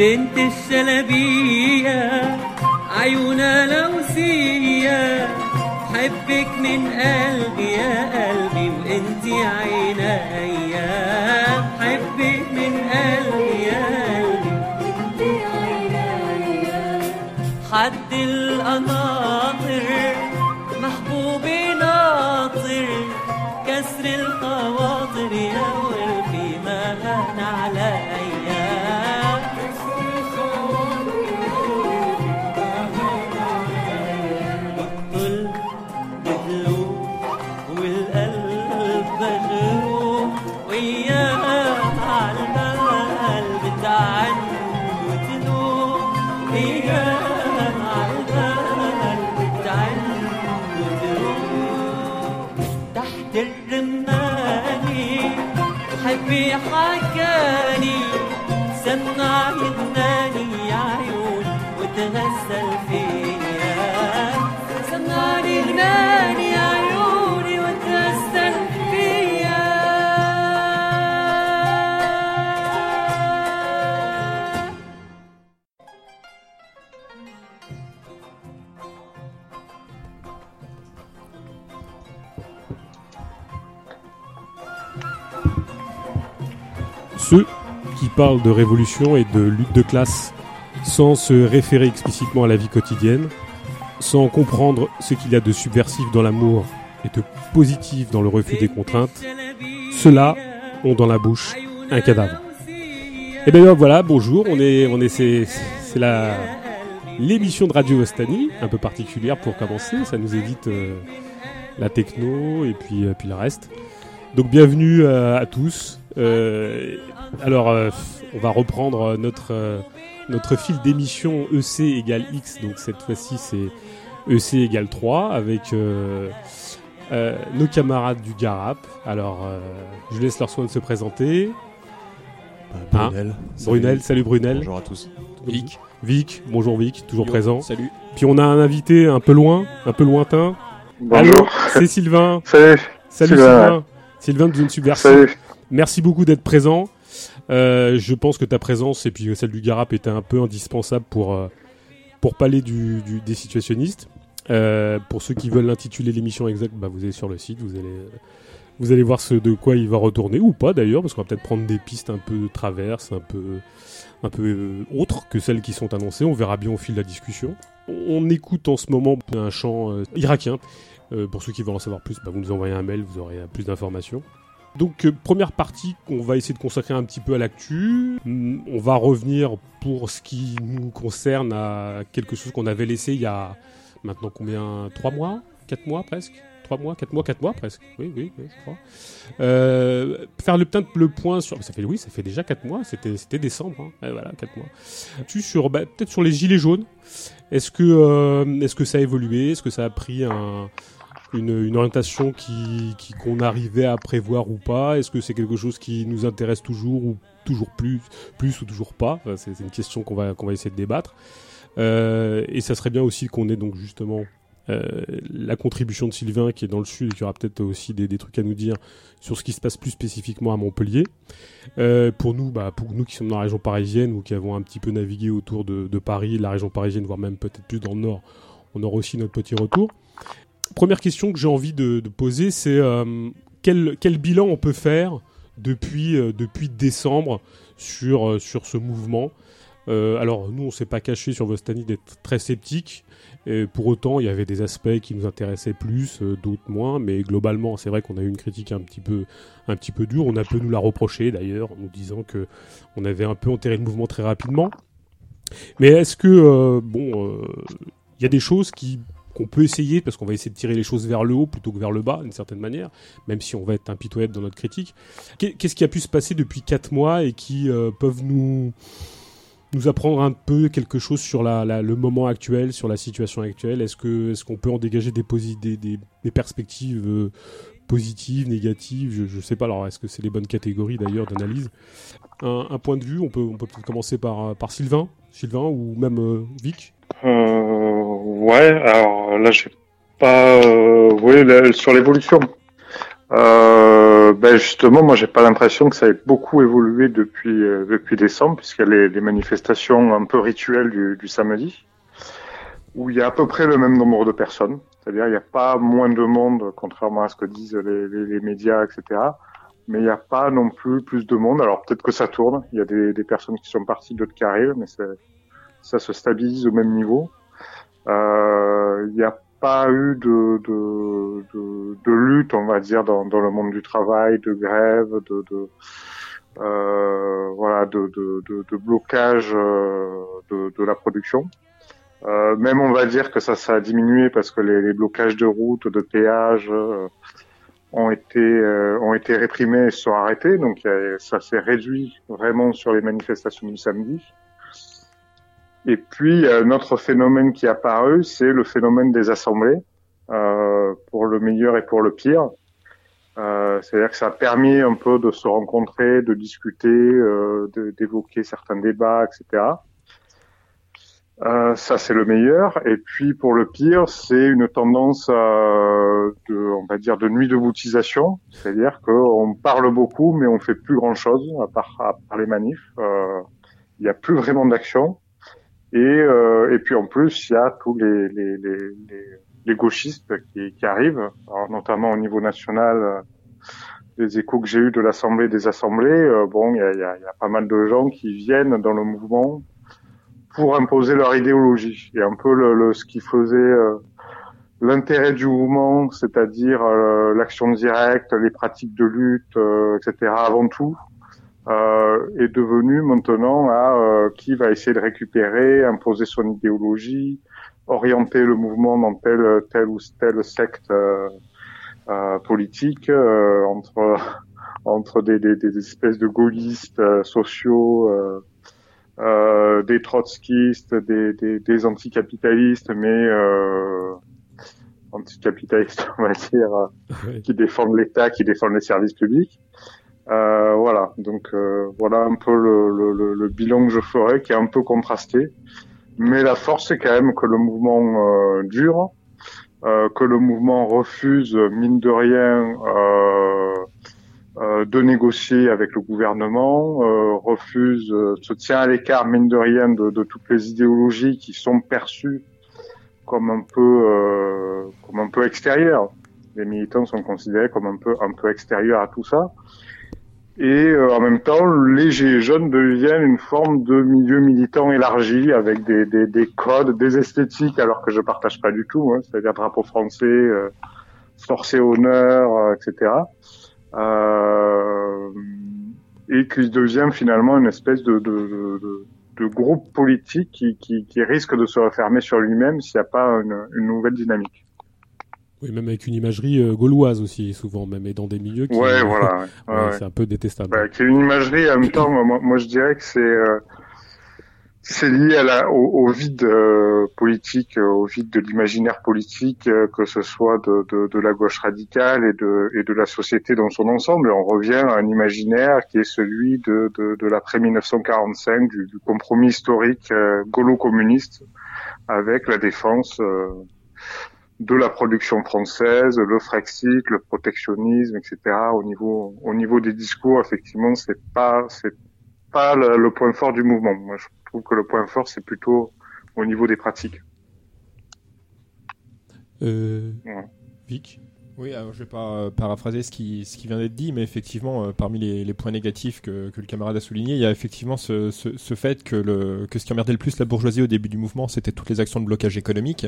بنت الشلبية عيونها لوسية حبك من قلبي يا قلبي وانتي عينيا. حبك من قلبي يا قلبي حد القناطر Ceux qui parlent de révolution et de lutte de classe sans se référer explicitement à la vie quotidienne, sans comprendre ce qu'il y a de subversif dans l'amour et de positif dans le refus des contraintes, ceux-là ont dans la bouche un cadavre. Et bien voilà, bonjour, on est, on est, c'est, c'est la, l'émission de Radio Ostani, un peu particulière pour commencer, ça nous évite euh, la techno et puis, euh, puis le reste. Donc bienvenue euh, à tous. Alors, on va reprendre notre, notre fil d'émission EC égale X, donc cette fois-ci c'est EC égale 3 avec euh, euh, nos camarades du Garap. Alors, euh, je laisse leur soin de se présenter. Brunel. Brunel, salut Brunel. Bonjour à tous. Vic. Vic, bonjour Vic, toujours Yo, présent. Salut. Puis on a un invité un peu loin, un peu lointain. Bonjour. C'est Sylvain. Salut. Salut Sylvain. Sylvain. Sylvain de Zone Subversive. Salut. Merci beaucoup d'être présent. Euh, je pense que ta présence et puis celle du Garap était un peu indispensable pour, euh, pour parler du, du- des situationnistes. Euh, pour ceux qui veulent l'intituler l'émission exacte, bah, vous allez sur le site, vous allez, vous allez voir ce de quoi il va retourner, ou pas d'ailleurs, parce qu'on va peut-être prendre des pistes un peu traverses, un peu, un peu euh, autres que celles qui sont annoncées. On verra bien au fil de la discussion. On écoute en ce moment un chant euh, irakien. Euh, pour ceux qui veulent en savoir plus, bah, vous nous envoyez un mail, vous aurez euh, plus d'informations. Donc euh, première partie qu'on va essayer de consacrer un petit peu à l'actu. Hum, On va revenir pour ce qui nous concerne à quelque chose qu'on avait laissé il y a maintenant combien? Trois mois? Quatre mois presque? Trois mois? Quatre mois? Quatre mois presque? Oui, oui, je crois. Euh, faire le, point sur... Ça fait, oui, ça fait déjà quatre mois, c'était décembre. Hein. Voilà, quatre mois. Tu sur bah, peut-être sur les gilets jaunes. Est-ce que, euh, est-ce que ça a évolué? Est-ce que ça a pris un, une, une orientation qui qui- qu'on arrivait à prévoir ou pas? Est-ce que c'est quelque chose qui nous intéresse toujours ou toujours plus, plus ou toujours pas? C'est une question qu'on va qu'on va essayer de débattre. Euh, et ça serait bien aussi qu'on ait donc justement euh, la contribution de Sylvain qui est dans le sud et qui aura peut-être aussi des, des trucs à nous dire sur ce qui se passe plus spécifiquement à Montpellier. Euh, pour nous, bah, pour nous qui sommes dans la région parisienne ou qui avons un petit peu navigué autour de, de Paris, la région parisienne, voire même peut-être plus dans le nord, on aura aussi notre petit retour. Première question que j'ai envie de, poser, c'est euh, quel, quel bilan on peut faire depuis, euh, depuis décembre sur, euh, sur ce mouvement? Alors, nous, on s'est pas caché sur Vostani d'être très sceptique. Pour autant, il y avait des aspects qui nous intéressaient plus, d'autres moins. Mais globalement, c'est vrai qu'on a eu une critique un petit peu, un petit peu dure. On a peu nous la reprocher d'ailleurs, en nous disant que on avait un peu enterré le mouvement très rapidement. Mais est-ce que, bon, il y a des choses qui qu'on peut essayer, parce qu'on va essayer de tirer les choses vers le haut plutôt que vers le bas, d'une certaine manière, même si on va être impitoyable dans notre critique. Qu'est- Qu'est-ce qui a pu se passer depuis 4 mois et qui euh, peuvent nous nous apprendre un peu quelque chose sur le moment actuel, sur la situation actuelle? Est-ce est-ce qu'on peut en dégager des, perspectives euh, positives, négatives? Je ne sais pas. Alors, est-ce que c'est les bonnes catégories d'ailleurs d'analyse? Un, point de vue, on peut peut-être commencer par, euh, par Sylvain, Sylvain ou même Vic? Euh, ouais, alors là, j'ai pas. Euh, oui, là, sur l'évolution. euh, ben justement, moi j'ai pas l'impression que ça ait beaucoup évolué depuis euh, depuis décembre, puisqu'il y a les, manifestations un peu rituelles du, du, samedi, où il y a à peu près le même nombre de personnes. C'est-à-dire il n'y a pas moins de monde, contrairement à ce que disent les, les, les médias, etc. Mais il n'y a pas non plus plus de monde. Alors peut-être que ça tourne. Il y a des, des personnes qui sont parties, d'autres qui arrivent, mais ça se stabilise au même niveau. Euh, il y a pas eu de, lutte, on va dire, dans, le monde du travail, de grève, de, euh, blocage euh, de, la production. Euh, même on va dire que ça, ça a diminué parce que les, blocages de routes, de péages euh, euh, ont été réprimés et sont arrêtés. Donc ça s'est réduit vraiment sur les manifestations du samedi. Et puis, un autre phénomène qui est apparu, c'est le phénomène des assemblées, euh, pour le meilleur et pour le pire. Euh, C'est-à-dire que ça a permis un peu de se rencontrer, de discuter, euh, d'évoquer certains débats, etc. Euh, ça, c'est le meilleur. Et puis, pour le pire, c'est une tendance, euh, de, on va dire, de nuit de boutisation. C'est-à-dire qu'on parle beaucoup, mais on fait plus grand-chose à part, à part les manifs. Euh, il n'y a plus vraiment d'action. Et, euh, et puis en plus, il y a tous les, les, les, les gauchistes qui, qui arrivent, alors notamment au niveau national. Euh, les échos que j'ai eus de l'Assemblée des assemblées, euh, bon, il y a, y, a, y a, pas mal de gens qui viennent dans le mouvement pour imposer leur idéologie. Et un peu le, le ce qui faisait l'intérêt du mouvement, c'est-à-dire l'action directe, les pratiques de lutte, etc. Avant tout, est devenu maintenant à euh, qui va essayer de récupérer, imposer son idéologie, orienter le mouvement dans telle, telle ou telle secte euh, euh politique euh, entre entre des, des, des, espèces de gaullistes sociaux, des trotskistes, des, des, des anticapitalistes, mais anticapitalistes, on va dire, qui défendent l'État, qui défendent les services publics. Euh, voilà, donc euh, voilà un peu le, le, le, bilan que je ferai, qui est un peu contrasté. Mais la force, c'est quand même que le mouvement euh, dure, euh, que le mouvement refuse, mine de rien, de négocier avec le gouvernement, refuse, se tient à l'écart, mine de rien, de, de, toutes les idéologies qui sont perçues comme un peu, comme un peu extérieures. Les militants sont considérés comme un peu, un peu extérieurs à tout ça. Et euh, en même temps, les Gilets jaunes deviennent une forme de milieu militant élargi avec des, des, des codes, des esthétiques, alors que je partage pas du tout, hein, c'est-à-dire drapeau français, euh, forcé honneur, euh, etc. Euh, et qui devient finalement une espèce de, de, de, de groupe politique qui, qui, qui, risque de se refermer sur lui-même s'il n'y a pas une, une nouvelle dynamique. Oui, même avec une imagerie euh, gauloise aussi, souvent, même, et dans des milieux qui... Ouais, voilà. Ouais, ouais, c'est un peu détestable. Ouais, qui est une imagerie, en même temps, moi, moi, je dirais que c'est... Euh, c'est lié à la, au, au vide euh, politique, au vide de l'imaginaire politique, que ce soit de, de, de, la gauche radicale et de, et de la société dans son ensemble. on revient à un imaginaire qui est celui de, de, de l'après 1945, du, du, compromis historique gaulo-communiste, avec la défense de la production française, le Frexit, le protectionnisme, etc. Au niveau, au niveau des discours, effectivement, c'est pas, c'est pas le, point fort du mouvement. Moi, je trouve que le point fort, c'est plutôt au niveau des pratiques. Euh, ouais. Vic? Oui, alors je vais pas euh, paraphraser ce qui, ce qui vient d'être dit, mais effectivement, euh, parmi les, les, points négatifs que, que, le camarade a souligné, il y a effectivement ce, ce, ce, fait que, le, que ce qui emmerdait le plus la bourgeoisie au début du mouvement, c'était toutes les actions de blocage économique,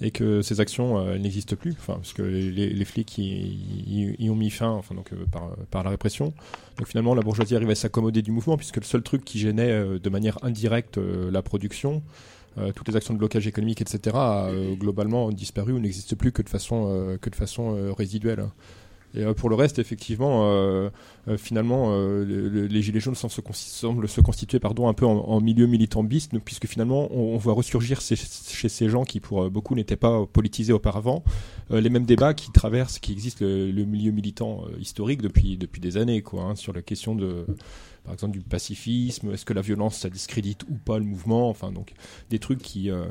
et que ces actions euh, n'existent plus, enfin, parce que les, les flics y, y, ont mis fin, enfin, donc, par, par la répression. Donc finalement, la bourgeoisie arrive à s'accommoder du mouvement, puisque le seul truc qui gênait de manière indirecte la production, euh, toutes les actions de blocage économique, etc., a euh, globalement disparu ou n'existe plus que de façon, euh, que de façon résiduelle. Et pour le reste, effectivement, finalement, les Gilets jaunes semblent se, constituer pardon, un peu en, milieu militantiste, puisque finalement, on, voit ressurgir chez ces gens qui, pour beaucoup, n'étaient pas politisés auparavant, les mêmes débats qui traversent, qui existent le, milieu militant historique depuis, depuis des années, quoi, hein, sur la question de par exemple du pacifisme, est-ce que la violence ça discrédite ou pas le mouvement, enfin donc des trucs qui euh,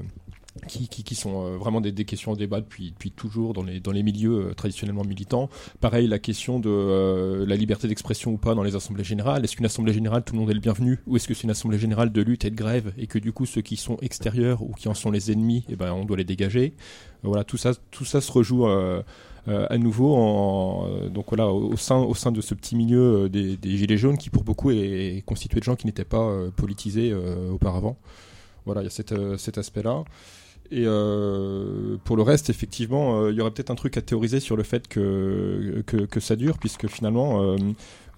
qui, qui, sont euh, vraiment des, questions au débat depuis, depuis toujours dans les, dans les milieux euh, traditionnellement militants. Pareil, la question de la liberté d'expression ou pas dans les assemblées générales. Est-ce qu'une assemblée générale, tout le monde est le bienvenu? Ou est-ce que c'est une assemblée générale de lutte et de grève et que du coup, ceux qui sont extérieurs ou qui en sont les ennemis, eh ben, on doit les dégager? Voilà, tout ça, tout ça se rejoue à nouveau en, donc voilà, au, sein, au sein de ce petit milieu des, des Gilets jaunes qui, pour beaucoup, est constitué de gens qui n'étaient pas politisés auparavant. Voilà, il y a cet aspect-là. Et euh, pour le reste, effectivement, euh, il y aurait peut-être un truc à théoriser sur le fait que, que, que ça dure, puisque finalement, euh,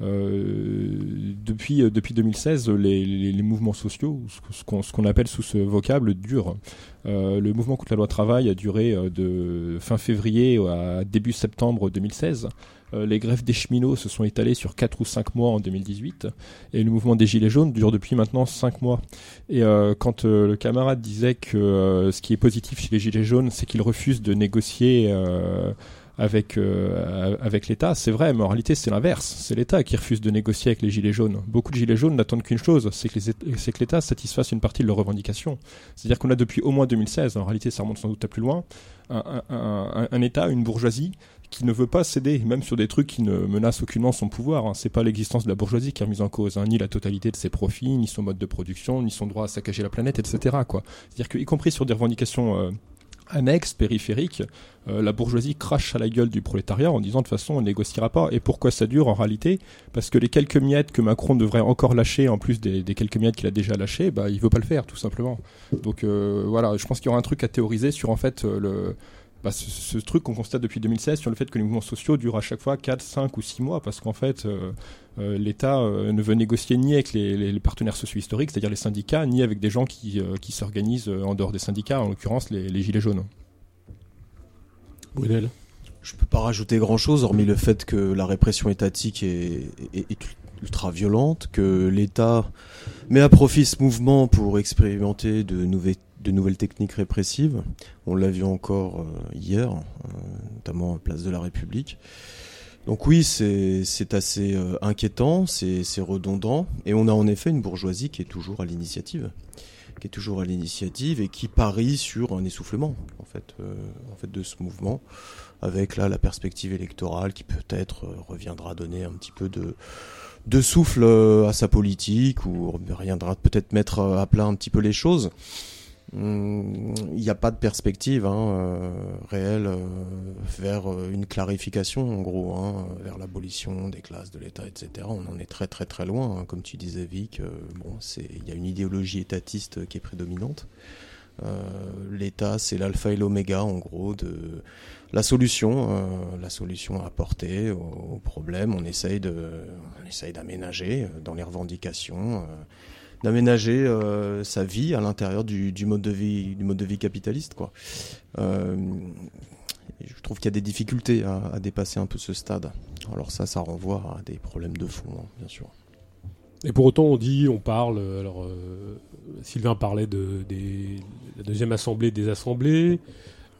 euh depuis, depuis 2016, les, les, les mouvements sociaux, ce qu'on appelle sous ce vocable, durent. le mouvement contre la loi travail a duré de fin février à début septembre 2016. Euh, les grèves des cheminots se sont étalées sur 4 ou 5 mois en 2018 et le mouvement des Gilets jaunes dure depuis maintenant 5 mois. Et euh, quand euh, le camarade disait que ce qui est positif chez les Gilets jaunes, c'est qu'ils refusent de négocier avec, avec l'État, c'est vrai, mais en réalité c'est l'inverse. C'est l'État qui refuse de négocier avec les Gilets jaunes. Beaucoup de Gilets jaunes n'attendent qu'une chose, c'est que, l'État satisfasse une partie de leurs revendications. C'est-à-dire qu'on a depuis au moins 2016, en réalité ça remonte sans doute à plus loin, un, État, une bourgeoisie qui ne veut pas céder, même sur des trucs qui ne menacent aucunement son pouvoir. Hein. C'est pas l'existence de la bourgeoisie qui est mise en cause, hein, ni la totalité de ses profits, ni son mode de production, ni son droit à saccager la planète, etc. C'est-à-dire qu'y compris sur des revendications euh, annexes, périphériques, euh, la bourgeoisie crache à la gueule du prolétariat en disant de toute façon on négociera pas. Et pourquoi ça dure en réalité? Parce que les quelques miettes que Macron devrait encore lâcher, en plus des, des quelques miettes qu'il a déjà lâchées, bah il veut pas le faire tout simplement. Donc euh, voilà, je pense qu'il y aura un truc à théoriser sur en fait le bah, ce, ce, truc qu'on constate depuis 2016 sur le fait que les mouvements sociaux durent à chaque fois 4, 5 ou 6 mois, parce qu'en fait, euh, euh, l'État euh, ne veut négocier ni avec les, les, les partenaires sociaux historiques, c'est-à-dire les syndicats, ni avec des gens qui, euh, qui s'organisent en dehors des syndicats, en l'occurrence les, les, Gilets jaunes. Brunel Je peux pas rajouter grand-chose, hormis le fait que la répression étatique est, est, est ultra violente, que l'État met à profit ce mouvement pour expérimenter de nouvelles de nouvelles techniques répressives. On l'a vu encore euh, hier, euh, notamment à Place de la République. Donc oui, c'est assez euh, inquiétant, c'est redondant, et on a en effet une bourgeoisie qui est toujours à l'initiative, qui est toujours à l'initiative et qui parie sur un essoufflement en fait, en fait de ce mouvement, avec là la perspective électorale qui peut-être reviendra donner un petit peu de de souffle à sa politique ou reviendra peut-être mettre à plat un petit peu les choses il n'y a pas de perspective hein, euh, réelle euh, vers euh, une clarification, en gros, hein, vers l'abolition des classes de l'État, etc. On en est très très très loin, hein, comme tu disais, Vic. Bon, c'est il y a une idéologie étatiste qui est prédominante. L'État, c'est l'alpha et l'oméga, en gros, de la solution, la solution à apporter au, au, problème. On essaye de, on essaye d'aménager dans les revendications d'aménager euh, sa vie à l'intérieur du, mode de vie du mode de vie capitaliste quoi. Euh, je trouve qu'il y a des difficultés à, dépasser un peu ce stade. Alors ça, ça renvoie à des problèmes de fond, hein, bien sûr. Et pour autant, on dit, on parle. Alors, euh, Sylvain parlait de, la deuxième assemblée des assemblées,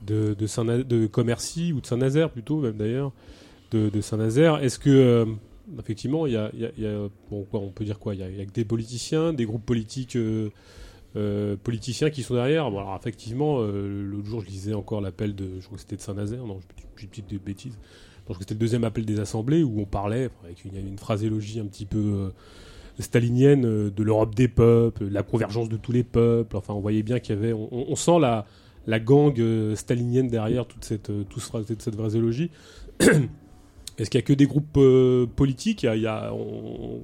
de, de, Saint de Commercy ou de Saint-Nazaire plutôt, même d'ailleurs, de, Saint-Nazaire. Est-ce que effectivement, il y a, y a, bon, quoi, on peut dire quoi Il y, a des politiciens, des groupes politiques, euh, euh, politiciens qui sont derrière. Bon, alors effectivement, euh, l'autre jour, je lisais encore l'appel de, je crois que c'était de Saint-Nazaire, non, je dis des bêtises. Je pense que c'était le deuxième appel des assemblées où on parlait avec une, une phraséologie un petit peu stalinienne de l'Europe des peuples, la convergence de tous les peuples. Enfin, on voyait bien qu'il y avait, on, sent la gang stalinienne derrière toute cette, toute cette phraséologie. Est-ce qu'il y a que des groupes euh, politiques? Il y a, il y a, On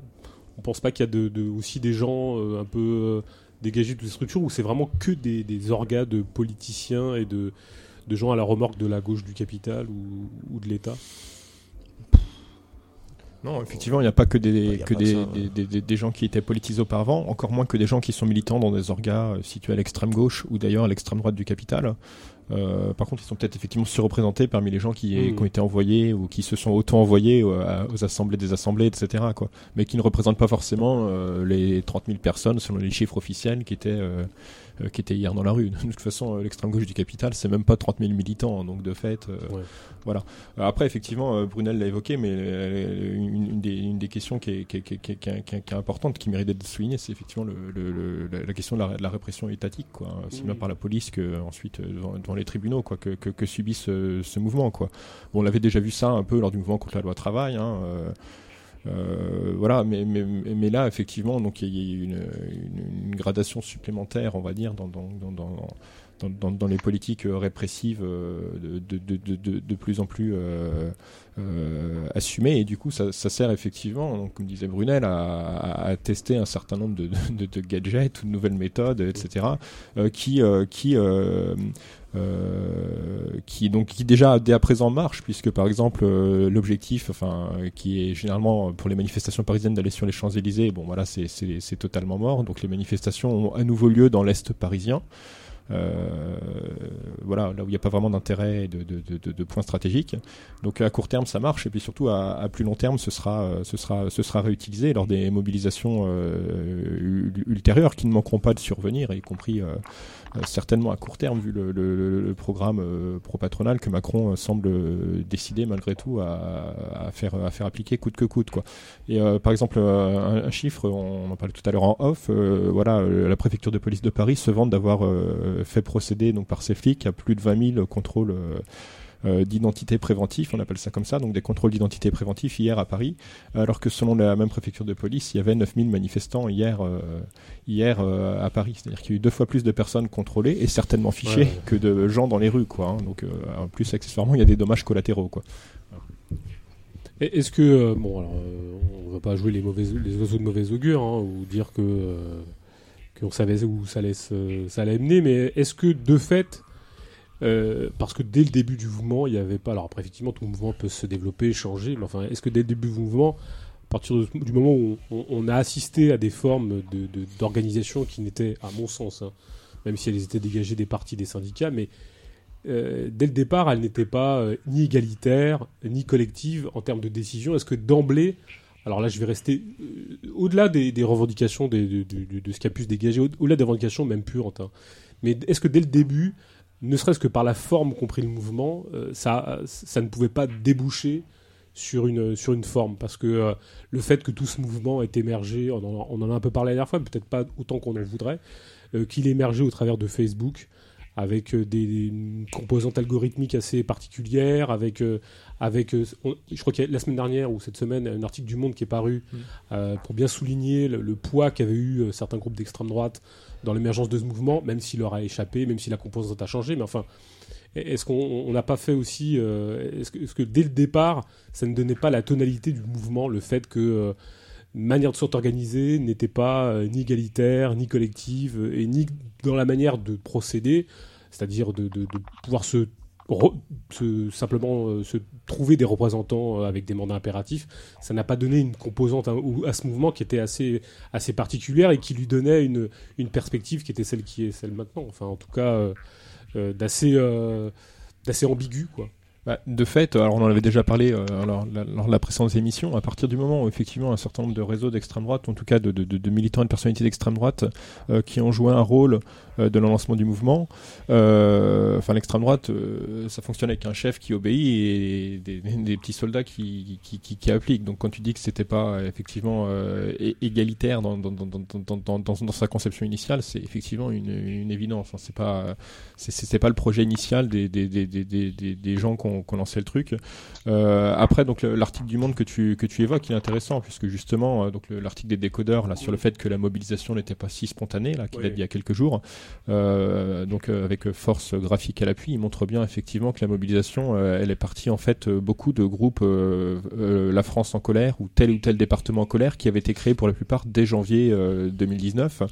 ne pense pas qu'il y a de, de, aussi des gens euh, un peu euh, dégagés de toutes ces structures ou c'est vraiment que des, des orgas de politiciens et de, de gens à la remorque de la gauche du capital ou, ou de l'État? Non, effectivement, il n'y a pas que, des, que des, ça, des, des, des, gens qui étaient politisés auparavant, encore moins que des gens qui sont militants dans des orgas situés à l'extrême gauche ou d'ailleurs à l'extrême droite du capital. Euh, par contre, ils sont peut-être effectivement surreprésentés parmi les gens qui, Mm. qui ont été envoyés ou qui se sont auto-envoyés aux, à- aux assemblées des assemblées, etc. Quoi. Mais qui ne représentent pas forcément euh, les 30 000 personnes selon les chiffres officiels qui étaient, euh, euh, qui étaient hier dans la rue. De toute façon, euh, l'extrême gauche du capital, c'est même pas 30 000 militants. Donc de fait, euh, Ouais. voilà. Euh, Après, effectivement, euh, Brunel l'a évoqué, mais euh, une, une des, une des questions qui est, qui est- qui est- qui est- importante, qui mérite d'être soulignée, c'est effectivement le, le- le- la, question de la, de la répression étatique, quoi, aussi bien par la police que ensuite euh, devant, devant les tribunaux, quoi, que, que, que subit ce, ce mouvement, quoi. Bon, on l'avait déjà vu ça un peu lors du mouvement contre la loi travail. Hein, euh, voilà, mais, là, effectivement, donc il y a une, une, gradation supplémentaire, on va dire, dans, dans, dans, dans- les politiques euh, répressives euh, de, de, de, de, plus en plus euh, assumées. Et du coup, ça, ça sert effectivement, comme disait Brunel, à, à, tester un certain nombre de, gadgets ou de nouvelles méthodes, etc., qui, qui euh, qui donc qui déjà dès à présent marche puisque par exemple l'objectif enfin qui est généralement pour les manifestations parisiennes d'aller sur les Champs-Élysées bon voilà c'est totalement mort donc les manifestations ont à nouveau lieu dans l'est parisien voilà, là où il n'y a pas vraiment d'intérêt de, de, de, points stratégiques. Donc à court terme ça marche et puis surtout à, à plus long terme ce sera, euh, ce sera, ce sera réutilisé lors des mobilisations euh, ul- ultérieures qui ne manqueront pas de survenir, y compris euh, euh, certainement à court terme vu le, le, le programme euh, pro-patronal que Macron euh, semble euh, décider malgré tout à, à, faire, à faire appliquer coûte que coûte. Quoi. Et euh, par exemple euh, un, un chiffre, on en parlait tout à l'heure en off, euh, voilà, euh, la préfecture de police de Paris se vante d'avoir euh, fait procéder donc par ses flics à plus de 20 000 contrôles euh, euh, d'identité préventif, on appelle ça comme ça, donc des contrôles d'identité préventif hier à Paris, alors que selon la même préfecture de police, il y avait 9000 manifestants hier, euh, hier euh, à Paris. C'est-à-dire qu'il y a eu deux fois plus de personnes contrôlées et certainement fichées Ouais, ouais. que de gens dans les rues, quoi. hein. Donc, euh, en plus, accessoirement, il y a des dommages collatéraux, quoi. Est-ce que euh, bon alors euh, on va pas jouer les mauvais les oiseaux de mauvais augure hein, ou dire que euh, qu'on savait où ça allait se- ça allait mener mais est-ce que de fait euh, parce que dès le début du mouvement il n'y avait pas alors après effectivement tout mouvement peut se développer changer mais enfin est-ce que dès le début du mouvement à partir du moment où on, a assisté à des formes d'organisation qui n'étaient à mon sens hein, même si elles étaient dégagées des partis des syndicats mais euh, dès le départ, elle n'était pas euh, ni égalitaire, ni collective en termes de décision. Est-ce que d'emblée, alors là je vais rester au-delà des, revendications de, ce qui a pu se dégager, au- au-delà des revendications même pures, hein, mais est-ce que dès le début, ne serait-ce que par la forme qu'ont pris le mouvement, euh, ça, ne pouvait pas déboucher sur une, forme. Parce que euh, le fait que tout ce mouvement ait émergé, on en, a un peu parlé la dernière fois, peut-être pas autant qu'on en voudrait, euh, qu'il ait émergé au travers de Facebook, avec euh, des, des- une composante algorithmique assez particulière, avec, euh, avec euh, on- je crois qu'il y a la semaine dernière ou cette semaine, un article du Monde qui est paru euh, pour bien souligner le, le poids qu'avaient eu certains groupes d'extrême droite dans l'émergence de ce mouvement, même s'il leur a échappé, même si la composante a changé, mais enfin, est-ce qu'on on n'a pas fait aussi, euh, est-ce que, que dès le départ, ça ne donnait pas la tonalité du mouvement, le fait que manière de s'organiser n'était pas euh, ni égalitaire, ni collective, euh, et ni dans la manière de procéder, c'est-à-dire de, pouvoir se, simplement euh, se trouver des représentants avec des mandats impératifs, ça n'a pas donné une composante à, ou- à ce mouvement qui était assez, assez particulière et qui lui donnait une, une perspective qui était celle qui est celle maintenant. Enfin, en tout cas, d'assez d'assez ambigu, quoi. Bah, de fait, alors on en avait déjà parlé euh, lors de la précédente émission, à partir du moment où effectivement un certain nombre de réseaux d'extrême droite, en tout cas de, militants et de personnalités d'extrême droite, euh, qui ont joué un rôle euh, de le lancement du mouvement, euh, enfin l'extrême droite, euh, ça fonctionne avec un chef qui obéit et des, petits soldats qui, qui, qui, qui appliquent. Donc quand tu dis que c'était pas euh, effectivement euh, égalitaire dans, dans, dans, dans, dans, sa conception initiale, c'est effectivement une, une évidence. Hein. C'est pas c'est- pas le projet initial des, des, des, des, des, des- des gens qui ont qui ont lancé le truc. Euh, après, donc le- l'article du Monde que tu, que tu évoques, il est intéressant puisque justement, euh, donc le- l'article des décodeurs là sur le fait que la mobilisation n'était pas si spontanée là, qui Oui. date d'il y a quelques jours, euh, donc euh, avec force graphique à l'appui, il montre bien effectivement que la mobilisation, euh, elle est partie en fait euh, beaucoup de groupes, euh, euh, la France en colère ou tel ou tel département en colère, qui avait été créé pour la plupart dès janvier euh, 2019.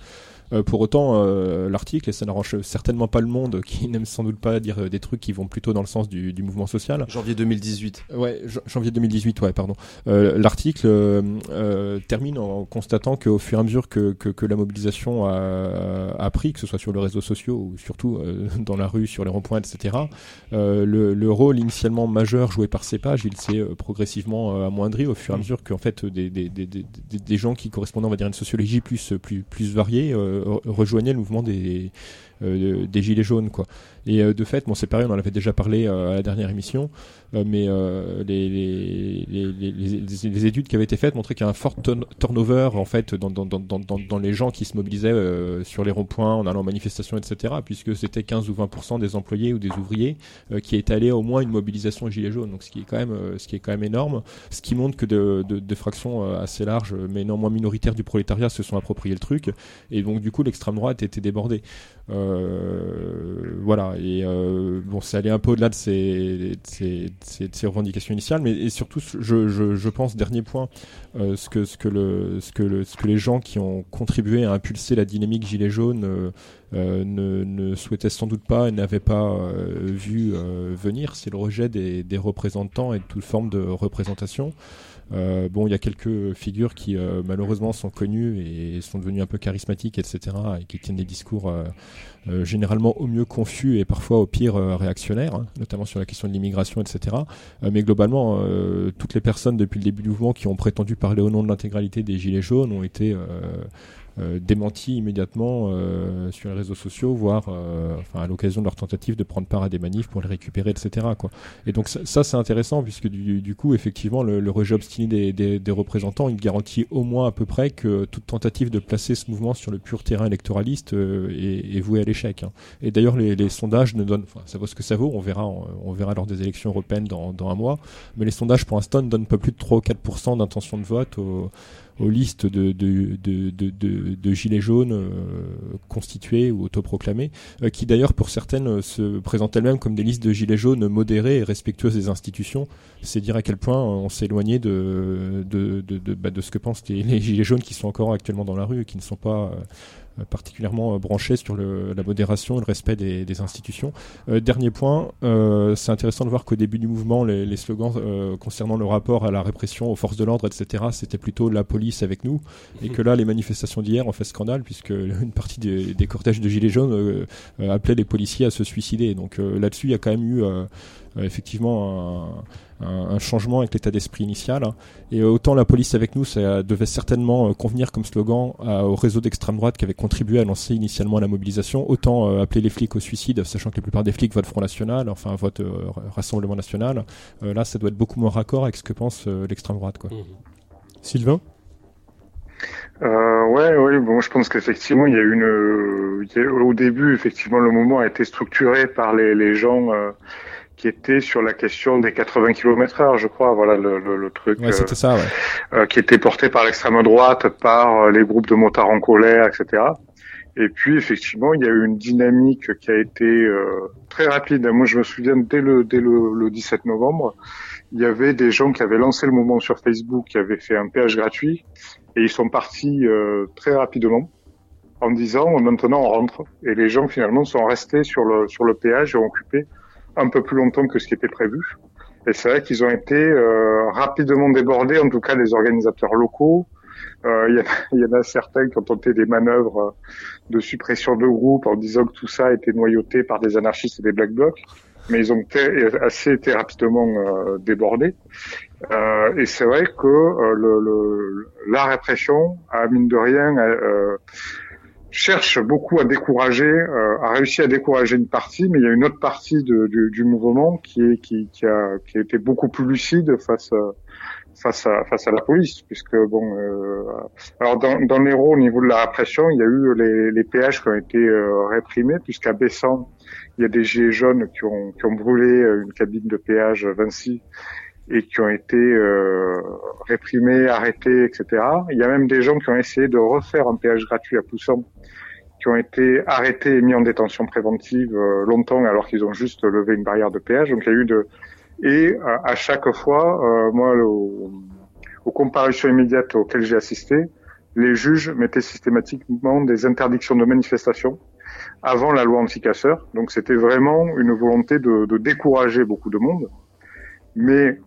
Euh, pour autant, euh, l'article, et ça n'arrange certainement pas le monde, qui n'aime sans doute pas dire euh, des trucs qui vont plutôt dans le sens du, du mouvement social. Janvier 2018. Ouais, jan- janvier 2018, ouais, pardon. Euh, L'article euh, termine en constatant qu'au fur et à mesure que, que, que la mobilisation a, a pris, que ce soit sur les réseaux sociaux ou surtout euh, dans la rue, sur les ronds-points, etc., euh, le, le rôle initialement majeur joué par ces pages, il s'est progressivement amoindri au fur et à mesure qu'en fait des, des, des, des, gens qui correspondent, on va dire, à une sociologie plus, plus, plus variée euh, rejoignaient le mouvement des, euh, des gilets jaunes, quoi. Et euh, de fait, bon, c'est pareil, on en avait déjà parlé euh, à la dernière émission, euh, mais euh, les, les, les, les, études qui avaient été faites montraient qu'il y a un fort turn- turnover en fait dans, dans, dans, dans, dans- les gens qui se mobilisaient sur les ronds-points en allant en manifestation, etc. Puisque c'était 15 ou 20% des employés ou des ouvriers qui à au moins une mobilisation gilet jaune. Donc ce qui est quand même, ce qui est quand même énorme, ce qui montre que de, de, de fractions assez larges, mais néanmoins minoritaires du prolétariat se sont appropriés le truc. Et donc du coup l'extrême droite était débordée. Euh, voilà, et euh, bon, c'est allé un peu au-delà de ces, de ces, de ces- revendications initiales, mais et surtout, je, je, je pense, dernier point, euh, ce, que, ce, que le, ce, que le, ce que les gens qui ont contribué à impulser la dynamique gilet jaune euh, ne, ne souhaitaient sans doute pas et n'avaient pas euh, vu euh, venir, c'est le rejet des, des représentants et de toute forme de représentation. Euh, bon, il y a quelques figures qui euh, malheureusement sont connues et sont devenues un peu charismatiques, etc., et qui tiennent des discours euh, euh, généralement au mieux confus et parfois au pire euh, réactionnaires, hein, notamment sur la question de l'immigration, etc. Mais globalement, toutes les personnes depuis le début du mouvement qui ont prétendu parler au nom de l'intégralité des Gilets jaunes ont été euh, démenties immédiatement euh, sur les réseaux sociaux, voire euh, enfin, à l'occasion de leur tentative de prendre part à des manifs pour les récupérer, etc. Quoi. Et donc ça, c'est intéressant puisque du, du coup, effectivement, le, le rejet obstiné des, des, des représentants, il garantit au moins à peu près que toute tentative de placer ce mouvement sur le pur terrain électoraliste est, est vouée à l'échec. hein. Et d'ailleurs, les, les sondages ne donnent, enfin, ça vaut ce que ça vaut, on verra, on, verra lors des élections européennes dans, dans un mois, mais les sondages pour l'instant ne donnent pas plus de 3 ou 4% d'intention de vote aux listes de, de, de, de, gilets jaunes euh, constituées ou autoproclamées, euh, qui d'ailleurs pour certaines euh, se présentent elles-mêmes comme des listes de gilets jaunes modérées et respectueuses des institutions. C'est dire à quel point euh, on s'est éloigné de, de, bah, ce que pensent les, les gilets jaunes qui sont encore actuellement dans la rue et qui ne sont pas euh, particulièrement euh, branchés sur le, la modération et le respect des, des institutions. Euh, dernier point, euh, c'est intéressant de voir qu'au début du mouvement, les, les slogans euh, concernant le rapport à la répression aux forces de l'ordre, etc., c'était plutôt la police avec nous, et que là, les manifestations d'hier ont fait scandale puisque une partie des, des cortèges de gilets jaunes euh, euh, appelaient les policiers à se suicider. Donc euh, là-dessus, il y a quand même eu euh, euh, effectivement un, un, un changement avec l'état d'esprit initial. Et autant la police avec nous, ça devait certainement euh, convenir comme slogan à- au réseau d'extrême droite qui avait contribué à lancer initialement la mobilisation, autant euh, appeler les flics au suicide, sachant que la plupart des flics votent Front National, enfin votent euh, Rassemblement National. Euh, là, ça doit être beaucoup moins raccord avec ce que pense euh, l'extrême droite. Quoi. Sylvain? Euh, ouais, ouais, bon, je pense qu'effectivement, il y a une, euh, il y a- au début, effectivement, le mouvement a été structuré par les, les gens euh, qui étaient sur la question des 80 km heure, je crois, voilà le, le, le truc Ouais, euh, c'était ça, ouais. euh, qui était porté par l'extrême droite, par euh, les groupes de motards en colère, etc. Et puis, effectivement, il y a eu une dynamique qui a été euh, très rapide. Moi, je me souviens, dès le, dès le, le 17 novembre, il y avait des gens qui avaient lancé le mouvement sur Facebook, qui avaient fait un péage gratuit, et ils sont partis euh, très rapidement en disant maintenant on rentre. Et les gens finalement sont restés sur le sur le péage et ont occupé un peu plus longtemps que ce qui était prévu. Et c'est vrai qu'ils ont été euh, rapidement débordés, en tout cas les organisateurs locaux. Euh, Il y, a- il y en a certains qui ont tenté des manœuvres euh, de suppression de groupes en disant que tout ça était noyauté par des anarchistes et des black blocs, mais ils ont été, assez été rapidement euh, débordés. Euh, et c'est vrai que euh, le, le- la répression, a mine de rien, euh, cherche beaucoup à décourager, euh, a réussi à décourager une partie, mais il y a une autre partie de- du, du mouvement qui, est, qui, qui, a, qui a été beaucoup plus lucide face à, face à, face à la police, puisque bon, euh, alors dans, dans l'Hérault, au niveau de la répression, il y a eu les, les péages qui ont été euh, réprimés, puisqu'à Bessan, il y a des gilets jaunes qui ont, qui ont brûlé euh, une cabine de péage Vinci et qui ont été euh, réprimés, arrêtés, etc. Il y a même des gens qui ont essayé de refaire un péage gratuit à Poussan, qui ont été arrêtés et mis en détention préventive euh, longtemps alors qu'ils ont juste levé une barrière de péage. Donc il y a eu de et euh, à chaque fois, euh, moi, le- aux comparutions immédiates auxquelles j'ai assisté, les juges mettaient systématiquement des interdictions de manifestation avant la loi anti-casseurs. Donc c'était vraiment une volonté de, de, décourager beaucoup de monde. Mais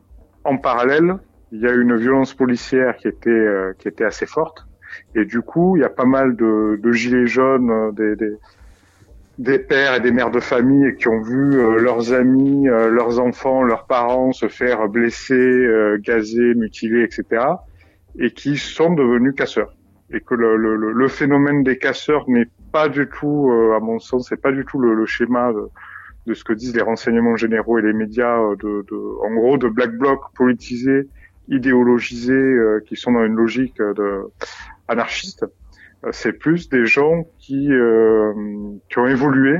en parallèle, il y a une violence policière qui était euh, qui était assez forte. Et du coup, il y a pas mal de, de gilets jaunes, euh, des, des, des, pères et des mères de famille qui ont vu euh, leurs amis, leurs enfants, leurs parents se faire blesser, gazer, mutiler, etc. Et qui sont devenus casseurs. Et que le, le, le phénomène des casseurs n'est pas du tout, à mon sens, c'est pas du tout le, le schéma de, de ce que disent les renseignements généraux et les médias, de, de en gros, de black bloc politisés idéologisés euh, qui sont dans une logique de anarchiste. Euh, c'est plus des gens qui euh, qui ont évolué,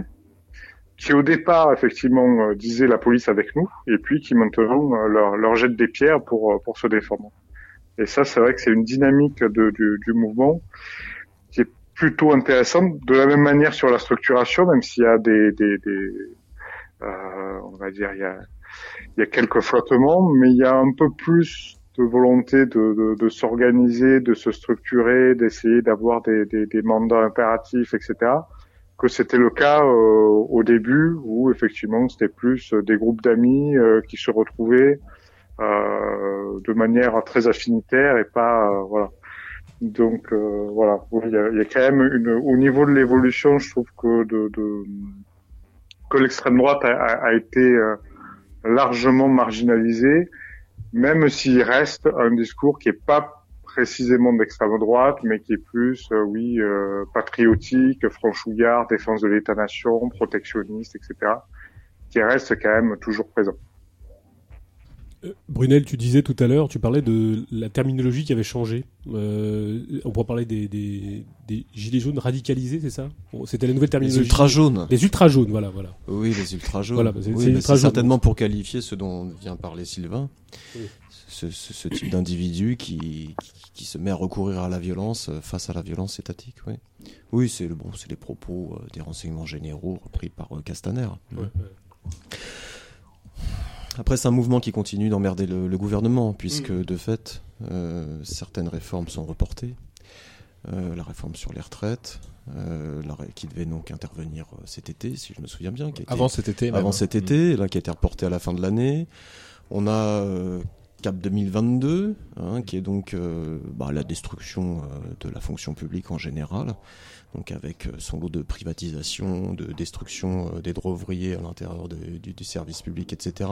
qui au départ effectivement disaient la police avec nous, et puis qui maintenant leur, leur jettent des pierres pour pour se défendre. Et ça, c'est vrai que c'est une dynamique de, du, du mouvement qui est plutôt intéressante. De la même manière sur la structuration, même s'il y a des, des, des euh, on va dire, il y a, y a quelques flottements, mais il y a un peu plus de volonté de, de, de s'organiser, de se structurer, d'essayer d'avoir des, des, des, mandats impératifs, etc. Que c'était le cas euh, au début où effectivement c'était plus des groupes d'amis euh, qui se retrouvaient euh, de manière très affinitaire et pas euh, voilà. Donc euh, voilà, il y, a, il y, a, quand même une au niveau de l'évolution, je trouve que de, de que l'extrême droite a, été largement marginalisée même s'il reste un discours qui est pas précisément d'extrême droite, mais qui est plus, euh, oui, euh, patriotique, franchouillard, défense de l'État-nation, protectionniste, etc., qui reste quand même toujours présent. Euh, Brunel, tu disais tout à l'heure, tu parlais de la terminologie qui avait changé. Euh, on pourrait parler des, des, des, gilets jaunes radicalisés, c'est ça? C'était la nouvelle terminologie. Les ultra jaunes. Les ultra jaunes, voilà, voilà. Oui, les ultra jaunes. Voilà, c'est oui, certainement pour qualifier ce dont vient parler Sylvain, oui. ce, ce, ce, type d'individu qui, qui, qui, se met à recourir à la violence euh, face à la violence étatique. Oui, oui, c'est le bon, c'est les propos des renseignements généraux repris par Castaner. Ouais, ouais. Après, c'est un mouvement qui continue d'emmerder le, le, gouvernement, puisque mmh. de fait, euh, certaines réformes sont reportées. Euh, la réforme sur les retraites, euh, la, qui devait donc intervenir cet été, si je me souviens bien. Qui été, avant cet été. Avant cet mmh. été, là, qui a été reporté à la fin de l'année. On a Cap 2022, hein, qui est donc bah, la destruction de la fonction publique en général donc avec son lot de privatisation, de destruction des droits ouvriers à l'intérieur du, du, service public, etc.,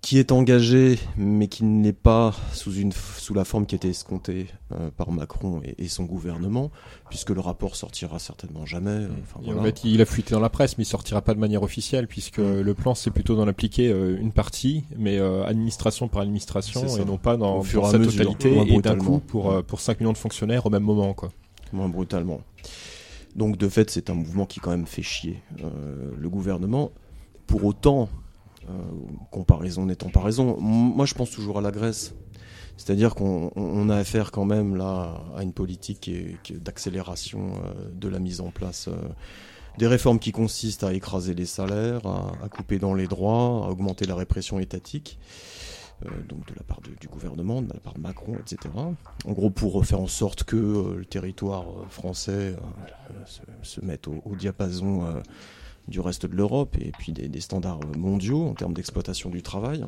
qui est engagé, mais qui n'est pas sous, une, sous la forme qui était escomptée euh, par Macron et, et, son gouvernement, puisque le rapport sortira certainement jamais. Euh, enfin, voilà. En fait, il a fuité dans la presse, mais il sortira pas de manière officielle, puisque mmh. le plan c'est plutôt d'en appliquer euh, une partie, mais euh, administration par administration, et non pas dans, dans sa mesure, totalité, et d'un coup pour, pour 5 millions de fonctionnaires au même moment. quoi moins brutalement. Donc de fait, c'est un mouvement qui quand même fait chier euh, le gouvernement. Pour autant, euh, comparaison n'étant pas raison, moi je pense toujours à la Grèce. C'est-à-dire qu'on on a affaire quand même là à une politique d'accélération euh, de la mise en place des réformes qui consistent à écraser les salaires, à, couper dans les droits, à augmenter la répression étatique. Euh, donc de la part du gouvernement, de la part de Macron, etc. En gros, pour faire en sorte que euh, le territoire euh, français se, mette au, diapason du reste de l'Europe et puis des, standards mondiaux en termes d'exploitation du travail.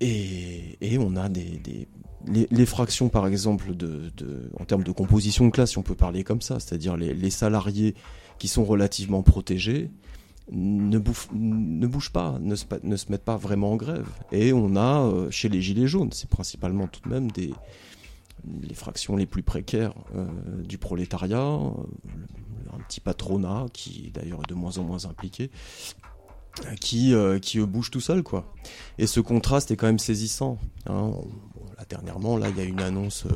Et, on a des, les, fractions, par exemple, de, en termes de composition de classe, si on peut parler comme ça, c'est-à-dire les salariés qui sont relativement protégés, ne, bouffe, ne bougent pas, ne se, ne se, mettent pas vraiment en grève. Et on a, euh, chez les Gilets jaunes, c'est principalement tout de même des, les fractions les plus précaires euh, du prolétariat, euh, un petit patronat qui d'ailleurs est de moins en moins impliqué, qui, qui bouge tout seul. quoi. Et ce contraste est quand même saisissant. Hein. Dernièrement, là, il y a une annonce,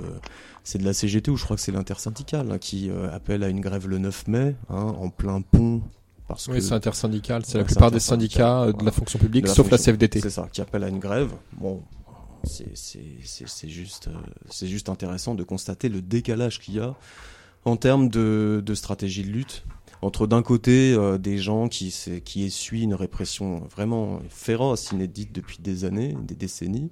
c'est de la CGT, ou je crois que c'est l'intersyndicale, hein, qui appelle à une grève le 9 mai, hein, en plein pont parce oui, c'est intersyndical. C'est la plupart des syndicats de la fonction publique, la sauf fonction, la CFDT. C'est ça, qui appelle à une grève. Bon, c'est juste, c'est juste intéressant de constater le décalage qu'il y a en termes de, de, stratégie de lutte entre d'un côté euh, des gens qui, qui essuient une répression vraiment féroce, inédite depuis des années, des décennies,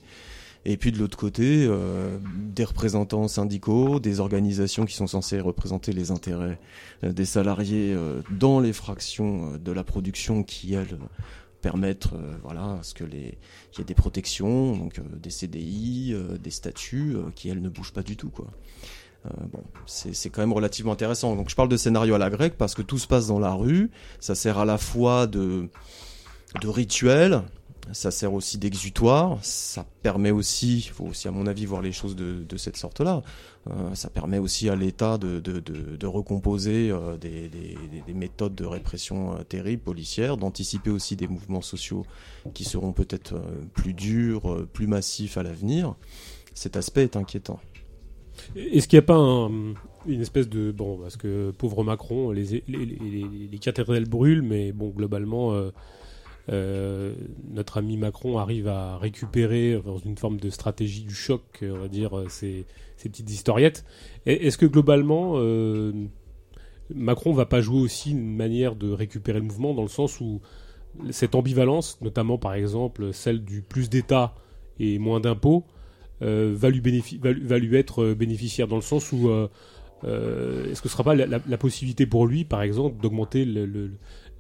Et puis de l'autre côté, euh, des représentants syndicaux, des organisations qui sont censées représenter les intérêts euh, des salariés euh, dans les fractions euh, de la production qui, elles, permettent euh, voilà, ce que les qu'il y ait des protections, donc euh, des CDI, euh, des statuts qui, elles, ne bougent pas du tout. Quoi. Bon, c'est c'est quand même relativement intéressant. Donc je parle de scénario à la grecque parce que tout se passe dans la rue. Ça sert à la fois de, de rituel, ça sert aussi d'exutoire. Ça permet aussi, il faut aussi à mon avis voir les choses de, cette sorte-là. Euh, ça permet aussi à l'État de, recomposer euh, des, des, des- des méthodes de répression euh, terribles, policières, d'anticiper aussi des mouvements sociaux qui seront peut-être euh, plus durs, plus massifs à l'avenir. Cet aspect est inquiétant. Est-ce qu'il n'y a pas un- une espèce de bon parce que pauvre Macron, les cathédrales brûlent, mais bon globalement, euh, notre ami Macron arrive à récupérer dans une forme de stratégie du choc, euh, on va dire euh, ces, petites historiettes. Et- Est-ce que globalement, Macron va pas jouer aussi une manière de récupérer le mouvement dans le sens où cette ambivalence, notamment par exemple celle du plus d'État et moins d'impôts, va, lui être bénéficiaire dans le sens où est-ce que ce sera pas la, possibilité pour lui, par exemple, d'augmenter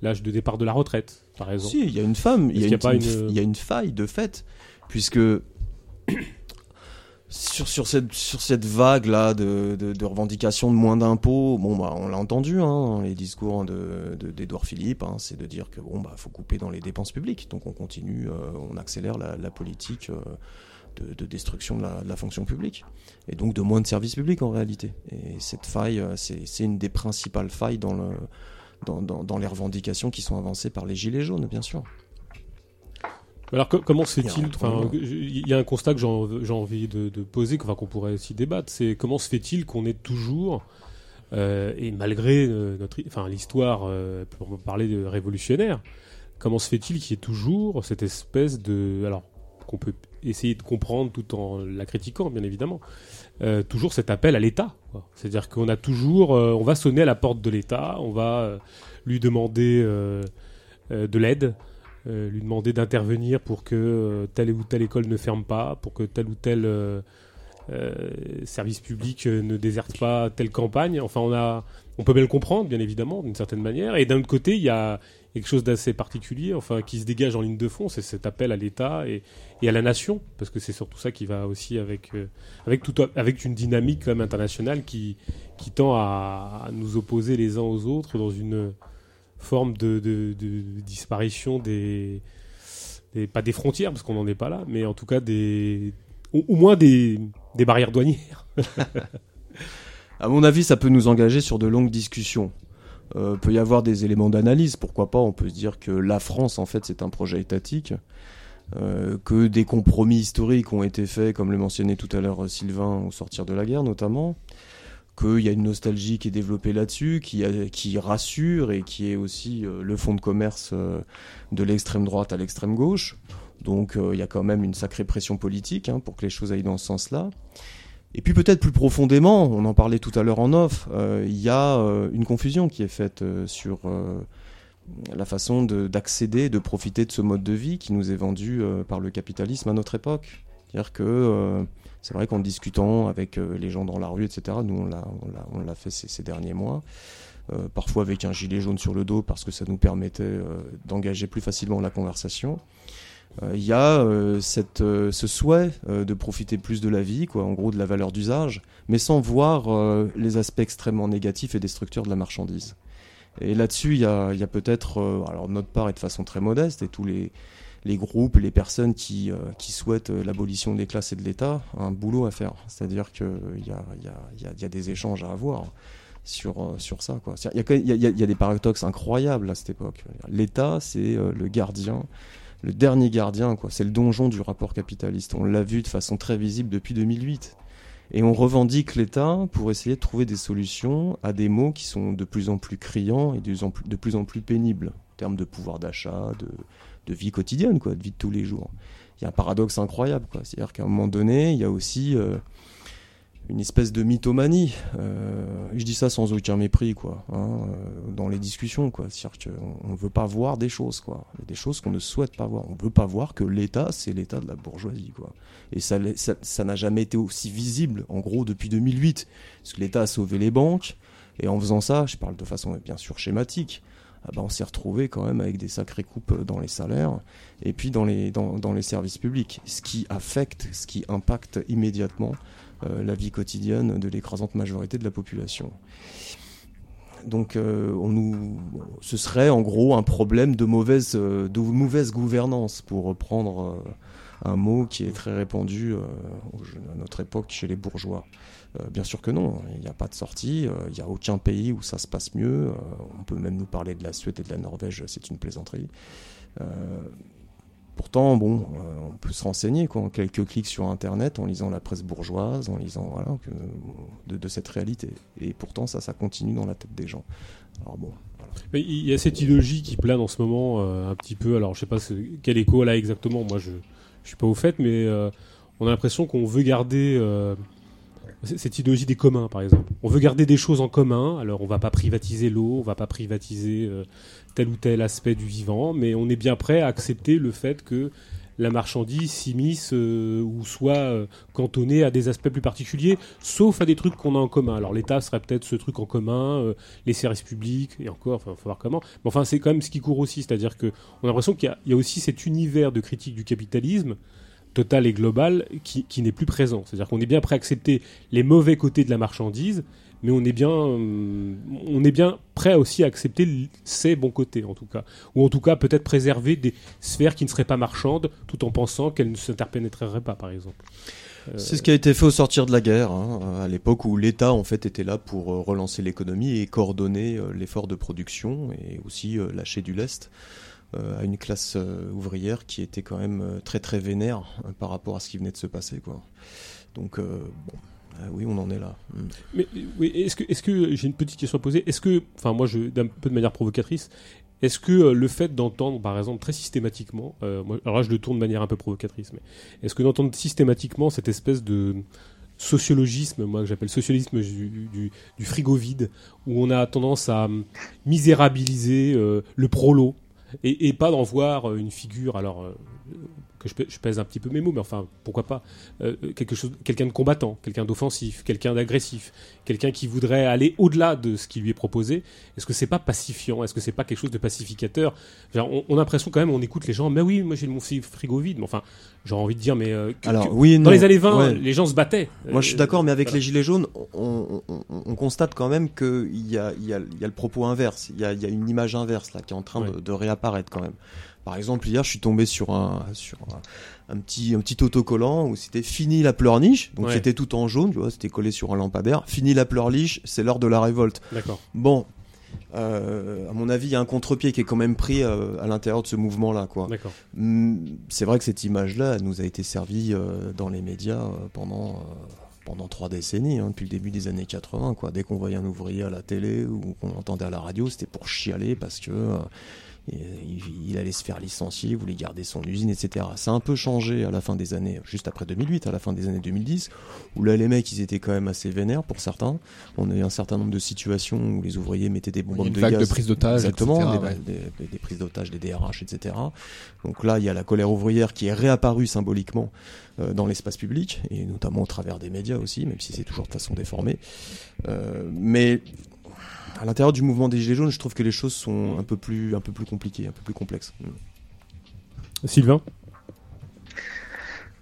l'âge de départ de la retraite, Si, il y a une femme, il y, a une, y y a faille de fait, puisque sur, sur, cette, sur cette vague-là de, de, de revendications de moins d'impôts, bon, bah, on l'a entendu, hein, les discours de, de, d'Edouard Philippe, hein, c'est de dire que bon, bah, faut couper dans les dépenses publiques, donc on continue, euh, on accélère la, la politique euh, de, de destruction de la, de la fonction publique, et donc de moins de services publics en réalité. Et cette faille, euh, c'est une des principales failles dans le dans, dans, dans les revendications qui sont avancées par les Gilets jaunes, bien sûr. Alors co- comment se fait-il que- Il y a un constat que j'ai env- j'ai envie de, de poser, qu'on pourrait aussi débattre, c'est comment se fait-il qu'on est toujours, euh, et malgré euh, notre, enfin l'histoire, euh, pour parler de révolutionnaire, comment se fait-il qu'il y ait toujours cette espèce de, alors qu'on peut essayer de comprendre tout en la critiquant, bien évidemment, euh, toujours cet appel à l'État. C'est-à-dire qu'on a toujours, euh, on va sonner à la porte de l'État, on va euh, lui demander de l'aide, lui demander d'intervenir pour que telle ou telle école ne ferme pas, pour que tel ou tel service public ne déserte pas telle campagne. Enfin, on on peut bien le comprendre, bien évidemment, d'une certaine manière. Et d'un autre côté, il y a quelque chose d'assez particulier, enfin, qui se dégage en ligne de fond, c'est cet appel à l'État et, à la nation, parce que c'est surtout ça qui va aussi avec, euh, avec une dynamique quand même internationale qui, tend à, nous opposer les uns aux autres dans une forme de, disparition des, pas des frontières parce qu'on n'en est pas là, mais en tout cas des, au, au moins des, des barrières douanières. À mon avis, ça peut nous engager sur de longues discussions. Euh, peut y avoir des éléments d'analyse, pourquoi pas. On peut se dire que la France, en fait, c'est un projet étatique, euh, que des compromis historiques ont été faits, comme le mentionnait tout à l'heure euh, Sylvain, au sortir de la guerre notamment, qu'il y a une nostalgie qui est développée là-dessus, qui, rassure et qui est aussi le fond de commerce de l'extrême droite à l'extrême gauche. Donc il y a quand même une sacrée pression politique hein, pour que les choses aillent dans ce sens-là. Et puis peut-être plus profondément, on en parlait tout à l'heure en off, euh, il y a euh, une confusion qui est faite euh, sur la façon de- d'accéder, de, profiter de ce mode de vie qui nous est vendu par le capitalisme à notre époque. C'est vrai qu'en discutant avec les gens dans la rue, etc., nous on l'a, fait ces, derniers mois, parfois avec un gilet jaune sur le dos parce que ça nous permettait d'engager plus facilement la conversation. Euh, Il y a euh, cette, euh, ce souhait euh, de profiter plus de la vie, quoi, en gros de la valeur d'usage, mais sans voir euh, les aspects extrêmement négatifs et destructeurs de la marchandise. Et là-dessus, il y a, y a peut-être, euh, alors notre part et de façon très modeste, et tous les, les groupes, les personnes qui, euh, qui souhaitent euh, l'abolition des classes et de l'État, un boulot à faire. C'est-à-dire qu'il y a, y, a, y, y a des échanges à avoir sur, euh, sur ça. Il y, a des paradoxes incroyables à cette époque. L'État, c'est euh, le gardien le dernier gardien, quoi. C'est le donjon du rapport capitaliste. On l'a vu de façon très visible depuis 2008. Et on revendique l'État pour essayer de trouver des solutions à des maux qui sont de plus en plus criants et de plus en plus, pénibles en termes de pouvoir d'achat, de, de vie quotidienne, quoi, de vie de tous les jours. Il y a un paradoxe incroyable, quoi. C'est-à-dire qu'à un moment donné, il y a aussi euh, une espèce de mythomanie. Euh, je dis ça sans aucun mépris, quoi, hein, euh, dans les discussions, quoi. C'est-à-dire qu'on ne veut pas voir des choses, quoi. Des choses qu'on ne souhaite pas voir. On ne veut pas voir que l'État, c'est l'État de la bourgeoisie, quoi. Et ça, ça, ça n'a jamais été aussi visible, en gros, depuis 2008, parce que l'État a sauvé les banques, et en faisant ça, je parle de façon bien sûr schématique. Ah ben, on s'est retrouvé quand même avec des sacrées coupes dans les salaires et puis dans les, dans, dans les services publics, ce qui affecte, ce qui impacte immédiatement euh, la vie quotidienne de l'écrasante majorité de la population. Donc, euh, on nous, ce serait en gros un problème de mauvaise, euh, de mauvaise gouvernance, pour reprendre un mot qui est très répandu à notre époque chez les bourgeois. bien sûr que non, il n'y a pas de sortie, il n'y a aucun pays où ça se passe mieux. on peut même nous parler de la Suède et de la Norvège, c'est une plaisanterie. Pourtant, bon, euh, on peut se renseigner quoi, en quelques clics sur Internet, en lisant la presse bourgeoise, en lisant voilà, de, cette réalité. Et pourtant, ça, ça continue dans la tête des gens. Alors bon. Il y a cette idéologie qui plane en ce moment euh, un petit peu. Alors, je sais pas quel écho a exactement. Moi, je, je suis pas au fait, mais euh, on a l'impression qu'on veut garder cette idéologie des communs, par exemple. On veut garder des choses en commun. Alors, on va pas privatiser l'eau, on va pas privatiser tel ou tel aspect du vivant, mais on est bien prêt à accepter le fait que la marchandise s'immisce euh, ou soit euh, cantonnée à des aspects plus particuliers, sauf à des trucs qu'on a en commun. Alors l'État serait peut-être ce truc en commun, euh, les services publics, et encore, il faut voir comment. Mais enfin, c'est quand même ce qui court aussi, c'est-à-dire qu'on a l'impression qu'il y, y, a aussi cet univers de critique du capitalisme total et global qui, qui n'est plus présent. C'est-à-dire qu'on est bien prêt à accepter les mauvais côtés de la marchandise, mais on est bien, euh, on est bien prêt aussi à accepter ses bons côtés, en tout cas. Ou en tout cas, peut-être préserver des sphères qui ne seraient pas marchandes, tout en pensant qu'elles ne s'interpénétreraient pas, par exemple. Euh... C'est ce qui a été fait au sortir de la guerre, hein, à l'époque où l'État en fait était là pour euh, relancer l'économie et coordonner l'effort de production et aussi lâcher du lest à une classe ouvrière qui était quand même très très vénère par rapport à ce qui venait de se passer, quoi. Donc bon. Ah oui, on en est là. Mm. Mais est-ce que, est-ce que j'ai une petite question à poser Est-ce que, enfin moi, d'un peu de manière provocatrice, est-ce que euh, le fait d'entendre, par exemple, très systématiquement, euh, moi, alors là je le tourne de manière un peu provocatrice, mais est-ce que d'entendre systématiquement cette espèce de sociologisme, moi que j'appelle socialisme du, frigo vide, où on a tendance à misérabiliser euh, le prolo et, et pas d'en voir une figure, alors euh, que je, je, pèse un petit peu mes mots, mais enfin, pourquoi pas euh, quelque chose, quelqu'un de combattant, quelqu'un d'offensif, quelqu'un d'agressif, quelqu'un qui voudrait aller au-delà de ce qui lui est proposé. Est-ce que c'est pas pacifiant? Est-ce que c'est pas quelque chose de pacificateur? Genre, on, on, a l'impression quand même, on écoute les gens, mais oui, moi j'ai mon frigo vide, mais enfin, j'ai envie de dire, mais euh, que, Alors, que, oui, dans les années 20, ouais. les gens se battaient. Moi, je suis d'accord, mais avec voilà. les gilets jaunes, on, on, on constate quand même qu'il y a, il y, a, y a le propos inverse. Il y a, y a une image inverse là qui est en train ouais. de, de réapparaître quand même. Par exemple, hier, je suis tombé sur un, sur un, un petit, un petit autocollant où c'était fini la pleurniche. Donc, ouais. c'était tout en jaune, tu vois, c'était collé sur un lampadaire. Fini la pleurniche, c'est l'heure de la révolte. D'accord. Bon. Euh, à mon avis, il y a un contre-pied qui est quand même pris euh, à l'intérieur de ce mouvement-là, quoi. D'accord. C'est vrai que cette image-là, elle nous a été servie euh, dans les médias pendant pendant trois décennies, hein, depuis le début des années 80. Quoi. Dès qu'on voyait un ouvrier à la télé ou qu'on entendait à la radio, c'était pour chialer parce que il, il, allait se faire licencier, il voulait garder son usine, etc. Ça a un peu changé à la fin des années, juste après 2008, à la fin des années 2010, où là les mecs ils étaient quand même assez vénères pour certains. On a eu un certain nombre de situations où les ouvriers mettaient des bombes de vague gaz. de prise d'otages, exactement, etc., des, ouais. des, des, prises d'otages, des DRH, etc. Donc là il y a la colère ouvrière qui est réapparue symboliquement euh, dans l'espace public et notamment au travers des médias aussi, même si c'est toujours de façon déformée. Euh, mais à l'intérieur du mouvement des Gilets jaunes, je trouve que les choses sont un peu plus, un peu plus compliquées, un peu plus complexes. Sylvain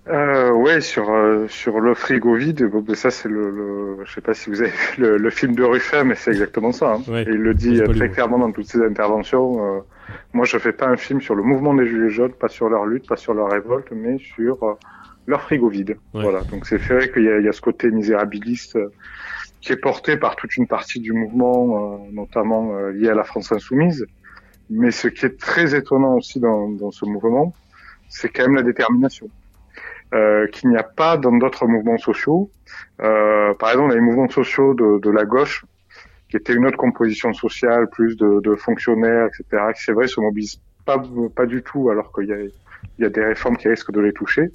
euh, ouais, sur euh, sur le frigo vide, bon, ben ça c'est le, le, je sais pas si vous avez vu le, le film de Ruffin, mais c'est exactement ça. Hein. Ouais, Et il le dit très clairement dans toutes ses interventions. Euh, moi, je fais pas un film sur le mouvement des gilets jaunes, pas sur leur lutte, pas sur leur révolte, mais sur euh, leur frigo vide. Ouais. Voilà. Donc c'est vrai qu'il y, y a, ce côté misérabiliste euh, qui est porté par toute une partie du mouvement, euh, notamment lié à la France insoumise. Mais ce qui est très étonnant aussi dans, dans ce mouvement, c'est quand même la détermination euh, qu'il n'y a pas dans d'autres mouvements sociaux. Euh, par exemple, les mouvements sociaux de, de, la gauche, qui étaient une autre composition sociale, plus de, de fonctionnaires, etc., qui c'est vrai se mobilisent pas pas du tout, alors qu'il y a il y a des réformes qui risquent de les toucher.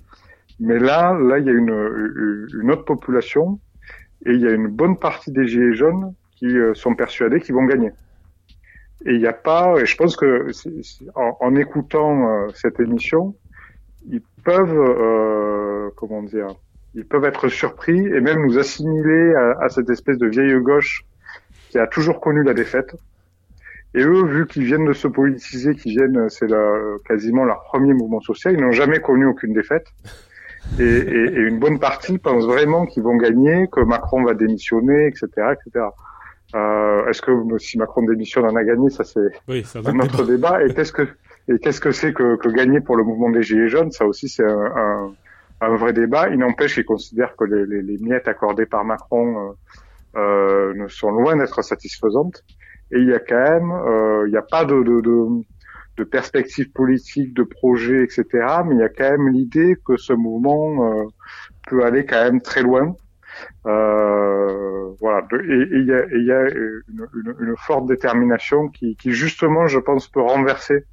Mais là, là, il y a une une autre population et il y a une bonne partie des gilets jaunes qui euh, sont persuadés qu'ils vont gagner. Et il n'y a pas, et je pense que en, écoutant euh, cette émission, ils peuvent, euh, comment dire, ils peuvent être surpris et même nous assimiler à, à cette espèce de vieille gauche qui a toujours connu la défaite. Et eux, vu qu'ils viennent de se politiser, qu'ils viennent, c'est quasiment leur premier mouvement social, ils n'ont jamais connu aucune défaite. Et, et, et une bonne partie pense vraiment qu'ils vont gagner, que Macron va démissionner, etc., etc. Euh, Est-ce que si Macron démissionne, on a gagné Ça, c'est Oui, un autre débat. Et qu'est-ce que et qu'est-ce que c'est que, que gagner pour le mouvement des Gilets jaunes? Ça aussi, c'est un, un, un vrai débat. Il n'empêche qu'ils considèrent que les, les, les miettes accordées par Macron euh, euh, ne sont loin d'être satisfaisantes. Et il y a quand même, euh, il n'y a pas de, de, de, de perspective politique, de projet, etc. Mais il y a quand même l'idée que ce mouvement euh, peut aller quand même très loin. Euh, voilà. Et il y y a une, une, une forte détermination qui, qui justement, je pense, peut renverser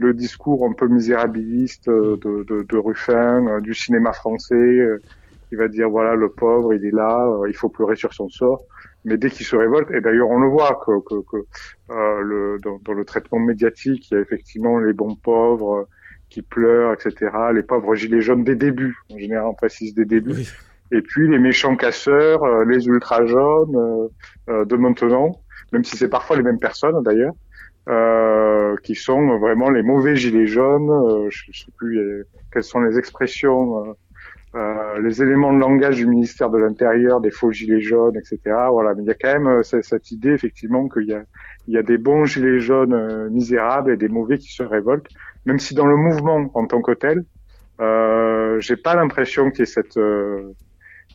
le discours un peu misérabiliste euh, de, de, de Ruffin, euh, du cinéma français, euh, qui va dire voilà le pauvre, il est là, il faut pleurer sur son sort. Mais dès qu'il se révolte, et d'ailleurs on le voit que, que, que euh, le, dans, dans le traitement médiatique, il y a effectivement les bons pauvres euh, qui pleurent, etc. Les pauvres gilets jaunes des débuts, en général on précise des débuts. Oui. Et puis les méchants casseurs, euh, les ultra jaunes euh, euh, de maintenant, même si c'est parfois les mêmes personnes d'ailleurs, euh, qui sont vraiment les mauvais gilets jaunes. euh, je, je sais plus quelles sont les expressions, les éléments de langage du ministère de l'Intérieur, des faux gilets jaunes, etc. Voilà, mais il y a quand même euh, cette, idée effectivement qu'il y a, il y a des bons gilets jaunes euh, misérables et des mauvais qui se révoltent, même si dans le mouvement en tant que tel, euh, j'ai pas l'impression qu'il y ait cette euh,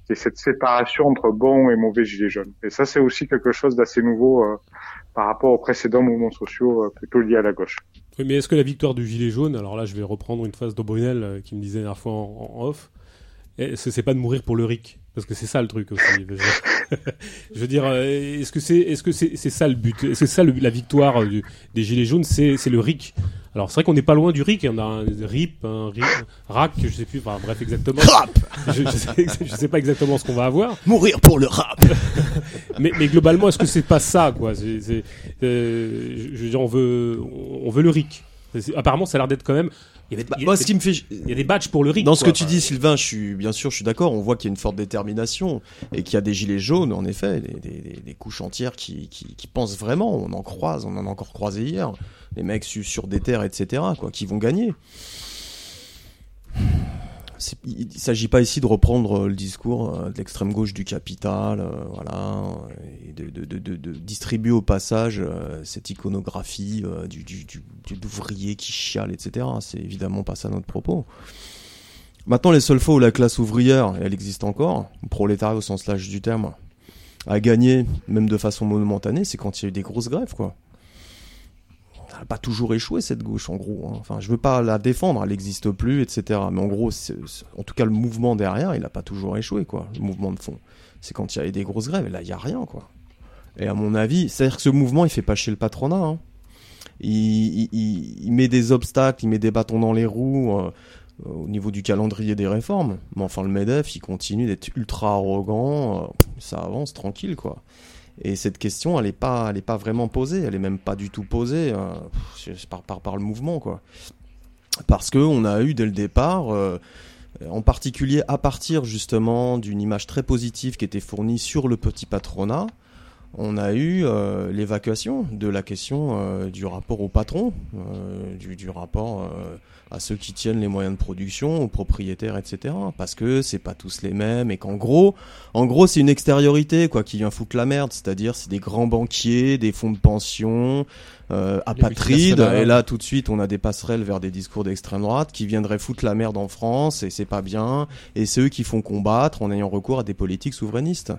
qu'il cette séparation entre bons et mauvais gilets jaunes. Et ça, c'est aussi quelque chose d'assez nouveau euh, par rapport aux précédents mouvements sociaux euh, plutôt liés à la gauche. Oui, mais est-ce que la victoire du gilet jaune, alors là je vais reprendre une phrase d'Aubrenel euh, qui me disait la dernière fois en, off, c'est pas de mourir pour le RIC Parce que c'est ça le truc aussi. je veux dire. euh, est-ce que c'est est-ce que c'est ça le but? Est-ce que c'est ça le- la victoire euh, du- des gilets jaunes? C'est le RIC. Alors c'est vrai qu'on n'est pas loin du RIC. On a un RIP, un, RIP, un RAC, je sais plus. Enfin bref, exactement. Je, je, sais, je sais pas exactement ce qu'on va avoir. Mourir pour le rap Mais, mais globalement, est-ce que c'est pas ça, quoi? C'est, c'est, euh, je, veux dire, on veut, on veut le RIC. Apparemment, ça a l'air d'être quand même. Il y, avait, Bah, il Moi, ce qui me fait. il y a des badges pour le RIC. Dans ce quoi. que tu dis, Sylvain, je suis bien sûr, je suis d'accord. On voit qu'il y a une forte détermination et qu'il y a des gilets jaunes, en effet, des, des- des- couches entières qui, qui, qui pensent vraiment. On en croise, on en a encore croisé hier. Les mecs su- sur des terres, etc., quoi, qui vont gagner. Il ne s'agit pas ici de reprendre euh, le discours euh, de l'extrême gauche du capital, euh, voilà, et de, de, de, de- de distribuer au passage cette iconographie euh, du, du, du, du- d'ouvrier qui chiale, etc. C'est évidemment pas ça notre propos. Maintenant, les seules fois où la classe ouvrière, et elle existe encore, prolétariat au sens large du terme, a gagné, même de façon momentanée, c'est quand il y a eu des grosses grèves, quoi. Elle n'a pas toujours échoué, cette gauche, en gros. hein. Enfin, je veux pas la défendre, elle n'existe plus, etc. Mais en gros, en tout cas, le mouvement derrière, il n'a pas toujours échoué, quoi. Le mouvement de fond. C'est quand il y a des grosses grèves, et là, il n'y a rien, quoi. Et à mon avis, c'est-à-dire que ce mouvement, il fait pas chier le patronat, hein. Il- il met des obstacles, il met des bâtons dans les roues euh, euh, au niveau du calendrier des réformes. Mais enfin, le MEDEF, il continue d'être ultra arrogant. euh, ça avance tranquille, quoi. Et cette question, elle est pas, vraiment posée. Elle est même pas du tout posée c'est par, le mouvement, quoi. Parce que on a eu dès le départ, euh, en particulier à partir justement d'une image très positive qui était fournie sur le petit patronat, on a eu euh, l'évacuation de la question euh, du rapport au patron, euh, du, du rapport euh, à ceux qui tiennent les moyens de production, aux propriétaires, etc. Parce que c'est pas tous les mêmes et qu'en gros, en gros, c'est une extériorité quoi qui vient foutre la merde. C'est-à-dire, c'est des grands banquiers, des fonds de pension, euh, apatrides. Et là, tout de suite, on a des passerelles vers des discours d'extrême droite qui viendraient foutre la merde en France et c'est pas bien. Et c'est eux qui font combattre en ayant recours à des politiques souverainistes.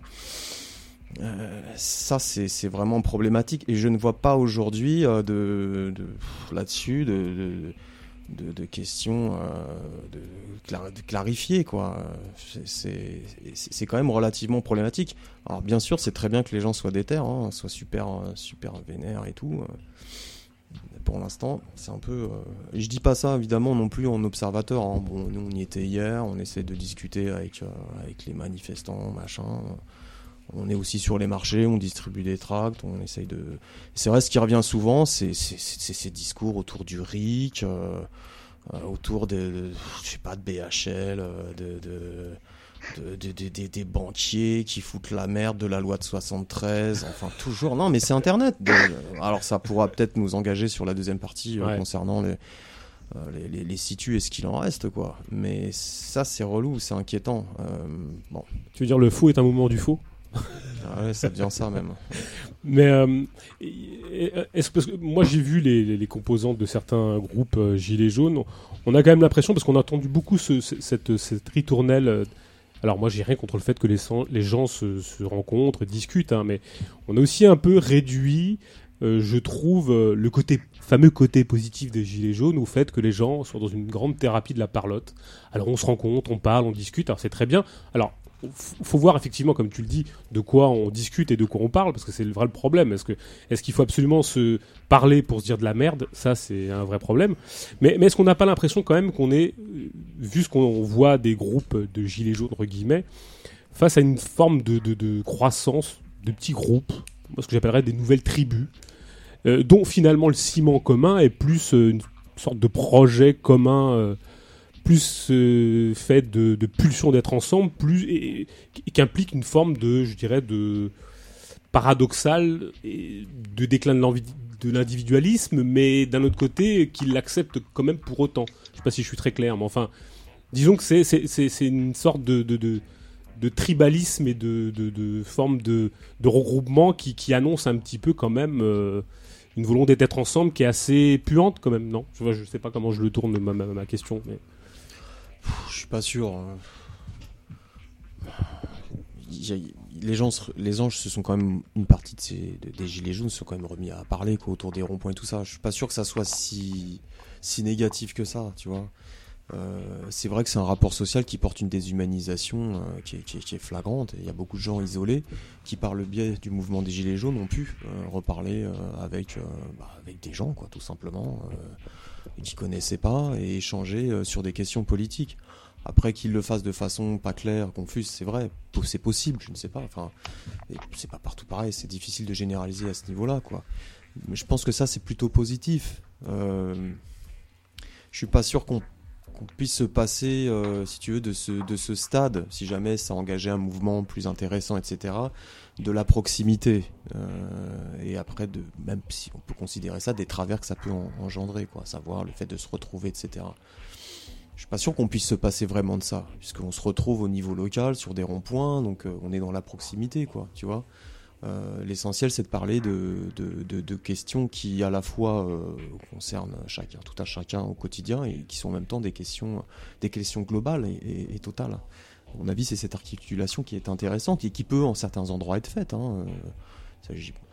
Ça, c'est vraiment problématique. Et je ne vois pas aujourd'hui euh, de, là-dessus de, questions euh, de, cla- de clarifier. quoi. C'est- quand même relativement problématique. Alors, bien sûr, c'est très bien que les gens soient déter, hein, soient super, super vénères et tout. euh. Pour l'instant, c'est un peu. je dis pas ça évidemment non plus en observateur. hein. Bon, nous on y était hier, on essaie de discuter avec, avec les manifestants, machin. On est aussi sur les marchés, on distribue des tracts, on essaye de. C'est vrai, ce qui revient souvent, c'est ces discours autour du RIC, euh, euh, autour de, de- je sais pas, de BHL, euh, de, de, de- de- de- de- des banquiers qui foutent la merde de la loi de 73. Enfin, toujours. Non, mais c'est Internet. Alors, ça pourra peut-être nous engager sur la deuxième partie Ouais. concernant les. euh, les, les, les situs et ce qu'il en reste quoi mais ça c'est relou c'est inquiétant Euh, bon Tu veux dire le faux est un moment du faux? Ah ouais, ça devient ça même Mais euh, est-ce parce que moi j'ai vu les, composantes de certains groupes euh, gilets jaunes, on a quand même l'impression parce qu'on a entendu beaucoup ce- ce- cette, ritournelle. euh, alors moi j'ai rien contre le fait que les, gens se, rencontrent, discutent, hein, mais on a aussi un peu réduit, je trouve, le fameux côté positif des gilets jaunes au fait que les gens sont dans une grande thérapie de la parlotte. Alors on se rencontre, on parle, on discute, alors c'est très bien. Alors faut voir effectivement, comme tu le dis, de quoi on discute et de quoi on parle, parce que c'est le vrai problème. Est-ce que est-ce qu'il faut absolument se parler pour se dire de la merde? Ça, c'est un vrai problème. Mais, est-ce qu'on n'a pas l'impression quand même qu'on est, euh, vu ce qu'on voit des groupes de gilets jaunes, entre guillemets, face à une forme de, de, croissance de petits groupes, ce que j'appellerais des nouvelles tribus, euh, dont finalement le ciment commun est plus euh, une sorte de projet commun, plus euh, fait de, de pulsion d'être ensemble, plus et, et qui implique une forme de, je dirais, de paradoxal de déclin de l'envi- de l'individualisme, mais d'un autre côté, qu'il l'accepte quand même pour autant. Je sais pas si je suis très clair, mais enfin, disons que c'est une sorte de, tribalisme et de, forme de, regroupement qui, annonce un petit peu quand même euh, une volonté d'être ensemble qui est assez puante quand même, non? Je, je sais pas comment je le tourne ma, question, je suis pas sûr hein. Les gens les anges se sont quand même une partie de ces, de- des gilets jaunes se sont quand même remis à parler quoi, autour des ronds-points et tout ça je suis pas sûr que ça soit si si négatif que ça tu vois Euh, c'est vrai que c'est un rapport social qui porte une déshumanisation euh, qui, est, flagrante. Il y a beaucoup de gens isolés qui, par le biais du mouvement des Gilets jaunes, ont pu euh, reparler avec, bah, avec des gens, quoi, tout simplement, euh, et qui connaissaient pas, et échanger euh, sur des questions politiques. Après qu'ils le fassent de façon pas claire, confuse, c'est vrai, c'est possible, je ne sais pas. Enfin, c'est pas partout pareil, c'est difficile de généraliser à ce niveau-là, quoi. Mais je pense que ça, c'est plutôt positif. Euh, je suis pas sûr qu'on qu'on puisse se passer, euh, si tu veux, de ce, de ce stade, si jamais ça engageait un mouvement plus intéressant, etc., de la proximité. Euh, et après, de, même si on peut considérer ça, des travers que ça peut en- engendrer, quoi, savoir le fait de se retrouver, etc. Je suis pas sûr qu'on puisse se passer vraiment de ça, puisqu'on se retrouve au niveau local, sur des ronds-points, donc euh, on est dans la proximité, quoi, tu vois. Euh, L'essentiel, c'est de parler de, questions qui, à la fois, euh, concernent chacun, tout à chacun au quotidien et qui sont en même temps des questions, globales et, totales. À mon avis, c'est cette articulation qui est intéressante et qui peut, en certains endroits, être faite. hein.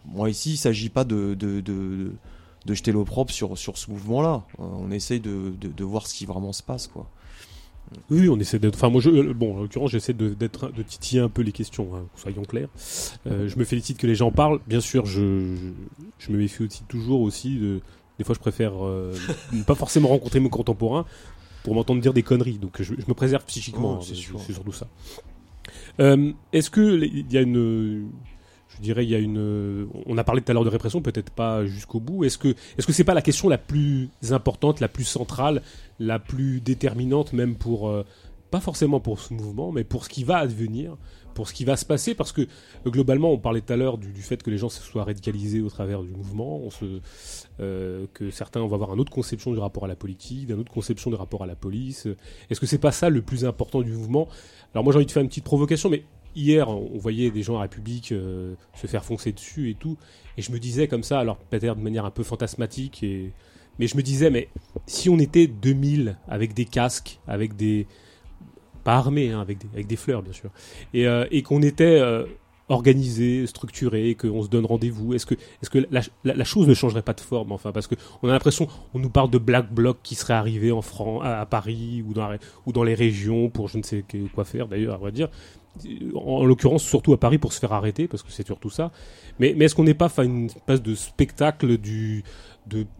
Moi, ici, il ne s'agit pas de, jeter l'opprobre sur, sur ce mouvement-là. Euh, on essaye de, voir ce qui vraiment se passe. Oui, on essaie d'être. Enfin, moi, je, euh, bon, en l'occurrence, j'essaie de, d'être, de titiller un peu les questions, hein, soyons clairs. Euh, je me félicite que les gens parlent. Bien sûr, je, je, je me méfie aussi toujours aussi. De, des fois, je préfère euh, ne pas forcément rencontrer mes contemporains pour m'entendre dire des conneries. Donc, je, je me préserve psychiquement. Oh, c'est hein, sûr. c'est surtout ça. Est-ce que il y a une je dirais, il y a une. On a parlé tout à l'heure de répression, peut-être pas jusqu'au bout. Est-ce que, est-ce que c'est pas la question la plus importante, la plus centrale, la plus déterminante, même pour, euh, pas forcément pour ce mouvement, mais pour ce qui va advenir, pour ce qui va se passer, parce que euh, globalement, on parlait tout à l'heure du, fait que les gens se soient radicalisés au travers du mouvement, euh, que certains vont avoir une autre conception du rapport à la politique, d'une autre conception du rapport à la police. Est-ce que c'est pas ça le plus important du mouvement? Alors moi, j'ai envie de faire une petite provocation, mais hier, on voyait des gens à République euh, se faire foncer dessus et tout, et je me disais comme ça, alors peut-être de manière un peu fantasmatique, et... mais je me disais, mais si on était 2000 avec des casques, avec des... pas armés, hein, avec, des... avec des fleurs bien sûr, et, euh, et qu'on était euh, organisé, structuré, qu'on se donne rendez-vous, est-ce que, est-ce que la, chose ne changerait pas de forme, enfin, parce que on a l'impression, on nous parle de Black Bloc qui serait arrivé en France, à, à Paris ou dans, ou dans les régions pour je ne sais quoi faire d'ailleurs, à vrai dire en l'occurrence surtout à Paris pour se faire arrêter parce que c'est surtout ça mais, est-ce qu'on n'est pas face à une espèce de spectacle du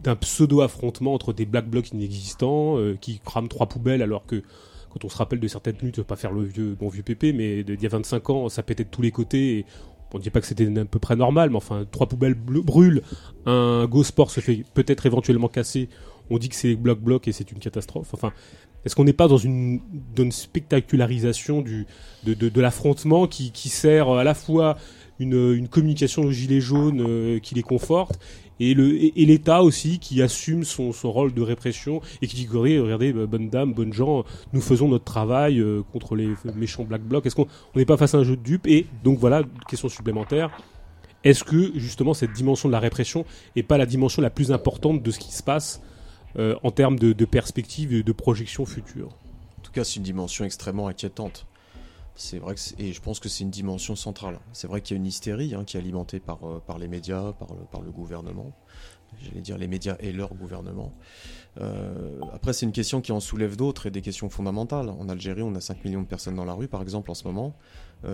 d'un pseudo affrontement entre des black blocs inexistants euh, qui crament trois poubelles alors que quand on se rappelle de certaines luttes, pas faire le vieux, bon vieux pépé, mais d'il y a 25 ans, ça pétait de tous les côtés. Et on dit pas que c'était à peu près normal, mais enfin, trois poubelles brûlent, un Go Sport se fait peut-être éventuellement casser. On dit que c'est bloc-bloc et c'est une catastrophe. Enfin, est-ce qu'on n'est pas dans une, une spectacularisation du, de, de, l'affrontement qui, qui sert à la fois une, une communication aux gilets jaunes euh, qui les conforte et le et, l'État aussi qui assume son, son rôle de répression et qui dit regardez bonne dame bonne gens nous faisons notre travail euh, contre les méchants black blocs. Est-ce qu'on n'est pas face à un jeu de dupes? Et donc voilà question supplémentaire. Est-ce que justement cette dimension de la répression est pas la dimension la plus importante de ce qui se passe euh, en termes de, de perspective et de projection future En tout cas, c'est une dimension extrêmement inquiétante. C'est vrai que et je pense que c'est une dimension centrale. C'est vrai qu'il y a une hystérie hein, qui est alimentée par, euh, par les médias, par le, par le gouvernement. J'allais dire les médias et leur gouvernement. Euh, après, c'est une question qui en soulève d'autres et des questions fondamentales. En Algérie, on a 5 millions de personnes dans la rue, par exemple, en ce moment.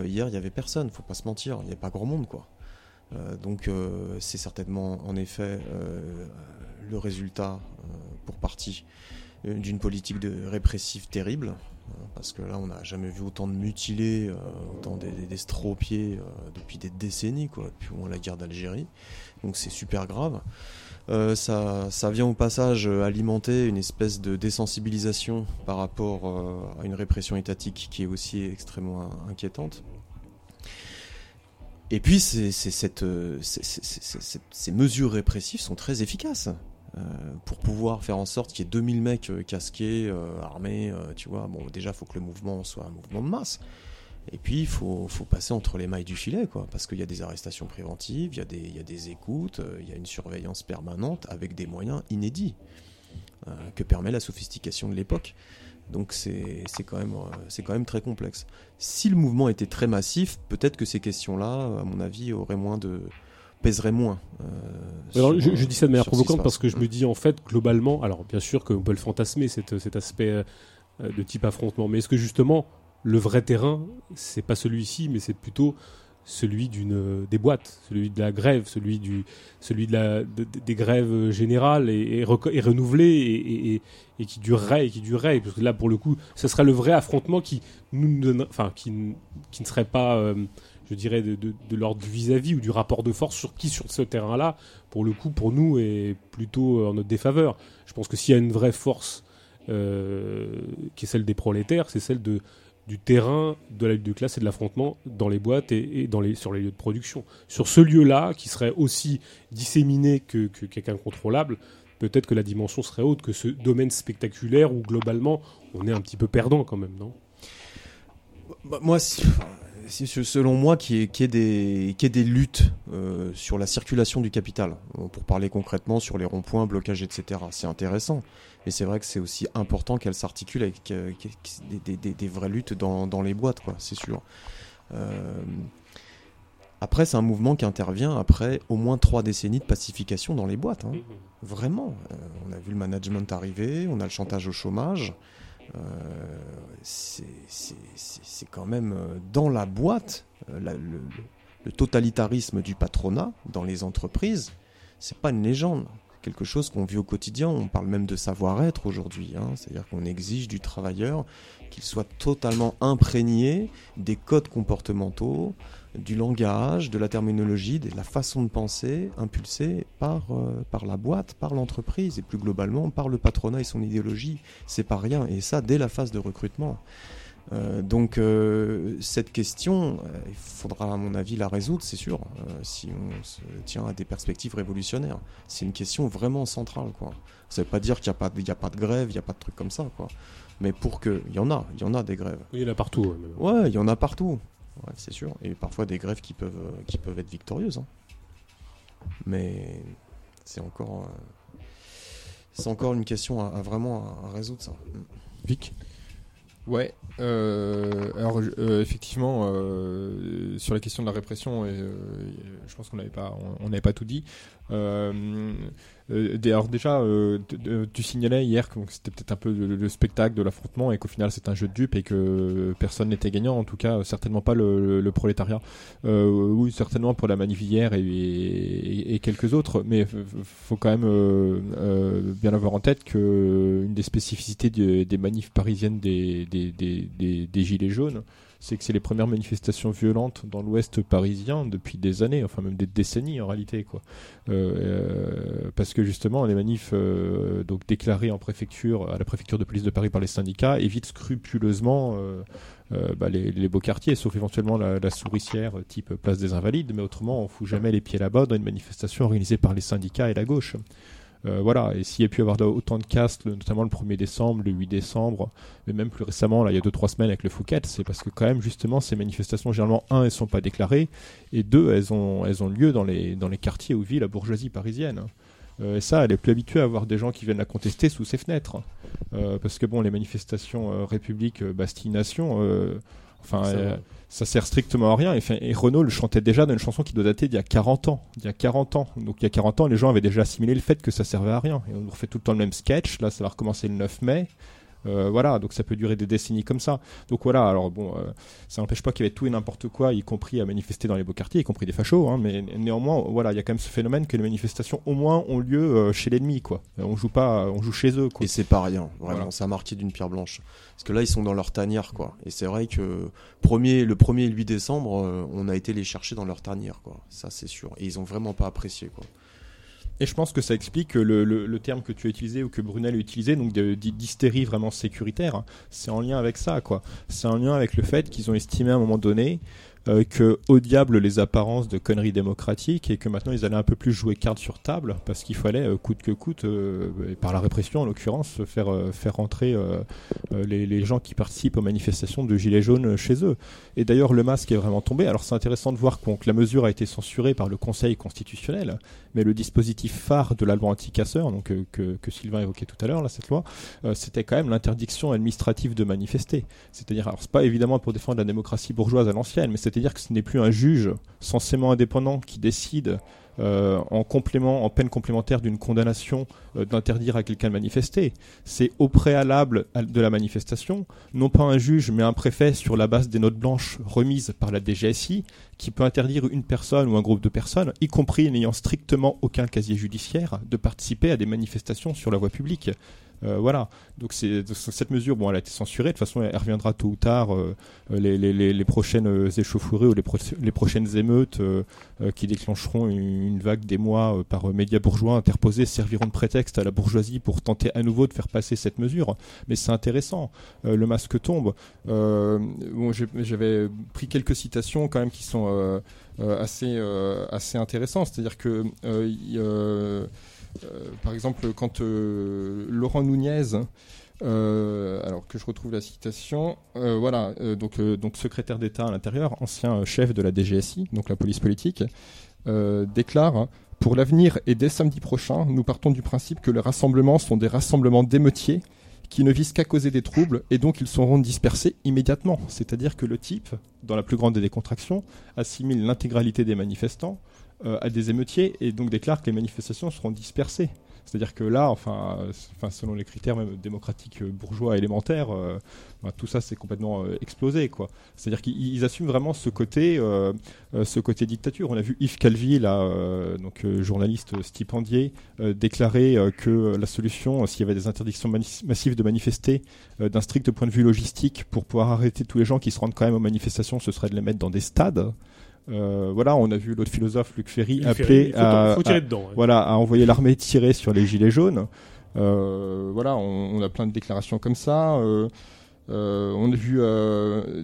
Hier, il y avait personne, faut pas se mentir. Il n'y avait pas grand monde, quoi. Euh, donc, euh, c'est certainement, en effet, euh, le résultat, pour partie, d'une politique de répressive terrible parce que là on n'a jamais vu autant de mutilés, autant d'estropiés depuis des décennies, quoi, depuis la guerre d'Algérie. Donc c'est super grave. Ça, ça vient au passage alimenter une espèce de désensibilisation par rapport à une répression étatique qui est aussi extrêmement inquiétante. Et puis c'est, cette, ces mesures répressives sont très efficaces. Euh, pour pouvoir faire en sorte qu'il y ait 2000 mecs euh, casqués, euh, armés, tu vois. Bon, déjà, il faut que le mouvement soit un mouvement de masse. Et puis, il faut, passer entre les mailles du filet, quoi, parce qu'il y a des arrestations préventives, il y a des écoutes, il y a une surveillance permanente avec des moyens inédits que permet la sophistication de l'époque. Donc c'est quand, même, c'est quand même très complexe. Si le mouvement était très massif, peut-être que ces questions-là, à mon avis, auraient moins de, pèserait moins. Euh, alors, je, je, dis ça de manière provocante parce que je me dis en fait globalement, alors bien sûr qu'on peut le fantasmer cet, cet aspect euh, de type affrontement, mais est-ce que justement le vrai terrain, c'est pas celui-ci, mais c'est plutôt celui d'une des boîtes, celui de la grève, celui du celui de la de, des grèves générales et, et, et et, et, qui durerait et qui durerait parce que là pour le coup, ce serait le vrai affrontement qui nous enfin qui qui ne serait pas euh, je dirais, de, de, l'ordre du vis-à-vis ou du rapport de force sur qui, sur ce terrain-là, pour le coup, pour nous, est plutôt en notre défaveur. Je pense que s'il y a une vraie force euh, qui est celle des prolétaires, c'est celle de, du terrain de la lutte de classe et de l'affrontement dans les boîtes et, dans les, sur les lieux de production. Sur ce lieu-là, qui serait aussi disséminé que, que quelqu'un contrôlable, peut-être que la dimension serait haute que ce domaine spectaculaire où globalement on est un petit peu perdant quand même, non? Bah, Moi, selon moi, qu'il y, qu ait, des, qu ait des luttes euh, sur la circulation du capital, pour parler concrètement sur les ronds-points, blocages, etc. C'est intéressant, mais c'est vrai que c'est aussi important qu'elle s'articule avec euh, des, des, des, vraies luttes dans, dans les boîtes, quoi, c'est sûr. Euh, après, c'est un mouvement qui intervient après au moins trois décennies de pacification dans les boîtes. Hein. Vraiment. Euh, on a vu le management arriver, on a le chantage au chômage. Euh, c'est quand même euh, dans la boîte euh, le, totalitarisme du patronat dans les entreprises. C'est pas une légende, quelque chose qu'on vit au quotidien. On parle même de savoir-être aujourd'hui. Hein. C'est-à-dire qu'on exige du travailleur qu'il soit totalement imprégné des codes comportementaux, du langage, de la terminologie, de la façon de penser impulsée par, euh, par la boîte, par l'entreprise et plus globalement par le patronat et son idéologie. C'est pas rien. Et ça dès la phase de recrutement. Euh, donc euh, cette question, il faudra à mon avis la résoudre, c'est sûr, si on se tient à des perspectives révolutionnaires. C'est une question vraiment centrale. Quoi. Ça ne veut pas dire qu'il n'y a, a, pas de grève, il n'y a pas de trucs comme ça. Quoi. Mais pour que... Il y en a, il y en a des grèves. Oui, il y en a partout. Ouais, ouais il y en a partout. Ouais, c'est sûr. Et parfois des grèves qui peuvent, qui peuvent être victorieuses. Hein. Mais c'est encore, euh, c'est encore une question à, à vraiment à, à, résoudre ça. Vic? Ouais, euh, alors euh, effectivement, euh, sur la question de la répression, je pense qu'on n'avait pas, on n'avait pas tout dit. Euh, dé- alors déjà, euh, euh, tu signalais hier que c'était peut-être un peu le, le spectacle de l'affrontement et qu'au final c'est un jeu de dupes et que personne n'était gagnant, en tout cas certainement pas le, le- prolétariat. Euh, oui, certainement pour la manif hier et, et- et quelques autres, mais faut quand même euh, euh, bien avoir en tête que une des spécificités de- des manifs parisiennes des, des, des, des Gilets jaunes, c'est que c'est les premières manifestations violentes dans l'Ouest parisien depuis des années, enfin même des décennies en réalité, quoi. Euh, euh, parce que justement, les manifs euh, donc déclarés en préfecture, à la préfecture de police de Paris par les syndicats, évitent scrupuleusement euh, euh, bah, les, beaux quartiers, sauf éventuellement la, la souricière type place des Invalides, mais autrement, on fout jamais les pieds là-bas dans une manifestation organisée par les syndicats et la gauche. Euh, voilà, et s'il y a pu avoir autant de castes, notamment le 1er décembre, le 8 décembre, mais même plus récemment, là, il y a 2-3 semaines avec le Fouquet, c'est parce que quand même, justement, ces manifestations, généralement, un, elles sont pas déclarées, et deux, elles ont, elles ont lieu dans les, dans les quartiers où vit la bourgeoisie parisienne. Euh, et ça, elle est plus habituée à voir des gens qui viennent la contester sous ses fenêtres. Euh, parce que bon, les manifestations République, Bastille, Nation, enfin, Ça euh, ça sert strictement à rien. Et, et Renault le chantait déjà dans une chanson qui doit dater d'il y a 40 ans. Il y a 40 ans. Donc il y a 40 ans, les gens avaient déjà assimilé le fait que ça servait à rien. Et on refait tout le temps le même sketch. Là, ça va recommencer le 9 mai. Euh, voilà, donc ça peut durer des décennies comme ça. Donc voilà, alors bon, euh, ça n'empêche pas qu'il y avait tout et n'importe quoi, y compris à manifester dans les beaux quartiers, y compris des fachos, hein, mais néanmoins, voilà, il y a quand même ce phénomène que les manifestations, au moins, ont lieu euh, chez l'ennemi, quoi. On joue pas, on joue chez eux, quoi. Et c'est pas rien, vraiment, Voilà. marqué d'une pierre blanche. Parce que là, ils sont dans leur tanière, quoi. Et c'est vrai que premier, le 1er et le 8 décembre, on a été les chercher dans leur tanière, quoi. Ça, c'est sûr. Et ils ont vraiment pas apprécié, quoi. Et je pense que ça explique que le, le, le terme que tu as utilisé ou que Brunel a utilisé, donc d'hystérie vraiment sécuritaire, c'est en lien avec ça, quoi. C'est en lien avec le fait qu'ils ont estimé à un moment donné euh, que au diable les apparences de conneries démocratiques et que maintenant ils allaient un peu plus jouer carte sur table parce qu'il fallait euh, coûte que coûte, euh, par la répression en l'occurrence, faire faire rentrer les, les gens qui participent aux manifestations de gilets jaunes chez eux. Et d'ailleurs le masque est vraiment tombé. Alors c'est intéressant de voir que la mesure a été censurée par le Conseil constitutionnel mais le dispositif phare de la loi anti-casseurs, donc que, Sylvain évoquait tout à l'heure, là, cette loi, c'était quand même l'interdiction administrative de manifester. C'est-à-dire, alors c'est pas évidemment pour défendre la démocratie bourgeoise à l'ancienne, mais c'est-à-dire que ce n'est plus un juge censément indépendant qui décide euh, en peine complémentaire d'une condamnation, euh, d'interdire à quelqu'un de manifester. C'est au préalable de la manifestation, non pas un juge, mais un préfet sur la base des notes blanches remises par la DGSI, qui peut interdire une personne ou un groupe de personnes, y compris n'ayant strictement aucun casier judiciaire, de participer à des manifestations sur la voie publique. Euh, voilà. Donc cette mesure, bon, elle a été censurée. De toute façon, elle reviendra tôt ou tard. euh, les, prochaines euh, échauffourées ou les, pro- les prochaines émeutes qui déclencheront une, vague des mois par médias bourgeois interposés serviront de prétexte à la bourgeoisie pour tenter à nouveau de faire passer cette mesure. Mais c'est intéressant. Le masque tombe. J'avais pris quelques citations quand même qui sont assez assez intéressantes. C'est-à-dire que par exemple, quand euh, Laurent Nunez, euh, alors que je retrouve la citation, euh, voilà, euh, donc, euh, secrétaire d'État à l'intérieur, ancien euh, chef de la DGSI, donc la police politique, euh, déclare hein, Pour l'avenir et dès samedi prochain, nous partons du principe que les rassemblements sont des rassemblements d'émeutiers qui ne visent qu'à causer des troubles et donc ils seront dispersés immédiatement. C'est-à-dire que le type, dans la plus grande des décontractions, assimile l'intégralité des manifestants euh, à des émeutiers et donc déclare que les manifestations seront dispersées. C'est-à-dire que là, enfin, euh, selon les critères même démocratiques euh, bourgeois élémentaires, euh, ben, tout ça c'est complètement euh, explosé, quoi. C'est-à-dire qu'ils ils assument vraiment ce côté, euh, euh, ce côté dictature. On a vu Yves Calvi, là, euh, donc euh, journaliste stipendié, euh, déclarer euh, que la solution, euh, s'il y avait des interdictions massives de manifester, euh, d'un strict point de vue logistique, pour pouvoir arrêter tous les gens qui se rendent quand même aux manifestations, ce serait de les mettre dans des stades. Euh, voilà, on a vu l'autre philosophe Luc Ferry appeler à, faut tirer à- dedans. ouais. voilà, à envoyer l'armée tirer sur les gilets jaunes. Euh, voilà, on, on a plein de déclarations comme ça. Euh, on a vu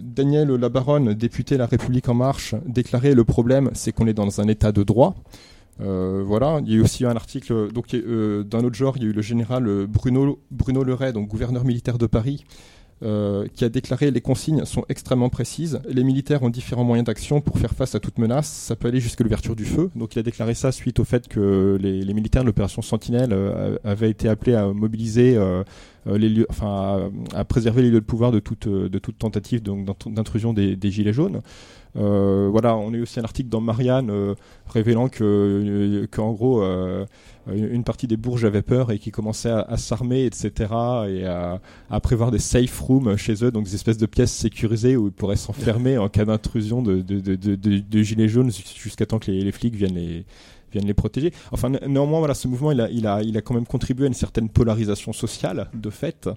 Daniel Labaronne, député La République en Marche, déclarer le problème, c'est qu'on est dans un état de droit. Voilà, il y a eu aussi un article donc d'un autre genre, il y a eu le général Bruno Bruno Leray, donc gouverneur militaire de Paris, euh, qui a déclaré les consignes sont extrêmement précises. Les militaires ont différents moyens d'action pour faire face à toute menace. Ça peut aller jusqu'à l'ouverture du feu. Donc il a déclaré ça suite au fait que les, militaires de l'opération Sentinelle euh, avaient été appelés à mobiliser euh, les lieux, enfin à, préserver les lieux de pouvoir de toute, de toute tentative d'intrusion des, des, gilets jaunes. Euh, voilà, on a eu aussi un article dans Marianne euh, révélant que, qu'en gros, euh, une partie des bourges avaient peur et qui commençaient à, s'armer, etc., et à, à, prévoir des safe rooms chez eux, donc des espèces de pièces sécurisées où ils pourraient s'enfermer en cas d'intrusion de, de, de, de, gilets jaunes jusqu'à temps que les flics viennent les viennent les protéger. Enfin, néanmoins, voilà, ce mouvement, il a, il a, il a quand même contribué à une certaine polarisation sociale, de fait,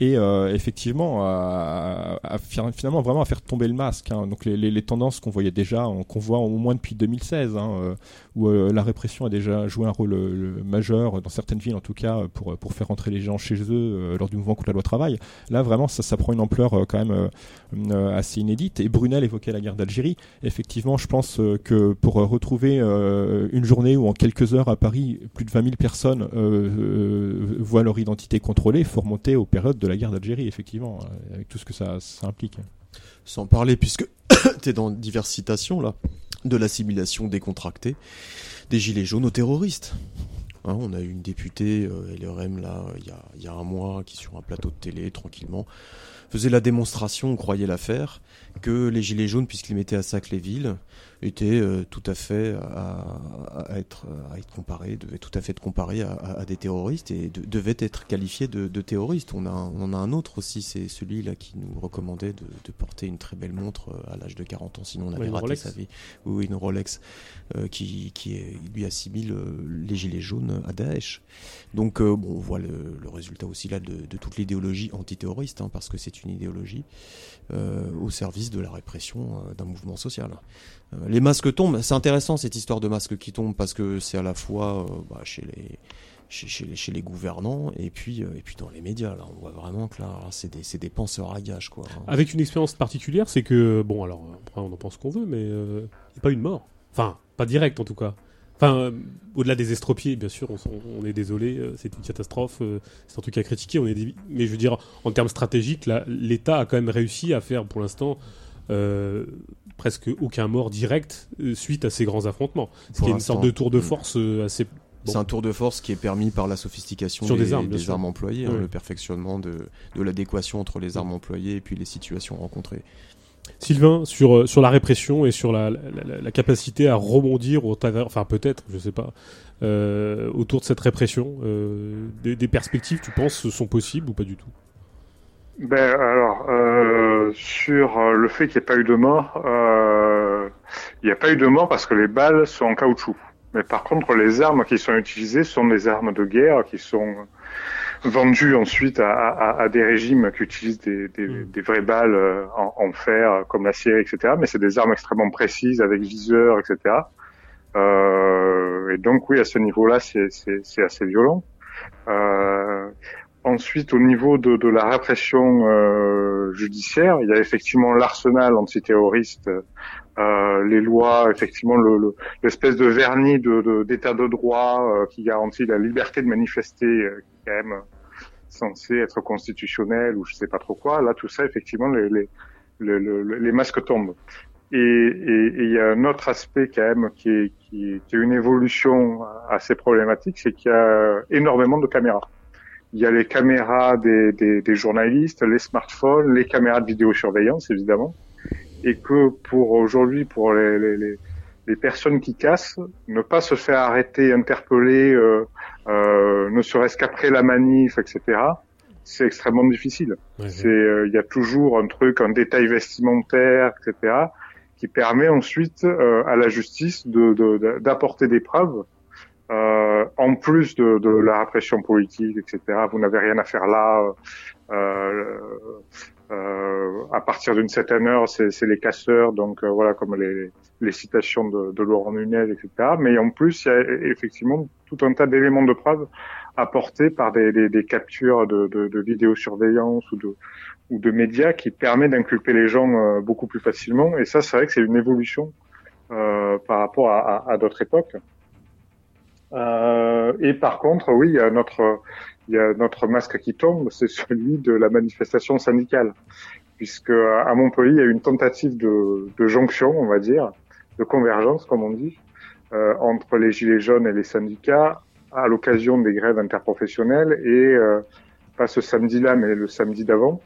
et euh, effectivement à, à, finalement vraiment à faire tomber le masque. Hein. Donc les, les, tendances qu'on voyait déjà, qu'on voit au moins depuis 2016, hein, euh, où euh, la répression a déjà joué un rôle euh, majeur dans certaines villes en tout cas pour pour faire rentrer les gens chez eux euh, lors du mouvement contre la loi travail. Là vraiment ça, ça prend une ampleur quand même assez inédite. Et Brunel évoquait la guerre d'Algérie. Effectivement, je pense que pour retrouver une journée où en quelques heures à Paris plus de 20 000 personnes voient leur identité contrôlée, il faut remonter aux périodes de la guerre d'Algérie, effectivement, avec tout ce que ça, ça implique. Sans parler, puisque tu es dans diverses citations là, de l'assimilation décontractée des gilets jaunes aux terroristes. Hein, on a eu une députée euh, LRM là il y a, y a un mois qui sur un plateau de télé tranquillement faisait la démonstration, on croyait la faire, que les gilets jaunes, puisqu'ils mettaient à sac les villes, étaient euh, tout à fait à, à, être, à être comparés, devaient tout à fait être comparés à, à des terroristes et de, devaient être qualifiés de, de terroristes. On, a, on en a un autre aussi, c'est celui-là qui nous recommandait de, de, porter une très belle montre euh, à l'âge de 40 ans, sinon on avait Ouais, raté Rolex. sa vie. Oui, une Rolex euh, qui, qui est, lui assimile euh, les gilets jaunes à Daesh. Donc euh, bon, on voit le, le résultat aussi là de, de toute l'idéologie antiterroriste, hein, parce que c'est une idéologie euh, au service de la répression euh, d'un mouvement social. Euh, les masques tombent, c'est intéressant cette histoire de masques qui tombent parce que c'est à la fois euh, bah, chez les chez, les, chez les gouvernants et puis, euh, et puis dans les médias. Là, on voit vraiment que là, c'est des, des penseurs à gages. Quoi, hein. Avec une expérience particulière, c'est que, bon, alors, après, on en pense qu'on veut, mais il n'y a pas eu de mort. Enfin, pas direct en tout cas. Enfin, au-delà des estropiés, bien sûr, on, est désolé, c'est une catastrophe, c'est un truc à critiquer, on est mais je veux dire, en termes stratégiques, l'État a quand même réussi à faire pour l'instant euh, presque aucun mort direct euh, suite à ces grands affrontements. Ce qui est une sorte de tour de Mm. force euh, assez. C'est un tour de force qui est permis par la sophistication Sur des, des armes, employées, hein, le perfectionnement de, de l'adéquation entre les armes employées et puis les situations rencontrées. Sylvain, sur, sur la répression et sur la, la, la- la capacité à rebondir au travers, enfin peut-être, je sais pas, euh, autour de cette répression, euh, des, des perspectives, tu penses, sont possibles ou pas du tout? Ben alors, euh, sur euh, le fait qu'il n'y ait pas eu de mort, euh, il n'y a pas eu de mort parce que les balles sont en caoutchouc. Mais par contre, les armes qui sont utilisées sont des armes de guerre qui sont vendues ensuite à, à, à des régimes qui utilisent des, des, Mm. des vraies balles euh, en, en fer, comme l'acier, etc. Mais c'est des armes extrêmement précises avec viseur, etc. Euh, et donc oui, à ce niveau-là, c'est assez violent. Euh, Ensuite, au niveau de, de la répression euh, judiciaire, il y a effectivement l'arsenal antiterroriste, euh, les lois, effectivement le- le- l'espèce de vernis de- de- d'état de, droit euh, qui garantit la liberté de manifester, euh, qui est quand même censé être constitutionnel ou je sais pas trop quoi. Là, tout ça, effectivement, les, les, le- le- les masques tombent. Et et- et il y a un autre aspect quand même qui est, qui est une évolution assez problématique, c'est qu'il y a énormément de caméras. Il y a les caméras des, des, des journalistes, les smartphones, les caméras de vidéosurveillance évidemment, et que pour aujourd'hui, pour les, les, les, les personnes qui cassent, ne pas se faire arrêter, interpeller, euh, euh, ne serait-ce qu'après la manif, etc. C'est extrêmement difficile. C'est, euh, il y a toujours un truc, un détail vestimentaire, etc., qui permet ensuite euh, à la justice de, de- de- d'apporter des preuves. Euh, en plus de, de la répression politique, etc. Vous n'avez rien à faire là. Euh, euh, à partir d'une certaine heure, c'est, les casseurs, donc euh, voilà, comme les, les citations de, de Laurent Nunez, etc. Mais en plus, il y a effectivement tout un tas d'éléments de preuve apportés par des, des, des captures de, de, vidéosurveillance ou de, ou de médias qui permet d'inculper les gens euh, beaucoup plus facilement. Et ça, c'est vrai que c'est une évolution euh, par rapport à, à d'autres époques. Euh, et par contre, oui, il y a notre, il y a notre masque qui tombe, c'est celui de la manifestation syndicale, puisque à Montpellier, il y a eu une tentative de, de jonction, on va dire, de convergence, comme on dit, euh, entre les gilets jaunes et les syndicats à l'occasion des grèves interprofessionnelles et euh, pas ce samedi-là, mais le samedi d'avant,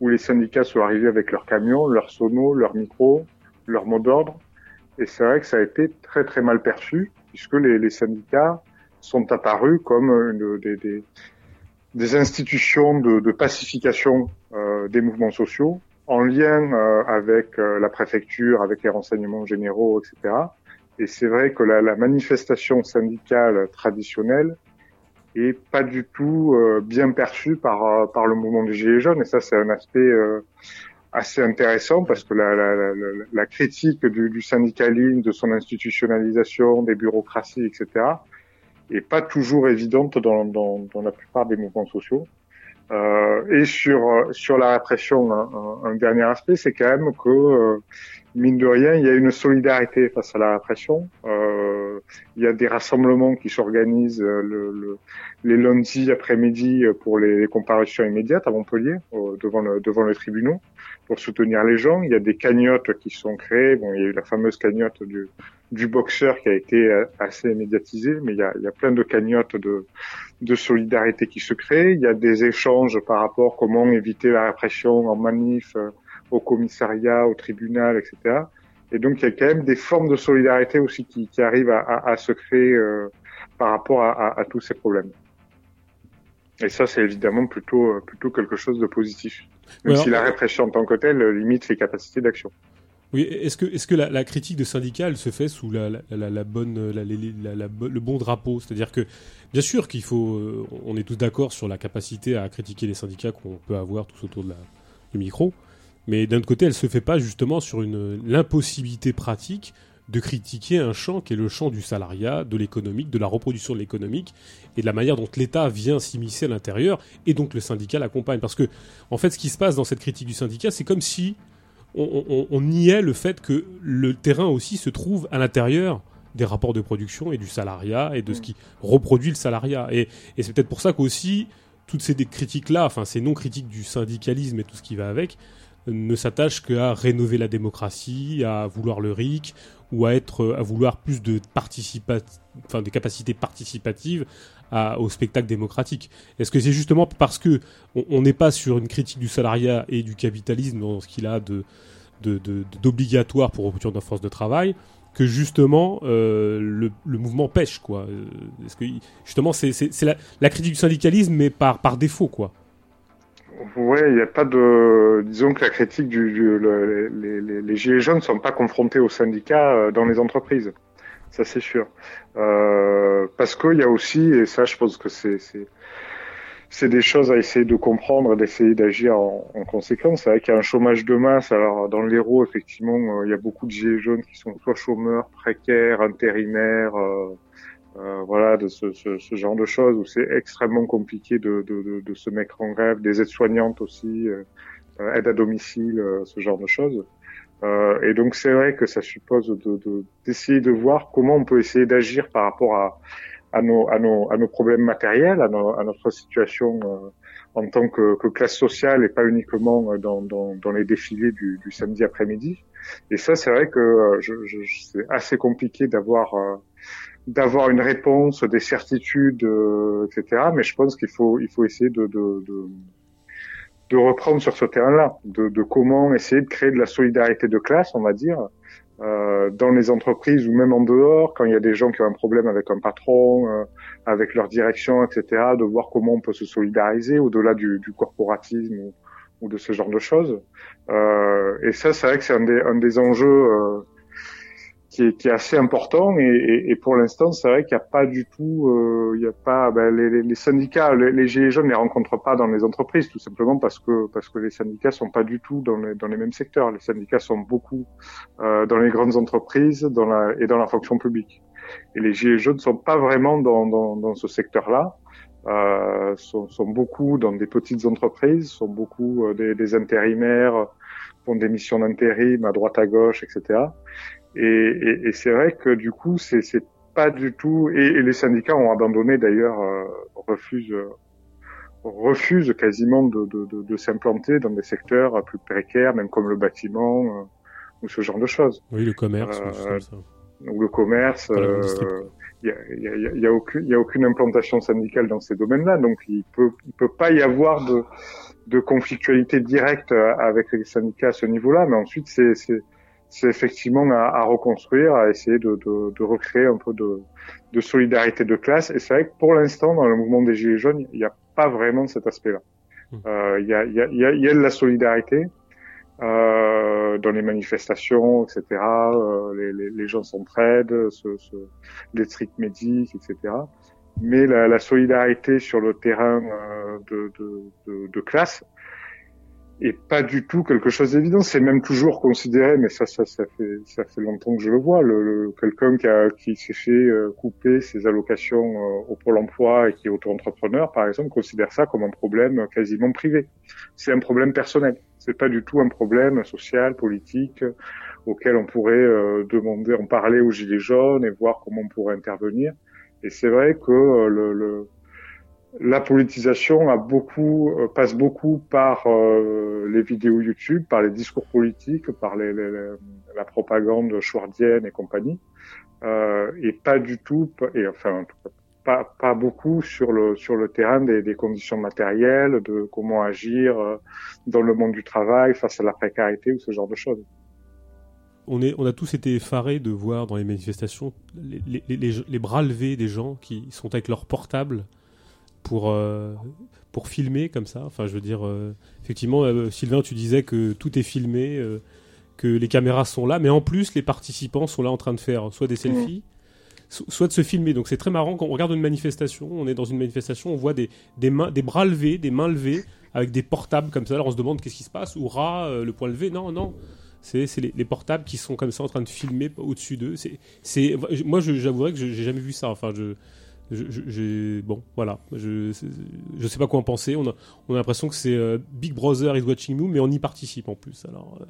où les syndicats sont arrivés avec leurs camions, leurs sonos, leurs micros, leurs mots d'ordre. Et c'est vrai que ça a été très très mal perçu, puisque les, les syndicats sont apparus comme une, des, des, des, institutions de, de pacification euh, des mouvements sociaux, en lien euh, avec euh, la préfecture, avec les renseignements généraux, etc. Et c'est vrai que la, la, manifestation syndicale traditionnelle est pas du tout euh, bien perçue par euh, par le mouvement des Gilets jaunes. Et ça, c'est un aspect euh, assez intéressant parce que la, la, la critique du, du, syndicalisme, de son institutionnalisation, des bureaucraties, etc., est pas toujours évidente dans, dans, dans la plupart des mouvements sociaux. Euh, et sur sur la répression, un, un, dernier aspect, c'est quand même que euh, mine de rien, il y a une solidarité face à la répression. Euh, il y a des rassemblements qui s'organisent le, le, les lundis après-midi pour les, les, comparutions immédiates à Montpellier, devant le devant les tribunaux, pour soutenir les gens. Il y a des cagnottes qui sont créées. Bon, il y a eu la fameuse cagnotte du du boxeur qui a été assez médiatisée, mais il y a, il y a plein de cagnottes de de solidarité qui se créent. Il y a des échanges par rapport à comment éviter la répression en manif, euh, au commissariat, au tribunal, etc. Et donc il y a quand même des formes de solidarité aussi qui, qui arrivent à, à, à, se créer euh, par rapport à, à, tous ces problèmes. Et ça, c'est évidemment plutôt plutôt quelque chose de positif, même Alors, si la répression en tant que telle limite les capacités d'action. Oui, est-ce que, est-ce que la, la, critique de syndicats elle se fait sous la, la, la bonne, le bon drapeau? C'est-à-dire que, bien sûr qu'il faut, euh, on est tous d'accord sur la capacité à critiquer les syndicats qu'on peut avoir tous autour de la, du micro, mais d'un autre côté, elle se fait pas justement sur une l'impossibilité pratique de critiquer un champ qui est le champ du salariat, de l'économique, de la reproduction de l'économique et de la manière dont l'État vient s'immiscer à l'intérieur et donc le syndicat l'accompagne. Parce que, en fait, ce qui se passe dans cette critique du syndicat, c'est comme si on, on, on, niait le fait que le terrain aussi se trouve à l'intérieur des rapports de production et du salariat et de ce qui reproduit le salariat. Et, et c'est peut-être pour ça qu'aussi, toutes ces critiques-là, enfin ces non-critiques du syndicalisme et tout ce qui va avec, ne s'attachent qu'à rénover la démocratie, à vouloir le RIC, ou à être, à vouloir plus de enfin, des capacités participatives au spectacle démocratique. Est-ce que c'est justement parce que on n'est pas sur une critique du salariat et du capitalisme dans ce qu'il a de d'obligatoire pour rupture d'un force de travail que justement euh, le, mouvement pêche quoi? Est-ce que justement c'est la, la critique du syndicalisme mais par par défaut quoi? Ouais, il n'y a pas de. Disons que la critique du, du le, les, les, les, gilets jaunes ne sont pas confrontés aux syndicats dans les entreprises. Ça, c'est sûr. Euh, parce qu'il y a aussi, et ça, je pense que c'est c'est des choses à essayer de comprendre, d'essayer d'agir en, en, conséquence. C'est vrai qu'il y a un chômage de masse. Alors dans l'Hérault, effectivement, il y a beaucoup de gilets jaunes qui sont soit chômeurs, précaires, intérimaires. Euh, euh, voilà, de ce, ce, ce, genre de choses où c'est extrêmement compliqué de, de, de, de, se mettre en grève, des aides-soignantes aussi, euh, aide à domicile, euh, ce genre de choses. Euh, et donc c'est vrai que ça suppose d'essayer de, voir comment on peut essayer d'agir par rapport à, à, nos, à, nos, à nos problèmes matériels, à, à notre situation euh, en tant que, que, classe sociale et pas uniquement dans, dans, dans les défilés du, du samedi après-midi. Et ça, c'est vrai que je, je, c'est assez compliqué d'avoir d'avoir une réponse, des certitudes, euh, etc. Mais je pense qu'il faut, il faut essayer de, de, de, de reprendre sur ce terrain-là, de, de, comment essayer de créer de la solidarité de classe, on va dire, euh, dans les entreprises ou même en dehors, quand il y a des gens qui ont un problème avec un patron, euh, avec leur direction, etc., de voir comment on peut se solidariser au-delà du, du, corporatisme ou, ou, de ce genre de choses. Euh, et ça, c'est vrai que c'est un des, un des enjeux euh, qui est, qui est, assez important et, et, et pour l'instant c'est vrai qu'il n'y a pas du tout euh, il y a pas ben, les, les, syndicats les, les, gilets jaunes ne les rencontrent pas dans les entreprises tout simplement parce que parce que les syndicats sont pas du tout dans les, dans les mêmes secteurs. Les syndicats sont beaucoup euh, dans les grandes entreprises dans la et dans la fonction publique. Et les gilets jaunes sont pas vraiment dans dans, dans ce secteur là euh, sont, sont, beaucoup dans des petites entreprises sont beaucoup euh, des, des intérimaires font des missions d'intérim à droite à gauche etc et, et, et c'est vrai que du coup, c'est pas du tout. Et, et les syndicats ont abandonné d'ailleurs, euh, refusent, euh, refusent quasiment de, de, de, de s'implanter dans des secteurs plus précaires, même comme le bâtiment euh, ou ce genre de choses. Oui, le commerce, Euh, ou ça. Donc le commerce, euh, il y a, y, a, y, a aucune, y a aucune implantation syndicale dans ces domaines-là, donc il peut, il peut pas y avoir de, de conflictualité directe avec les syndicats à ce niveau-là, mais ensuite c'est, c'est, effectivement à, à reconstruire, à essayer de, de, de recréer un peu de, de solidarité de classe. Et c'est vrai que pour l'instant, dans le mouvement des Gilets jaunes, il n'y a pas vraiment cet aspect-là. Hmm. Euh, Il y, a, y, a, y, a, y a de la solidarité euh, dans les manifestations, etc. Euh, les, les, les gens s'entraident, se, se, les tricks médics, etc. Mais la, la solidarité sur le terrain euh, de, de classe est pas du tout quelque chose d'évident. C'est même toujours considéré, mais ça, ça, ça fait, ça fait longtemps que je le vois. Le, le- quelqu'un qui, a, qui s'est fait euh, couper ses allocations euh, au pôle emploi et qui est auto-entrepreneur, par exemple, considère ça comme un problème quasiment privé. C'est un problème personnel. C'est pas du tout un problème social, politique, euh, auquel on pourrait demander, en parler aux gilets jaunes et voir comment on pourrait intervenir. Et c'est vrai que le, le- la politisation a beaucoup, euh, passe beaucoup par euh, les vidéos YouTube, par les discours politiques, par la propagande schwardienne et compagnie, euh, et pas du tout, et enfin pas, beaucoup sur le terrain des, conditions matérielles, de comment agir euh, dans le monde du travail face à la précarité ou ce genre de choses. On, est, on a tous été effarés de voir dans les manifestations les- les bras levés des gens qui sont avec leur portable pour, euh, pour filmer comme ça. Enfin, je veux dire, euh, effectivement, euh, Sylvain, tu disais que tout est filmé, que les caméras sont là, mais en plus, les participants sont là en train de faire soit des selfies, so- soit de se filmer. Donc c'est très marrant quand on regarde une manifestation, on est dans une manifestation, on voit des, des, mains, des bras levés, des mains levées, avec des portables comme ça. Alors on se demande qu'est-ce qui se passe, ou rat, le poing levé. Non, non. C'est les, les portables qui sont comme ça en train de filmer au-dessus d'eux. C'est, moi, j'avouerais que je- j'ai jamais vu ça. Enfin, je, je, bon, voilà. Je, je sais pas quoi en penser. On a, on a l'impression que c'est euh, Big Brother is watching you, mais on y participe en plus. Alors, euh,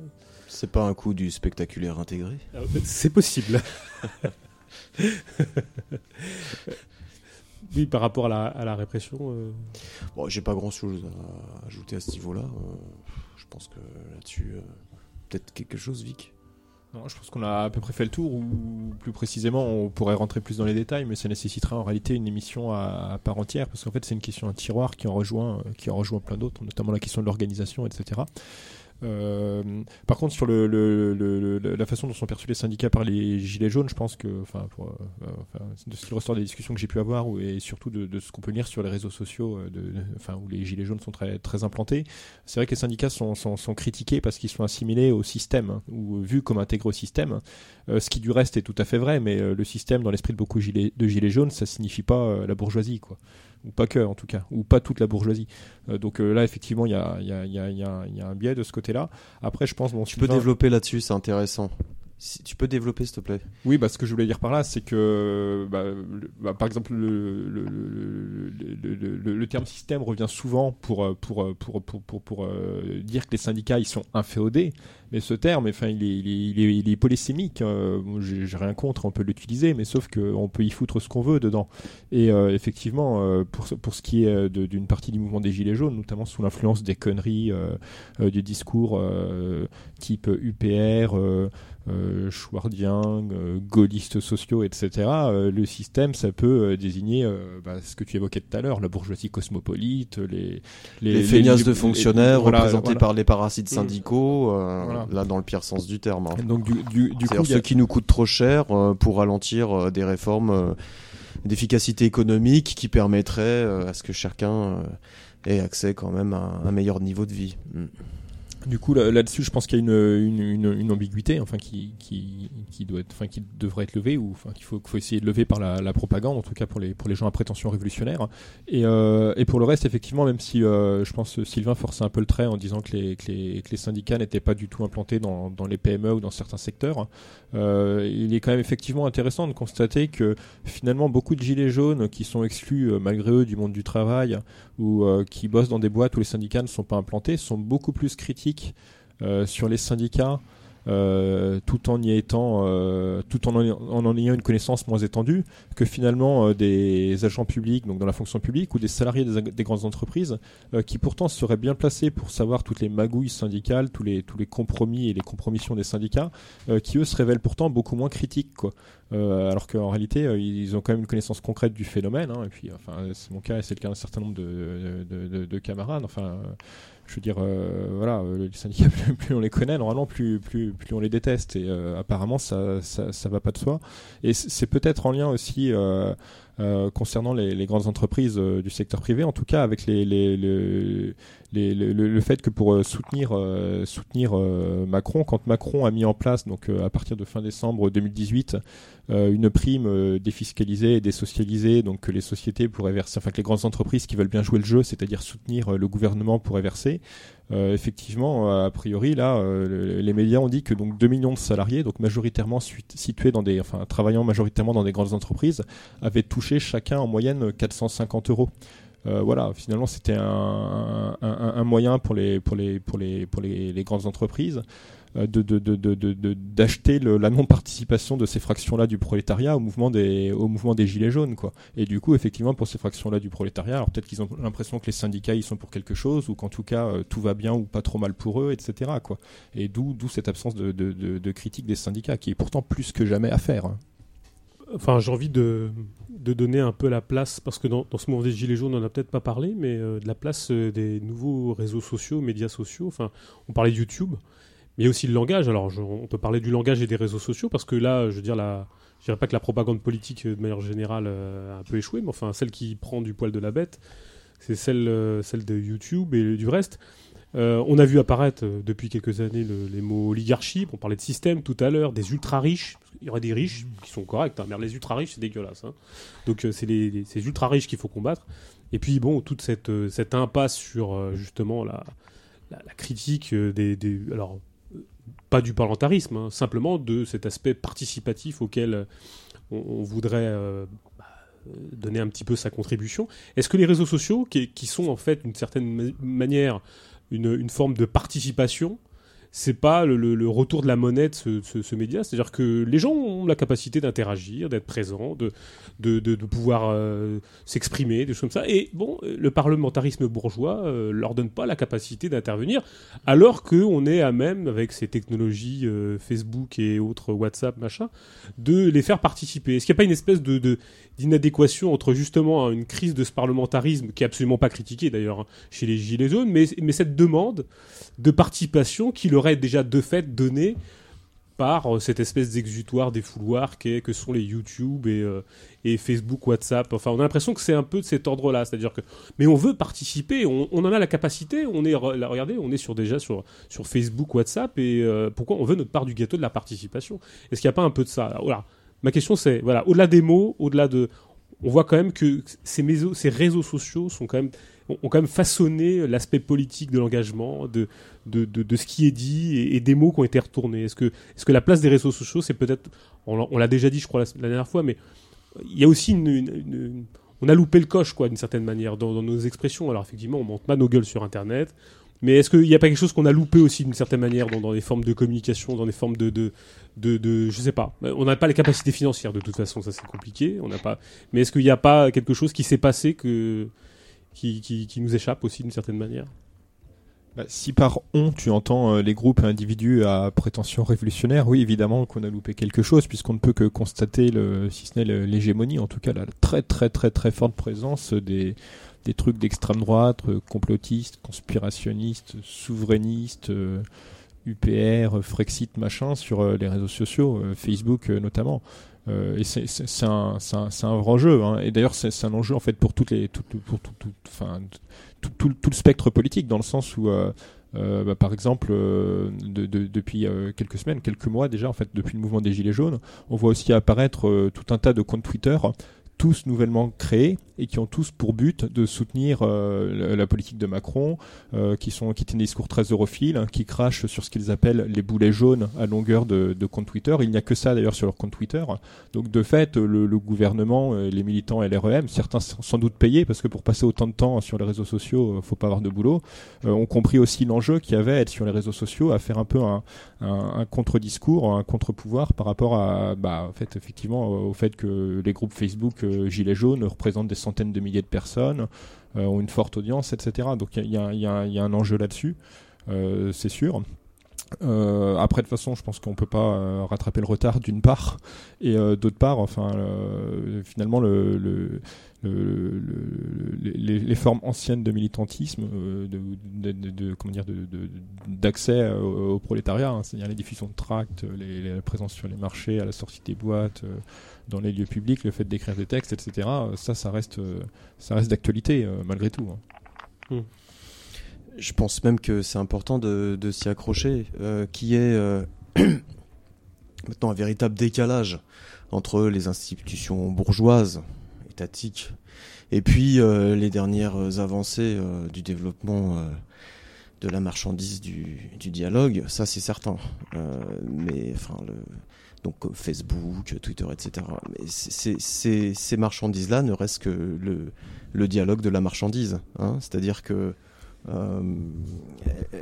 C'est pas un coup du spectaculaire intégré? Euh, c'est possible. oui, par rapport à la, à la répression. euh, Bon, j'ai pas grand chose à ajouter à ce niveau-là. Euh, je pense que là-dessus, peut-être quelque chose, Vic? Non, je pense qu'on a à peu près fait le tour, ou plus précisément, on pourrait rentrer plus dans les détails, mais ça nécessiterait en réalité une émission à, à part entière, parce qu'en fait, c'est une question un tiroir qui en rejoint, euh, qui en rejoint plein d'autres, notamment la question de l'organisation, etc. Euh, par contre, sur le, la façon dont sont perçus les syndicats par les gilets jaunes, je pense que, enfin, euh, de ce qui ressort des discussions que j'ai pu avoir, et surtout de, de ce qu'on peut lire sur les réseaux sociaux, euh, enfin, où les gilets jaunes sont très, implantés, c'est vrai que les syndicats sont, critiqués parce qu'ils sont assimilés au système, hein, ou vus comme intégrés au système. Ce qui du reste est tout à fait vrai, mais le système, dans l'esprit de beaucoup de gilets jaunes, ça signifie pas la bourgeoisie, quoi. Ou pas que, en tout cas, ou pas toute la bourgeoisie. Euh, donc euh, là, effectivement, il y y, y, a, il y, a, il y a un biais de ce côté-là. Après, je pense, bon, Tu peux développer là-dessus, c'est intéressant. Tu peux développer, s'il te plaît. Oui, bah, ce que je voulais dire par là, c'est que, bah, bah, par exemple, le, terme système revient souvent pour, euh, euh, pour, pour, pour, pour, euh, dire que les syndicats ils sont inféodés. Mais ce terme, enfin, il est, il est, il est, polysémique. Moi, J'ai rien contre, on peut l'utiliser, mais sauf qu'on peut y foutre ce qu'on veut dedans. Et effectivement, pour, pour ce qui est d'une partie du mouvement des Gilets jaunes, notamment sous l'influence des conneries, du discours type UPR, euh, euh, schwardien, euh, gaullistes sociaux, etc. euh, le système, ça peut euh, désigner euh, bah, ce que tu évoquais tout à l'heure, la bourgeoisie cosmopolite, les Les, feignasses les- de les- fonctionnaires voilà, représentés voilà. par les parasites Mm. syndicaux, euh, Voilà. là dans le pire sens du terme. hein. Donc du, du, du coup, a- ceux qui nous coûtent trop cher euh, pour ralentir euh, des réformes euh, d'efficacité économique qui permettraient euh, à ce que chacun euh, ait accès quand même à un meilleur niveau de vie. Mm. Du coup, là- là-dessus, je pense qu'il y a une, une, une, une ambiguïté, enfin, qui, qui, qui doit être, enfin, qui devrait être levée, ou enfin, qu'il faut, faut essayer de lever par la, la propagande, en tout cas pour les, pour les gens à prétention révolutionnaire. Et, euh, et pour le reste, effectivement, même si euh, je pense Sylvain forçait un peu le trait en disant que les, que les, que les syndicats n'étaient pas du tout implantés dans, dans les PME ou dans certains secteurs, euh, il est quand même effectivement intéressant de constater que finalement beaucoup de gilets jaunes qui sont exclus euh, malgré eux du monde du travail ou euh, qui bossent dans des boîtes où les syndicats ne sont pas implantés sont beaucoup plus critiques euh, sur les syndicats euh, tout en y étant, euh, tout en en, ayant une connaissance moins étendue, que finalement des agents publics, donc dans la fonction publique, ou des salariés des, des grandes entreprises, qui pourtant seraient bien placés pour savoir toutes les magouilles syndicales, tous les tous les compromis et les compromissions des syndicats, qui eux se révèlent pourtant beaucoup moins critiques, alors qu'en réalité, ils ont quand même une connaissance concrète du phénomène. hein, et puis, enfin, c'est mon cas et c'est le cas d'un certain nombre de, de, de- de camarades. Enfin, je veux dire, euh, voilà, euh, les syndicats, plus, plus on les connaît, normalement, plus, plus, plus on les déteste. Et euh, apparemment, ça, ça, ça va pas de soi. Et c'est peut-être en lien aussi. euh, euh, concernant les, grandes entreprises euh, du secteur privé, en tout cas avec les, le, fait que pour euh, soutenir, Macron, quand Macron a mis en place, donc à partir de fin décembre 2018, euh, une prime défiscalisée et désocialisée, donc que les sociétés pourraient verser, enfin que les grandes entreprises qui veulent bien jouer le jeu, c'est-à-dire soutenir le gouvernement pourraient verser. Euh, effectivement, euh, a priori, là, euh, le- les médias ont dit que donc 2 millions de salariés, donc majoritairement situés dans des, travaillant majoritairement dans des grandes entreprises, avaient touché chacun en moyenne 450 euros. Voilà, finalement, c'était un, moyen pour les pour les pour les pour les, grandes entreprises de de- d'acheter la non-participation de ces fractions-là du prolétariat au mouvement des au mouvement des gilets jaunes, quoi. Et du coup, effectivement, pour ces fractions-là du prolétariat, alors peut-être qu'ils ont l'impression que les syndicats ils sont pour quelque chose ou qu'en tout cas euh, tout va bien ou pas trop mal pour eux, etc. Quoi. Et d'où d'où cette absence de, critique des syndicats qui est pourtant plus que jamais à faire. hein. Enfin, j'ai envie de, donner un peu la place, parce que dans, ce mouvement des Gilets jaunes, on n'en a peut-être pas parlé, mais euh, de la place euh, des nouveaux réseaux sociaux, médias sociaux. Enfin, on parlait de YouTube, mais aussi le langage. Alors, on peut parler du langage et des réseaux sociaux, parce que là, je veux dire, la, je dirais pas que la propagande politique, euh, de manière générale, euh, a un peu échoué, mais enfin, celle qui prend du poil de la bête, c'est celle, euh, celle de YouTube et du reste. On a vu apparaître depuis quelques années le- les mots oligarchie. On parlait de système tout à l'heure, des ultra riches. Il y aurait des riches qui sont corrects, hein, mais les ultra riches c'est dégueulasse. hein. Donc c'est les, ultra riches qu'il faut combattre. Et puis bon, toute cette, cette impasse sur justement la, la, critique des, des- alors pas du parlementarisme, hein, simplement de cet aspect participatif auquel euh, on, voudrait euh, bah, donner un petit peu sa contribution. Est-ce que les réseaux sociaux, qui, sont en fait d'une certaine ma- manière une forme de participation, c'est pas le, retour de la monnaie de ce, média. C'est-à-dire que les gens ont la capacité d'interagir, d'être présents, de, pouvoir euh, s'exprimer, des choses comme ça. Et bon, le parlementarisme bourgeois euh, leur donne pas la capacité d'intervenir, alors qu'on est à même, avec ces technologies euh, Facebook et autres WhatsApp, machin, de les faire participer. Est-ce qu'il n'y a pas une espèce d'inadéquation entre justement une crise de ce parlementarisme, qui est absolument pas critiquée d'ailleurs hein, chez les Gilets jaunes, mais cette demande de participation qui leur est déjà de fait donnée par euh, cette espèce d'exutoire des fouloirs qu'est- que sont les YouTube et, euh, et Facebook, WhatsApp. Enfin, on a l'impression que c'est un peu de cet ordre-là, c'est-à-dire que, mais on veut participer, on, en a la capacité. On est, là, regardez, on est sur déjà sur sur Facebook, WhatsApp, et euh, pourquoi on veut notre part du gâteau de la participation? Est-ce qu'il n'y a pas un peu de ça? Voilà. Ma question c'est, voilà, au-delà des mots, au-delà de, on voit quand même que ces, méso- ces réseaux sociaux sont quand même ont quand même façonné l'aspect politique de l'engagement, de, de, de, ce qui est dit et, des mots qui ont été retournés. Est-ce que, est-ce que la place des réseaux sociaux, c'est peut-être, on, l'a- déjà dit, je crois, la, dernière fois, mais il y a aussi une, on a loupé le coche, quoi, d'une certaine manière, dans, nos expressions. Alors effectivement, on monte pas nos gueules sur Internet, mais est-ce qu'il n'y a pas quelque chose qu'on a loupé aussi d'une certaine manière dans, dans les formes de communication, dans les formes de, de, de, de- je sais pas. On n'a pas les capacités financières de toute façon, ça c'est compliqué. On n'a pas. Mais est-ce qu'il n'y a pas quelque chose qui s'est passé que qui, nous échappe aussi d'une certaine manière Bah, si par on tu entends euh, les groupes et individus à prétention révolutionnaire, oui évidemment qu'on a loupé quelque chose puisqu'on ne peut que constater, le, si ce n'est l'hégémonie, en tout cas la très très très très forte présence des, des trucs d'extrême droite, euh, complotistes, conspirationnistes, souverainistes, UPR, euh, Frexit, machin sur euh, les réseaux sociaux, Facebook notamment. Euh, et c'est- un, c'est un, vrai enjeu. Hein. Et d'ailleurs, c'est un enjeu en fait pour toutes les, tout, pour tout, tout- tout, le spectre politique, dans le sens où, euh, euh, bah, par exemple, de- de- depuis quelques semaines, quelques mois déjà, en fait, depuis le mouvement des Gilets jaunes, on voit aussi apparaître tout un tas de comptes Twitter tous nouvellement créés et qui ont tous pour but de soutenir euh, la, politique de Macron, euh, qui sont qui tiennent des discours très europhiles, hein, qui crachent sur ce qu'ils appellent les boulets jaunes à longueur de, de compte Twitter. Il n'y a que ça d'ailleurs sur leur compte Twitter. Donc de fait, le, gouvernement, les militants LREM, certains sans doute payés parce que pour passer autant de temps sur les réseaux sociaux, faut pas avoir de boulot, ont compris aussi l'enjeu qu'il y avait être sur les réseaux sociaux, à faire un peu un contre-discours, un contre-pouvoir par rapport à, bah, en fait, effectivement, au fait que les groupes Facebook Gilets jaunes représentent des centaines de milliers de personnes, euh, ont une forte audience, etc. Donc il y a, un enjeu là-dessus, euh, c'est sûr. Euh, après, de toute façon, je pense qu'on peut pas euh, rattraper le retard d'une part, et euh, d'autre part, enfin, finalement, le, le, le, les, formes anciennes de militantisme, de, comment dire, d'accès au, prolétariat, hein, c'est-à-dire les diffusions de tracts, la présence sur les marchés, à la sortie des boîtes, dans les lieux publics, le fait d'écrire des textes, etc. Ça, ça reste, ça reste d'actualité malgré tout. Hein. Mmh. Je pense même que c'est important de, s'y accrocher, euh, qui est euh, maintenant un véritable décalage entre les institutions bourgeoises, étatiques, et puis euh, les dernières avancées du développement de la marchandise du, dialogue. Ça, c'est certain. mais enfin, donc Facebook, Twitter, etc. Mais ces marchandises-là ne restent que le, dialogue de la marchandise. Hein C'est-à-dire que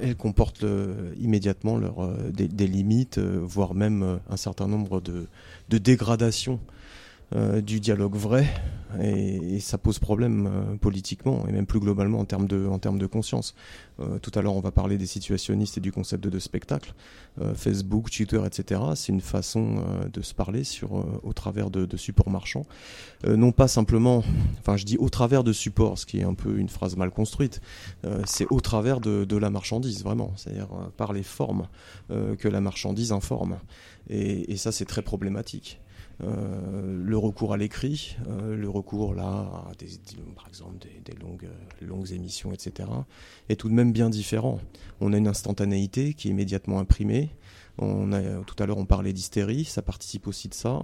elles comportent le, immédiatement leur, euh, des, limites, euh, voire même un certain nombre de, de dégradations. euh, du dialogue vrai et, et ça pose problème euh, politiquement et même plus globalement en termes de, en termes de conscience. Euh, tout à l'heure, on va parler des situationnistes et du concept de, de spectacle. Facebook, Twitter, etc. C'est une façon de se parler sur, au travers de, de supports marchands. non pas simplement, enfin je dis au travers de supports, ce qui est un peu une phrase mal construite, c'est au travers de, de la marchandise, vraiment. C'est-à-dire par les formes que la marchandise informe. Et, et ça, c'est très problématique. Euh, le recours à l'écrit, euh, le recours là, à des, par exemple des, des longues, émissions, etc., est tout de même bien différent. On a une instantanéité qui est immédiatement imprimée. On a, tout à l'heure, on parlait d'hystérie, ça participe aussi de ça,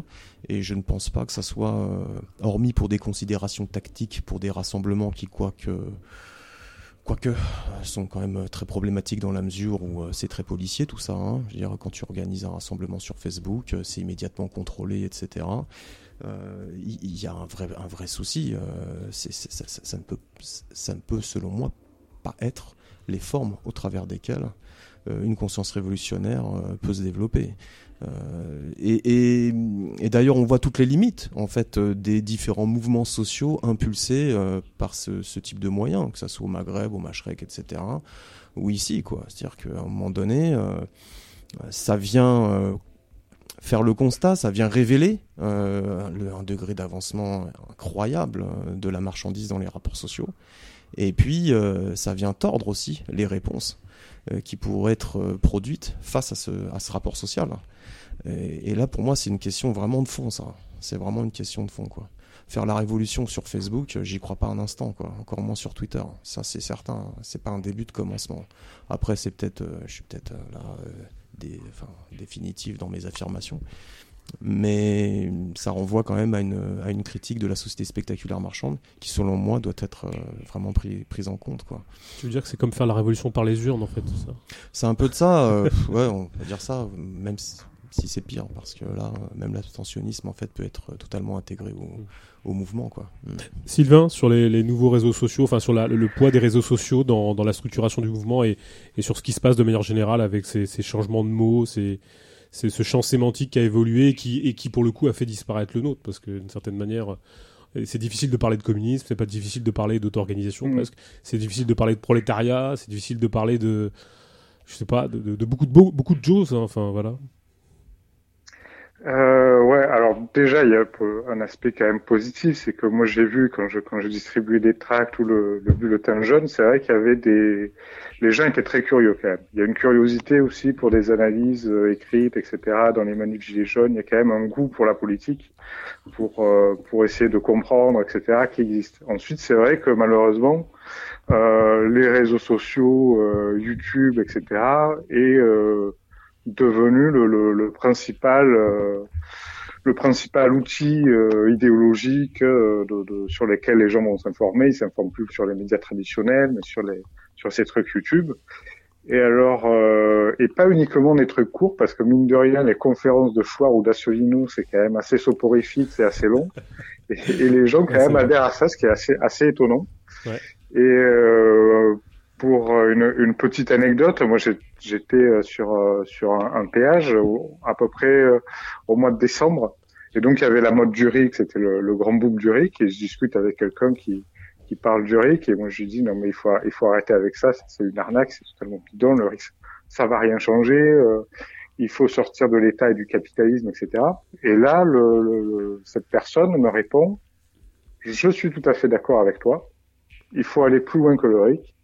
et je ne pense pas que ça soit, euh, hormis pour des considérations tactiques, pour des rassemblements qui, quoique quoique sont quand même très problématiques dans la mesure où euh, c'est très policier tout ça. Hein. Je veux dire, quand tu organises un rassemblement sur Facebook, euh, c'est immédiatement contrôlé, etc. Euh, il y, a un vrai, un vrai souci. Ça, ne peut, ça ne peut, selon moi, pas être les formes au travers desquelles une conscience révolutionnaire peut se développer. Euh, et, d'ailleurs, on voit toutes les limites en fait euh, des différents mouvements sociaux impulsés euh, par ce, ce, type de moyens, que ça soit au Maghreb, au Machrek, etc. Ou ici, quoi. C'est-à-dire qu'à un moment donné, ça vient faire le constat, ça vient révéler le, un degré d'avancement incroyable de la marchandise dans les rapports sociaux. Et puis, ça vient tordre aussi les réponses qui pourraient être produites face ce, à ce rapport social. Et, et là, pour moi, c'est une question vraiment de fond, ça. C'est vraiment une question de fond, quoi. Faire la révolution sur Facebook, j'y crois pas un instant, quoi. Encore moins sur Twitter. Ça, c'est certain. C'est pas un début de commencement. Après, c'est peut-être, euh, je suis peut-être euh, là, euh, des, enfin, définitive dans mes affirmations. Mais ça renvoie quand même à une, à une critique de la société spectaculaire marchande qui, selon moi, doit être euh, vraiment pris, prise en compte. Quoi. Tu veux dire que c'est comme faire la révolution par les urnes, en fait C'est un peu de ça. Euh, ouais, on peut dire ça, même si, si c'est pire, parce que là, même l'abstentionnisme en fait peut être totalement intégré au, au mouvement, quoi. Mm. Sylvain, sur les, les, nouveaux réseaux sociaux, enfin sur la, le, le, poids des réseaux sociaux dans, dans la structuration du mouvement et, et, sur ce qui se passe de manière générale avec ces, ces changements de mots, ces, c'est ce champ sémantique qui a évolué et qui, et qui pour le coup a fait disparaître le nôtre parce que d'une certaine manière c'est difficile de parler de communisme, c'est pas difficile de parler d'auto-organisation mmh. presque, c'est difficile de parler de prolétariat, c'est difficile de parler de je sais pas de, de, de beaucoup de beaucoup de choses hein, enfin voilà. Euh, ouais, alors déjà il y a un aspect quand même positif, c'est que moi j'ai vu quand je quand je distribuais des tracts ou le, le bulletin jaune, c'est vrai qu'il y avait des les gens étaient très curieux quand même. Il y a une curiosité aussi pour des analyses euh, écrites, etc. Dans les manifs gilets jaunes, il y a quand même un goût pour la politique, pour euh, pour essayer de comprendre, etc. qui existe. Ensuite, c'est vrai que malheureusement euh, les réseaux sociaux, euh, YouTube, etc. et devenu le, le, le principal euh, le principal outil euh, idéologique euh, de, de, sur lesquels les gens vont s'informer. Ils s'informent plus sur les médias traditionnels, mais sur les sur ces trucs YouTube. Et alors, euh, et pas uniquement des trucs courts, parce que mine de rien, les conférences de Chouard ou d'Asselineau, c'est quand même assez soporifique, c'est assez long. Et, et les gens quand Ouais, même adhèrent à ça, ce qui est assez assez étonnant. Ouais. Et euh, pour une, une petite anecdote, moi j'étais euh, sur euh, sur un, un péage à peu près euh, au mois de décembre, et donc il y avait la mode du RIC, c'était le, le grand boom du RIC, et je discute avec quelqu'un qui qui parle du RIC, et moi je lui dis non mais il faut il faut arrêter avec ça, c'est une arnaque, c'est totalement bidon, le RIC ça va rien changer, euh, il faut sortir de l'État et du capitalisme, etc. Et là le- le- cette personne me répond je suis tout à fait d'accord avec toi. Il faut aller plus loin que le RIC.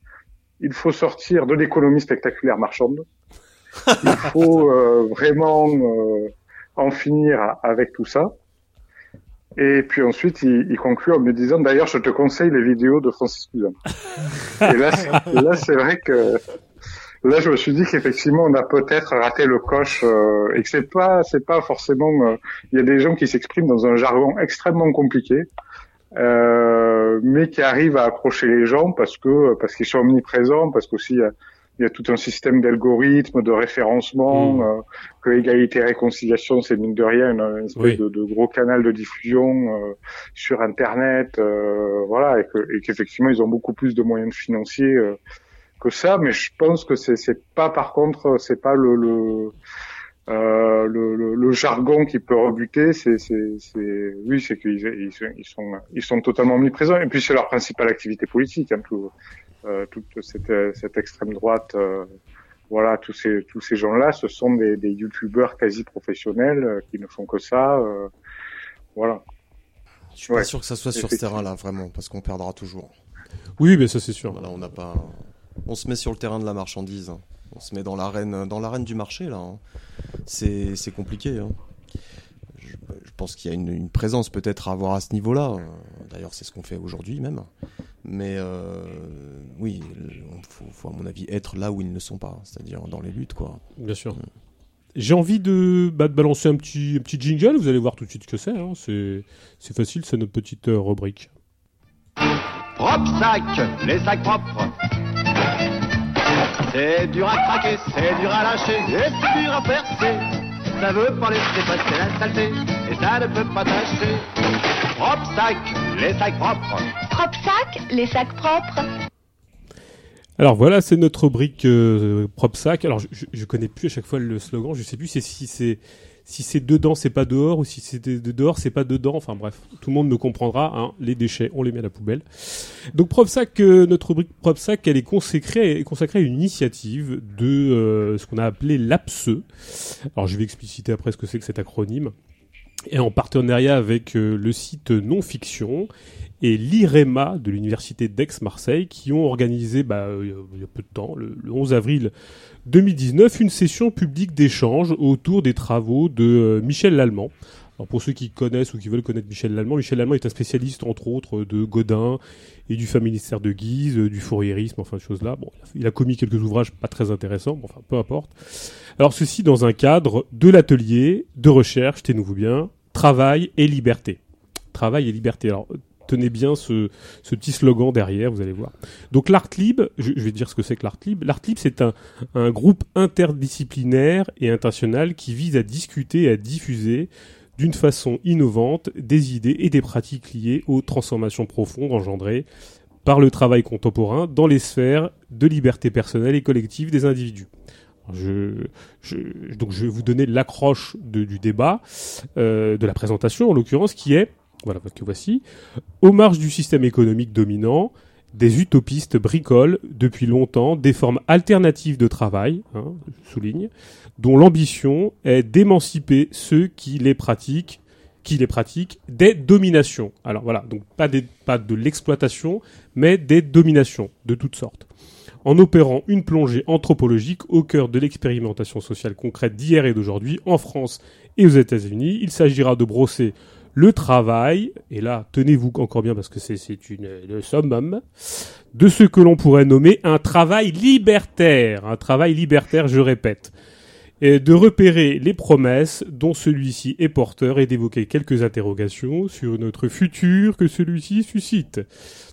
Il faut sortir de l'économie spectaculaire marchande. Il faut euh, vraiment euh, en finir avec tout ça. Et puis ensuite, il, conclut en me disant, d'ailleurs, je te conseille les vidéos de Francis Cousin. Et là, c'est- vrai que là, je me suis dit qu'effectivement, on a peut-être raté le coche euh, et que c'est pas, c'est pas forcément. Il y a des gens qui s'expriment dans un jargon extrêmement compliqué euh, mais qui arrivent à accrocher les gens parce que parce qu'ils sont omniprésents, parce qu'aussi il y a, il y a tout un système d'algorithmes, de référencement, Mm. euh, que égalité et réconciliation, c'est mine de rien une, espèce Oui. de, de gros canal de diffusion euh, sur Internet, euh, voilà, et que- et qu'effectivement ils ont beaucoup plus de moyens financiers euh, que ça, mais je pense que c'est c'est pas par contre c'est pas le, le euh, le, le, le jargon qui peut rebuter, c'est, c'est, c'est, oui, c'est qu'ils ils, sont- ils sont, ils sont totalement omniprésents. Et puis c'est leur principale activité politique, hein, tout, euh, toute cette, cette extrême droite. euh, voilà, tous ces, tous ces gens-là, ce sont des, des youtubeurs quasi professionnels euh, qui ne font que ça. euh, voilà. Je suis pas sûr que ça soit sur ce terrain-là, vraiment, parce qu'on perdra toujours. Oui, mais ça c'est sûr. Voilà, on n'a pas. On se met sur le terrain de la marchandise. On se met dans l'arène, dans l'arène du marché là. hein. C'est, c'est compliqué. hein. Je, je pense qu'il y a une, une présence peut-être à avoir à ce niveau-là. D'ailleurs, c'est ce qu'on fait aujourd'hui même. Mais euh, oui, il faut, faut, à mon avis être là où ils ne sont pas, c'est-à-dire dans les luttes quoi. Bien sûr. J'ai envie de, bah, de balancer un petit, un petit jingle, vous allez voir tout de suite ce que c'est. hein. C'est c'est facile, c'est notre petite euh, rubrique. Propre sac, les sacs propres. C'est dur à craquer, c'est dur à lâcher, et c'est dur à percer. Ça veut pas laisser passer la saleté, et ça ne peut pas tâcher. Propre sac, les sacs propres. Propre sac, les sacs propres. Alors voilà, c'est notre rubrique euh, Prop Sac. Alors je, je, je connais plus à chaque fois le slogan, je sais plus c'est si c'est si c'est dedans c'est pas dehors ou si c'est de, de dehors c'est pas dedans. Enfin bref, tout le monde me comprendra. Hein, les déchets, on les met à la poubelle. Donc Prop Sac, euh, notre rubrique Prop Sac, elle est consacrée, consacrée à une initiative de euh, ce qu'on a appelé l'APSE. Alors je vais expliciter après ce que c'est que cet acronyme. Et en partenariat avec euh, le site Non Fiction et l'IREMA de l'université d'Aix-Marseille qui ont organisé bah, euh, il y a peu de temps, le 11 avril 2019, une session publique d'échange autour des travaux de euh, Michel Lallemand. Alors pour ceux qui connaissent ou qui veulent connaître Michel Lallemand, Michel Lallemand est un spécialiste entre autres de Godin et du ministère de Guise, euh, du fourriérisme, enfin de choses là. Bon, il a commis quelques ouvrages pas très intéressants, bon, enfin peu importe. Alors ceci dans un cadre de l'atelier de recherche, tenez-vous bien, travail et liberté. Travail et liberté. Alors tenez bien ce, petit slogan derrière, vous allez voir. Donc l'Artlib, je, je vais dire ce que c'est que l'Artlib. L'Artlib, c'est un, groupe interdisciplinaire et international qui vise à discuter et à diffuser d'une façon innovante des idées et des pratiques liées aux transformations profondes engendrées par le travail contemporain dans les sphères de liberté personnelle et collective des individus. Je, donc je vais vous donner l'accroche du débat, euh, de la présentation en l'occurrence, qui est, voilà, que voici, aux marges du système économique dominant, des utopistes bricolent depuis longtemps des formes alternatives de travail, hein, je souligne, dont l'ambition est d'émanciper ceux qui les pratiquent, qui les pratiquent des dominations. Alors voilà, donc pas, pas de l'exploitation, mais des dominations de toutes sortes. En opérant une plongée anthropologique au cœur de l'expérimentation sociale concrète d'hier et d'aujourd'hui en France et aux États-Unis, il s'agira de brosser le travail, et là, tenez-vous encore bien parce que c'est une le summum, de ce que l'on pourrait nommer un travail libertaire. Un travail libertaire, je répète. de repérer les promesses dont celui-ci est porteur et d'évoquer quelques interrogations sur notre futur que celui-ci suscite.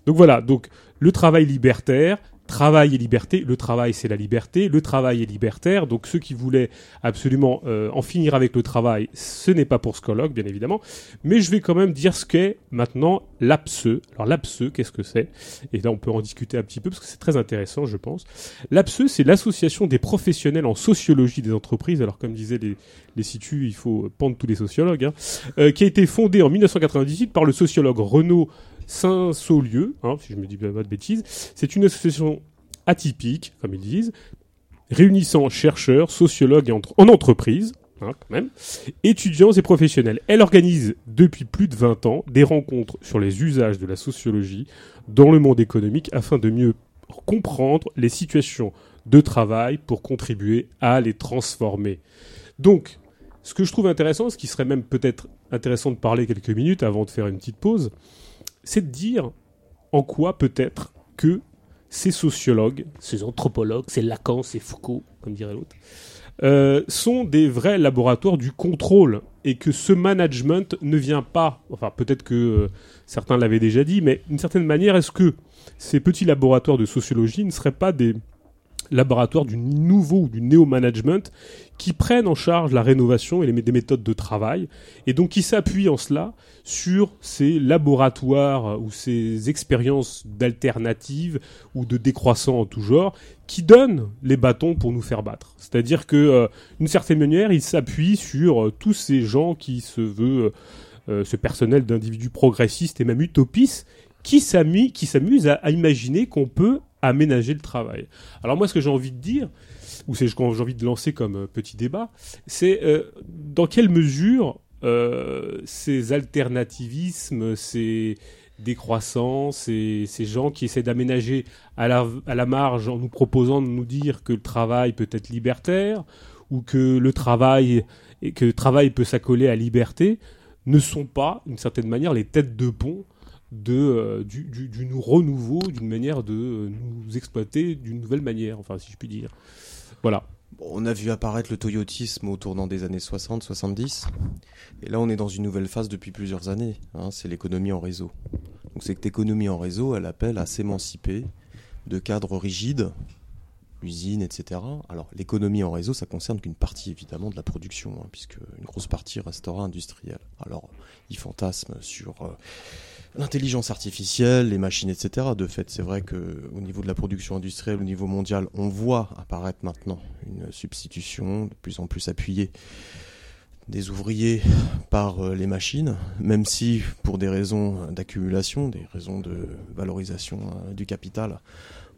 Donc voilà, donc le travail libertaire, travail et liberté. Le travail, c'est la liberté. Le travail est libertaire. Donc ceux qui voulaient absolument euh, en finir avec le travail, ce n'est pas pour ce colloque, bien évidemment. Mais je vais quand même dire ce qu'est maintenant l'APSE. Alors l'APSE, qu'est-ce que c'est? Et là, on peut en discuter un petit peu parce que c'est très intéressant, je pense. L'APSE, c'est l'association des professionnels en sociologie des entreprises. Alors comme disaient les, les situs, il faut pendre tous les sociologues, hein, euh, qui a été fondée en 1998 par le sociologue Renaud Saint-Saulieu, hein, si je me dis pas de bêtises. C'est une association atypique, comme ils disent, réunissant chercheurs, sociologues et en entreprise, hein, étudiants et professionnels. Elle organise depuis plus de 20 ans des rencontres sur les usages de la sociologie dans le monde économique afin de mieux comprendre les situations de travail pour contribuer à les transformer. Donc, ce que je trouve intéressant, ce qui serait même peut-être intéressant de parler quelques minutes avant de faire une petite pause, c'est de dire en quoi peut-être que ces sociologues, ces anthropologues, ces Lacan, ces Foucault, comme dirait l'autre, euh, sont des vrais laboratoires du contrôle et que ce management ne vient pas, enfin peut-être que euh, certains l'avaient déjà dit, mais d'une certaine manière, est-ce que ces petits laboratoires de sociologie ne seraient pas des laboratoires du nouveau ou du néo-management qui prennent en charge la rénovation et les, des méthodes de travail et donc qui s'appuient en cela sur ces laboratoires euh, ou ces expériences d'alternatives ou de décroissants en tout genre qui donnent les bâtons pour nous faire battre. C'est-à-dire que, euh, d'une certaine manière, ils s'appuient sur euh, tous ces gens qui se veulent, ce personnel d'individus progressistes et même utopistes, qui s'amusent à imaginer qu'on peut aménager le travail. Alors moi, ce que j'ai envie de dire, ou c'est ce que j'ai envie de lancer comme euh, petit débat, c'est euh, dans quelle mesure euh, ces alternativismes, ces décroissants, ces, ces gens qui essaient d'aménager à la, à la marge en nous proposant de nous dire que le travail peut être libertaire ou que le travail et que le travail peut s'accoler à liberté, ne sont pas, d'une certaine manière, les têtes de pont de, euh, du, du, du nou- renouveau, d'une manière de euh, nous exploiter d'une nouvelle manière, enfin, si je puis dire. Voilà. On a vu apparaître le toyotisme au tournant des années 60-70. Et là, on est dans une nouvelle phase depuis plusieurs années. hein, c'est l'économie en réseau. Donc, cette économie en réseau, elle appelle à s'émanciper de cadres rigides, usines, etc. Alors, l'économie en réseau, ça concerne qu'une partie, évidemment, de la production, hein, puisque une grosse partie restera industrielle. Alors, ils fantasment sur euh, l'intelligence artificielle, les machines, etc. De fait, c'est vrai que au niveau de la production industrielle, au niveau mondial, on voit apparaître maintenant une substitution de plus en plus appuyée des ouvriers par euh, les machines, même si pour des raisons d'accumulation, des raisons de valorisation euh, du capital,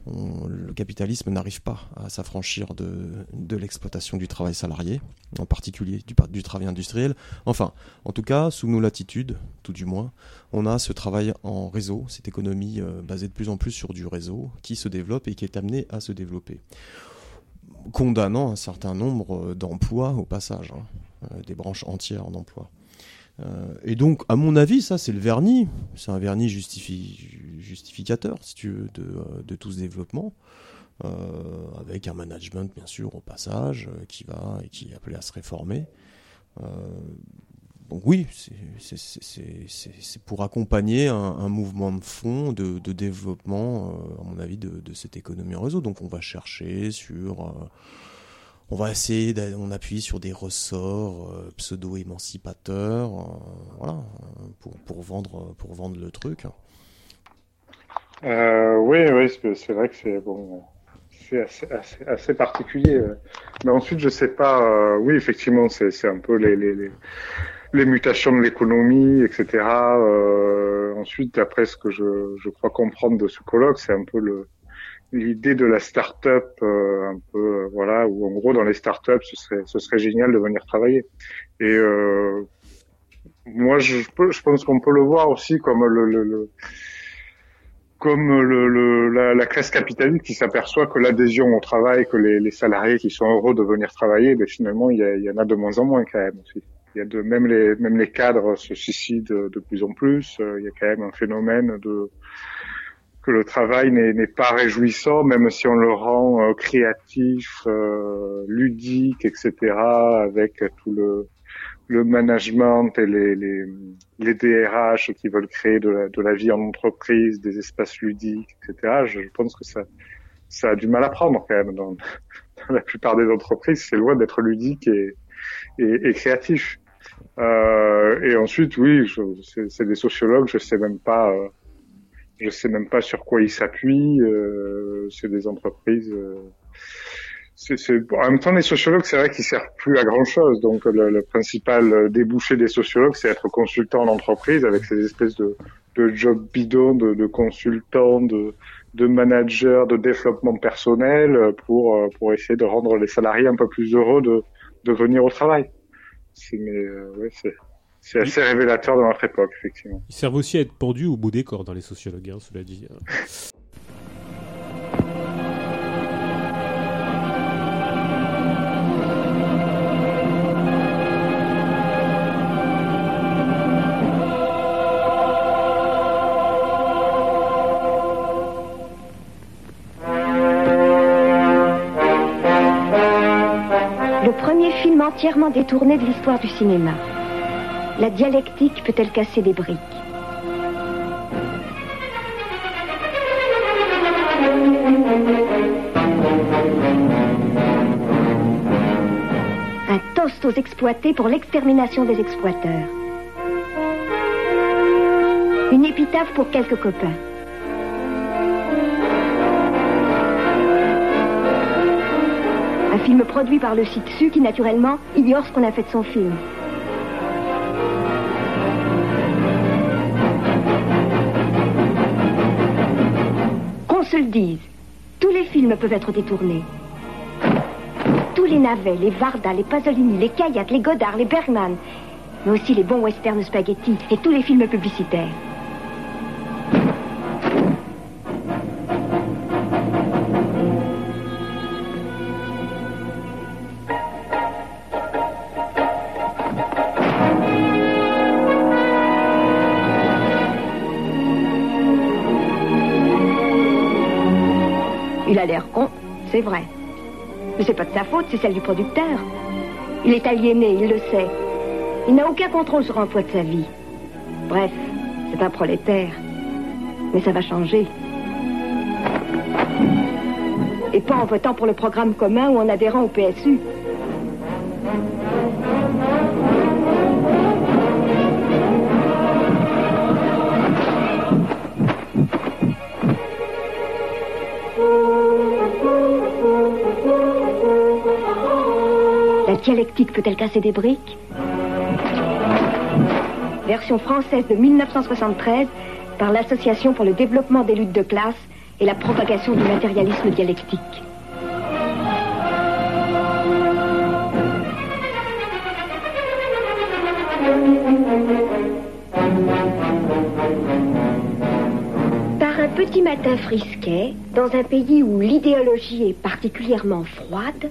le capitalisme n'arrive pas à s'affranchir de, l'exploitation du travail salarié, en particulier du, par- du travail industriel. Enfin, en tout cas, sous nos latitudes, tout du moins, on a ce travail en réseau, cette économie euh, basée de plus en plus sur du réseau, qui se développe et qui est amenée à se développer. Condamnant un certain nombre euh, d'emplois au passage, hein, euh, des branches entières d'emplois. Euh, et donc, à mon avis, ça, c'est le vernis. C'est un vernis justifi- justificateur, si tu veux, de, euh, tout ce développement. Euh, avec un management, bien sûr, au passage, qui va et qui est appelé à se réformer. Donc oui, c'est- pour accompagner un, mouvement de fond de, développement, à mon avis, de cette économie en réseau. Donc on va chercher sur... on va essayer, on appuie sur des ressorts euh, pseudo-émancipateurs, euh, voilà, pour, pour, vendre, pour vendre le truc. Euh, oui, oui, c'est vrai que c'est bon, c'est assez, assez, particulier. Mais ensuite, je sais pas. oui, effectivement, c'est un peu les, les, les, mutations de l'économie, etc. Ensuite, d'après ce que je, je crois comprendre de ce colloque, c'est un peu le l'idée de la start-up, euh, un peu euh, voilà, où en gros dans les start-up, ce serait ce serait génial de venir travailler. Et euh, moi, je, je pense qu'on peut le voir aussi comme le, le, le comme le, le, la, la classe capitaliste qui s'aperçoit que l'adhésion au travail, que les, les salariés qui sont heureux de venir travailler, ben finalement il y, il y en a de moins en moins quand même aussi. Il y a de même les même les cadres se suicident de plus en plus. Euh, Il y a quand même un phénomène de que le travail n'est pas réjouissant, même si on le rend euh, créatif, euh, ludique, etc., avec tout le, le management et les, les, les DRH qui veulent créer de la, de la vie en entreprise, des espaces ludiques, etc. Je, pense que ça, ça a du mal à prendre quand même. Dans, dans la plupart des entreprises, c'est loin d'être ludique et, et, et créatif. Euh, et ensuite, oui, c'est des sociologues, je sais même pas, euh, je sais même pas sur quoi ils s'appuient. Euh, c'est des entreprises. euh, c'est, c'est- En même temps, les sociologues, c'est vrai qu'ils servent plus à grand chose. Donc, le, le principal débouché des sociologues, c'est être consultant en entreprise avec ces espèces de, de jobs bidons, de, de consultants, de, de managers, de développement personnel pour pour essayer de rendre les salariés un peu plus heureux de de venir au travail. C'est mais euh, ouais, c'est c'est assez révélateur de notre époque, effectivement. Ils servent aussi à être pendus au bout des corps dans les sociologues, hein, cela dit. Le premier film entièrement détourné de l'histoire du cinéma. La dialectique peut-elle casser des briques Un toast aux exploités pour l'extermination des exploiteurs. Une épitaphe pour quelques copains. Un film produit par le site qui, naturellement, ignore ce qu'on a fait de son film. Tous les films peuvent être détournés. Tous les navets, les Varda, les Pasolini, les Kayak, les Godard, les Bergman, mais aussi les bons westerns spaghetti et tous les films publicitaires. C'est vrai. Mais c'est pas de sa faute, c'est celle du producteur. Il est aliéné, il le sait. Il n'a aucun contrôle sur l'emploi de sa vie. Bref, c'est un prolétaire. Mais ça va changer. Et pas en votant pour le programme commun ou en adhérant au PSU. Dialectique peut-elle casser des briques Version française de 1973 par l'Association pour le développement des luttes de classe et la propagation du matérialisme dialectique. Par un petit matin frisquet, dans un pays où l'idéologie est particulièrement froide,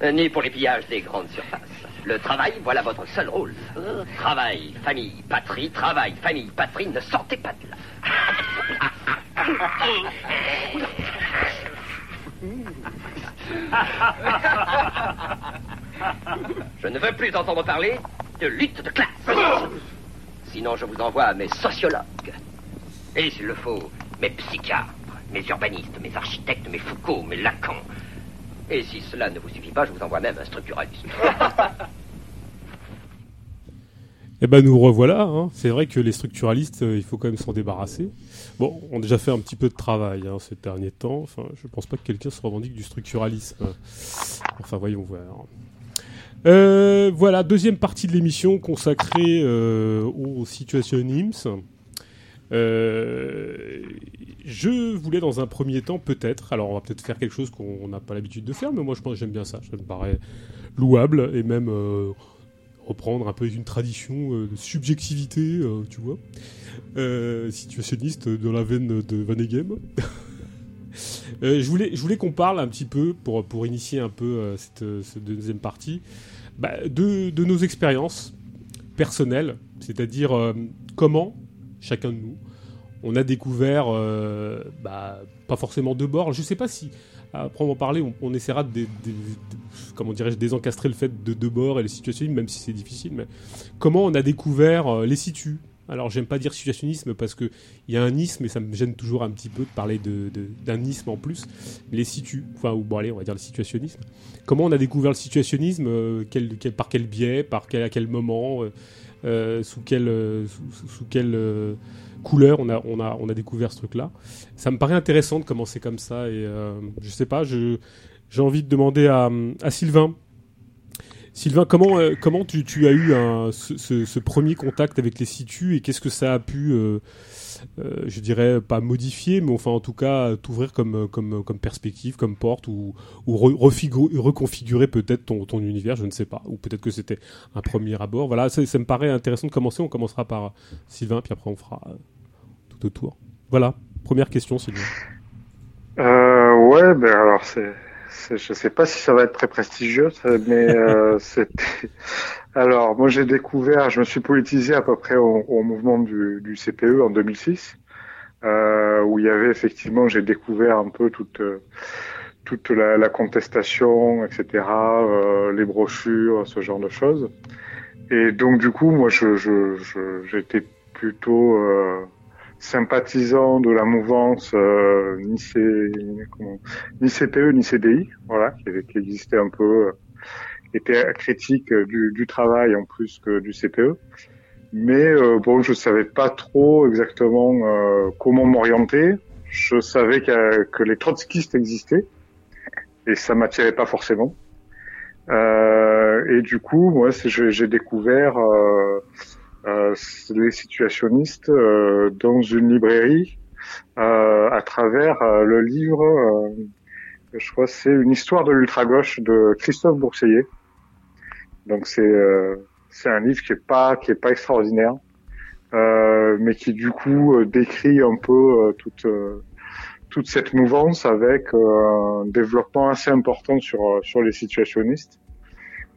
Ni pour les pillages des grandes surfaces. Le travail, voilà votre seul rôle. Travail, famille, patrie, travail, famille, patrie, ne sortez pas de là. Je ne veux plus entendre parler de lutte de classe. Sinon, je vous envoie à mes sociologues. Et s'il le faut, mes psychiatres, mes urbanistes, mes architectes, mes Foucault, mes Lacan. Et si cela ne vous suffit pas, je vous envoie même un structuraliste. Eh ben nous revoilà. Hein. C'est vrai que les structuralistes, euh, il faut quand même s'en débarrasser. Bon, on a déjà fait un petit peu de travail hein, ces derniers temps. Enfin, je pense pas que quelqu'un se revendique du structuralisme. Enfin, voyons voir. Euh, voilà, deuxième partie de l'émission consacrée euh, au Situationism. Euh, je voulais dans un premier temps peut-être, alors on va peut-être faire quelque chose qu'on n'a pas l'habitude de faire, mais moi je pense j'aime bien ça, ça me paraît louable et même euh, reprendre un peu une tradition euh, de subjectivité, tu vois, situationniste dans la veine de Van Eghem. Euh, je voulais, je voulais qu'on parle un petit peu, pour, pour initier un peu cette, deuxième partie, bah, de, de nos expériences personnelles, c'est-à-dire comment, chacun de nous, on a découvert, euh, bah, pas forcément de bord, je sais pas si, à proprement parler, on, essaiera de, comment dirais-je, désencastrer le fait de deux bords et les situations, même si c'est difficile, mais comment on a découvert euh, les situs? Alors j'aime pas dire situationnisme parce que il y a un isme et ça me gêne toujours un petit peu de parler de, de- d'un isme en plus. Les situs, enfin bon allez on va dire le situationnisme. Comment on a découvert le situationnisme euh, Par quel biais Par quel, à quel moment Sous quelle, euh, sous, sous- quelle euh, couleur on a, on, a, on a découvert ce truc-là Ça me paraît intéressant de commencer comme ça et euh, je sais pas, j'ai envie de demander à, à Sylvain. Sylvain, comment, euh, comment tu, tu as eu un, ce, ce- ce premier contact avec les situs et qu'est-ce que ça a pu, euh, euh, je dirais, pas modifier, mais enfin en tout cas t'ouvrir comme, comme, comme perspective, comme porte ou, reconfigurer peut-être ton, ton univers, je ne sais pas. Ou peut-être que c'était un premier abord. Voilà, ça, ça me paraît intéressant de commencer. On commencera par Sylvain, puis après on fera euh, tout autour. Voilà, première question Sylvain. Euh, ouais, ben alors c'est, je sais pas si ça va être très prestigieux, mais euh, c'était. Alors moi j'ai découvert, je me suis politisé à peu près au, au mouvement du, du CPE en 2006, euh, où il y avait effectivement, j'ai découvert un peu toute toute la, la contestation, etc., euh, les brochures, ce genre de choses. Et donc du coup, moi je, je, je- j'étais plutôt euh, sympathisant de la mouvance euh, ni, C, ni CPE ni CDI, voilà, qui, existait un peu, euh, était critique du, du travail en plus que du CPE. Mais euh, bon, je savais pas trop exactement euh, comment m'orienter. Je savais que, que les trotskistes existaient et ça m'attirait pas forcément. Euh, et du coup, moi, j'ai découvert euh, les situationnistes euh, dans une librairie euh, à travers euh, le livre, euh, je crois c'est une histoire de l'ultra-gauche de Christophe Bourseiller. Donc c'est euh, c'est un livre qui est pas qui est pas extraordinaire, euh, mais qui du coup euh, décrit un peu euh, toute euh, toute cette mouvance avec euh, un développement assez important sur euh, sur les situationnistes.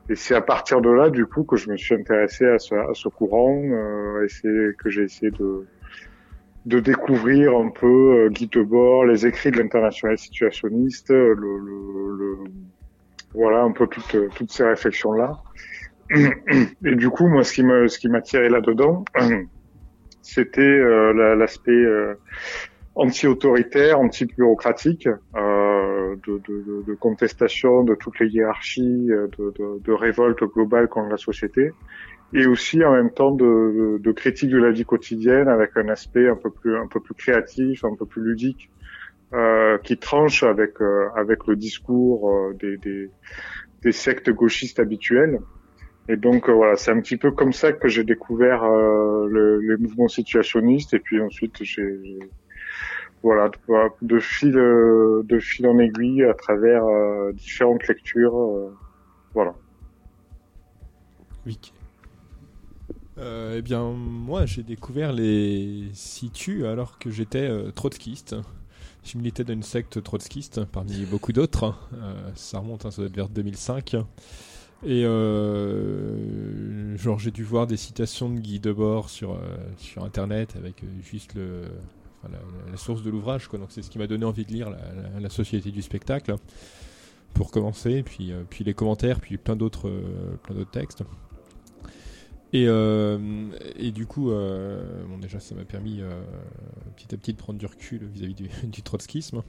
Et c'est à partir de là, du coup, que je me suis intéressé à ce, à ce courant, euh, et que j'ai essayé de, de découvrir un peu euh, Guy Debord, les écrits de l'international situationniste, le, le, le- voilà un peu toutes, toutes ces réflexions-là. Et du coup, moi, ce qui me, ce qui m'a tiré là-dedans, c'était euh, la- l'aspect euh, anti-autoritaire, anti-bureaucratique, euh, de, de, de- contestation de toutes les hiérarchies, euh, de, de, révolte globale contre la société, et aussi en même temps de, de, critique de la vie quotidienne avec un aspect un peu plus un peu plus créatif, un peu plus ludique, euh, qui tranche avec euh, avec le discours euh, des, des, des sectes gauchistes habituelles. Et donc euh, voilà, c'est un petit peu comme ça que j'ai découvert le, les mouvements situationnistes, et puis ensuite j'ai- voilà, de, fil euh, de fil en aiguille à travers euh, différentes lectures, euh, voilà. Euh, eh bien, moi, j'ai découvert les situs alors que j'étais trotskiste. Je militais dans une secte trotskiste parmi beaucoup d'autres. Euh, ça remonte, hein, ça doit être vers 2005. Et genre, j'ai dû voir des citations de Guy Debord sur, sur Internet avec juste le, la, source de l'ouvrage. Donc, c'est ce qui m'a donné envie de lire la, Société du spectacle pour commencer. Puis, euh, puis les commentaires, puis plein d'autres euh, textes. Et, euh, et du coup, déjà, ça m'a permis petit à petit de prendre du recul vis-à-vis du, trotskisme.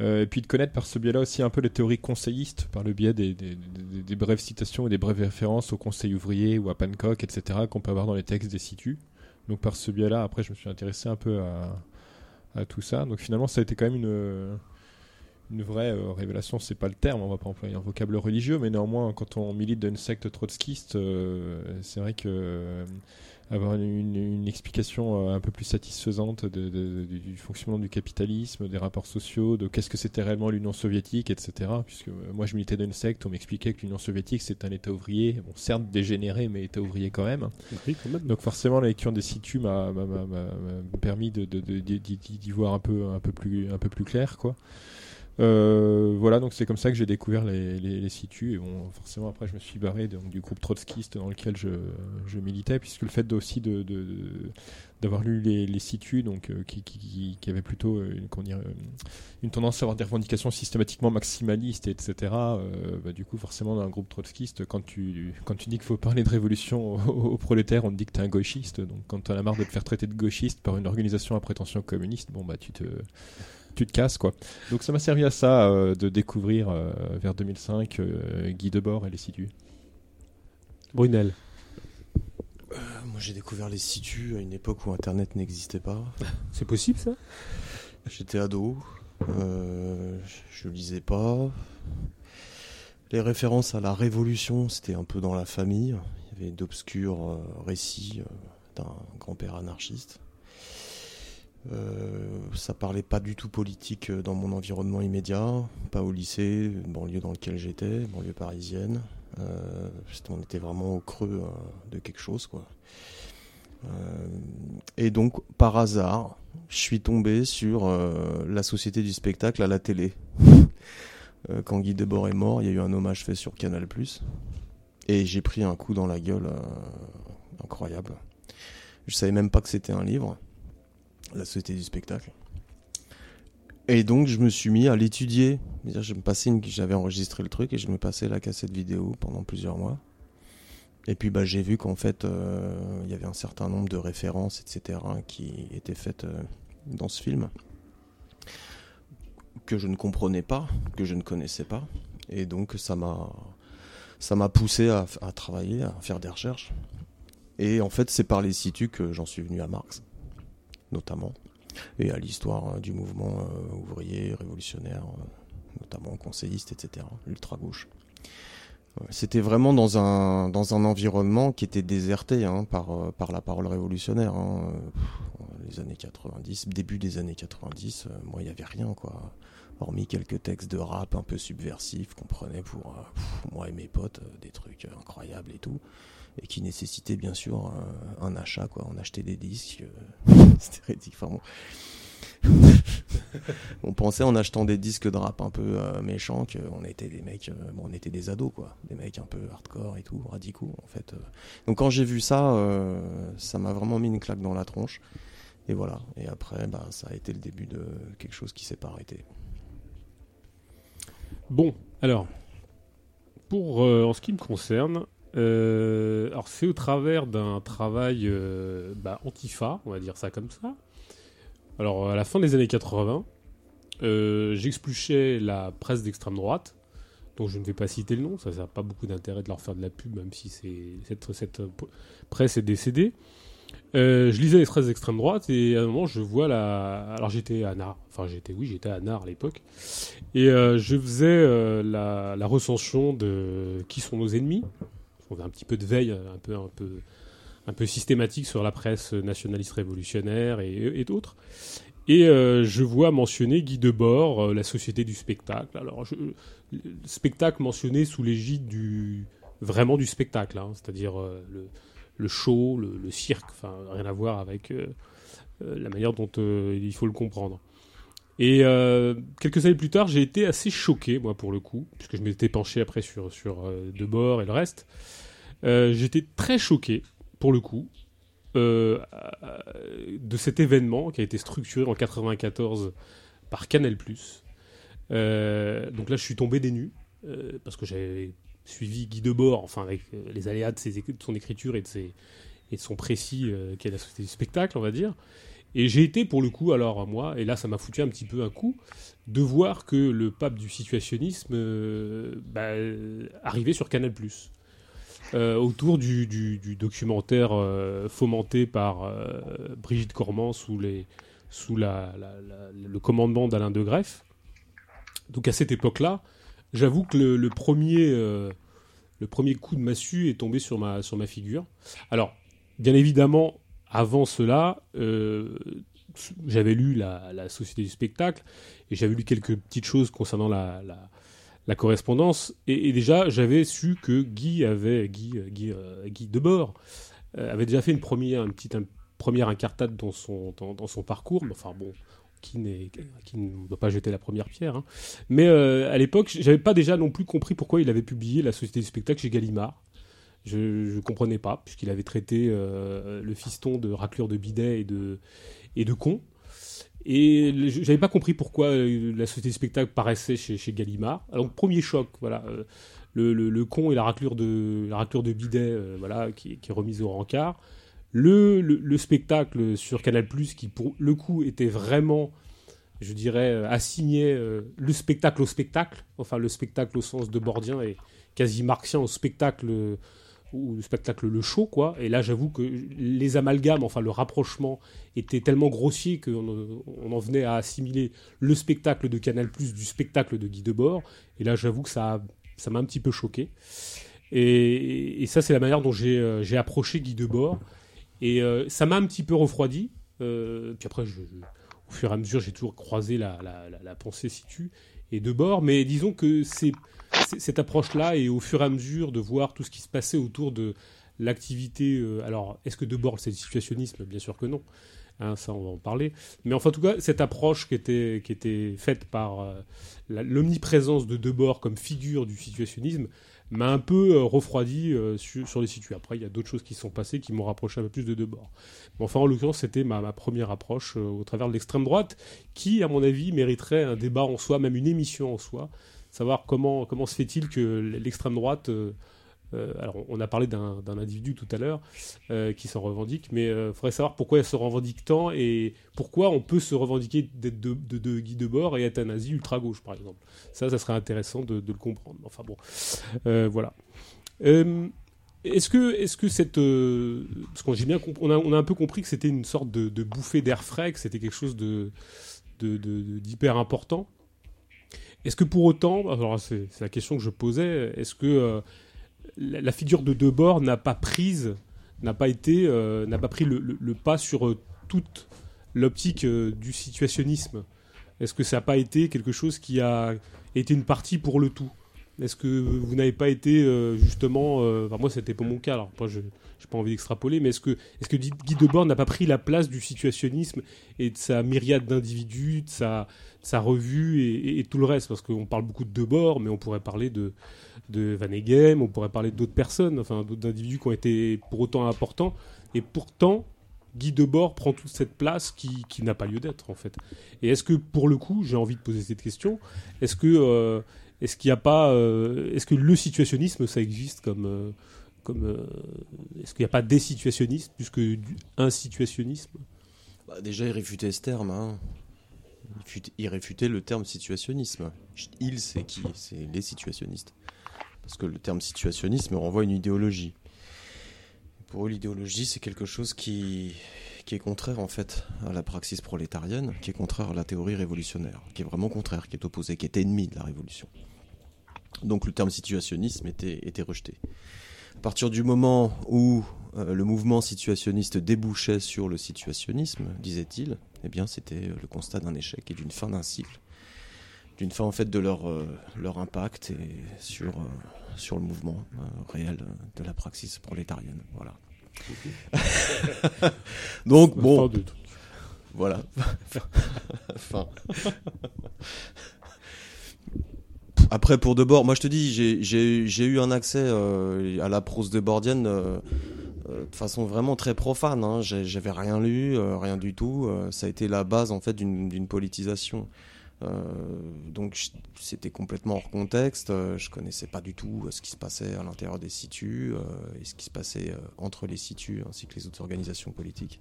Et puis de connaître par ce biais-là aussi un peu les théories conseillistes, par le biais des, des, des- des brèves citations et des brèves références au Conseil ouvrier ou à Pancock, etc., qu'on peut avoir dans les textes des situs. Donc par ce biais-là, après, je me suis intéressé un peu à, à tout ça. Donc finalement, ça a été quand même une, une vraie euh, révélation, c'est pas le terme, on va pas employer un vocable religieux, mais néanmoins, quand on milite dans une secte trotskiste, euh, c'est vrai que euh, avoir une, une explication euh, un peu plus satisfaisante de, de- du, du fonctionnement du capitalisme, des rapports sociaux, de qu'est-ce que c'était réellement l'Union soviétique, etc. Puisque euh, moi je militais dans une secte, on m'expliquait que l'Union soviétique c'est un État ouvrier, bon certes dégénéré mais État ouvrier quand même. Oui, quand même. Donc forcément la lecture des situs m'a permis de- d'y voir un peu un peu plus un peu plus clair quoi. Euh, voilà donc c'est comme ça que j'ai découvert les, les, les situs. Et bon forcément après je me suis barré du groupe trotskiste dans lequel je, militais puisque le fait aussi d'avoir lu les, les situs donc euh, qui, avait plutôt une, une tendance à avoir des revendications systématiquement maximalistes etc euh, bah, du coup forcément dans un groupe trotskiste quand tu quand tu dis qu'il faut parler de révolution aux, prolétaires on te dit que t'es un gauchiste. Donc quand t'en as marre de te faire traiter de gauchiste par une organisation à prétention communiste bon bah tu te tu te casses quoi donc ça m'a servi à ça euh, de découvrir euh, vers 2005 euh, Guy Debord et les situs Brunel. Euh, moi, j'ai découvert les situs à une époque où Internet n'existait pas. C'est possible ça? J'étais ado, euh, je lisais pas. Les références à la Révolution, c'était un peu dans la famille. Il y avait d'obscurs euh, récits euh, d'un grand-père anarchiste. Euh, ça parlait pas du tout politique euh, dans mon environnement immédiat, pas au lycée, banlieue dans lequel j'étais, banlieue parisienne. Euh, on était vraiment au creux euh, de quelque chose, quoi. Et donc, par hasard, je suis tombé sur la société du spectacle à la télé. Quand Guy Debord est mort, il y a eu un hommage fait sur Canal+. Et j'ai pris un coup dans la gueule incroyable. Je savais même pas que c'était un livre, la société du spectacle. Et donc je me suis mis à l'étudier. J'avais enregistré le truc et je me passais la cassette vidéo pendant plusieurs mois. Et puis bah, j'ai vu qu'en fait, euh, il y avait un certain nombre de références, etc., qui étaient faites euh, dans ce film, que je ne comprenais pas, que je ne connaissais pas. Et donc ça m'a ça m'a poussé à, à travailler, à faire des recherches. Et en fait, c'est par les situs que j'en suis venu à Marx, notamment, et à l'histoire euh, du mouvement euh, ouvrier, révolutionnaire, euh, notamment conseilliste, etc., ultra-gauche. Ouais, C'était vraiment dans un, dans un environnement qui était déserté hein, par, euh, par la parole révolutionnaire. hein. Les années 90, début des années 90, euh, moi il n'y avait rien quoi. Hormis quelques textes de rap un peu subversifs qu'on prenait pour moi et mes potes, des trucs incroyables et tout. Et qui nécessitaient bien sûr un, un achat quoi. On achetait des disques. euh, C'était ridicule. Enfin, bon. on pensait en achetant des disques de rap un peu euh, méchants qu'on était des mecs, euh, bon, on était des ados quoi, des mecs un peu hardcore et tout, radicaux en fait. euh. Donc quand j'ai vu ça, euh, ça m'a vraiment mis une claque dans la tronche. Et voilà. Et après, bah, ça a été le début de quelque chose qui s'est pas arrêté. Bon, alors, pour euh, en ce qui me concerne, euh, alors c'est au travers d'un travail euh, bah, antifa, on va dire ça comme ça. Alors à la fin des années 80, euh, j'expluchais la presse d'extrême droite, dont je ne vais pas citer le nom, ça n'a pas beaucoup d'intérêt de leur faire de la pub, même si cette, euh, presse est décédée. Euh, je lisais les presses d'extrême droite et à un moment je vois la. Alors j'étais à Nard, enfin j'étais oui j'étais à Nard à l'époque et je faisais la recension de qui sont nos ennemis? Un petit peu de veille, un peu un peu un peu systématique sur la presse nationaliste révolutionnaire et, d'autres. Et euh, je vois mentionner Guy Debord, euh, la société du spectacle. Alors spectacle mentionné sous l'égide du vraiment du spectacle, hein, c'est-à-dire euh, le le show, le, le cirque, enfin rien à voir avec la manière dont il faut le comprendre. Et quelques années plus tard, j'ai été assez choqué, moi pour le coup, puisque je m'étais penché après sur, sur Debord et le reste. Euh, J'étais très choqué, pour le coup, euh, de cet événement qui a été structuré en 94 par Canal+. Euh, donc là, je suis tombé des nues, parce que j'avais suivi Guy Debord, enfin avec les aléas de, son écriture et de, son précis, qui est la société du spectacle, on va dire. Et j'ai été pour le coup, alors moi, et là ça m'a foutu un petit peu un coup, de voir que le pape du situationnisme bah, arrivait sur Canal+. Euh, autour du, documentaire euh, fomenté par euh, Brigitte Cormand sous, le commandement d'Alain de Greff. Donc à cette époque-là, j'avoue que le, premier, coup de massue est tombé sur ma, figure. Alors, bien évidemment, avant cela, j'avais lu la Société du spectacle et j'avais lu quelques petites choses concernant la, la, correspondance. Et, déjà, j'avais su que Guy avait, Guy, Guy, euh, Guy Debord, euh, avait déjà fait une première, petite première incartade dans son, dans, son parcours. Mais enfin bon, qui, qui ne doit pas jeter la première pierre. hein. Mais euh, à l'époque, j'avais pas déjà non plus compris pourquoi il avait publié la Société du spectacle chez Gallimard. Je ne comprenais pas, puisqu'il avait traité le fiston de raclure de bidet et de, et de con. Et j'avais pas compris pourquoi euh, la société du spectacle paraissait chez, chez Gallimard. Alors, premier choc, voilà. euh, le, le- con et la raclure de, la raclure de bidet, euh, voilà, qui, est remise au rencard. Le, le, le spectacle sur Canal+, qui pour le coup était vraiment, je dirais, assigné le spectacle au spectacle, enfin le spectacle au sens de Bordien et quasi marxien au spectacle ou le spectacle le show quoi. Et là j'avoue que les amalgames enfin le rapprochement était tellement grossier qu'on on en venait à assimiler le spectacle de Canal Plus du spectacle de Guy Debord. Et là j'avoue que ça ça m'a un petit peu choqué. Et, ça c'est la manière dont j'ai euh, approché Guy Debord. Et euh, ça m'a un petit peu refroidi. Euh, puis après au fur et à mesure j'ai toujours croisé la, la, la, pensée situ et Debord. Mais disons que c'est- cette approche-là et au fur et à mesure de voir tout ce qui se passait autour de l'activité. euh, alors, est-ce que Debord c'est du situationnisme? Bien sûr que non. Hein, ça, on va en parler. Mais enfin, en tout cas, cette approche qui était, qui était faite par euh, l'omniprésence de Debord comme figure du situationnisme m'a un peu euh, refroidi euh, sur, les situés. Après, il y a d'autres choses qui sont passées qui m'ont rapproché un peu plus de Debord. Enfin, en l'occurrence, c'était ma, ma première approche au travers de l'extrême droite qui, à mon avis, mériterait un débat en soi, même une émission en soi savoir comment, comment se fait-il que l'extrême droite, euh, euh, alors on a parlé d'un individu tout à l'heure euh, qui s'en revendique, mais il faudrait savoir pourquoi elle se revendique tant et pourquoi on peut se revendiquer d'être de, de, de Guy Debord et être un nazi ultra-gauche, par exemple. Ça, ça serait intéressant de, le comprendre. Enfin bon, voilà. Est-ce que, est-ce que cette, parce qu'on a, on a un peu compris que c'était une sorte de, bouffée d'air frais, que c'était quelque chose d'hyper important. Est-ce que pour autant, alors c'est la question que je posais, est-ce que euh, la, figure de Debord n'a pas prise, n'a pas été, euh, n'a pas pris le, pas sur euh, toute l'optique du situationnisme? Est-ce que ça n'a pas été quelque chose qui a été une partie pour le tout? Est-ce que vous n'avez pas été euh, justement, euh, enfin moi c'était pas mon cas, alors moi je j'ai pas envie d'extrapoler, mais est-ce que est-ce que Guy Debord n'a pas pris la place du situationnisme et de sa myriade d'individus, de sa revue et, tout le reste, parce qu'on parle beaucoup de Debord, mais on pourrait parler de, Van Eghem, on pourrait parler d'autres personnes, enfin d'autres individus qui ont été pour autant importants, et pourtant Guy Debord prend toute cette place qui, qui n'a pas lieu d'être en fait. Et est-ce que pour le coup, j'ai envie de poser cette question, est-ce que euh, est-ce qu'il n'y a pas, euh, est-ce que le situationnisme ça existe comme euh, euh, est-ce qu'il n'y a pas des situationnistes plus que un situationnisme? Bah, déjà, il réfutait ce terme. hein. Il, fut- il réfutait le terme situationnisme. Il, c'est qui? C'est les situationnistes. Parce que le terme situationnisme renvoie à une idéologie. Pour eux, l'idéologie, c'est quelque chose qui, qui est contraire en fait à la praxis prolétarienne, qui est contraire à la théorie révolutionnaire, qui est vraiment contraire, qui est opposé, qui est ennemi de la révolution. Donc le terme situationnisme était, était rejeté. À partir du moment où euh, le mouvement situationniste débouchait sur le situationnisme, disait-il, eh bien c'était euh, le constat d'un échec et d'une fin d'un cycle, d'une fin en fait de leur, euh, leur impact et sur, euh, sur le mouvement réel de la praxis prolétarienne. Voilà. Donc bon, voilà. Fin. Après, pour Debord, moi je te dis, j'ai- eu un accès euh, à la prose debordienne euh, euh, de façon vraiment très profane. Hein. J'avais rien lu, rien du tout. Ça a été la base en fait d'une politisation. Donc c'était complètement hors contexte. Je connaissais pas du tout ce qui se passait à l'intérieur des situs et ce qui se passait entre les situs ainsi que les autres organisations politiques.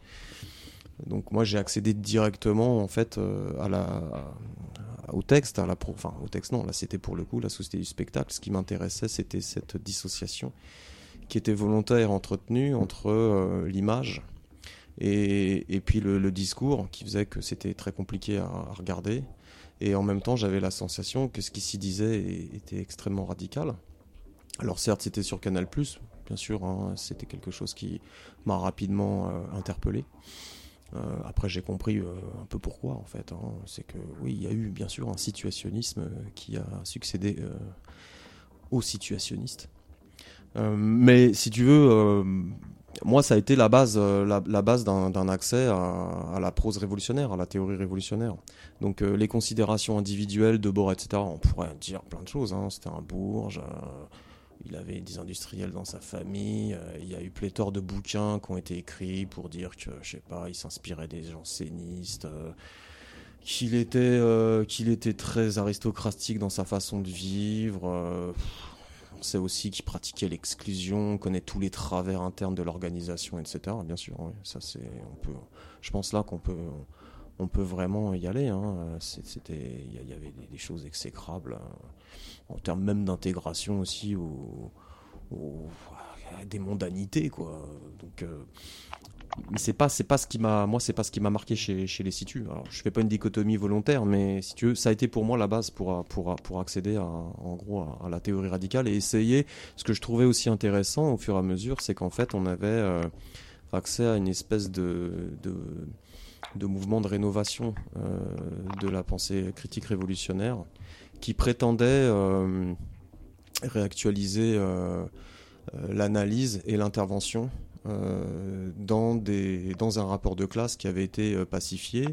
Donc moi j'ai accédé directement en fait euh, au texte, à la pro- enfin au texte non, là c'était pour le coup la société du spectacle. Ce qui m'intéressait c'était cette dissociation qui était volontaire et entretenue entre euh, l'image et, et puis le, discours qui faisait que c'était très compliqué à, regarder. Et en même temps j'avais la sensation que ce qui s'y disait était extrêmement radical. Alors certes c'était sur Canal+, bien sûr, hein, c'était quelque chose qui m'a rapidement euh, interpellé. Euh, après, j'ai compris euh, un peu pourquoi, en fait. hein. C'est que, oui, il y a eu, bien sûr, un situationnisme euh, qui a succédé aux situationnistes. Mais si tu veux, moi, ça a été la base, la, base d'un accès à, la prose révolutionnaire, à la théorie révolutionnaire. Donc, les considérations individuelles de Bord, etc., on pourrait dire plein de choses. Hein. C'était un bourge, il avait des industriels dans sa famille, euh, il y a eu pléthore de bouquins qui ont été écrits pour dire que, je sais pas, il s'inspirait des jansénistes. euh, qu'il était, euh, était très aristocratique dans sa façon de vivre. on sait aussi qu'il pratiquait l'exclusion, on connaît tous les travers internes de l'organisation, etc. Bien sûr, ça c'est, on peut, je pense là qu'on peut, on peut vraiment y aller. Hein. C'était, il y, avait des, choses exécrables euh, en termes même d'intégration aussi au, des mondanités, quoi. Donc euh, mais c'est pas c'est pas ce qui m'a moi c'est pas ce qui m'a marqué chez, chez les situs. Alors je fais pas une dichotomie volontaire mais si ça a été pour moi la base pour pour pour accéder à en gros à, la théorie radicale et essayer. Ce que je trouvais aussi intéressant au fur et à mesure c'est qu'en fait on avait euh, accès à une espèce de de, de mouvement de rénovation euh, de la pensée critique révolutionnaire qui prétendait euh, réactualiser euh, euh, l'analyse et l'intervention dans, dans un rapport de classe qui avait été pacifié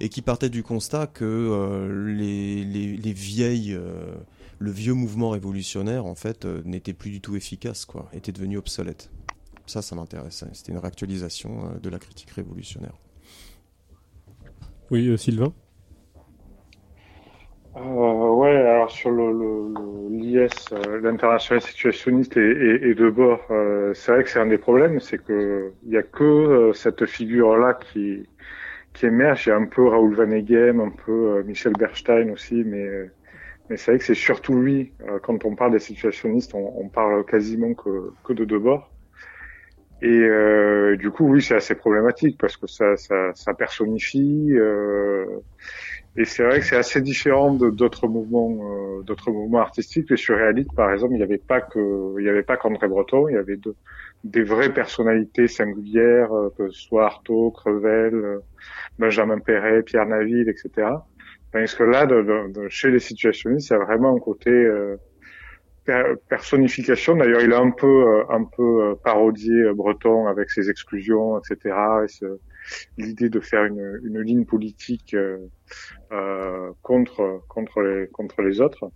et qui partait du constat que les, les, les vieilles, le vieux mouvement révolutionnaire en fait n'était plus du tout efficace, quoi, était devenu obsolète. Ça, ça m'intéressait. C'était une réactualisation de la critique révolutionnaire. Oui, Sylvain? Euh, ouais, alors sur le, l'IS, euh, l'international situationniste et, et, et de bord, euh, c'est vrai que c'est un des problèmes, c'est que il y a que euh, cette figure-là qui qui émerge. Il y a un peu Raoul Vaneigem, un peu euh, Michel Berstein aussi, mais mais c'est vrai que c'est surtout lui. Quand on parle des situationnistes, on, on parle quasiment que que de Debord. Et du coup, oui, c'est assez problématique parce que ça ça, ça personnifie. Euh, et c'est vrai que c'est assez différent de d'autres mouvements, euh, d'autres mouvements artistiques. Les surréalistes, par exemple, il n'y avait pas que, il n'y avait pas qu'André Breton, il y avait de- des vraies personnalités singulières, euh, que ce soit Artaud, Crevel, euh, Benjamin Perret, Pierre Naville, etc. Tandis que là, de, de- chez les situationnistes, il y a vraiment un côté euh, per- personnification. D'ailleurs, il a un peu, euh, un peu parodié Breton avec ses exclusions, etc. l'idée de faire une, une ligne politique. euh, euh, contre contre les contre les autres.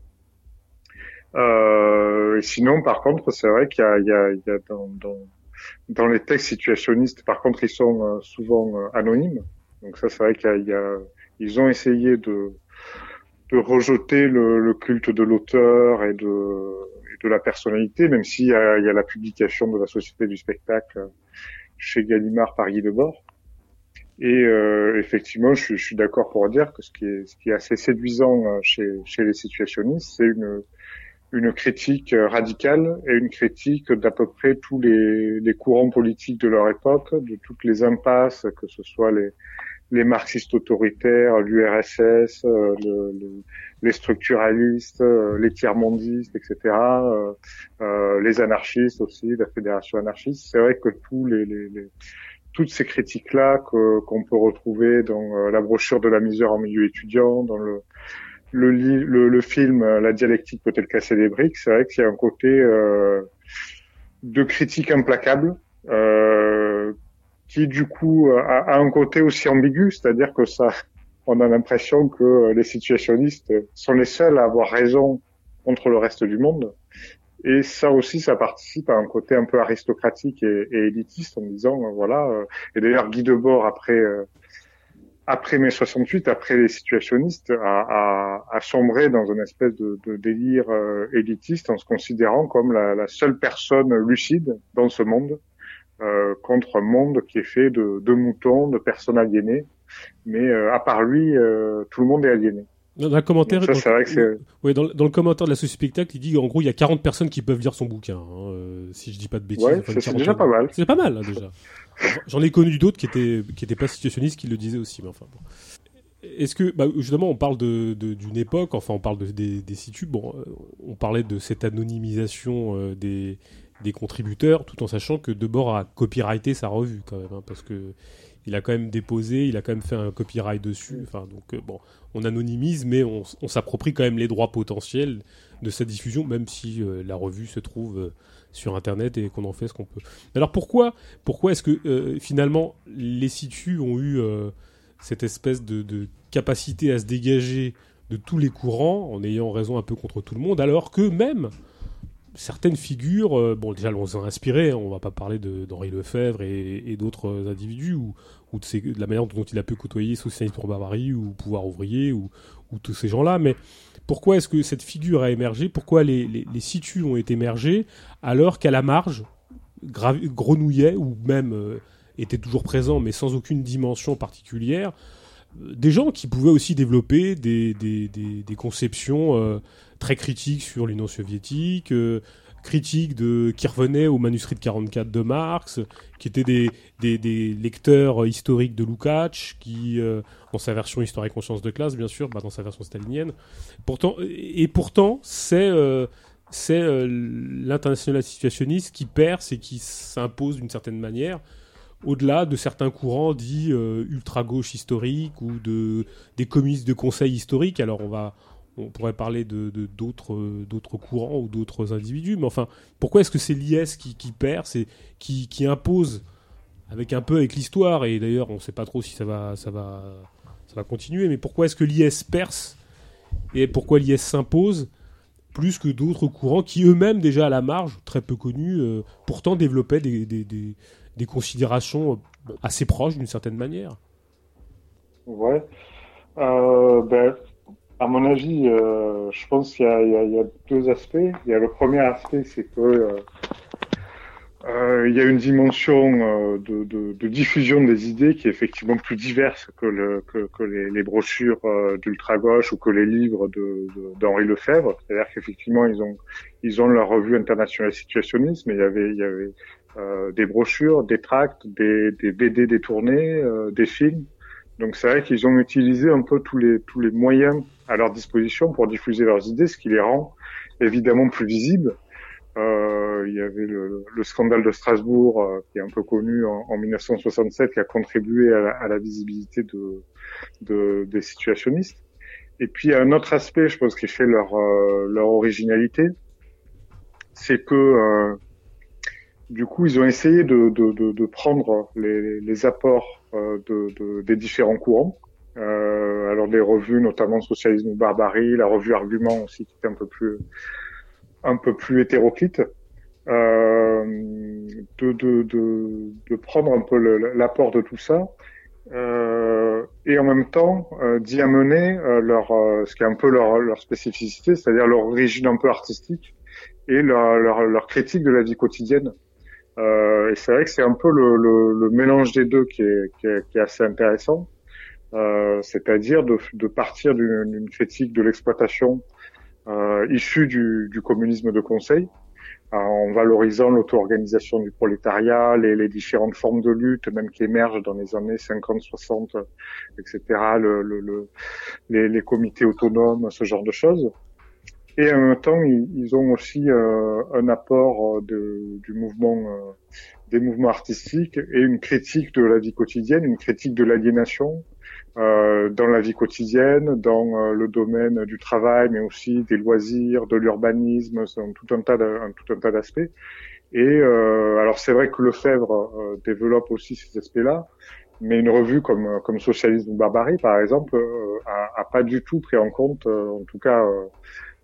Euh, et sinon, par contre, c'est vrai qu'il y a, il y a, il y a dans, dans dans les textes situationnistes, par contre, ils sont euh, souvent euh, anonymes. Donc ça, c'est vrai qu'il y a, ils ont essayé de de rejeter le, le culte de l'auteur et de et de la personnalité, même s'il y y a la publication de la Société du spectacle chez Gallimard par Guy Debord. Et euh, effectivement, je, je suis d'accord pour dire que ce qui est, ce qui est assez séduisant euh, chez, chez les situationnistes, c'est une, une critique euh, radicale et une critique d'à peu près tous les, les courants politiques de leur époque, de toutes les impasses, que ce soit les, les marxistes autoritaires, l'URSS, euh, le- le- les structuralistes, les tiers-mondistes, etc., euh, les anarchistes aussi, la fédération anarchiste. C'est vrai que tous les- les- toutes ces critiques-là que- qu'on peut retrouver dans euh, la brochure de la misère en milieu étudiant, dans le, le, le, le film euh, La dialectique peut-elle casser les briques, c'est vrai qu'il y a un côté euh, de critique implacable euh, qui du coup a, a un côté aussi ambigu, c'est-à-dire que ça, on a l'impression que les situationnistes sont les seuls à avoir raison contre le reste du monde. Et ça aussi, ça participe à un côté un peu aristocratique et, élitiste en disant, euh, voilà. euh, et d'ailleurs, Guy Debord, après euh, après mai 68, après les situationnistes, a, a, a sombré dans une espèce de, de délire élitiste en se considérant comme la, la seule personne lucide dans ce monde, euh, contre un monde qui est fait de, de moutons, de personnes aliénées. Mais euh, à part lui, tout le monde est aliéné. Dans un commentaire, ça, dans- que ouais, le- dans le commentaire de la Société Spectacle, il dit en gros il y a 40 personnes qui peuvent lire son bouquin, hein, euh, si je dis pas de bêtises. Ouais, enfin, c'est- déjà pas mal. C'est pas mal hein, déjà. J'en ai connu d'autres qui étaient qui étaient pas situationnistes qui le disaient aussi, mais enfin bon. Est-ce que bah, justement on parle de de- d'une époque, enfin on parle de, des, des situs. Bon, euh, on parlait de cette anonymisation euh, des des contributeurs, tout en sachant que Debord a copyrighté sa revue quand même, hein, parce que il a quand même déposé, il a quand même fait un copyright dessus. Enfin, donc euh, bon, on anonymise, mais on, on s'approprie quand même les droits potentiels de sa diffusion, même si euh, la revue se trouve euh, sur Internet et qu'on en fait ce qu'on peut. Alors pourquoi, pourquoi est-ce que finalement les situs ont eu cette espèce de, de capacité à se dégager de tous les courants en ayant raison un peu contre tout le monde, alors que même certaines figures, euh, bon déjà on s'en inspiré, hein, on va pas parler d'Henri Lefebvre et, et d'autres individus, ou, de, la manière dont il a pu côtoyer Socialiste pour Barbarie, ou Pouvoir ouvrier, ou, ou tous ces gens-là, mais pourquoi est-ce que cette figure a émergé? Pourquoi les, les, situs ont été émergés alors qu'à la marge, grenouillaient, ou même euh, étaient toujours présents, mais sans aucune dimension particulière, des gens qui pouvaient aussi développer des conceptions euh, très critiques sur l'Union soviétique, euh, critiques de, qui au manuscrit de 44 de Marx, qui étaient des, des, lecteurs historiques de Lukács, qui, euh, dans sa version Histoire et conscience de classe, bien sûr, bah, dans sa version stalinienne. Pourtant, et pourtant, c'est euh, l'international situationniste qui perce et qui s'impose d'une certaine manière au-delà de certains courants dits ultra-gauche historiques ou de, des communistes de conseil historique. Alors on va, on pourrait parler de d'autres courants ou d'autres individus, mais enfin, pourquoi est-ce que c'est l'IS qui, perce et qui, qui impose avec un peu avec l'histoire et d'ailleurs on ne sait pas trop si ça va ça va ça va continuer, mais pourquoi est-ce que l'IS perce et pourquoi l'IS s'impose plus que d'autres courants qui eux-mêmes déjà à la marge, très peu connus, euh, pourtant développaient des, des, considérations euh, assez proches d'une certaine manière? Ouais. Euh, ben, à mon avis, euh, je pense qu'il y, a- deux aspects. Il y a le premier aspect, c'est que euh, euh, il y a une dimension de, diffusion des idées qui est effectivement plus diverse que, le, que, que les, brochures d'ultra-gauche ou que les livres d'Henri Lefebvre. C'est-à-dire qu'effectivement, ils ont, ils leur revue internationale situationniste, mais il y avait, des brochures, des tracts, des, des BD détournés, euh, des films. Donc c'est vrai qu'ils ont utilisé un peu tous les tous les moyens à leur disposition pour diffuser leurs idées, ce qui les rend évidemment plus visibles. Euh, il y avait le, le scandale de Strasbourg euh, qui est un peu connu en, en 1967 qui a contribué à la, à la visibilité de, de- des situationnistes. Et puis il y a un autre aspect, je pense, qui fait leur euh, leur originalité, c'est que euh, du coup, ils ont essayé de, de, de, prendre les, les apports de, de- des différents courants. Euh, alors des revues, notamment Socialisme ou Barbarie, la revue Argument aussi, qui était un peu plus un peu plus hétéroclite, euh, de, de, de, de prendre un peu l'apport de tout ça, euh, et en même temps euh, d'y amener euh, leur, euh, ce qui est un peu leur, leur spécificité, c'est-à-dire leur origine un peu artistique et leur, leur, leur critique de la vie quotidienne. Euh, et c'est vrai que c'est un peu le, le, le mélange des deux qui est, qui est, qui est assez intéressant, euh, c'est-à-dire de, de partir d'une critique de l'exploitation euh, issue du, du communisme de conseil, euh, en valorisant l'auto-organisation du prolétariat, les, les différentes formes de lutte, même qui émergent dans les années 50, 60, etc., le, le- les, les comités autonomes, ce genre de choses. Et en même temps, ils, ont aussi euh, un apport euh, de, du mouvement, euh, des mouvements artistiques et une critique de la vie quotidienne, une critique de l'aliénation euh, dans la vie quotidienne, dans euh, le domaine du travail, mais aussi des loisirs, de l'urbanisme, un- tout un tas, tout un tas d'aspects. Et euh, alors c'est vrai que Lefebvre développe aussi ces aspects-là, mais une revue comme comme Socialisme ou Barbarie, par exemple, euh, a, a pas du tout pris en compte, euh, en tout cas euh,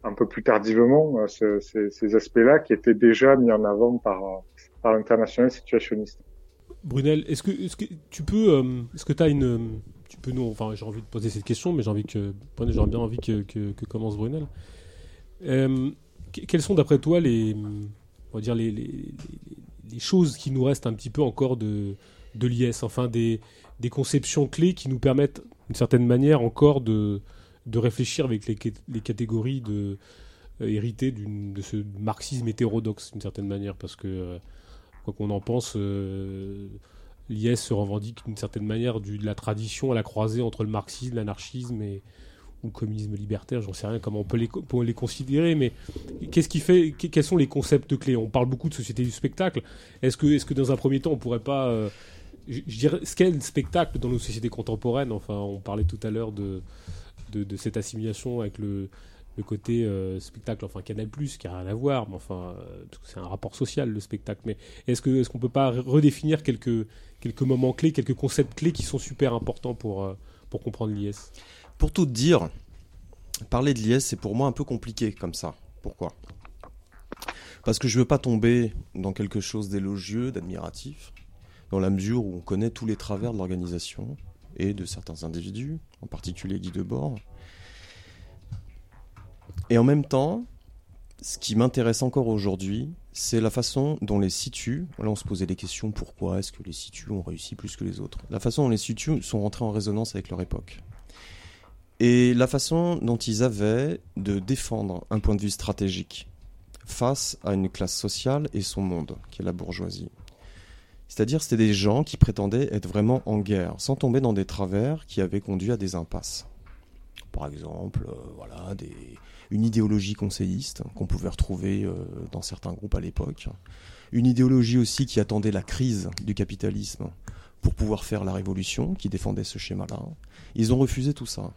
un peu plus tardivement, euh, ce- ces, aspects-là qui étaient déjà mis en avant par euh, par l'international situationniste. Brunel, est-ce que, tu peux, euh, est-ce que tu as une, euh, tu peux nous, enfin j'ai envie de poser cette question, mais j'ai envie que, j'aurais bien envie que, que, commence Brunel. Euh, que- quelles sont d'après toi les, on va dire les- les choses qui nous restent un petit peu encore de, de l'IS, enfin des, des conceptions clés qui nous permettent d'une certaine manière encore de, de réfléchir avec les, cat- les catégories de euh, héritées de ce marxisme hétérodoxe d'une certaine manière, parce que euh, quoi qu'on en pense, euh, l'IS se revendique d'une certaine manière de la tradition à la croisée entre le marxisme, l'anarchisme et ou communisme libertaire, j'en sais rien comment on peut les, considérer, mais qu'est-ce qui fait, que- quels sont les concepts clés? On parle beaucoup de société du spectacle. Est-ce que, est-ce que dans un premier temps, on pourrait pas, euh, je dirais, ce qu'est le spectacle dans nos sociétés contemporaines? Enfin, on parlait tout à l'heure de, de, cette assimilation avec le, côté euh, spectacle, enfin Canal+, qui a rien à voir, mais enfin, euh, c'est un rapport social le spectacle. Mais est-ce que, est-ce qu'on peut pas redéfinir quelques, quelques moments clés, quelques concepts clés qui sont super importants pour, euh, pour comprendre l'IS Pour tout dire, parler de l'IS, c'est pour moi un peu compliqué comme ça. Pourquoi? Parce que je veux pas tomber dans quelque chose d'élogieux, d'admiratif, dans la mesure où on connaît tous les travers de l'organisation et de certains individus, en particulier Guy Debord. Et en même temps, ce qui m'intéresse encore aujourd'hui, c'est la façon dont les situs, là on se posait des questions, pourquoi est-ce que les situs ont réussi plus que les autres La façon dont les situs sont rentrés en résonance avec leur époque. Et la façon dont ils avaient de défendre un point de vue stratégique face à une classe sociale et son monde, qui est la bourgeoisie. C'est-à-dire c'était des gens qui prétendaient être vraiment en guerre, sans tomber dans des travers qui avaient conduit à des impasses. Par exemple, euh, voilà, des, une idéologie conseilliste qu'on pouvait retrouver euh, dans certains groupes à l'époque. Une idéologie aussi qui attendait la crise du capitalisme pour pouvoir faire la révolution, qui défendait ce schéma-là. Ils ont refusé tout ça.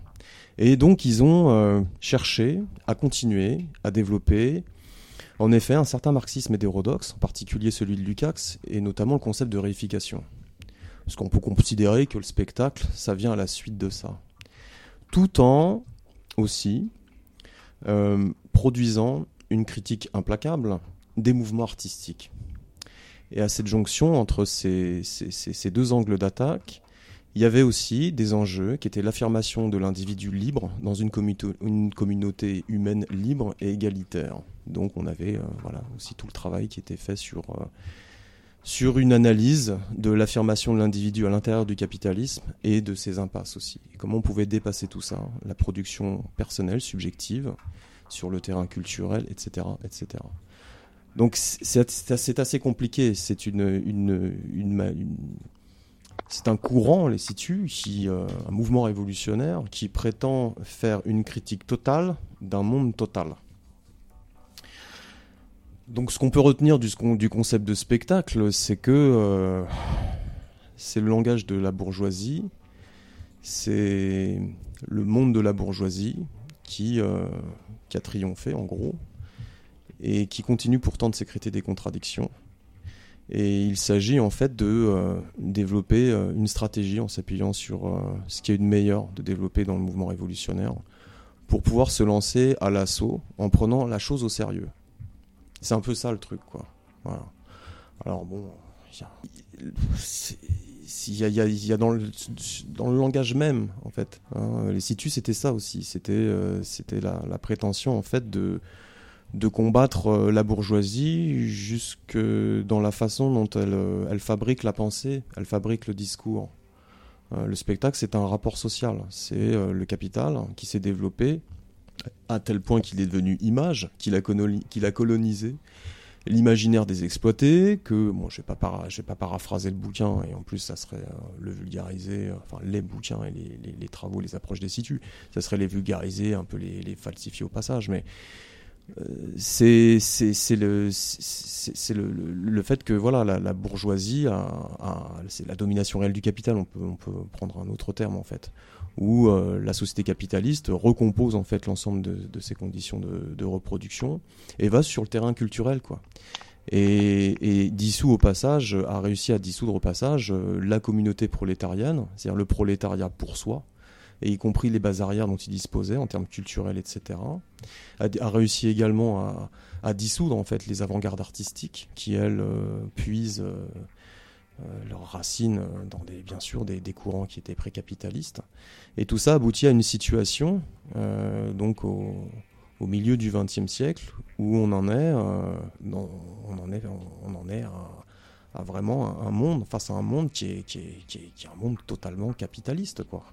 Et donc ils ont euh, cherché à continuer à développer, en effet, un certain marxisme hétérodoxe, en particulier celui de Lukács, et notamment le concept de réification. Parce qu'on peut considérer que le spectacle, ça vient à la suite de ça. Tout en aussi euh, produisant une critique implacable des mouvements artistiques. Et à cette jonction entre ces, deux angles d'attaque, il y avait aussi des enjeux qui étaient l'affirmation de l'individu libre dans une, communauté humaine libre et égalitaire. Donc on avait euh, voilà, aussi tout le travail qui était fait sur, euh, sur une analyse de l'affirmation de l'individu à l'intérieur du capitalisme et de ses impasses aussi. Comment on pouvait dépasser tout ça, la production personnelle, subjective, sur le terrain culturel, etc. etc. Donc c'est assez compliqué. C'est une, une- c'est un courant, les situs, qui, euh, un mouvement révolutionnaire qui prétend faire une critique totale d'un monde total. Donc ce qu'on peut retenir du, concept de spectacle, c'est que euh, c'est le langage de la bourgeoisie, c'est le monde de la bourgeoisie qui, euh, qui a triomphé en gros, et qui continue pourtant de sécréter des contradictions. Et il s'agit en fait de euh, développer euh, une stratégie en s'appuyant sur euh, ce qui est de meilleur de développer dans le mouvement révolutionnaire pour pouvoir se lancer à l'assaut en prenant la chose au sérieux. C'est un peu ça le truc, quoi. Alors bon, il y a dans, le, dans le langage même, en fait. hein. les situs, c'était ça aussi. C'était euh, c'était la, la prétention, en fait, de, de combattre euh, la bourgeoisie jusque dans la façon dont elle, euh, fabrique la pensée, elle fabrique le discours. Euh, le spectacle, c'est un rapport social. C'est le capital qui s'est développé à tel point qu'il est devenu image, qu'il a, colonisé l'imaginaire des exploités, que, bon, je vais para- je vais pas paraphraser le bouquin, et en plus, ça serait le vulgariser, enfin, les bouquins et les, travaux, les approches des situs, ça serait les vulgariser, un peu les, les falsifier au passage, mais c'est le fait que voilà la, bourgeoisie c'est la domination réelle du capital. On peut prendre un autre terme en fait. Où euh, la société capitaliste recompose en fait l'ensemble de, ses conditions de, de reproduction et va sur le terrain culturel quoi. Et, et dissout au passage a réussi à dissoudre au passage euh, la communauté prolétarienne c'est-à-dire le prolétariat pour soi et y compris les bases arrières dont il disposait en termes culturels, etc. A, réussi également à, dissoudre en fait les avant-gardes artistiques qui elles euh, puisent euh, euh, leurs racines dans des, bien sûr des, courants qui étaient pré-capitalistes. Et tout ça aboutit à une situation euh, donc au, milieu du XXe siècle où on en est, on en est, on en est vraiment un monde face à un monde qui est, qui est, qui est, qui est un monde totalement capitaliste quoi.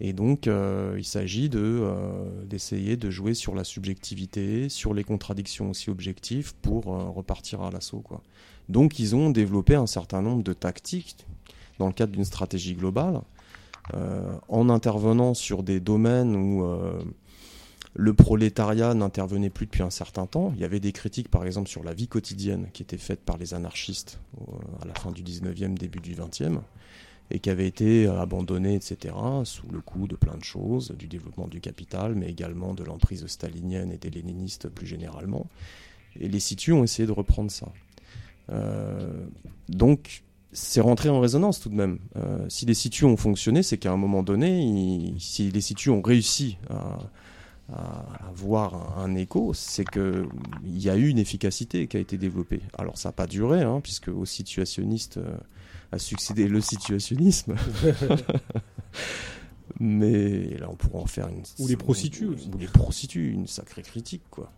Et donc, euh, il s'agit de euh, d'essayer de jouer sur la subjectivité, sur les contradictions aussi objectives pour euh, repartir à l'assaut. Donc, ils ont développé un certain nombre de tactiques dans le cadre d'une stratégie globale en intervenant sur des domaines où le prolétariat n'intervenait plus depuis un certain temps. Il y avait des critiques, par exemple, sur la vie quotidienne qui étaient faites par les anarchistes à la fin du 19e, début du 20e, et qui avaient été euh, abandonnées, etc., sous le coup de plein de choses, du développement du capital, mais également de l'emprise stalinienne et des léninistes plus généralement. Et les situs ont essayé de reprendre ça. Euh, donc, c'est rentré en résonance tout de même. Euh, si les situs ont fonctionné, c'est qu'à un moment donné, si les situs ont réussi à, avoir un, écho, c'est que il y a eu une efficacité qui a été développée. Alors ça n'a pas duré, hein, puisque au situationniste euh, a succédé le situationnisme. Mais là, on pourrait en faire une. Ou les prostituées ou, aussi. ou les prostituées, une sacrée critique, quoi.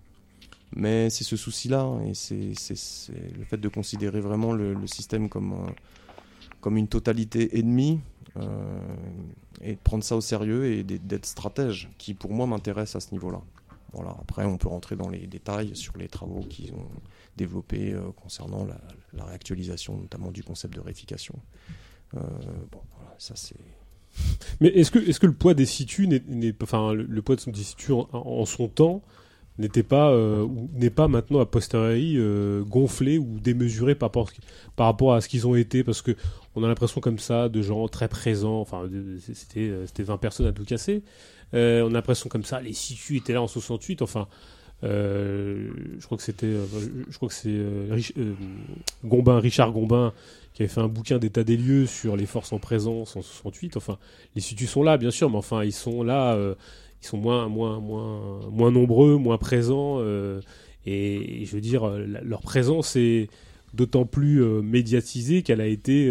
Mais c'est ce souci-là, et c'est le fait de considérer vraiment le, le système comme, un- comme une totalité ennemie, euh, et de prendre ça au sérieux et d'être d'être stratège, qui pour moi m'intéresse à ce niveau-là. Voilà. Après, on peut rentrer dans les détails sur les travaux qu'ils ont développés euh, concernant la, la réactualisation, notamment du concept de réification. Euh, bon, voilà, ça c'est. Mais est-ce que, est-ce que le poids des situs n'est, enfin, le, poids de situs en, son temps n'était pas, euh, n'est pas maintenant a posteriori euh, gonflé ou démesuré par rapport, par rapport à ce qu'ils ont été? Parce que on a l'impression comme ça de gens très présents, enfin, c'était, euh, c'était 20 personnes à tout casser. On a l'impression comme ça, les situs étaient là en 68, enfin. Euh, je crois que c'était, euh, je crois que c'est euh, Rich- Gombin, Richard Gombin, qui avait fait un bouquin d'état des lieux sur les forces en présence en 68. Enfin, les situs sont là, bien sûr, mais enfin, ils sont là, euh, ils sont moins, moins, moins, moins nombreux, moins présents, euh, et, et je veux dire, la- leur présence est d'autant plus euh, médiatisée qu'elle a été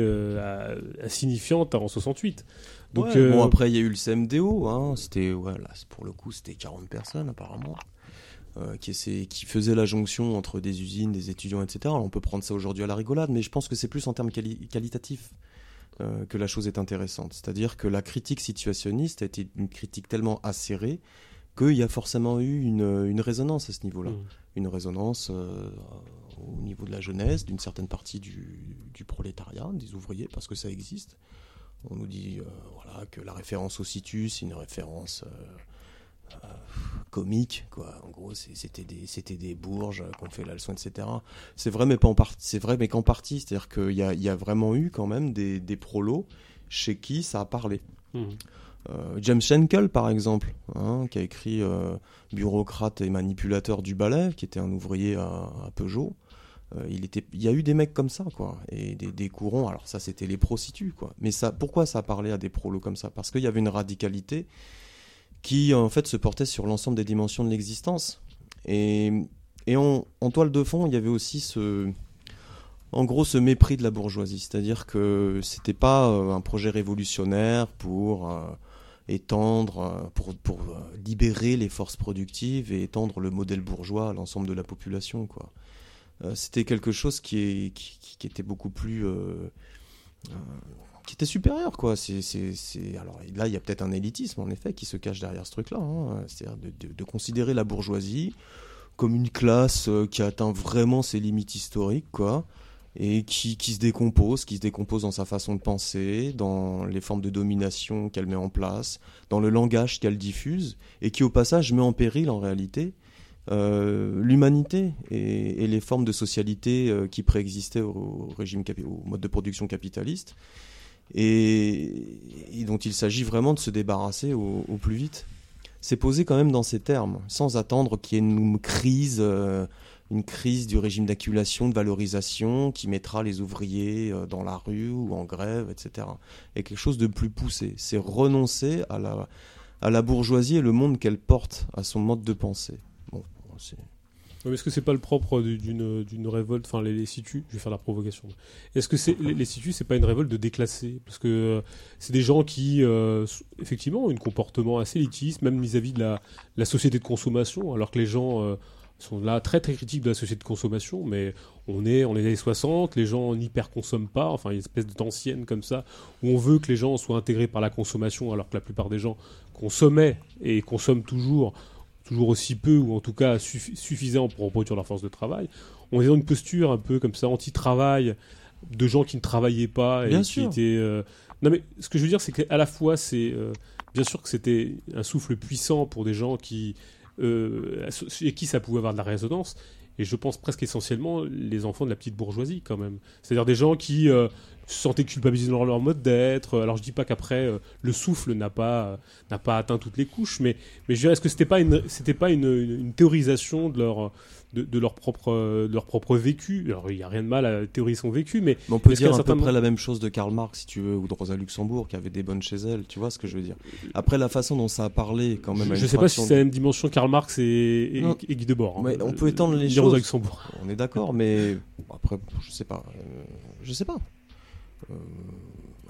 insignifiante en 68. Donc, Ouais, Bon, après, il y a eu le CMDO, hein, c'était, ouais, là, pour le coup, c'était 40 personnes apparemment, euh, qui, faisaient la jonction entre des usines, des étudiants, etc. Alors, on peut prendre ça aujourd'hui à la rigolade, mais je pense que c'est plus en termes quali- qualitatifs euh, que la chose est intéressante. C'est-à-dire que la critique situationniste a été une critique tellement acérée qu'il y a forcément eu une, une résonance à ce niveau-là. Mm. Une résonance euh, au niveau de la jeunesse, d'une certaine partie du, du prolétariat, des ouvriers, parce que ça existe. On nous dit voilà, que la référence au situ, c'est une référence comique. Quoi. En gros, c'est- c'était des, c'était des bourges qu'on fait la leçon, etc. C'est vrai, mais pas en partie. C'est vrai, mais qu'en partie. C'est-à-dire qu'il y a, y a vraiment eu quand même des, des prolos chez qui ça a parlé. Mhm. Euh, James Schenkel, par exemple, hein, qui a écrit euh, Bureaucrate et manipulateur du ballet, qui était un ouvrier à, à Peugeot. Euh, il, était, il y a eu des mecs comme ça, quoi, et des, des courants. Alors ça, c'était les prostituées, quoi. Mais ça, pourquoi ça a parlé à des prolos comme ça? Parce qu'il y avait une radicalité qui, en fait, se portait sur l'ensemble des dimensions de l'existence. Et, en, toile de fond, il y avait aussi ce, en gros, ce mépris de la bourgeoisie. C'est-à-dire que c'était pas euh, un projet révolutionnaire pour euh, étendre, euh, pour, libérer les forces productives et étendre le modèle bourgeois à l'ensemble de la population, c'était quelque chose qui, était beaucoup plus qui supérieur quoi. C'est c'est alors là il y a peut-être un élitisme en effet qui se cache derrière ce truc là c'est-à-dire de, considérer la bourgeoisie comme une classe euh, qui atteint vraiment ses limites historiques quoi et qui, qui se décompose, qui se décompose dans sa façon de penser, dans les formes de domination qu'elle met en place, dans le langage qu'elle diffuse, et qui au passage met en péril en réalité euh, l'humanité et, les formes de socialité euh, qui préexistaient au régime au mode de production capitaliste et, dont il s'agit vraiment de se débarrasser au, au plus vite. C'est posé quand même dans ces termes, sans attendre qu'il y ait une crise, euh, une crise du régime d'accumulation, de valorisation qui mettra les ouvriers euh, dans la rue ou en grève, etc. Et quelque chose de plus poussé. C'est renoncer à la, à la bourgeoisie et le monde qu'elle porte, à son mode de pensée. Bon, c'est... Mais Est-ce que c'est pas le propre du- d'une d'une révolte Enfin, les, les situs, je vais faire la provocation. Est-ce que c'est les, les situs, c'est pas une révolte de déclassés Parce que euh, c'est des gens qui, euh, effectivement, ont un comportement assez élitiste, même vis-à-vis de la, la société de consommation, alors que les gens euh, sont là très très critiques de la société de consommation, mais on est on est les années 60, les gens n'hyper consomment pas, enfin il y a une espèce d'ancienne comme ça, où on veut que les gens soient intégrés par la consommation, alors que la plupart des gens consommaient et consomment toujours toujours aussi peu, ou en tout cas suffi- suffisant pour reproduire leur force de travail. On est dans une posture un peu comme ça, anti-travail, de gens qui ne travaillaient pas et Bien qui sûr. étaient euh, Non, mais ce que je veux dire, c'est qu'à la fois, c'est euh, bien sûr que c'était un souffle puissant pour des gens qui, euh, et qui ça pouvait avoir de la résonance. Et je pense presque essentiellement les enfants de la petite bourgeoisie, quand même. C'est-à-dire des gens qui euh, se sentaient culpabilisés dans leur mode d'être. Alors je dis pas qu'après euh, le souffle n'a pas n'a pas atteint toutes les couches, mais mais je dirais est-ce que c'était pas une c'était pas une, une, une théorisation de leur de, de leur propre de leur propre vécu? Alors il y a rien de mal à théoriser son vécu, mais Mais on peut dire à certain peu près la même chose de Karl Marx, si tu veux, ou de Rosa Luxembourg, qui avait des bonnes chez elle. Tu vois ce que je veux dire? Après, la façon dont ça a parlé, quand même. à je une sais pas si c'est la même dimension Karl Marx et, et, Guy Debord. hein. Mais on peut étendre les Ni Rosa choses. Luxembourg. On est d'accord, mais bon, après, je sais pas. euh, je sais pas. Euh,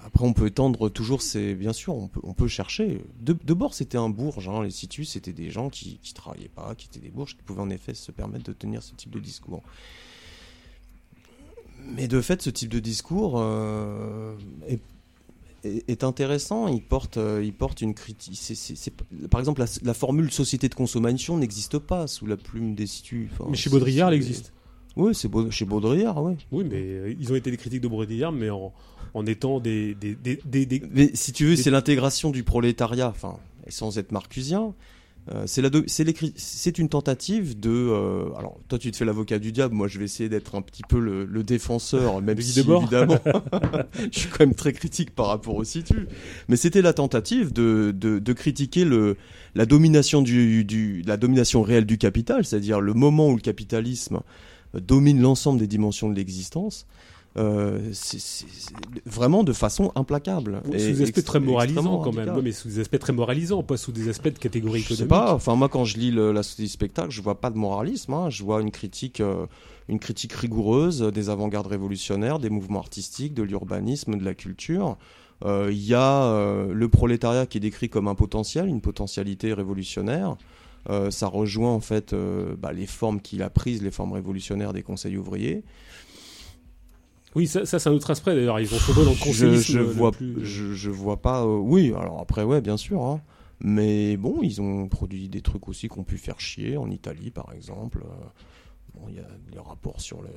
après, on peut étendre toujours, c'est bien sûr, on peut, on peut chercher. De, de bord, c'était un bourge. Hein, les situs, c'était des gens qui, qui travaillaient pas, qui étaient des bourges, qui pouvaient en effet se permettre de tenir ce type de discours. Mais de fait, ce type de discours euh, est, est- est intéressant. Il porte, euh, il porte une critique. par exemple, la, la formule société de consommation n'existe pas sous la plume des situs. Enfin, Mais chez Baudrillard, elle existe. Oui, c'est chez Baudrillard, oui. Oui, mais euh, ils ont été des critiques de Baudrillard, mais en, en étant des, des, des, des- Mais si tu veux, c'est l'intégration du prolétariat, enfin, sans être marcusien. euh, c'est une tentative de. euh, alors, toi, tu te fais l'avocat du diable. Moi, je vais essayer d'être un petit peu le, le défenseur, même si évidemment, je suis quand même très critique par rapport au situ. Mais c'était la tentative de, de, de critiquer le, la domination du, du, la domination réelle du capital, c'est-à-dire le moment où le capitalisme domine l'ensemble des dimensions de l'existence. euh, c'est c'est- c'est vraiment de façon implacable. sous des aspects très moralisants quand même. mais sous des aspects très moralisants, pas sous des aspects de catégorie Je sais économique. pas. Enfin, moi, quand je lis le- la société du spectacle, je vois pas de moralisme. hein. Je vois une critique, euh, une critique rigoureuse des avant-gardes révolutionnaires, des mouvements artistiques, de l'urbanisme, de la culture. Euh, Il y a euh, le prolétariat qui est décrit comme un potentiel, une potentialité révolutionnaire. Euh, ça rejoint en fait euh, bah, les formes qu'il a prises, les formes révolutionnaires des conseils ouvriers. Oui, ça, ça c'est un autre aspect d'ailleurs. Ils ont trouvé dans le je, conseillisme je le vois, plus- je, je vois pas. euh, oui, alors après, ouais, bien sûr. hein. Mais bon, ils ont produit des trucs aussi qui ont pu faire chier en Italie, par exemple. Euh, Bon, il y a les rapports sur le,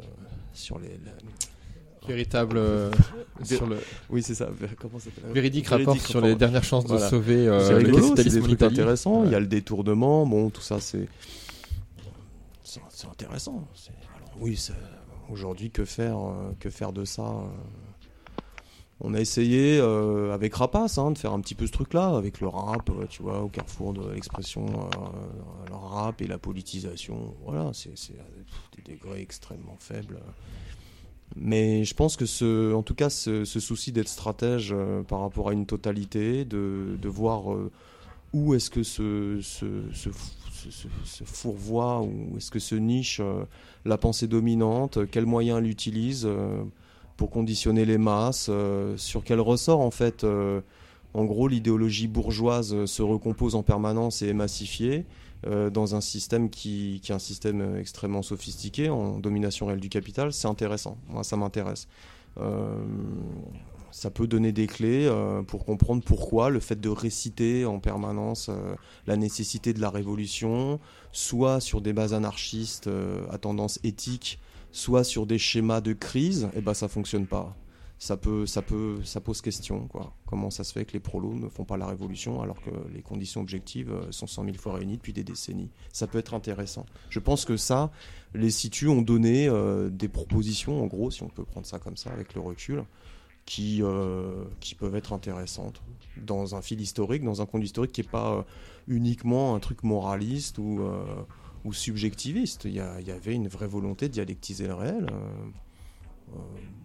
sur les. Véritable. euh, Vé- sur le Oui, c'est ça. vé- Comment ça s'appelle véridique rapport sur les dernières chances de sauver euh, c'est rigolo, c'est des trucs intéressants. Il y Ouais. a le détournement, bon, tout ça, c'est c'est intéressant. Alors, oui, aujourd'hui, que faire, euh, que faire de ça euh, On a essayé avec Rapace hein, de faire un petit peu ce truc-là, avec le rap, tu vois, au carrefour de l'expression, le rap et la politisation. Voilà, c'est des degrés extrêmement faibles. Mais je pense que ce, en tout cas, ce, ce souci d'être stratège euh, par rapport à une totalité, de, de voir euh, où est-ce que se, se- se fourvoie, où est-ce que se niche euh, la pensée dominante, quels moyens elle utilise pour conditionner les masses, sur quel ressort en fait, en gros, l'idéologie bourgeoise se recompose en permanence et est massifiée euh, dans un système qui, est un système euh, extrêmement sophistiqué en domination réelle du capital, c'est intéressant. Moi, ça m'intéresse. Euh, ça peut donner des clés pour comprendre pourquoi le fait de réciter en permanence la nécessité de la révolution, soit sur des bases anarchistes à tendance éthique, soit sur des schémas de crise, et ben ça fonctionne pas. Ça peut, ça peut, ça pose question quoi. Comment ça se fait que les prolos ne font pas la révolution alors que les conditions objectives euh, sont 100 000 fois réunies depuis des décennies? Ça peut être intéressant. Je pense que ça, les situs ont donné euh, des propositions, en gros, si on peut prendre ça comme ça avec le recul, qui, euh, qui peuvent être intéressantes dans un fil historique, dans un compte historique qui n'est pas uniquement un truc moraliste ou, ou subjectiviste. Il y, avait une vraie volonté de dialectiser le réel.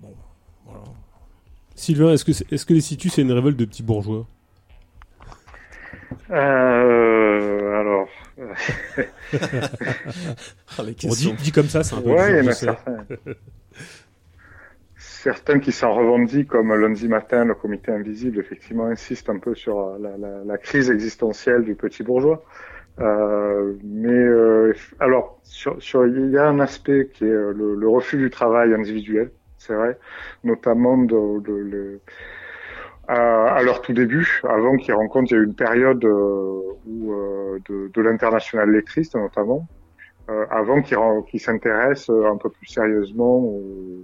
bon, voilà. Sylvain, est-ce que, c'est- est-ce que les situs c'est une révolte de petits bourgeois? Euh, alors, Ah, les On dit, dit comme ça, c'est un peu ouais, il y dur, en a je sais. certains. Certains qui s'en revendiquent, comme lundi matin, le comité invisible, effectivement, insiste un peu sur la, la- la crise existentielle du petit bourgeois. Euh, mais euh, alors, sur, sur- il y a un aspect qui est le, le refus du travail individuel, c'est vrai, notamment à, leur tout début, avant qu'ils rencontrent, il y a eu une période euh, euh, de, l'international lettriste notamment, euh, avant qu'ils s'intéressent un peu plus sérieusement au,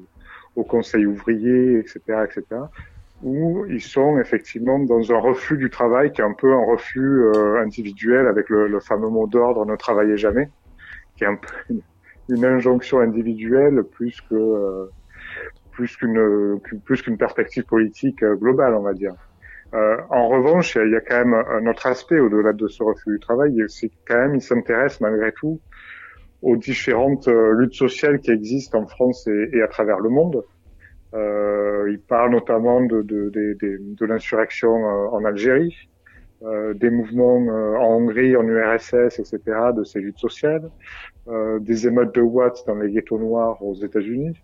au conseil ouvrier, etc., etc. où ils sont effectivement dans un refus du travail qui est un peu un refus euh, individuel avec le, fameux mot d'ordre ne travaillez jamais, qui est un peu une, injonction individuelle plus que plus qu'une plus qu'une perspective politique euh, globale, on va dire. Euh, en revanche, il y a quand même un autre aspect au-delà de ce refus du travail, c'est quand même il s'intéresse malgré tout aux différentes euh, luttes sociales qui existent en France et, à travers le monde. Euh, il parle notamment de, de, de, de, l'insurrection euh, en Algérie, euh, des mouvements en Hongrie, en URSS, etc., de ces luttes sociales, des émeutes de Watts dans les ghettos noirs aux États-Unis.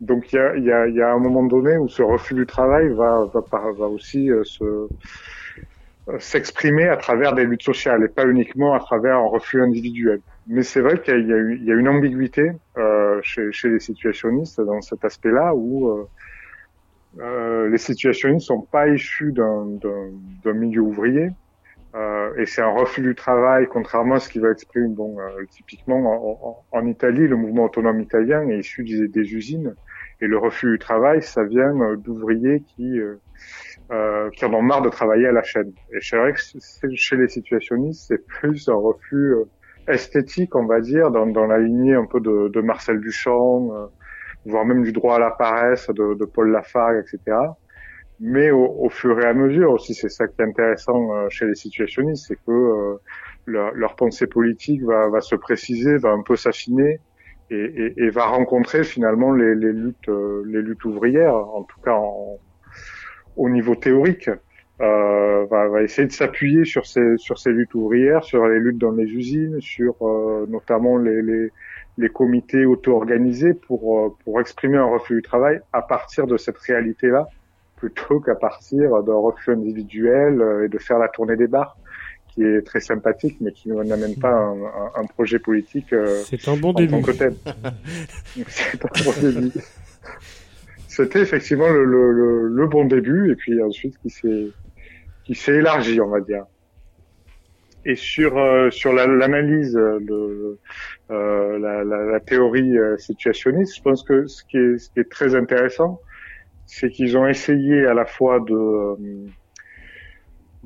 Donc il y a, y, a, y a, un moment donné où ce refus du travail va, va, va aussi euh, se euh, s'exprimer à travers des luttes sociales et pas uniquement à travers un refus individuel. Mais c'est vrai qu'il y, y, a une ambiguïté euh, chez, chez, les situationnistes dans cet aspect-là où euh, euh, les situationnistes sont pas issus d'un milieu ouvrier euh, et c'est un refus du travail, contrairement à ce qui va exprimer. Bon, typiquement en, en, en, Italie, le mouvement autonome italien est issu des, des usines et le refus du travail, ça vient d'ouvriers qui euh, qui en ont marre de travailler à la chaîne. Et c'est vrai que chez les situationnistes, c'est plus un refus euh, esthétique, on va dire, dans, dans, la lignée un peu de, de Marcel Duchamp, euh, voire même du droit à la paresse de, de Paul Lafargue, etc. Mais au, au, fur et à mesure aussi, c'est ça qui est intéressant euh, chez les situationnistes, c'est que euh, leur, leur, pensée politique va, va, se préciser, va un peu s'affiner. Et, et, et, va rencontrer finalement les, les luttes, les luttes ouvrières, en tout cas en, au niveau théorique, euh, va, va, essayer de s'appuyer sur ces sur ces luttes ouvrières, sur les luttes dans les usines, sur euh, notamment les, les, les comités auto-organisés pour euh, pour exprimer un refus du travail à partir de cette réalité-là, plutôt qu'à partir d'un refus individuel euh, et de faire la tournée des bars qui est très sympathique, mais qui n'amène pas un, un, un, projet politique. Euh, C'est un bon début. C'est un bon début c'était effectivement le, le, le, bon début et puis ensuite qui s'est qui s'est élargi on va dire et sur euh, sur l'analyse de euh, la, la, la, théorie euh, situationniste je pense que ce qui est ce qui est très intéressant c'est qu'ils ont essayé à la fois de euh,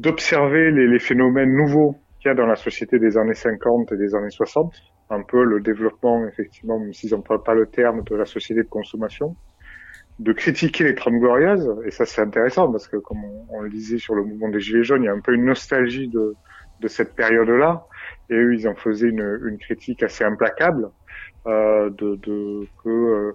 d'observer les, les, phénomènes nouveaux qu'il y a dans la société des années 50 et des années 60 un peu le développement effectivement même s'ils n'emploient pas le terme de la société de consommation. De critiquer les Trente Glorieuses, et ça c'est intéressant parce que comme on, on, le disait sur le mouvement des Gilets jaunes, il y a un peu une nostalgie de, de cette période-là, et eux ils en faisaient une, une critique assez implacable euh, de, de, que euh,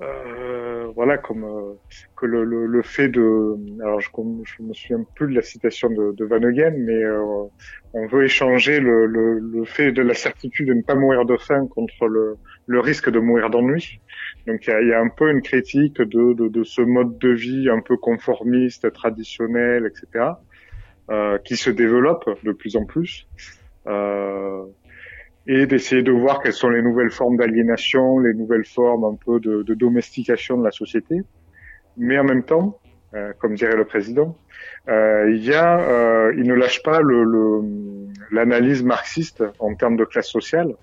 euh, voilà comme euh, que le, le, le, fait de alors je, je me souviens plus de la citation de, de Van Eugen, mais euh, on veut échanger le, le, le, fait de la certitude de ne pas mourir de faim contre le, le risque de mourir d'ennui. Donc il y a, y a, un peu une critique de, de, de, ce mode de vie un peu conformiste, traditionnel, etc., euh, qui se développe de plus en plus, euh, et d'essayer de voir quelles sont les nouvelles formes d'aliénation, les nouvelles formes un peu de, de, domestication de la société. Mais en même temps, euh, comme dirait le président, euh, il y a, euh, il ne lâche pas l'analyse le, marxiste en termes de classe sociale.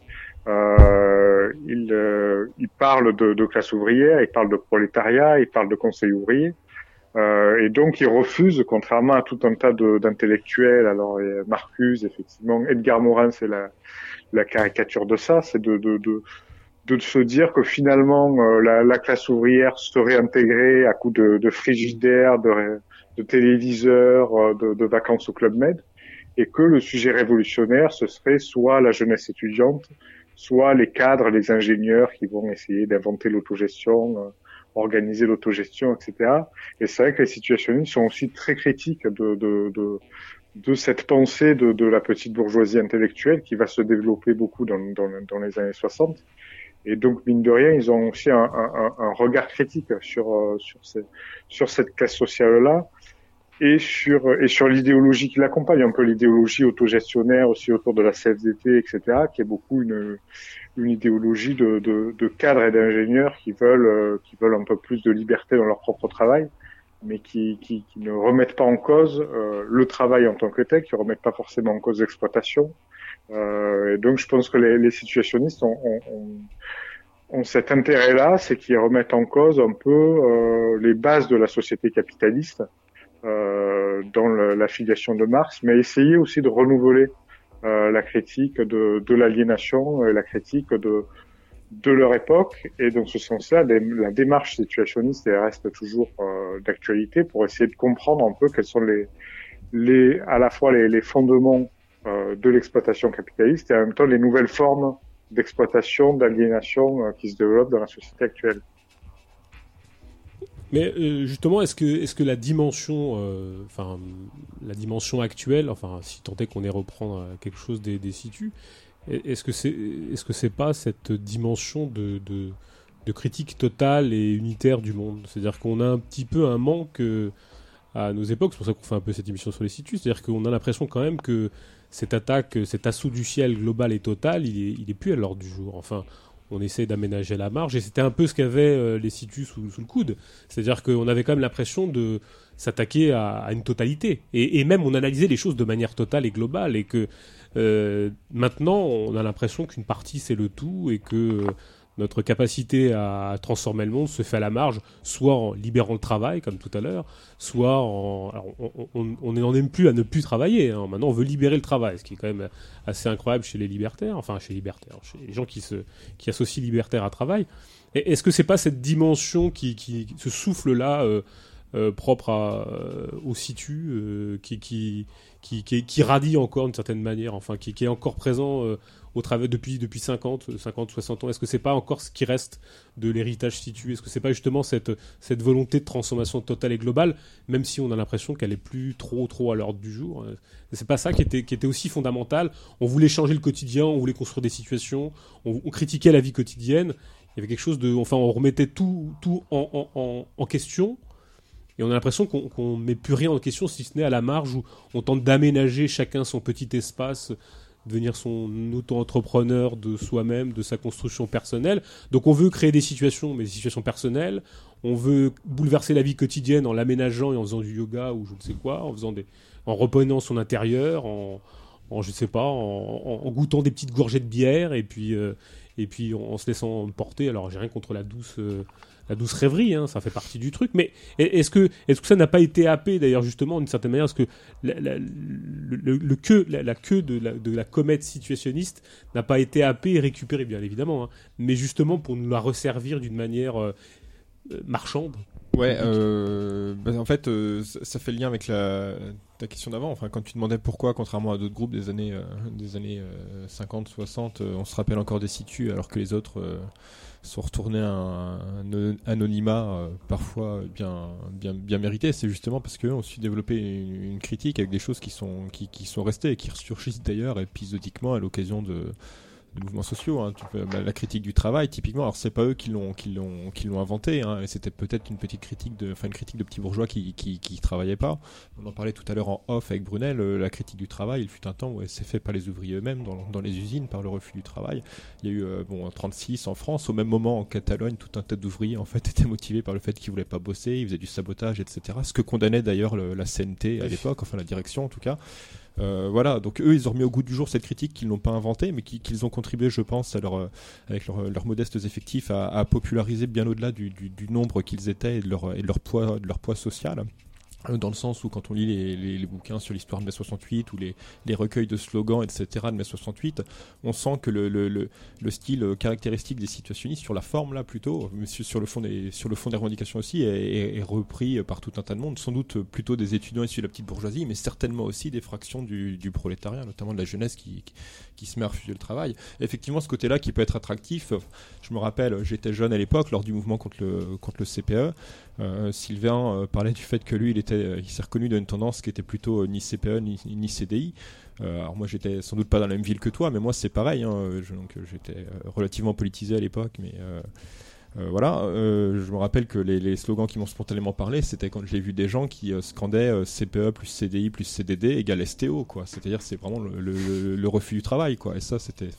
Euh, il, euh, il, parle de, de, classe ouvrière, il parle de prolétariat, il parle de conseil ouvrier. Euh, et donc il refuse, contrairement à tout un tas d'intellectuels, alors Marcuse, effectivement, Edgar Morin, c'est la, la, caricature de ça, c'est de, de, de, de, se dire que finalement euh, la, la, classe ouvrière serait intégrée à coup de, de frigidaire, de, de euh, de, de vacances au Club Med, et que le sujet révolutionnaire, ce serait soit la jeunesse étudiante, soit les cadres, les ingénieurs qui vont essayer d'inventer l'autogestion, euh, organiser l'autogestion, etc. Et c'est vrai que les situationnistes sont aussi très critiques de, de, de, de cette pensée de, de, la petite bourgeoisie intellectuelle qui va se développer beaucoup dans, dans, dans, les années 60. Et donc, mine de rien, ils ont aussi un, un, un regard critique sur, euh, sur, ces, sur cette classe sociale-là et sur et sur l'idéologie qui l'accompagne, un peu l'idéologie autogestionnaire aussi autour de la CFDT, etc., qui est beaucoup une une idéologie de, de, de cadres et d'ingénieurs qui veulent euh, qui veulent un peu plus de liberté dans leur propre travail, mais qui, qui, qui ne remettent pas en cause euh, le travail en tant que tel, qui remettent pas forcément en cause l'exploitation. Euh, et donc, je pense que les, les situationnistes ont, ont, ont cet intérêt-là, c'est qu'ils remettent en cause un peu euh, les bases de la société capitaliste euh, dans le- la filiation de Marx, mais essayer aussi de renouveler euh, la critique de, de l'aliénation et la critique de, de leur époque. Et dans ce sens-là, la démarche situationniste reste toujours euh, d'actualité pour essayer de comprendre un peu quels sont les, à la fois les, fondements euh, de l'exploitation capitaliste et en même temps les nouvelles formes d'exploitation, d'aliénation euh, qui se développent dans la société actuelle. Mais justement, est-ce que, est-ce que la dimension, enfin, la dimension actuelle, enfin, si tant est qu'on ait reprendre quelque chose des, des situs, est- est-ce que c'est, est-ce que c'est pas cette dimension de, de, de critique totale et unitaire du monde? C'est-à-dire qu'on a un petit peu un manque euh, à nos époques, c'est pour ça qu'on fait un peu cette émission sur les situs, c'est-à-dire qu'on a l'impression quand même que cette attaque, cet assaut du ciel global et total, il est, il est plus à l'ordre du jour. Enfin, on essaie d'aménager la marge et c'était un peu ce qu'avaient euh, les situs sous, le coude. C'est-à-dire qu'on avait quand même l'impression de s'attaquer à, une totalité. Et, et même on analysait les choses de manière totale et globale et que maintenant on a l'impression qu'une partie c'est le tout et que euh, notre capacité à transformer le monde se fait à la marge, soit en libérant le travail, comme tout à l'heure, soit en... alors, on- n'en est plus à ne plus travailler. hein. Maintenant, on veut libérer le travail, ce qui est quand même assez incroyable chez les libertaires, enfin chez les libertaires, chez les gens qui, se, qui associent libertaire à travail. Est-ce que c'est pas cette dimension qui, qui ce souffle-là euh, euh, propre euh, au situ euh, qui, qui, qui, radie encore d'une certaine manière, enfin qui, est encore présent euh, au travers depuis depuis 50, 50, 60 ans. Est-ce que c'est pas encore ce qui reste de l'héritage situ Est-ce que c'est pas justement cette cette volonté de transformation totale et globale, même si on a l'impression qu'elle est plus trop trop à l'ordre du jour euh, C'est pas ça qui était qui était aussi fondamental. On voulait changer le quotidien, on voulait construire des situations, on, critiquait la vie quotidienne. Il y avait quelque chose de, enfin, on remettait tout tout en question. Et on a l'impression qu'on qu'on met plus rien en question, si ce n'est à la marge où on tente d'aménager chacun son petit espace, devenir son auto-entrepreneur de soi-même, de sa construction personnelle. Donc on veut créer des situations, mais des situations personnelles. On veut bouleverser la vie quotidienne en l'aménageant et en faisant du yoga ou je ne sais quoi, en faisant des, en reprenant son intérieur, en, en je sais pas, en, goûtant des petites gorgées de bière et puis euh, et puis en, en se laissant porter. Alors j'ai rien contre la douce. euh, la douce rêverie, hein, ça fait partie du truc. Mais est-ce que, est-ce que ça n'a pas été happé d'ailleurs justement d'une certaine manière Est-ce que la, queue, de la, comète situationniste n'a pas été happée et récupérée, bien évidemment, hein, mais justement pour nous la resservir d'une manière euh, euh, marchande Ouais, euh, bah, en fait, euh, ça fait le lien avec la, ta question d'avant. Enfin, quand tu demandais pourquoi, contrairement à d'autres groupes des années, euh, des années euh, 50, 60, euh, on se rappelle encore des situs, alors que les autres euh, sont retournés à un, anonymat euh, parfois bien, bien, bien mérité. C'est justement parce qu'eux ont su développer une, critique avec des choses qui sont, qui sont restées et qui ressurgissent d'ailleurs épisodiquement à l'occasion de de mouvements sociaux, hein. Tu peux- bah, la critique du travail typiquement. Alors c'est pas eux qui l'ont qui l'ont qui l'ont inventé, hein. c'était peut-être une petite critique de, enfin une critique de petits bourgeois qui qui qui travaillaient pas. On en parlait tout à l'heure en off avec Brunel. euh, la critique du travail, il fut un temps où elle s'est fait par les ouvriers eux-mêmes dans, dans les usines par le refus du travail. Il y a eu euh, bon en 36 en France, au même moment en Catalogne, tout un tas d'ouvriers en fait étaient motivés par le fait qu'ils voulaient pas bosser, ils faisaient du sabotage, etc. Ce que condamnait d'ailleurs le- la CNT à l'époque, enfin la direction en tout cas. Euh, voilà, donc eux, ils ont remis au goût du jour cette critique qu'ils n'ont pas inventée, mais qui- qu'ils ont contribué, je pense, euh, avec leur- leurs modestes effectifs, à, populariser bien au-delà du, nombre qu'ils étaient et de leur poids social. Euh, Dans le sens où quand on lit les, les- les bouquins sur l'histoire de mai 68 ou les, les recueils de slogans, etc. de mai 68, on sent que le, le, le, le style caractéristique des situationnistes, sur la forme là plutôt, mais sur le fond des, sur le fond des revendications aussi, est, est- est repris par tout un tas de monde, sans doute plutôt des étudiants issus de la petite bourgeoisie, mais certainement aussi des fractions du, du prolétariat, notamment de la jeunesse qui, qui, se met à refuser le travail. Effectivement, ce côté-là qui peut être attractif, je me rappelle, j'étais jeune à l'époque, lors du mouvement contre le, contre le CPE, euh, Sylvain euh, parlait du fait que lui, il, était, euh, il s'est reconnu dans une tendance qui était plutôt ni CPE ni, ni CDI. Alors moi, j'étais sans doute pas dans la même ville que toi, mais moi, c'est pareil. hein, donc, j'étais relativement politisé à l'époque, mais euh, voilà. euh, je me rappelle que les, slogans qui m'ont spontanément parlé, c'était quand j'ai vu des gens qui euh, scandaient CPE plus CDI plus CDD égale STO, quoi. C'est-à-dire, c'est vraiment le, refus du travail, quoi. Et ça, c'était,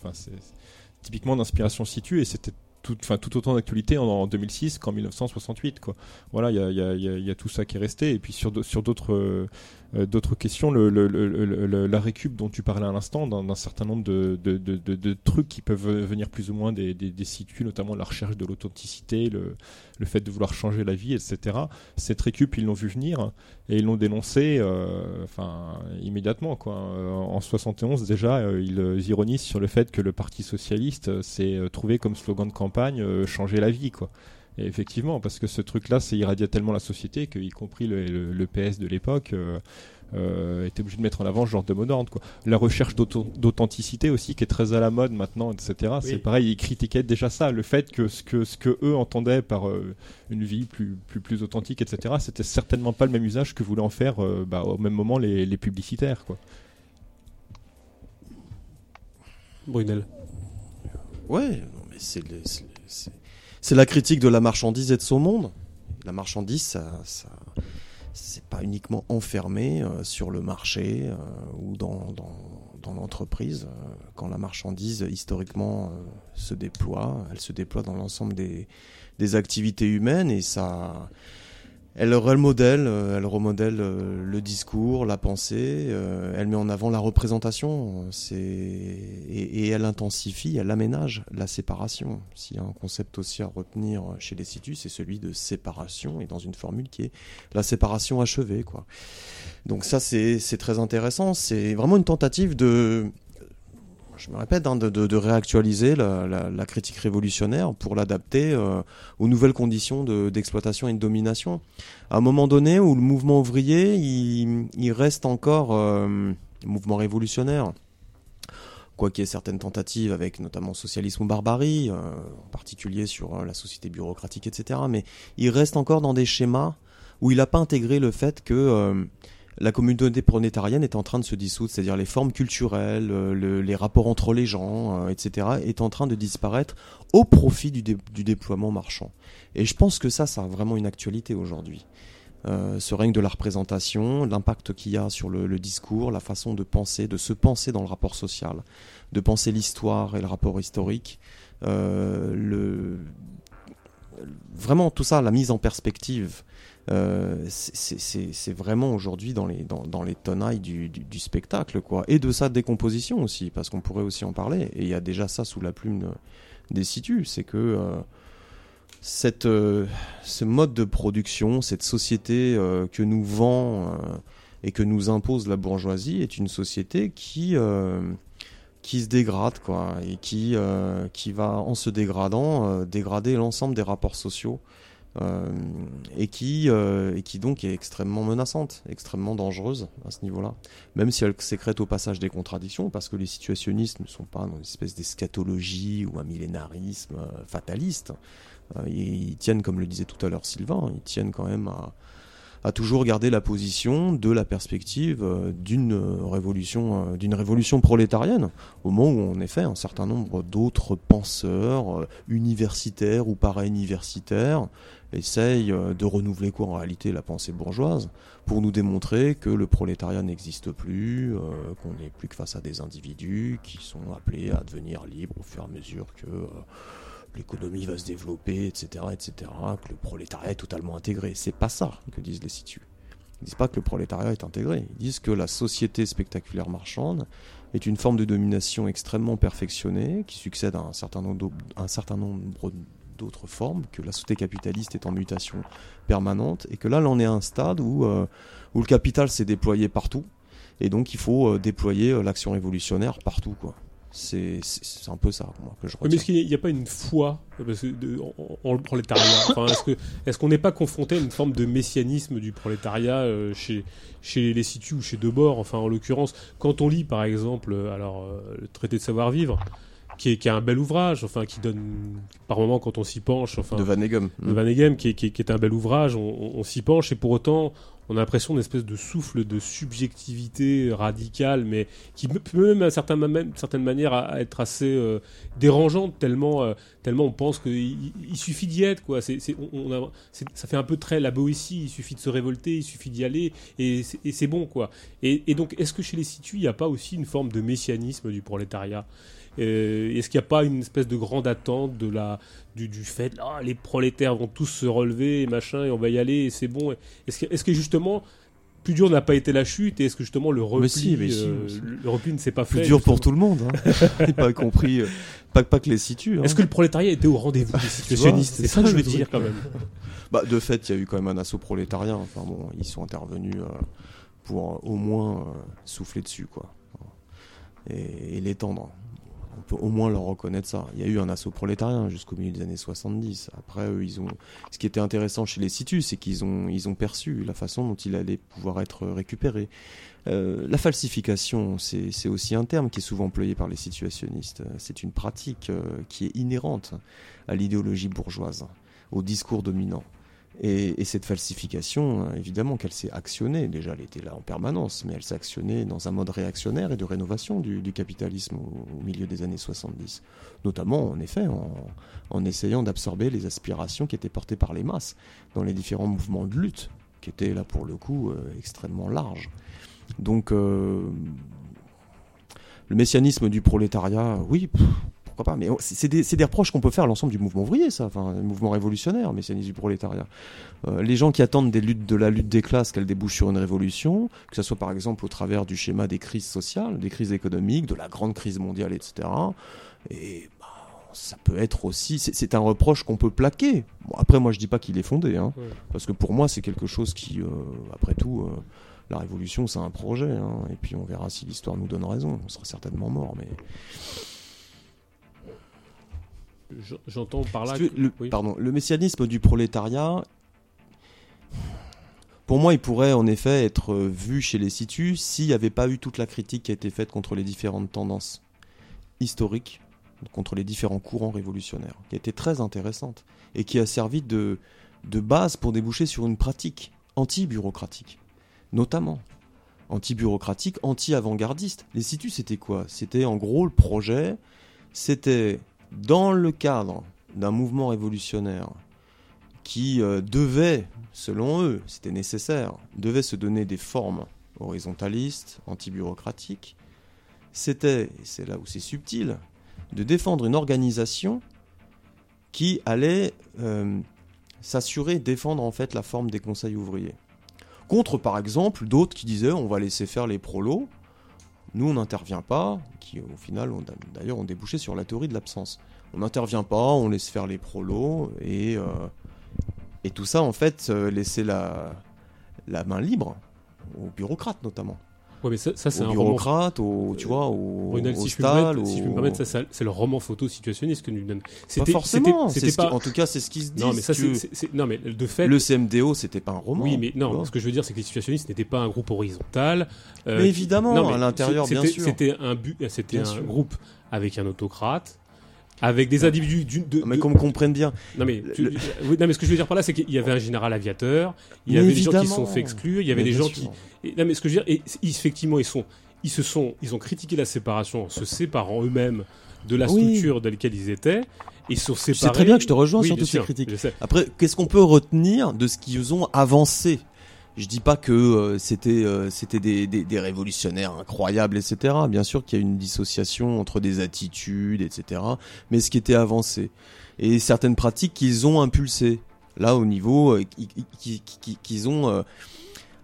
typiquement d'inspiration situ, et c'était tout, autant d'actualité en, en 2006 qu'en 1968. Quoi. Voilà, il y a, y, a, y a- y a tout ça qui est resté. Et puis sur, d'autres d'autres questions, la récup dont tu parlais à l'instant, d'un certain nombre de, trucs qui peuvent venir plus ou moins des, des, situs, notamment la recherche de l'authenticité, le, fait de vouloir changer la vie, etc. Cette récup, ils l'ont vu venir et ils l'ont dénoncé euh, enfin, immédiatement. Quoi. Euh, En 71, déjà, euh, ils euh, ironisent sur le fait que le Parti Socialiste euh, s'est euh, trouvé comme slogan de campagne euh, changer la vie. Quoi. Et effectivement, parce que ce truc-là, c'est irradiait tellement la société que, y compris le, le- le PS de l'époque, euh, euh, était obligé de mettre en avant ce genre de mot d'ordre. quoi. La recherche d'authenticité aussi, qui est très à la mode maintenant, etc. C'est pareil, ils critiquaient déjà ça, le fait que ce que, ce que eux entendaient par euh, une vie plus, plus, plus authentique, etc. C'était certainement pas le même usage que voulaient en faire euh, bah, au même moment les, les publicitaires. Quoi. Brunel. Ouais, non, mais c'est le- c'est- c'est- c'est la critique de la marchandise et de son monde. La marchandise, ça, ça c'est pas uniquement enfermé euh, sur le marché euh, ou dans, dans, l'entreprise. Euh, quand la marchandise, historiquement, se déploie, elle se déploie dans l'ensemble des, des activités humaines et ça. Elle remodèle, euh, elle remodèle euh, le discours, la pensée, euh, elle met en avant la représentation, et, elle intensifie, elle aménage la séparation. S'il y a un concept aussi à retenir chez les situs, c'est celui de séparation et dans une formule qui est la séparation achevée, quoi. Donc ça, c'est très intéressant. C'est vraiment une tentative de je me répète, hein, de, réactualiser la, critique révolutionnaire pour l'adapter euh, aux nouvelles conditions de- d'exploitation et de domination. À un moment donné où le mouvement ouvrier, il, il reste encore euh, mouvement révolutionnaire, quoi qu'il y ait certaines tentatives avec notamment socialisme ou barbarie, euh, en particulier sur euh, la société bureaucratique, etc. Mais il reste encore dans des schémas où il n'a pas intégré le fait que euh, la communauté prolétarienne est en train de se dissoudre, c'est-à-dire les formes culturelles, euh, le- les rapports entre les gens, euh, etc., est en train de disparaître au profit du, dé- du déploiement marchand. Et je pense que ça, ça a vraiment une actualité aujourd'hui. Euh, ce règne de la représentation, l'impact qu'il y a sur le, discours, la façon de penser, de se penser dans le rapport social, de penser l'histoire et le rapport historique, le, vraiment tout ça, la mise en perspective, euh, c'est- vraiment aujourd'hui dans les, dans, les tenailles du, du, spectacle, quoi. Et de sa décomposition aussi, parce qu'on pourrait aussi en parler. Et il y a déjà ça sous la plume de- des situs, c'est que euh, cette, euh, ce mode de production, cette société que nous vend et que nous impose la bourgeoisie est une société qui, qui se dégrade, quoi, et qui, euh, qui va, en se dégradant, euh, dégrader l'ensemble des rapports sociaux. euh, et qui et qui donc est extrêmement menaçante, extrêmement dangereuse à ce niveau-là. Même si elle sécrète au passage des contradictions, parce que les situationnistes ne sont pas dans une espèce d'eschatologie ou un millénarisme fataliste. Ils, ils tiennent, comme le disait tout à l'heure Sylvain, ils tiennent quand même à, à toujours garder la position de la perspective euh, d'une euh, révolution, euh, d'une révolution prolétarienne, au moment où en effet un certain nombre d'autres penseurs universitaires ou para-universitaires essayent de renouveler quoi en réalité la pensée bourgeoise pour nous démontrer que le prolétariat n'existe plus, qu'on n'est plus que face à des individus qui sont appelés à devenir libres au fur et à mesure que l'économie va se développer, etc., etc., que le prolétariat est totalement intégré. C'est pas ça que disent les situs. Ils disent pas que le prolétariat est intégré. Ils disent que la société spectaculaire marchande est une forme de domination extrêmement perfectionnée qui succède à un certain nombre d'autres formes, que la société capitaliste est en mutation permanente et que là, on est à un stade où, euh, où le capital s'est déployé partout et donc il faut euh, déployer euh, l'action révolutionnaire partout. C'est un peu ça, moi, que je Oui, mais retiens. est-ce qu'il n'y a pas une foi parce que de- en, en le prolétariat enfin, Est-ce que- est-ce qu'on n'est pas confronté à une forme de messianisme du prolétariat euh, chez, chez les situs ou chez Debord Enfin, en l'occurrence, quand on lit par exemple euh, alors, euh, le traité de savoir-vivre, qui est, qui est un bel ouvrage, enfin, qui donne par moment quand on s'y penche, enfin, de Van Egem. de Van Egem, qui est, qui est- qui est un bel ouvrage, on, on- on s'y penche et pour autant on a l'impression d'une espèce de souffle de subjectivité radicale, mais qui peut même à certaines, manières être assez euh, dérangeante, tellement, euh, tellement on pense qu'il il suffit d'y être. Quoi. Ça fait un peu très la Boétie, il suffit de se révolter, il suffit d'y aller, et c'est, bon. quoi. Et, et donc, est-ce que chez les situs, il n'y a pas aussi une forme de messianisme du prolétariat? Est-ce qu'il n'y a pas une espèce de grande attente de la, du, du fait ah, les prolétaires vont tous se relever et machin et on va y aller et c'est bon est-ce que, est-ce que justement plus dur n'a pas été la chute et est-ce que justement le repli, si, mais si, euh, mais si. le repli ne s'est pas Plus fait dur pour tout le monde. Hein. Pas compris. euh, Pas, pas que les situs. hein. Est-ce que le prolétariat était au rendez-vous des situationnistes c'est ça que je veux dire quand même. Bah, de fait, il y a eu quand même un assaut prolétarien. Enfin bon, ils sont intervenus euh, pour euh, au moins euh, souffler dessus, quoi, et, et l'étendre. On peut au moins leur reconnaître ça. Il y a eu un assaut prolétarien jusqu'au milieu des années 70. Après, ils ont. Ce qui était intéressant chez les situs, c'est qu'ils ont, perçu la façon dont il allait pouvoir être récupéré. Euh, la falsification, c'est c'est aussi un terme qui est souvent employé par les situationnistes. C'est une pratique euh, qui est inhérente à l'idéologie bourgeoise, au discours dominant. Et, et cette falsification, euh, évidemment qu'elle s'est actionnée, déjà elle était là en permanence, mais elle s'est actionnée dans un mode réactionnaire et de rénovation du, capitalisme au, milieu des années 70. Notamment, en effet, en, essayant d'absorber les aspirations qui étaient portées par les masses dans les différents mouvements de lutte, qui étaient là pour le coup euh, extrêmement larges. Donc, euh, le messianisme du prolétariat, oui, pourquoi pas, mais c'est des, reproches qu'on peut faire à l'ensemble du mouvement ouvrier, ça, enfin, le mouvement révolutionnaire, messianisme du prolétariat. Euh, les gens qui attendent des luttes, de la lutte des classes qu'elle débouche sur une révolution, que ce soit par exemple au travers du schéma des crises sociales, des crises économiques, de la grande crise mondiale, etc. Et bah, ça peut être aussi, c'est- un reproche qu'on peut plaquer. Bon, après, moi, je dis pas qu'il est fondé, hein, Ouais. parce que pour moi, c'est quelque chose qui, euh, après tout, euh, la révolution, c'est un projet, hein, et puis on verra si l'histoire nous donne raison. On sera certainement mort, mais J'entends par là. Si tu veux, que- le, oui. pardon, le messianisme du prolétariat, pour moi, il pourrait en effet être vu chez les situs s'il n'y avait pas eu toute la critique qui a été faite contre les différentes tendances historiques, contre les différents courants révolutionnaires, qui a été très intéressante et qui a servi de, de base pour déboucher sur une pratique anti-bureaucratique, notamment anti-bureaucratique, anti-avant-gardiste. Les situs, c'était quoi? C'était en gros le projet, c'était dans le cadre d'un mouvement révolutionnaire qui euh, devait, selon eux, c'était nécessaire, devait se donner des formes horizontalistes, anti-bureaucratiques, c'était, et c'est là où c'est subtil, de défendre une organisation qui allait euh, s'assurer, défendre en fait la forme des conseils ouvriers. Contre, par exemple, d'autres qui disaient on va laisser faire les prolos, nous on n'intervient pas, qui au final d'ailleurs ont débouché sur la théorie de l'absence. On n'intervient pas, on laisse faire les prolos et, euh, tout ça en fait euh, laisser la, la main libre aux bureaucrates notamment. Ouais, mais ça, ça, c'est un roman. bureaucrates, aux, tu vois, aux, Brunel, aux si, je stalles, permettre, si je peux me permettre, ça, c'est le roman photo situationniste que nous donne. Pas C'était- forcément, c'était- ce qui- pas. en tout cas c'est ce qui se dit. Non, mais ça, si c'est, non, mais de fait. Le CMDO c'était pas un roman. oui, mais non. Ce que je veux dire, c'est que les situationnistes n'étaient pas un groupe horizontal. euh, Mais évidemment, non, mais à l'intérieur, c'était- bien sûr. C'était un but, c'était un sûr. groupe avec un autocrate, avec des individus d'une. de- mais de- qu'on me comprenne bien. Non mais, tu- Le- oui, non mais ce que je veux dire par là c'est qu'il y avait un général aviateur, il y Mais avait des gens qui se sont fait exclure, il y avait Mais des gens sûr. qui et- non mais ce que je veux dire et, effectivement ils sont ils se sont ils ont critiqué la séparation en se séparant eux-mêmes de la Oui. structure dans laquelle ils étaient et ils sont séparés. Sais très bien que je te rejoins Oui, sur toutes ces critiques. Après, qu'est-ce qu'on peut retenir de ce qu'ils ont avancé? Je dis pas que euh, c'était euh, c'était des, des, des révolutionnaires incroyables, etc. Bien sûr qu'il y a une dissociation entre des attitudes, etc. Mais ce qui était avancé et certaines pratiques qu'ils ont impulsées là au niveau euh, qui- qui- qui- qui- qu'ils ont euh,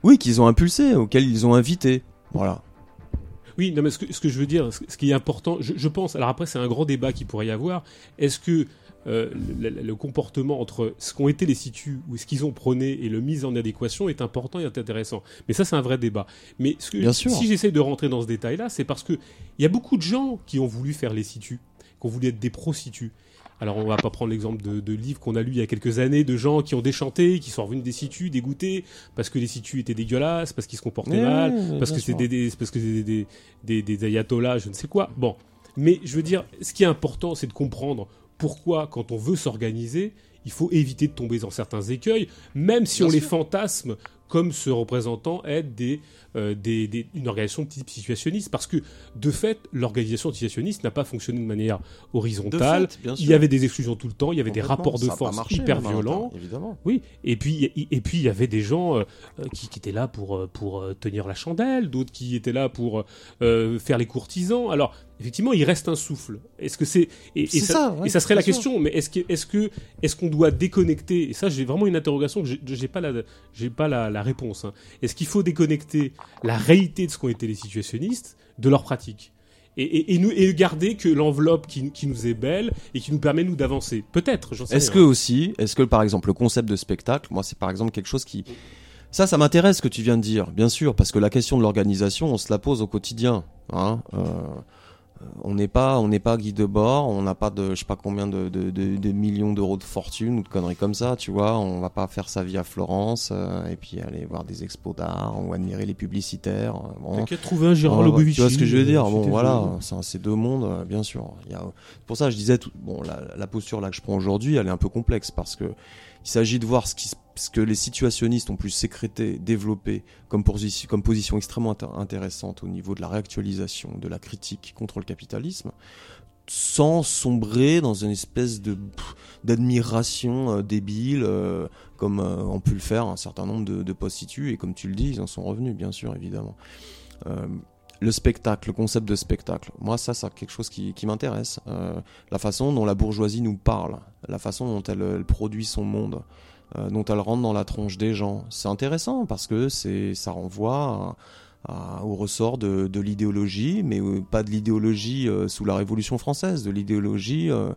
oui qu'ils ont impulsé auxquels ils ont invité. Voilà. Oui, non, mais ce que, ce que je veux dire, ce, ce qui est important, je, je pense, alors après c'est un grand débat qui pourrait y avoir, est-ce que euh, le, comportement entre ce qu'ont été les situs ou ce qu'ils ont prôné et le mise en adéquation est important et intéressant. Mais ça c'est un vrai débat. Mais ce que, Bien sûr. si j'essaie de rentrer dans ce détail-là, c'est parce que il y a beaucoup de gens qui ont voulu faire les situs, qui ont voulu être des pro-situs. Alors on va pas prendre l'exemple de, de livres qu'on a lus il y a quelques années de gens qui ont déchanté, qui sont revenus des situs dégoûtés parce que les situs étaient dégueulasses, parce qu'ils se comportaient mal, parce que des, des- parce que des, des, des ayatollahs, je ne sais quoi. Bon, mais je veux dire, ce qui est important, c'est de comprendre pourquoi, quand on veut s'organiser, il faut éviter de tomber dans certains écueils, même si Bien on les fantasme comme ce représentant être des, euh, des, des- une organisation de type situationniste. Parce que, de fait, l'organisation situationniste n'a pas fonctionné de manière De horizontale. fait, il y avait des exclusions tout le temps, il y avait des rapports de force marché, hyper violents. Évidemment. Oui, et puis et, puis il y avait des gens euh, qui, qui étaient là pour euh, pour tenir la chandelle, d'autres qui étaient là pour euh, faire les courtisans. Alors effectivement, il reste un souffle. Est-ce que c'est et, ça, ça, ouais, et ça serait la sûr. question. Mais est-ce que est-ce que est-ce qu'on doit déconnecter Et ça, j'ai vraiment une interrogation que j'ai- j'ai pas la j'ai pas la, la réponse. hein. Est-ce qu'il faut déconnecter la réalité de ce qu'ont été les situationnistes de leur pratique? Et, et, et nous, et garder que l'enveloppe qui, qui nous est belle et qui nous permet nous d'avancer. Peut-être, j'en sais Est-ce que aussi, est-ce que par exemple le concept de spectacle, moi c'est par exemple quelque chose qui, ça, ça m'intéresse ce que tu viens de dire, bien sûr, parce que la question de l'organisation, on se la pose au quotidien. Hein euh, on n'est pas, on n'est pas guide de bord, on n'a pas de, je sais pas combien de, de, de- de millions d'euros de fortune ou de conneries comme ça, tu vois. On va pas faire sa vie à Florence euh, et puis aller voir des expos d'art ou admirer les publicitaires. euh, bon. T'inquiète, trouver un Gérard Lobovici. Tu vois ce que je veux dire? euh, Bon, voilà, c'est deux mondes, euh, bien sûr. Il y a, pour ça, je disais, tout, bon, la, la posture là que je prends aujourd'hui, elle est un peu complexe parce que il s'agit de voir ce, que les situationnistes ont pu sécréter, développer comme, position- extrêmement intér- intéressante au niveau de la réactualisation, de la critique contre le capitalisme, sans sombrer dans une espèce d'admiration euh, débile, euh, comme euh, ont pu le faire un certain nombre de, de post-situs, et comme tu le dis, ils en sont revenus, bien sûr, évidemment. Le spectacle, le concept de spectacle, moi ça, c'est quelque chose qui, qui m'intéresse. Euh, la façon dont la bourgeoisie nous parle, la façon dont elle, elle produit son monde, euh, dont elle rentre dans la tronche des gens, c'est intéressant parce que c'est, ça renvoie à- à- au ressort de, de l'idéologie, mais euh, pas de l'idéologie euh, sous la Révolution française, de l'idéologie euh,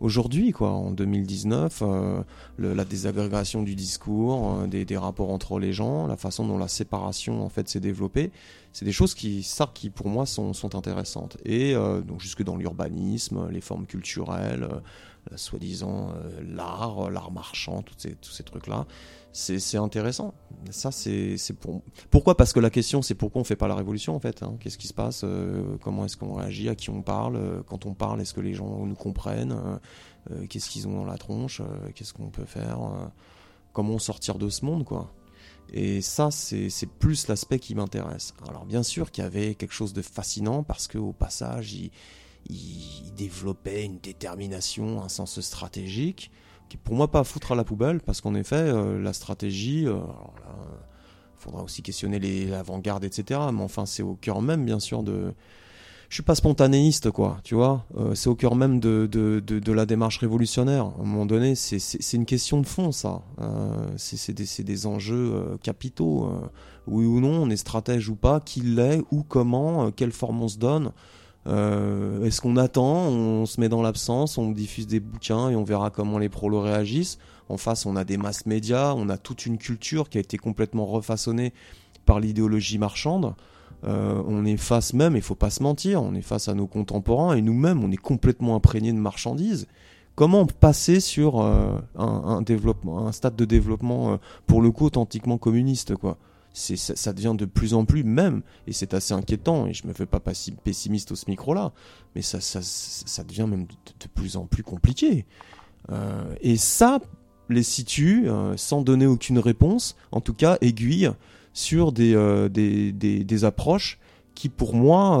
aujourd'hui, quoi, en 2019, euh, le- la désagrégation du discours, euh, des, des rapports entre les gens, la façon dont la séparation en fait s'est développée, c'est des choses qui, ça, qui pour moi sont, sont intéressantes. Et euh, donc jusque dans l'urbanisme, les formes culturelles, euh, soi-disant euh, l'art, euh, l'art marchand, tous ces trucs-là, c'est intéressant. Ça, c'est c'est pour. Pourquoi? Parce que la question, c'est pourquoi on fait pas la révolution en fait. hein? Qu'est-ce qui se passe euh, Comment est-ce qu'on réagit À qui on parle Euh, Quand on parle, est-ce que les gens nous comprennent Euh, euh, Qu'est-ce qu'ils ont dans la tronche Euh, Qu'est-ce qu'on peut faire Euh, Comment sortir de ce monde, quoi? Et ça, c'est plus l'aspect qui m'intéresse. Alors bien sûr qu'il y avait quelque chose de fascinant parce que au passage, il, il- développait une détermination, un sens stratégique qui est pour moi pas à foutre à la poubelle parce qu'en effet, euh, la stratégie, euh, faudra aussi questionner l'avant-garde, etc. Mais enfin, c'est au cœur même, bien sûr, de. Je suis pas spontanéiste, quoi, tu vois. Euh, c'est au cœur même de, de, de, la démarche révolutionnaire. À un moment donné, c'est- une question de fond, ça. Euh, c'est des, des enjeux capitaux. oui ou non, on est stratège ou pas, qui l'est, ou comment, quelle forme on se donne. Euh, Est-ce qu'on attend, on se met dans l'absence, on diffuse des bouquins et on verra comment les prolos réagissent. En face, on a des masses médias, on a toute une culture qui a été complètement refaçonnée par l'idéologie marchande. Euh, on est face même, il faut pas se mentir, on est face à nos contemporains et nous-mêmes, on est complètement imprégnés de marchandises. Comment passer sur euh, un, stade de développement pour le coup authentiquement communiste, quoi? Ça, devient de plus en plus même et c'est assez inquiétant et je me fais pas pessimiste au ce micro là mais ça ça, ça devient même de, plus en plus compliqué. Euh, et ça les situe euh, sans donner aucune réponse en tout cas aiguille sur des, euh, des, des, approches qui pour moi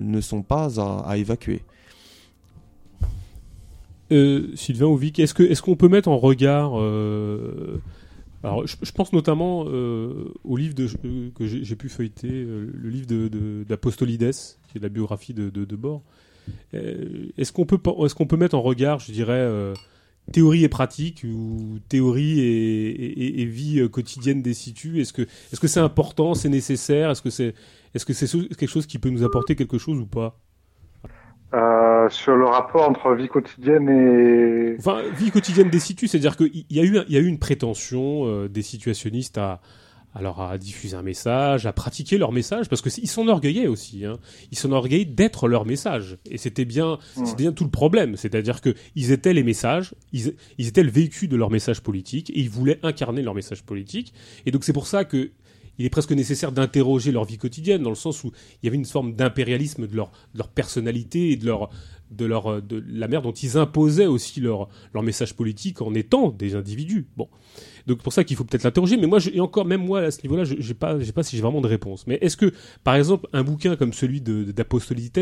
ne sont pas à, à évacuer. Sylvain ou Vic, est-ce que est-ce qu'on peut mettre en regard alors je, pense notamment euh, au livre que j'ai pu feuilleter, euh, le livre de, de- d'Apostolides, qui est la biographie de, de, de Bord. Euh, est-ce qu'on peut est-ce qu'on peut mettre en regard, je dirais, théorie et pratique ou théorie et, vie quotidienne des situs? Est-ce que est-ce que c'est important, c'est nécessaire? Est-ce que c'est est-ce que c'est quelque chose qui peut nous apporter quelque chose ou pas? Euh, sur le rapport entre vie quotidienne et Enfin, vie quotidienne des situs, c'est-à-dire qu'il y a eu, il y a eu une prétention euh, des situationnistes à, alors à diffuser un message, à pratiquer leur message, parce que ils s'enorgueillaient aussi. Hein. Ils s'enorgueillaient d'être leur message, et c'était bien, Ouais. c'était bien tout le problème. C'est-à-dire que ils étaient les messages, ils, ils étaient le véhicule de leur message politique, et ils voulaient incarner leur message politique. Et donc c'est pour ça que il est presque nécessaire d'interroger leur vie quotidienne, dans le sens où il y avait une forme d'impérialisme de leur, personnalité et de leur, de leur, de la manière dont ils imposaient aussi leur, leur message politique en étant des individus. Bon. Donc pour ça qu'il faut peut-être l'interroger. Mais moi, et encore, même moi, à ce niveau-là, je n'ai pas, pas si j'ai vraiment de réponse. Mais est-ce que, par exemple, un bouquin comme celui d'Apostolites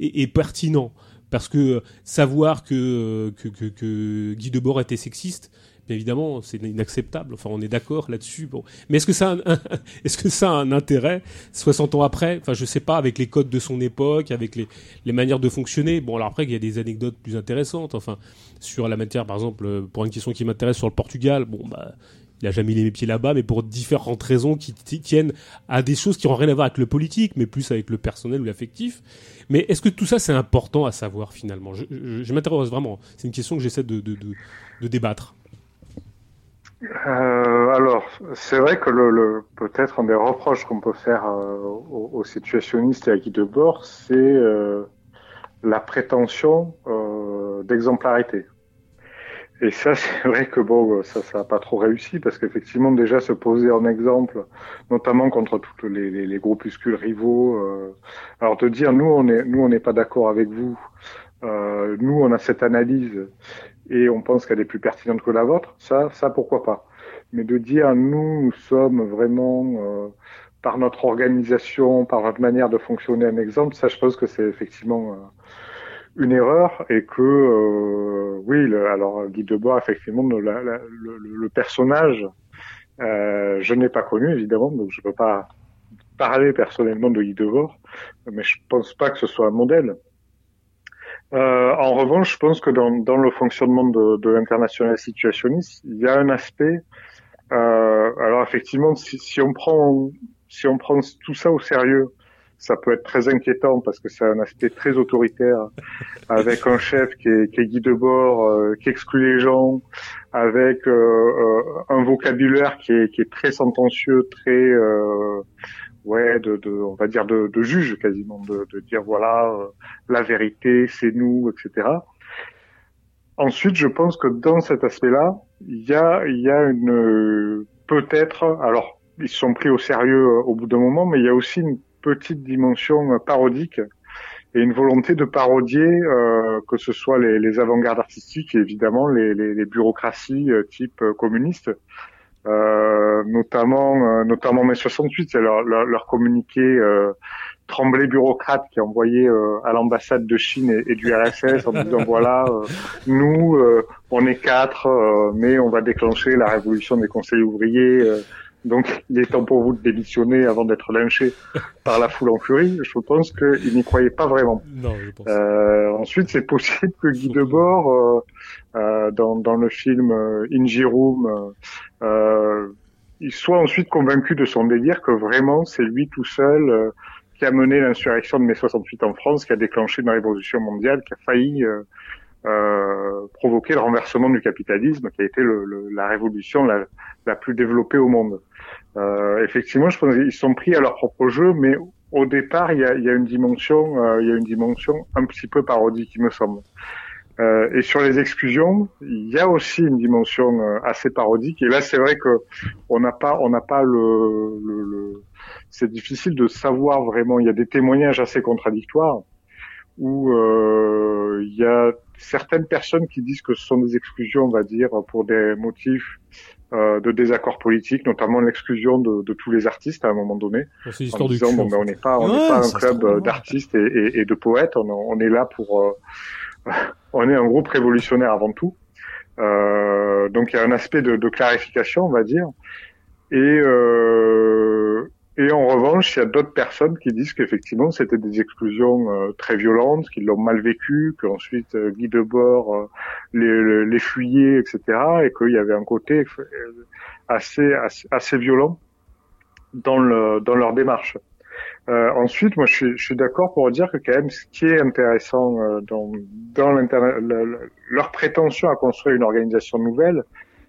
est, pertinent? Parce que savoir que, que, que, que Guy Debord était sexiste, évidemment, c'est inacceptable. Enfin, on est d'accord là-dessus. Bon. Mais est-ce que ça a un, est-ce que ça a un intérêt 60 ans après? Enfin, je sais pas, avec les codes de son époque, avec les, manières de fonctionner. Bon, alors après, il y a des anecdotes plus intéressantes. Enfin, sur la matière, par exemple, pour une question qui m'intéresse sur le Portugal, bon, bah, il a jamais mis les pieds là-bas, mais pour différentes raisons qui tiennent à des choses qui n'ont rien à voir avec le politique, mais plus avec le personnel ou l'affectif. Mais est-ce que tout ça, c'est important à savoir finalement? Je, m'intéresse vraiment. C'est une question que j'essaie de débattre. Euh, alors, c'est vrai que le, le peut-être un des reproches qu'on peut faire euh, aux, aux, situationnistes et à Guy Debord, c'est euh, la prétention euh, d'exemplarité. Et ça, c'est vrai que bon, ça, ça n'a pas trop réussi parce qu'effectivement, déjà se poser en exemple, notamment contre tous les, les, les, groupuscules rivaux. Euh, alors de dire, nous, on est, nous, on n'est pas d'accord avec vous. Euh, nous, on a cette analyse et on pense qu'elle est plus pertinente que la vôtre. Ça, ça, pourquoi pas. Mais de dire, nous, nous sommes vraiment euh, par notre organisation, par notre manière de fonctionner un exemple, ça, je pense que c'est effectivement une erreur et que euh, oui, le, alors Guy Debord, effectivement, le, le, le personnage, euh, je n'ai pas connu évidemment, donc je ne peux pas parler personnellement de Guy Debord, mais je pense pas que ce soit un modèle. Euh, en revanche, je pense que dans, dans le fonctionnement de, de l'international situationniste, il y a un aspect. Euh, alors effectivement, si, si on prend si on prend tout ça au sérieux, ça peut être très inquiétant parce que c'est un aspect très autoritaire avec un chef qui est, qui est Guy Debord, euh, qui exclut les gens, avec euh, euh, un vocabulaire qui est, qui est très sentencieux, très euh, ouais, de, de, on va dire de, de juge quasiment, de, de dire voilà euh, la vérité, c'est nous, etc. Ensuite, je pense que dans cet aspect-là, il y a, il y a une peut-être, alors ils sont pris au sérieux au bout d'un moment, mais il y a aussi une petite dimension parodique et une volonté de parodier euh, que ce soit les, les avant-gardes artistiques et évidemment les, les, les bureaucraties euh, type communiste, euh, notamment notamment mai 68, c'est leur, leur, leur, communiqué Tremblay bureaucrate qui est envoyé à l'ambassade de Chine et, et, du RSS en disant voilà nous on est quatre mais on va déclencher la révolution des conseils ouvriers donc, il est temps pour vous de démissionner avant d'être lynché par la foule en furie. Je pense qu'il n'y croyait pas vraiment. Non, je pense. Euh, ensuite, c'est possible que Guy Debord, euh, euh, dans, dans, le film Inji Room, il soit ensuite convaincu de son délire que vraiment c'est lui tout seul qui a mené l'insurrection de mai 68 en France, qui a déclenché une révolution mondiale, qui a failli euh, provoquer le renversement du capitalisme, qui a été le, le, la révolution la, la, plus développée au monde. Euh, effectivement, je pense qu'ils sont pris à leur propre jeu, mais au départ, il y a, y a une dimension, euh, il y a une dimension un petit peu parodique, il me semble. Euh, et sur les exclusions, il y a aussi une dimension euh, assez parodique. Et là, c'est vrai que on n'a pas, on n'a pas le, le, le... c'est difficile de savoir vraiment. Il y a des témoignages assez contradictoires où euh, il y a certaines personnes qui disent que ce sont des exclusions, on va dire, pour des motifs euh, de désaccord politique, notamment l'exclusion de, de, tous les artistes à un moment donné. C'est l'histoire du disant, bon, ben, on n'est pas, on n'est ouais, pas un club d'artistes et, et, et, de poètes. On, on est là pour, euh, on est un groupe révolutionnaire avant tout. Euh, donc il y a un aspect de, de, clarification, on va dire. Et et en revanche, il y a d'autres personnes qui disent qu'effectivement, c'était des exclusions euh, très violentes, qu'ils l'ont mal vécu, qu'ensuite euh, Guy Debord euh, les, les fuyait, etc. Et qu'il y avait un côté assez, assez, assez violent dans, le, dans leur démarche. Euh, ensuite, moi, je suis, je suis d'accord pour dire que quand même, ce qui est intéressant euh, dans, dans leur prétention à construire une organisation nouvelle,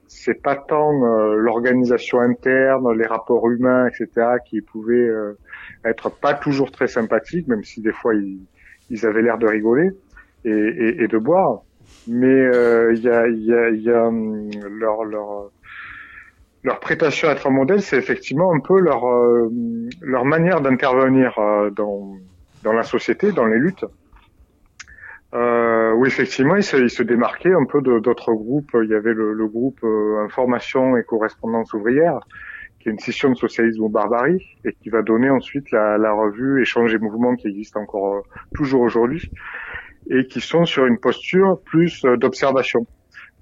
c'est pas tant euh, l'organisation interne, les rapports humains, etc., qui pouvaient euh, être pas toujours très sympathiques, même si des fois ils, ils avaient l'air de rigoler et, et, et, de boire. Mais il y a, y, a, y a hum, leur, leur leur prétention à être un modèle, c'est effectivement un peu leur euh, leur manière d'intervenir euh, dans dans la société, dans les luttes. Euh, où effectivement, ils se, ils se démarquaient un peu d'autres groupes. Il y avait le, le groupe euh, Information et Correspondance ouvrière, qui est une scission de socialisme ou barbarie, et qui va donner ensuite la, la revue Échange et Mouvements, qui existe encore euh, toujours aujourd'hui, et qui sont sur une posture plus euh, d'observation.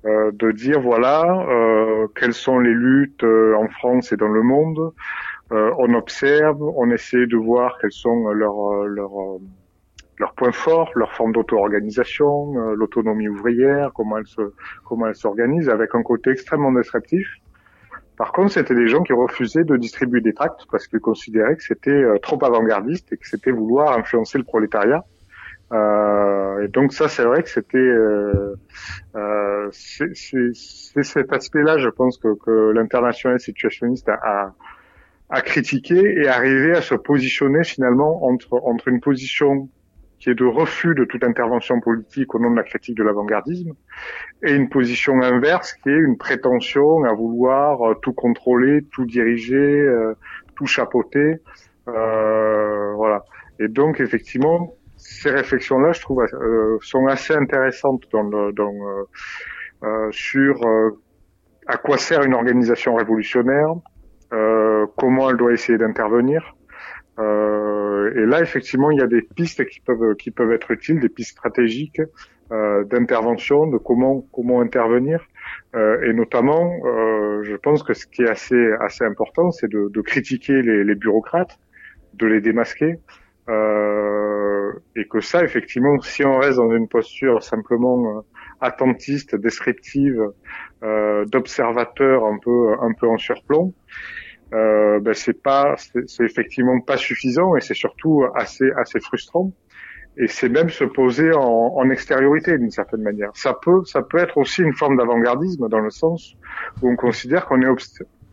Euh, de dire voilà euh, quelles sont les luttes euh, en France et dans le monde. Euh, on observe, on essaie de voir quels sont leurs points forts, leur forme d'auto-organisation, l'autonomie ouvrière, comment elle se comment s'organise, avec un côté extrêmement descriptif. Par contre, c'était des gens qui refusaient de distribuer des tracts parce qu'ils considéraient que c'était trop avant-gardiste et que c'était vouloir influencer le prolétariat. Euh, et donc ça, c'est vrai que c'était euh, euh, c'est cet aspect-là, je pense que, que l'international situationniste a, a, a critiqué et arrivé à se positionner finalement entre entre une position qui est de refus de toute intervention politique au nom de la critique de l'avant-gardisme, et une position inverse qui est une prétention à vouloir euh, tout contrôler, tout diriger, euh, tout chapeauter. Euh, voilà. Et donc effectivement, ces réflexions-là, je trouve, euh, sont assez intéressantes dans, le, dans euh, euh, sur euh, à quoi sert une organisation révolutionnaire, euh, comment elle doit essayer d'intervenir. Et là, effectivement, il y a des pistes qui peuvent qui peuvent être utiles, des pistes stratégiques d'intervention, de comment comment intervenir. Euh, et notamment, euh, je pense que ce qui est assez assez important, c'est de, de critiquer les, les bureaucrates, de les démasquer. Euh, et que ça, effectivement, si on reste dans une posture simplement euh, attentiste, descriptive, euh, d'observateur un peu un peu en surplomb, euh, ben c'est pas c'est effectivement pas suffisant et c'est surtout assez assez frustrant et c'est même se poser en, en extériorité d'une certaine manière. Ça peut ça peut être aussi une forme d'avant-gardisme dans le sens où on considère qu'on est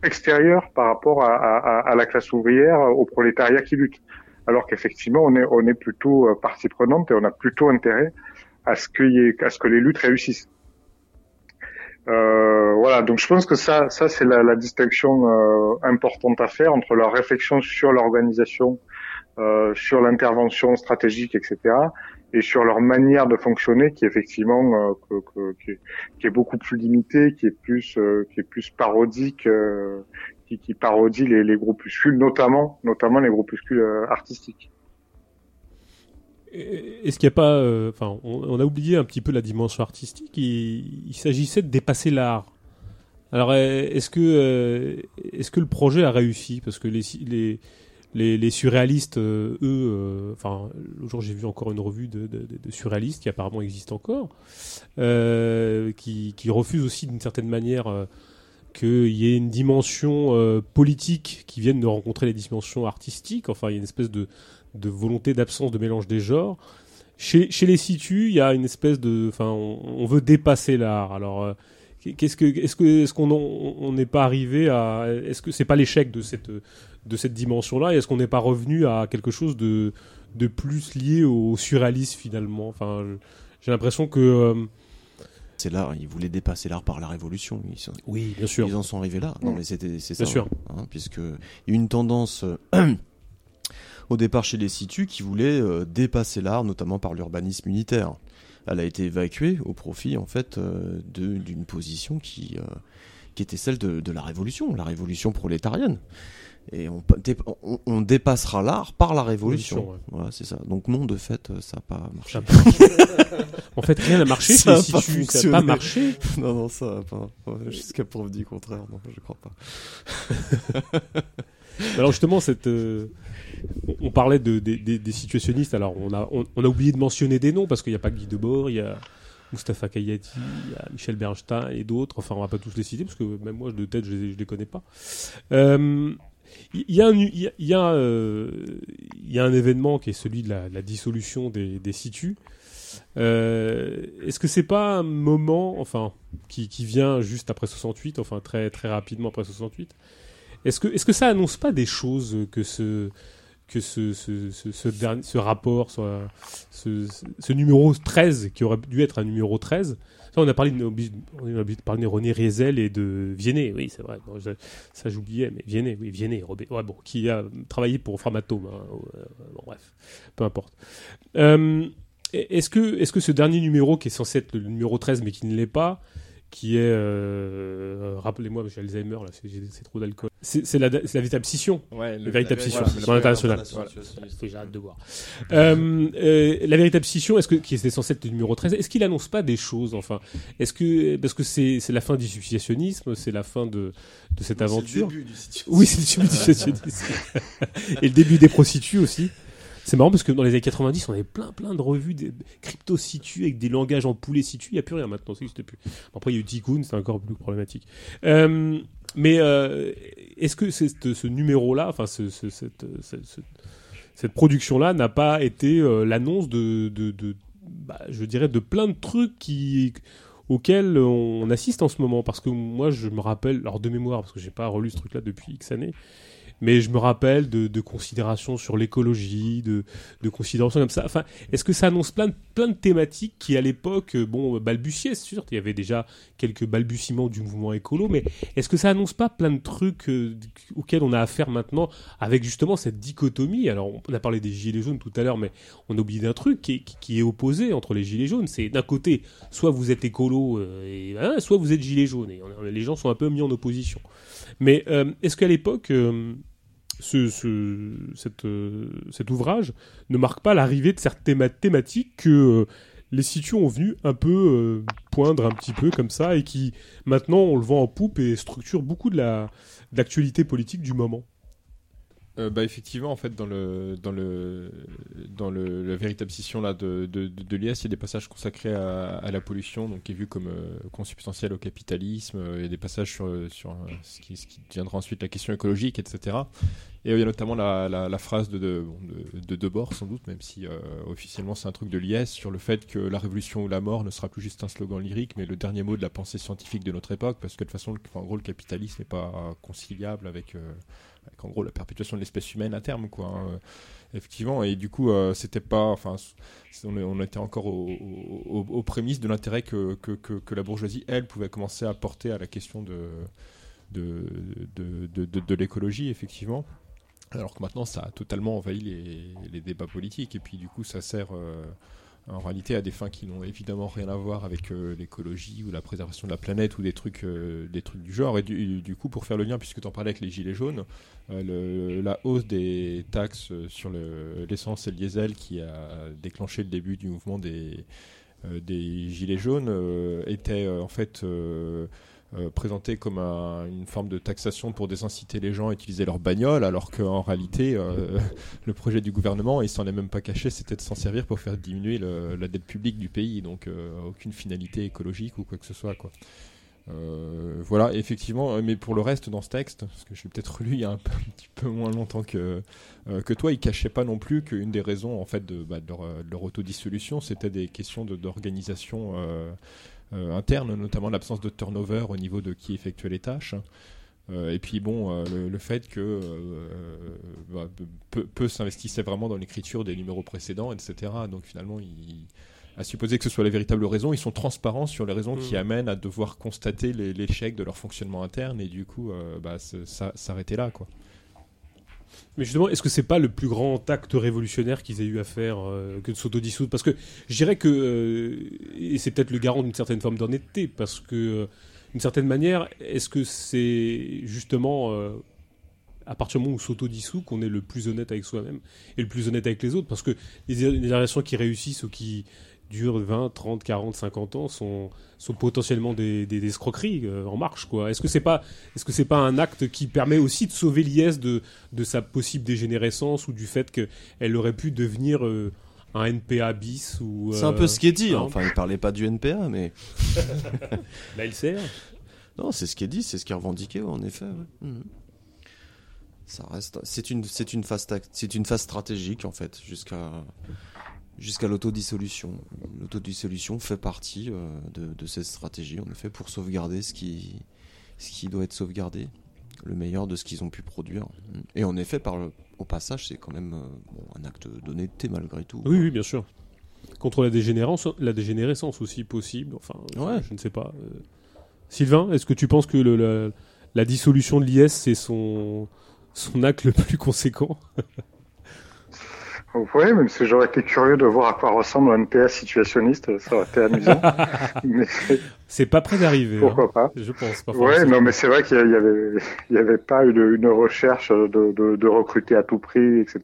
extérieur par rapport à, à, à la classe ouvrière, au prolétariat qui lutte, alors qu'effectivement on est on est plutôt euh, partie prenante et on a plutôt intérêt à ce y ait, à ce que les luttes réussissent. Euh, voilà, donc je pense que ça, ça c'est la, la distinction euh, importante à faire entre leur réflexion sur l'organisation, euh, sur l'intervention stratégique, etc., et sur leur manière de fonctionner, qui effectivement euh, que- que- qui, est, qui est beaucoup plus limitée, qui est plus, euh, qui est plus parodique, qui, qui parodie les, les groupuscules, notamment, notamment les groupuscules euh, artistiques. Est-ce qu'il n'y a pas, euh, enfin, on, a oublié un petit peu la dimension artistique. Il, s'agissait de dépasser l'art. Alors, euh, est-ce que, est-ce que le projet a réussi? Parce que les, les, les, surréalistes, eux, enfin, le jour j'ai vu encore une revue de, de, surréalistes qui apparemment existe encore, qui, qui refusent aussi d'une certaine manière qu'il y ait une dimension euh, politique qui vienne de rencontrer les dimensions artistiques. Enfin, il y a une espèce de volonté d'absence de mélange des genres. Chez, les situs, il y a une espèce de, enfin, on, veut dépasser l'art. Alors, euh, qu'est-ce que, est-ce qu'on n'est pas arrivé à, est-ce que c'est pas l'échec de cette, dimension-là, et est-ce qu'on n'est pas revenu à quelque chose de, plus lié au surréalisme finalement? Enfin, j'ai l'impression que, euh, C'est l'art, ils voulaient dépasser l'art par la révolution. Ils, sont- oui, bien sûr, ils en sont arrivés là. Non, mais c'était c'est ça. Bien sûr. hein, puisque il y a une tendance euh, au départ chez les situs qui voulait euh, dépasser l'art, notamment par l'urbanisme unitaire. Elle a été évacuée au profit en fait euh, de- d'une position qui euh, qui était celle de, de la révolution, la révolution prolétarienne. Et on, on, on dépassera l'art par la révolution. Révolution, ouais. Voilà, c'est ça. Donc non, de fait, euh, ça n'a pas marché. En fait, rien n'a marché Ça les a pas ça n'a fonctionné. pas marché. non, non, ça va pas. Ouais, Jusqu'à preuve du contraire, non, je crois pas. Alors justement, cette, euh, on- parlait de, des- situationnistes. Alors on a, on, on a oublié de mentionner des noms parce qu'il n'y a pas que Guy Debord, il y a Mustapha Kayati, il y a Michel Bernstein et d'autres. Enfin, on va pas tous les citer parce que même moi de tête, je les, je les connais pas. Euh, Il y, a un, il y a, euh, il y a un événement qui est celui de la, la dissolution des, des situs. Euh, Est-ce que c'est pas un moment, enfin, qui, qui vient juste après 68, enfin très très rapidement après 68 Est-ce que est-ce que ça annonce pas des choses que ce que ce, ce, ce, ce, rapport, soit, ce numéro 13, qui aurait dû être un numéro 13. On a parlé de, on de René Riesel et de Viennet, oui, c'est vrai. Ça, j'oubliais, mais Viennet, oui, Viennet, Robert, qui a travaillé pour Framatome. hein, euh, bref, peu importe. Euh, est-ce que, est-ce que ce dernier numéro, qui est censé être le numéro 13, mais qui ne l'est pas, qui est, euh, rappelez-moi, j'ai Alzheimer, là, c'est, j'ai- trop d'alcool. C'est, la, la véritable scission. Ouais, Le véritable scission, voilà, l'international. Voilà. J'arrête de voir. Euh, euh, la véritable scission, est-ce que qui était censée être le numéro 13, est-ce qu'il annonce pas des choses enfin? Est-ce que parce que c'est la fin du substitutionnisme, c'est la fin de de cette aventure? Oui, c'est le début du substitutionnisme. Et le début des prostituées aussi. C'est marrant parce que dans les années 90, on avait plein plein de revues des crypto-situ avec des langages en poulet situ. Il n'y a plus rien maintenant, ça n'existe plus. Après, il y a eu Tikkun, c'est encore plus problématique. Euh, mais euh, est-ce que ce numéro-là, enfin ce- ce- cette, production-là, n'a pas été euh, l'annonce de, bah, je dirais, de plein de trucs auxquels on assiste en ce moment? Parce que moi, je me rappelle, alors de mémoire, parce que j'ai pas relu ce truc-là depuis X années, mais je me rappelle de, considérations sur l'écologie, de, considérations comme ça. Enfin, est-ce que ça annonce plein de, thématiques qui, à l'époque, euh, bon, balbutiaient, c'est sûr, il y avait déjà quelques balbutiements du mouvement écolo, mais est-ce que ça annonce pas plein de trucs euh, auxquels on a affaire maintenant avec justement cette dichotomie? Alors, on a parlé des gilets jaunes tout à l'heure, mais on a oublié d'un truc qui est, opposé entre les gilets jaunes. C'est d'un côté, soit vous êtes écolo, euh, hein, soit vous êtes gilet jaune, les gens sont un peu mis en opposition. Mais est-ce qu'à l'époque, ce, euh, cet ouvrage ne marque pas l'arrivée de certaines théma- thématiques que euh, les situs ont venu un peu euh, poindre un petit peu comme ça et qui maintenant on le vend en poupe et structure beaucoup de la d'actualité politique du moment. Euh, bah effectivement en fait dans le dans le dans le la véritable scission là de de, de, de l'IS il y a des passages consacrés à, à la pollution donc qui est vu comme euh, consubstantiel au capitalisme. Euh, il y a des passages sur sur euh, ce qui ce qui deviendra ensuite la question écologique etc et il y a notamment la, la, la phrase de de, bon, de de Debord sans doute même si euh, officiellement c'est un truc de l'IS sur le fait que la révolution ou la mort ne sera plus juste un slogan lyrique mais le dernier mot de la pensée scientifique de notre époque parce que de toute façon en gros le capitalisme n'est pas conciliable avec en gros la perpétuation de l'espèce humaine à terme quoi hein. Euh, effectivement et du coup euh, c'était pas enfin on, était encore au- au- au- aux prémices de l'intérêt que, que, la bourgeoisie elle pouvait commencer à porter à la question de de, de, l'écologie effectivement alors que maintenant ça a totalement envahi les, les débats politiques et puis du coup ça sert euh, en réalité à des fins qui n'ont évidemment rien à voir avec euh, l'écologie ou la préservation de la planète ou des trucs, euh, des trucs du genre. Et du, coup, pour faire le lien, puisque tu en parlais avec les Gilets jaunes, euh, la hausse des taxes sur le- l'essence et le diesel qui a déclenché le début du mouvement des, des Gilets jaunes était en fait euh, présenté comme un- une forme de taxation pour désinciter les gens à utiliser leur bagnole, alors qu'en réalité, euh, le projet du gouvernement, il s'en est même pas caché, c'était de s'en servir pour faire diminuer la dette publique du pays, donc euh, aucune finalité écologique ou quoi que ce soit. Voilà, effectivement, mais pour le reste dans ce texte, parce que je l'ai peut-être lu il y a un, petit peu moins longtemps que, que toi, il cachait pas non plus qu'une des raisons en fait de, bah, leur, de leur autodissolution, c'était des questions d'organisation euh, interne, notamment l'absence de turnover au niveau de qui effectuait les tâches. Euh, et puis bon, euh, le, le fait que euh, bah, peu, peu s'investissaient vraiment dans l'écriture des numéros précédents, etc. Donc finalement, il, à supposer que ce soit les véritables raisons, ils sont transparents sur les raisons qui Mm. amènent à devoir constater l'échec de leur fonctionnement interne et du coup, bah, s'arrêter là, quoi. Mais justement, est-ce que c'est pas le plus grand acte révolutionnaire qu'ils aient eu à faire euh, que de s'autodissoudre? Parce que je dirais que, euh, et c'est peut-être le garant d'une certaine forme d'honnêteté, parce que, euh, d'une certaine manière, est-ce que c'est justement à partir du moment où s'autodissout qu'on est le plus honnête avec soi-même et le plus honnête avec les autres? Parce que les, les relations qui réussissent ou qui durent 20, 30, 40, 50 ans sont, sont potentiellement des, des, des escroqueries euh, en marche. quoi. Est-ce que c'est pas est-ce que c'est pas un acte qui permet aussi de sauver l'IS de, de sa possible dégénérescence ou du fait qu'elle aurait pu devenir euh, un NPA bis ou C'est un euh, peu ce qui est dit. hein. Enfin, il parlait pas du NPA, mais la LCR non, c'est ce qui est dit, c'est ce qui est revendiqué, en effet. ouais. Mhm. Ça reste, c'est une, c'est une phase, c'est une phase stratégique en fait, jusqu'à, jusqu'à l'autodissolution. L'autodissolution fait partie euh, de, de cette stratégie, en effet, pour sauvegarder ce qui, ce qui doit être sauvegardé. le meilleur de ce qu'ils ont pu produire. Et en effet, par le- au passage, c'est quand même euh, bon, un acte d'honnêteté malgré tout. Oui, oui, bien sûr. Contre la dégénérescence, la dégénérescence aussi possible. Enfin, je- Ouais. je, ne sais pas. Euh, Sylvain, est-ce que tu penses que le- la, la dissolution de l'IS c'est son son acte le plus conséquent? Oui, même si j'aurais été curieux de voir à quoi ressemble un NPS situationniste, ça aurait été amusant. mais C'est pas près d'arriver. pourquoi hein. pas Je pense. Pas forcément. non, mais c'est vrai qu'il y a- il y avait, il y avait pas une, une recherche de, de, de recruter à tout prix, etc.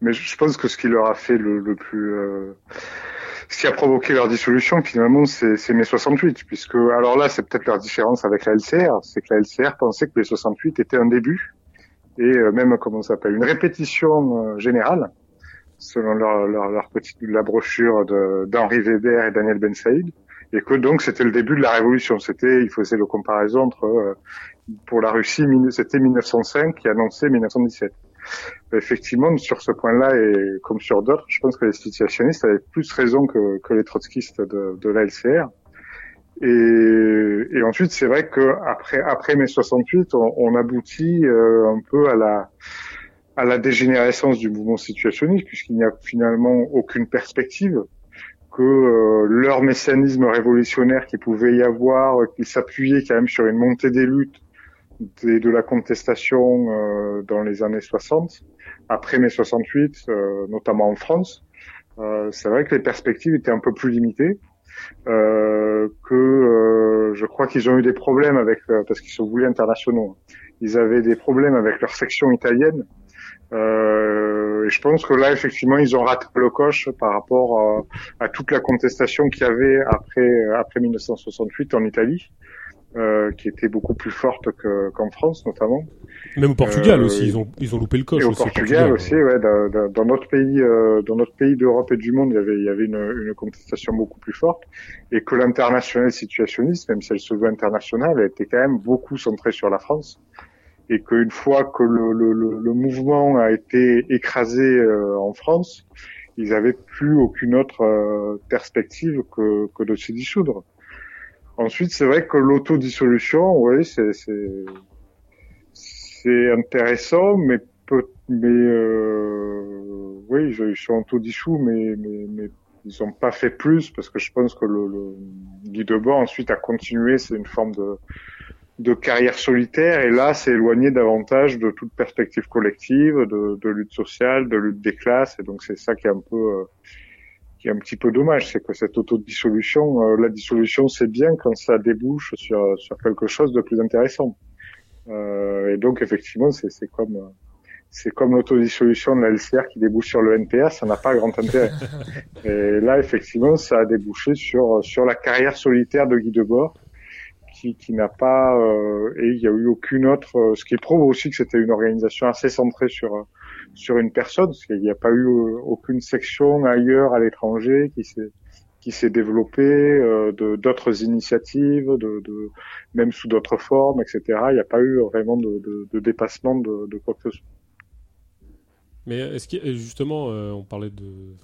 Mais je pense que ce qui leur a fait le, le plus, euh, ce qui a provoqué leur dissolution, finalement, c'est, c'est mai 68, puisque, alors là, c'est peut-être leur différence avec la LCR, c'est que la LCR pensait que mai 68 était un début, et euh, même, comment ça s'appelle, une répétition euh, générale, selon leur, leur, leur petite, la brochure d'Henri Weber et Daniel Ben Saïd et que donc c'était le début de la révolution. C'était, il faisait le comparaison entre euh, pour la Russie, c'était 1905 qui annonçait 1917. Effectivement, sur ce point-là et comme sur d'autres, je pense que les situationnistes avaient plus raison que, que les trotskistes de, de la LCR. Et, et ensuite, c'est vrai que après après mai 68, on, on aboutit euh, un peu à la à la dégénérescence du mouvement situationniste, puisqu'il n'y a finalement aucune perspective que euh, leur mécanisme révolutionnaire qui pouvait y avoir, euh, qui s'appuyait quand même sur une montée des luttes et de la contestation euh, dans les années 60, après mai 68, euh, notamment en France, euh, c'est vrai que les perspectives étaient un peu plus limitées. Euh, que je crois qu'ils ont eu des problèmes avec parce qu'ils sont voulus internationaux. Ils avaient des problèmes avec leur section italienne euh, et je pense que là, effectivement, ils ont raté le coche par rapport à, à toute la contestation qu'il y avait après, après 1968 en Italie, euh, qui était beaucoup plus forte que- qu'en France, notamment. Même au Portugal Euh, aussi, ils ont ils ont loupé le coche Et au aussi. Portugal, aussi, ouais, dans, dans- dans notre pays, euh, dans notre pays d'Europe et du monde, il y avait, il y avait une, une contestation beaucoup plus forte, et que l'international situationniste, même si elle se veut internationale, elle était quand même beaucoup centrée sur la France, et qu'une fois que le, le, le, mouvement a été écrasé euh, en France, ils avaient plus aucune autre euh, perspective que, que de se dissoudre. Ensuite, c'est vrai que l'autodissolution, oui, c'est c'est intéressant, mais peu, mais euh, oui, ils sont autodissous, mais mais mais ils ont pas fait plus parce que je pense que le, le Guy Debord ensuite a continué, c'est une forme de de carrière solitaire et là c'est éloigné davantage de toute perspective collective, de, de lutte sociale, de lutte des classes et donc c'est ça qui est un peu euh, qui est un petit peu dommage, c'est que cette autodissolution, euh, la dissolution c'est bien quand ça débouche sur sur quelque chose de plus intéressant. Euh, et donc effectivement c'est c'est comme euh, c'est comme l'autodissolution de la LCR qui débouche sur le NPR, ça n'a pas grand intérêt. et là effectivement ça a débouché sur sur la carrière solitaire de Guy Debord qui, n'a pas euh, et il n'y a eu aucune autre euh, ce qui prouve aussi que c'était une organisation assez centrée sur euh, sur une personne parce qu'il n'y a pas eu aucune section ailleurs à l'étranger qui s'est qui s'est développée de d'autres initiatives de, même sous d'autres formes etc il n'y a pas eu vraiment de, dépassement de, quoi que ce soit. Mais est-ce que justement, on parlait de,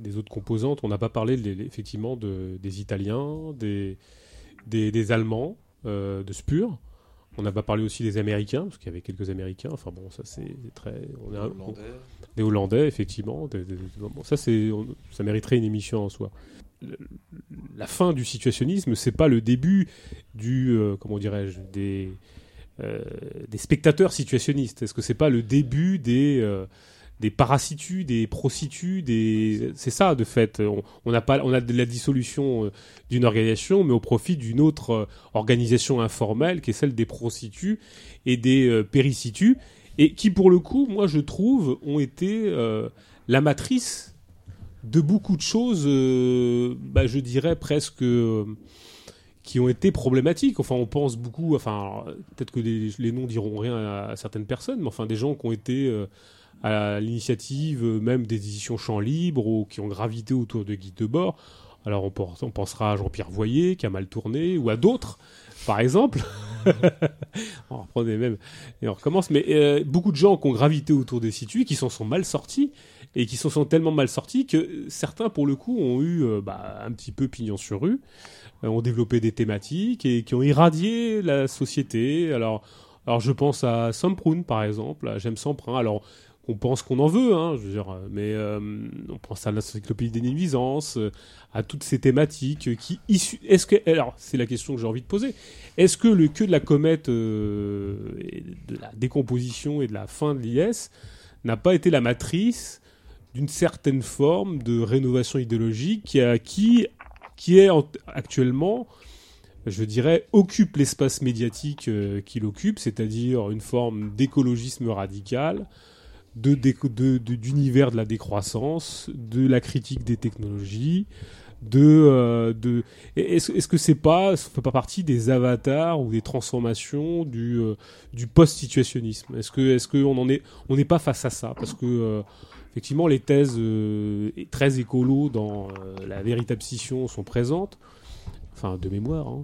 des autres composantes, on n'a pas parlé effectivement de, des Italiens, des, des, des Allemands, euh, de Spur. On n'a pas parlé aussi des Américains, parce qu'il y avait quelques Américains. Enfin bon, ça c'est très, on un- des Hollandais, effectivement. des- des- bon, ça c'est, ça mériterait une émission en soi. Le- La fin du situationnisme, c'est pas le début du, euh, comment dirais-je, des euh, des spectateurs situationnistes Est-ce que c'est pas le début des des parasitus, des prostituts, des c'est ça de fait. On, a pas on a de la dissolution euh, d'une organisation, mais au profit d'une autre euh, organisation informelle qui est celle des prostituts et des euh, péricitus et qui pour le coup, moi je trouve, ont été euh, la matrice de beaucoup de choses, bah, je dirais presque qui ont été problématiques. Enfin, on pense beaucoup, enfin, peut-être que les, les noms diront rien à, à certaines personnes, mais enfin, des gens qui ont été à l'initiative euh, même des éditions Champs Libres ou qui ont gravité autour de Guy Debord. Alors, on, pense- on pensera à Jean-Pierre Voyer, qui a mal tourné, ou à d'autres, par exemple. on reprend des mêmes et on recommence. Mais euh, beaucoup de gens qui ont gravité autour des situs, qui s'en sont mal sortis et qui s'en sont tellement mal sortis que certains, pour le coup, ont eu euh, bah, un petit peu pignon sur rue, ont développé des thématiques et qui ont irradié la société. Alors, alors je pense à Samproun, par exemple. à J'aime Samprin. Alors, on pense qu'on en veut, hein, mais euh, on pense à l'encyclopédie des nuisances, euh, à toutes ces thématiques qui Est-ce que alors c'est la question que j'ai envie de poser. Est-ce que le queue de la comète euh, de la décomposition et de la fin de l'IS n'a pas été la matrice d'une certaine forme de rénovation idéologique qui, est en- actuellement, je dirais, occupe l'espace médiatique qu'il occupe, c'est-à-dire une forme d'écologisme radical, déco- de- de- d'univers de, la décroissance, de la critique des technologies, de, euh, de est-ce est-ce que c'est pas fait pas partie des avatars ou des transformations du euh, du post-situationnisme? Est-ce que est-ce que on est n'est pas face à ça? Parce que euh, effectivement les thèses très écolo dans la véritable scission sont présentes enfin de mémoire. hein.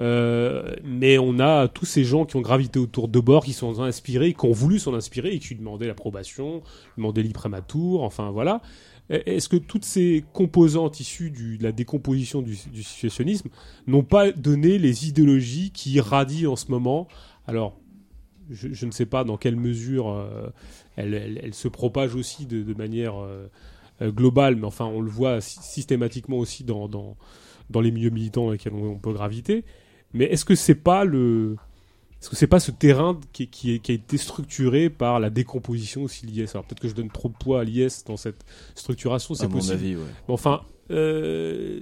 Euh, mais on a tous ces gens qui ont gravité autour de bord, qui sont inspirés, qui ont voulu s'en inspirer et qui demandaient l'approbation, demandaient l'imprimatur, enfin voilà. Est-ce que toutes ces composantes issues de la décomposition du, du situationnisme n'ont pas donné les idéologies qui irradient en ce moment? Alors, je, ne sais pas dans quelle mesure euh, elles, se propagent aussi de, manière euh, euh, globale, mais enfin, on le voit sy- systématiquement aussi dans, dans les milieux militants dans lesquels on, on peut graviter. Mais est-ce que c'est pas le est-ce que c'est pas ce terrain qui, qui, qui a été structuré par la décomposition aussi de l'IS? Alors peut-être que je donne trop de poids à l'IS dans cette structuration, c'est possible. avis, ouais. Mais enfin, euh,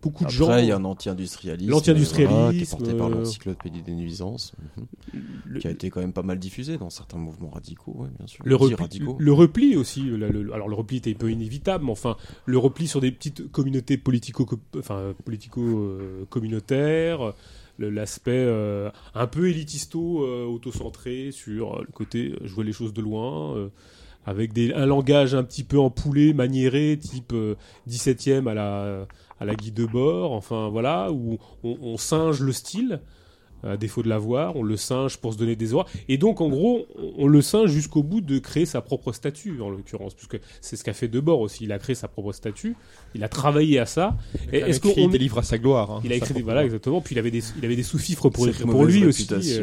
beaucoup de Après, gens. il y a un anti-industrialisme. L'anti-industrialisme, voilà, qui est porté par euh, l'encyclopédie des nuisances, mhm, le- qui a été quand même pas mal diffusé dans certains mouvements radicaux, ouais, bien sûr. le repli, radicaux. le repli aussi. le- alors le repli était un peu inévitable, mais enfin le repli sur des petites communautés politico, enfin politico euh, communautaires, l'aspect euh, un peu élitisto, euh, autocentré sur euh, le côté jouer les choses de loin. avec des, un langage un petit peu empoulé, maniéré, type euh, 17e à la, à la Guy Debord, enfin voilà, où on, on singe le style, à défaut de l'avoir, on le singe pour se donner des ordres. Et donc, en gros, on, on le singe jusqu'au bout de créer sa propre statue, en l'occurrence, puisque c'est ce qu'a fait Debord aussi. Il a créé sa propre statue, il a travaillé à ça. Et Est-ce qu'on- qu'il délivre à sa gloire hein, il a écrit, propre voilà, exactement. Puis il avait des, il avait des sous-fifres pour pour lui aussi.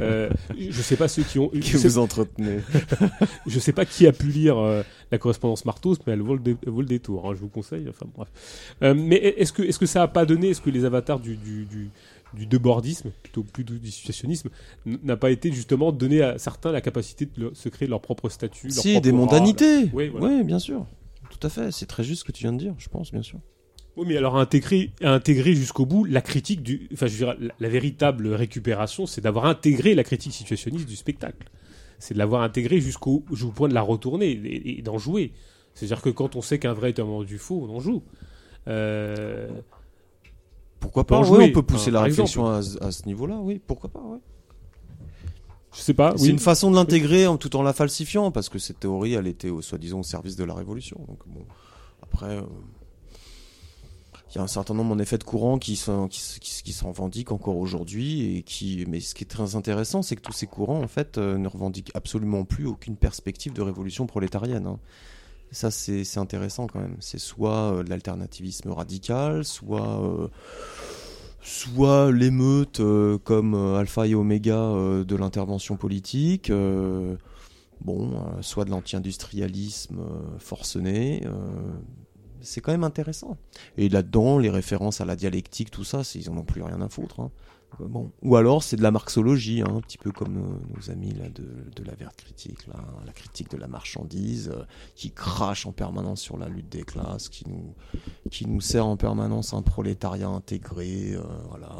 Euh, je sais pas ceux qui ont. que vous entretenez. je sais pas qui a pu lire euh, la correspondance Martos, mais elle vaut le, dé- elle vaut le détour. hein, je vous conseille. Enfin bref. Euh, mais est-ce que est-ce que ça a pas donné Est-ce que les avatars du du du, du debordisme, plutôt plutôt du situationnisme, n'a pas été justement donné à certains la capacité de le- se créer leur propre statut, leur Si, propre des mondanités. Oui, voilà. Ouais, bien sûr. Tout à fait. C'est très juste ce que tu viens de dire, je pense, bien sûr. Oui, mais alors intégrer, intégrer jusqu'au bout la critique du, enfin, je veux dire, la, la véritable récupération, c'est d'avoir intégré la critique situationniste du spectacle. C'est de l'avoir intégré jusqu'au, point de la retourner et, et d'en jouer. C'est-à-dire que quand on sait qu'un vrai est un moment du faux, on en joue. Euh, Pourquoi pas en ouais, jouer, On peut pousser enfin, la réflexion à, ce- à ce niveau-là, oui. Pourquoi pas, ouais. je sais pas. C'est oui. une façon de l'intégrer en, tout en la falsifiant, parce que cette théorie, elle était au- soi-disant au service de la révolution. Donc bon, après, euh, il y a un certain nombre en effet de courants qui s'en qui, qui, revendiquent encore aujourd'hui et qui. Mais ce qui est très intéressant, c'est que tous ces courants en fait euh, ne revendiquent absolument plus aucune perspective de révolution prolétarienne. hein. Ça, c'est intéressant quand même. C'est soit euh, de l'alternativisme radical, soit euh, soit l'émeute comme alpha et oméga de l'intervention politique, bon, soit de l'anti-industrialisme forcené. Euh, c'est quand même intéressant. Et là-dedans, les références à la dialectique, tout ça, ils en ont plus rien à foutre. hein. Euh, Bon. Ou alors c'est de la marxologie, hein, un petit peu comme nos, nos amis là, de, de la verte critique, là, la critique de la marchandise, euh, qui crache en permanence sur la lutte des classes, qui nous, qui nous sert en permanence un prolétariat intégré, euh, voilà.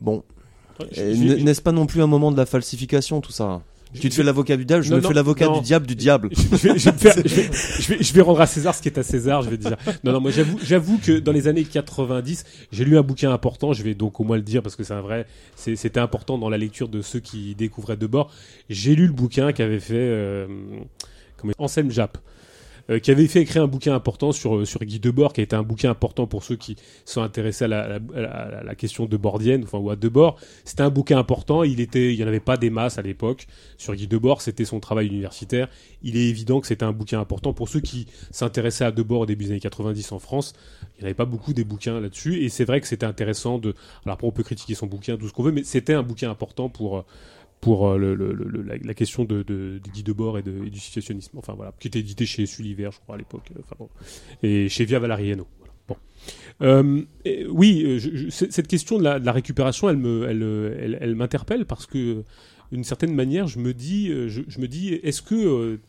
Bon, n'est-ce pas non plus un moment de la falsification tout ça Tu te fais l'avocat du diable, je Non, me non, fais l'avocat du diable du diable. je vais, je vais me faire- je vais- je vais- je vais rendre à César ce qui est à César. Je vais dire. Non, non, moi j'avoue, j'avoue que dans les années 90, j'ai lu un bouquin important. Je vais donc au moins le dire parce que c'est un vrai. c'est- C'était important dans la lecture de ceux qui découvraient de bord. J'ai lu le bouquin qu'avait fait euh, comment- Anselme Japp. Euh, qui avait fait écrire un bouquin important sur, euh, sur Guy Debord, qui a été un bouquin important pour ceux qui sont intéressés à la, à la, à question de Bordienne, enfin, ou à Debord. C'était un bouquin important, il était, il y en avait pas des masses à l'époque. Sur Guy Debord, c'était son travail universitaire. Il est évident que c'était un bouquin important pour ceux qui s'intéressaient à Debord au début des années 90 en France. Il n'y avait pas beaucoup des bouquins là-dessus, et c'est vrai que c'était intéressant de, alors après on peut critiquer son bouquin, tout ce qu'on veut, mais c'était un bouquin important pour, euh, pour euh, la, question de, de, de Guy Debord et, de, et du situationnisme. Enfin voilà, qui était édité chez Sulliver, je crois à l'époque, euh, et chez Via Valariano. Bon. Euh, oui, cette question de la, récupération, elle me, elle, elle, elle m'interpelle parce que, d'une certaine manière, je me dis, je, dis, est-ce que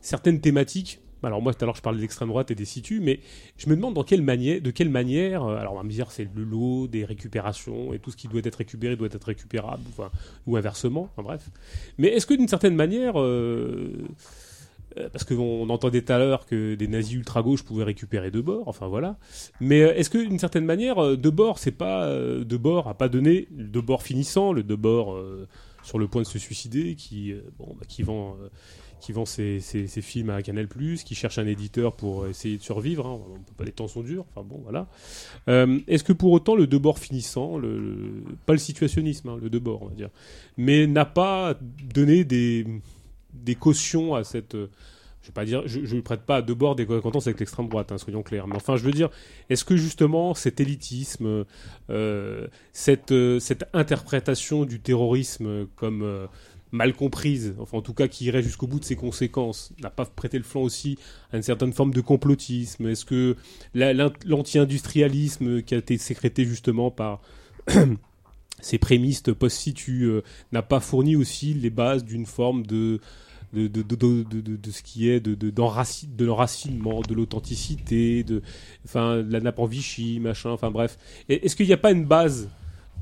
certaines thématiques alors moi tout à l'heure je parlais de l'extrême droite et des situs, mais je me demande dans quelle manière, de quelle manière, euh, alors on va me dire c'est le lot des récupérations et tout ce qui doit être récupéré doit être récupérable, ou inversement, enfin, bref. Mais est-ce que d'une certaine manière, euh, euh, parce qu'on entendait tout à l'heure que des nazis ultra-gauche pouvaient récupérer de bord, enfin voilà. Mais euh, est-ce que d'une certaine manière, de bord, c'est pas de bord a pas donné de bord finissant, le de bord sur le point de se suicider, qui bon, bah, vend qui vend ses, films à Canal+, qui cherche un éditeur pour essayer de survivre. Hein. Les temps sont durs. Enfin bon, voilà. Euh, Est-ce que pour autant le debord finissant, pas le situationnisme, hein, le debord, on va dire, mais n'a pas donné des, des cautions à cette. Je vais pas dire, je, je prête pas à debord des contences avec l'extrême droite, hein, soyons clairs. Mais enfin, je veux dire, est-ce que justement cet élitisme, euh, cette, euh, cette interprétation du terrorisme comme mal comprise, enfin en tout cas qui irait jusqu'au bout de ses conséquences, n'a pas prêté le flanc aussi à une certaine forme de complotisme Est-ce que l'anti-industrialisme qui a été sécrété justement par ces prémices post-situ euh, n'a pas fourni aussi les bases d'une forme de ce qui est de, l'enracinement, de l'authenticité, de, de la nappe en Vichy, machin, enfin bref. Est-ce qu'il n'y a pas une base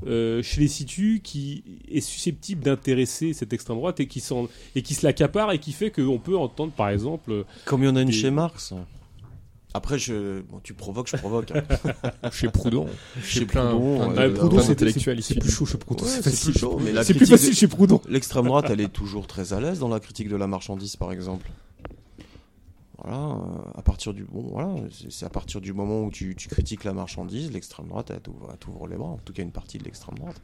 euh, chez les situs qui est susceptible d'intéresser cette extrême droite et qui, s'en- et qui se l'accapare et qui fait qu'on peut entendre par exemple Comme il y en a une chez Marx. Après, je... bon, tu provoques, je provoque. hein. Chez Proudhon. Chez Chez plein, Proudhon, plein euh, de- Proudhon, plein c'est- plus chaud chez Proudhon, Ouais, c'est facile. plus chaud, mais C'est plus facile de- chez Proudhon. L'extrême droite, elle est toujours très à l'aise dans la critique de la marchandise, par exemple. Voilà, euh, à partir du bon, c'est- à partir du moment où tu, critiques la marchandise, l'extrême droite, elle t'ouvre les bras. En tout cas, une partie de l'extrême droite,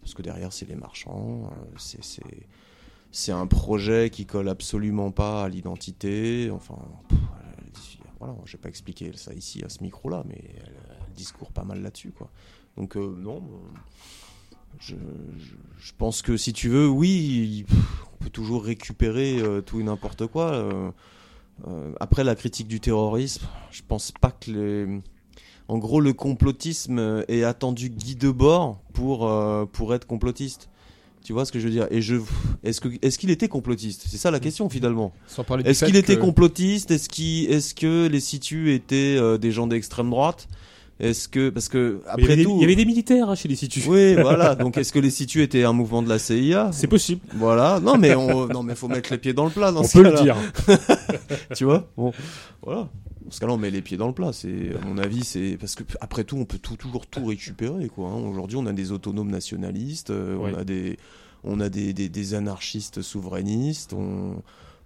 parce que derrière, c'est les marchands. euh, c'est un projet qui colle absolument pas à l'identité. Enfin, pff, voilà, je vais pas expliquer ça ici à ce micro-là, mais elle, discourt pas mal là-dessus. Donc euh, non. je, pense que si tu veux, oui, on peut toujours récupérer tout et n'importe quoi. Après la critique du terrorisme, je pense pas que les... En gros, le complotisme euh, est attendu Guy Debord pour, euh, pour être complotiste. Tu vois ce que je veux dire? Et je, est-ce que, est-ce qu'il était complotiste? C'est ça la question finalement. Sans parler Est-ce qu'il était que- complotiste? Est-ce qu'il, est-ce que les situs étaient euh, des gens d'extrême droite? Est-ce que, parce que après il, des, tout, il y avait des militaires hein, chez les situs. oui, voilà. Donc, est-ce que les situs étaient un mouvement de la CIA C'est possible, Voilà. Non, mais on, non, mais faut mettre les pieds dans le plat. Dans on ce peut le dire. Tu vois? Bon, voilà. Dans ce cas-là, on met les pieds dans le plat. C'est, à mon avis, c'est parce que après tout, on peut tout, toujours tout récupérer, quoi. hein. Aujourd'hui, on a des autonomes nationalistes, euh, on a des, on a des, des, des anarchistes souverainistes. On,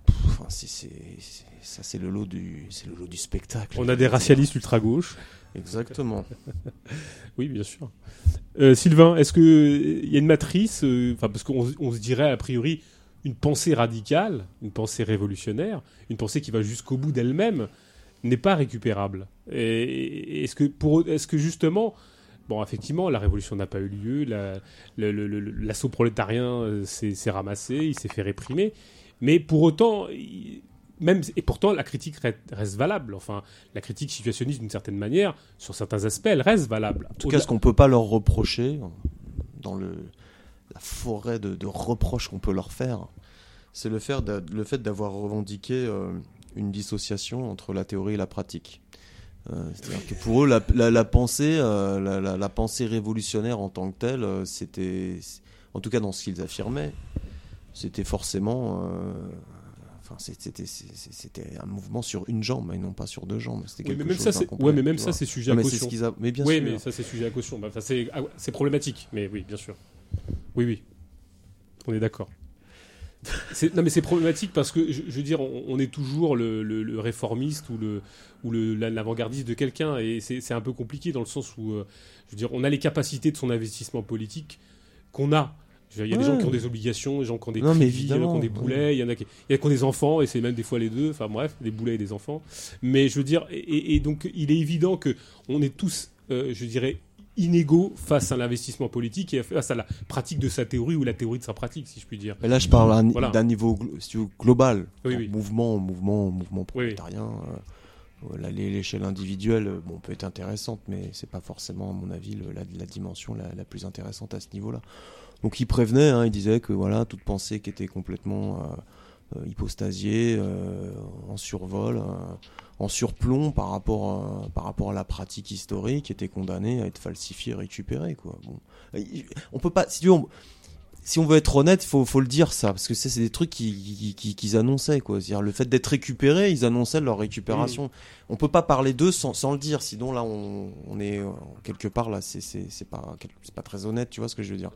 Pff, c'est, c'est, c'est- ça, c'est le lot du, c'est le lot du spectacle. On a des racialistes ultra-gauche. Exactement. Oui, bien sûr. Euh, Sylvain, est-ce que il y a une matrice, euh, parce qu'on on se dirait a priori une pensée radicale, une pensée révolutionnaire, une pensée qui va jusqu'au bout d'elle-même, n'est pas récupérable. Est-ce que pour, est-ce que justement, bon, effectivement, la révolution n'a pas eu lieu, l'assaut prolétarien euh, s'est ramassé, il s'est fait réprimer, mais pour autant. Et pourtant, la critique re- reste valable. Enfin, la critique situationniste, d'une certaine manière, sur certains aspects, elle reste valable. En tout cas, ce qu'on peut pas leur reprocher dans la forêt de, reproches qu'on peut leur faire, c'est le, fait d'avoir revendiqué euh, une dissociation entre la théorie et la pratique. Euh, C'est-à-dire que pour eux, la, pensée, euh, la, pensée révolutionnaire en tant que telle, c'était, en tout cas dans ce qu'ils affirmaient, c'était forcément, enfin, c'était, un mouvement sur une jambe et non pas sur deux jambes. C'était Oui, quelque mais même chose ça, ouais, mais même ça, c'est sujet à caution. mais bien oui, sûr. mais ça, c'est sujet à caution. Bah, Enfin, c'est ah, c'est problématique, mais oui, bien sûr. Oui, oui. On est d'accord. non mais c'est problématique parce que je, je veux dire on, on est toujours le, le- le réformiste ou le ou l'avant-gardiste de quelqu'un et c'est c'est un peu compliqué dans le sens où euh, je veux dire on a les capacités de son investissement politique qu'on a. Il y a des gens qui ont des obligations, des gens qui ont des Non, mais il y en a qui ont des boulets, il y en a qui, il y a qui ont des enfants et c'est même des fois les deux. Enfin bref, des boulets et des enfants. Mais je veux dire, et, et- et donc il est évident que on est tous, euh, je dirais, inégaux face à l'investissement politique et face à la pratique de sa théorie ou la théorie de sa pratique, si je puis dire. Mais là, je parle Voilà. d'un niveau global. Oui, oui. Mouvement, mouvement, mouvement Oui, oui. prolétarien. euh, euh, l'échelle individuelle, bon, peut être intéressante, mais c'est pas forcément, à mon avis, le- la, la dimension la, la plus intéressante à ce niveau-là. Donc, il prévenait, hein, il disait que voilà, toute pensée qui était complètement euh, euh, hypostasiée, euh, en survol, euh, en surplomb par rapport, à, par rapport à la pratique historique, était condamnée à être falsifiée, récupérée, quoi. Bon, on peut pas, si tu veux, on- si on veut être honnête, faut, faut le dire ça, parce que c'est des trucs qu'ils qui, qui- annonçaient, quoi. C'est-à-dire le fait d'être récupéré, ils annonçaient leur récupération. On peut pas parler d'eux sans, sans le dire, sinon là, on, on est quelque part là, c'est pas pas très honnête, tu vois ce que je veux dire.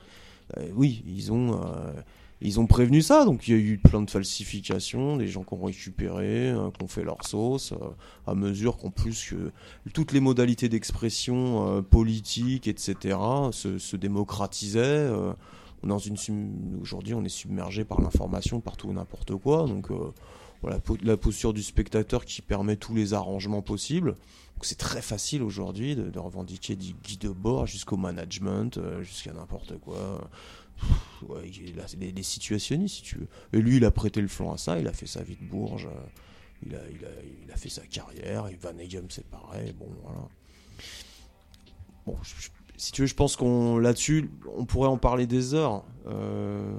Euh, oui, ils ont euh, ils ont prévenu ça, donc il y a eu plein de falsifications, des gens qui ont récupéré, euh, qui ont fait leur sauce, à mesure qu'en plus que toutes les modalités d'expression politique, etc., se, se démocratisaient. on est une aujourd'hui, on est submergé par l'information, partout n'importe quoi. Donc, euh, voilà, la posture du spectateur qui permet tous les arrangements possibles. Donc, c'est très facile aujourd'hui de, revendiquer du guide de bord jusqu'au management, euh, jusqu'à n'importe quoi. Pff, ouais, des, des situationnistes, si tu veux. Et lui, il a prêté le flanc à ça, il a fait sa vie de bourge, euh, il a, fait sa carrière, et Van Eyck, c'est pareil, bon, voilà. Je- si tu veux, je pense qu'on là-dessus, on pourrait en parler des heures. euh,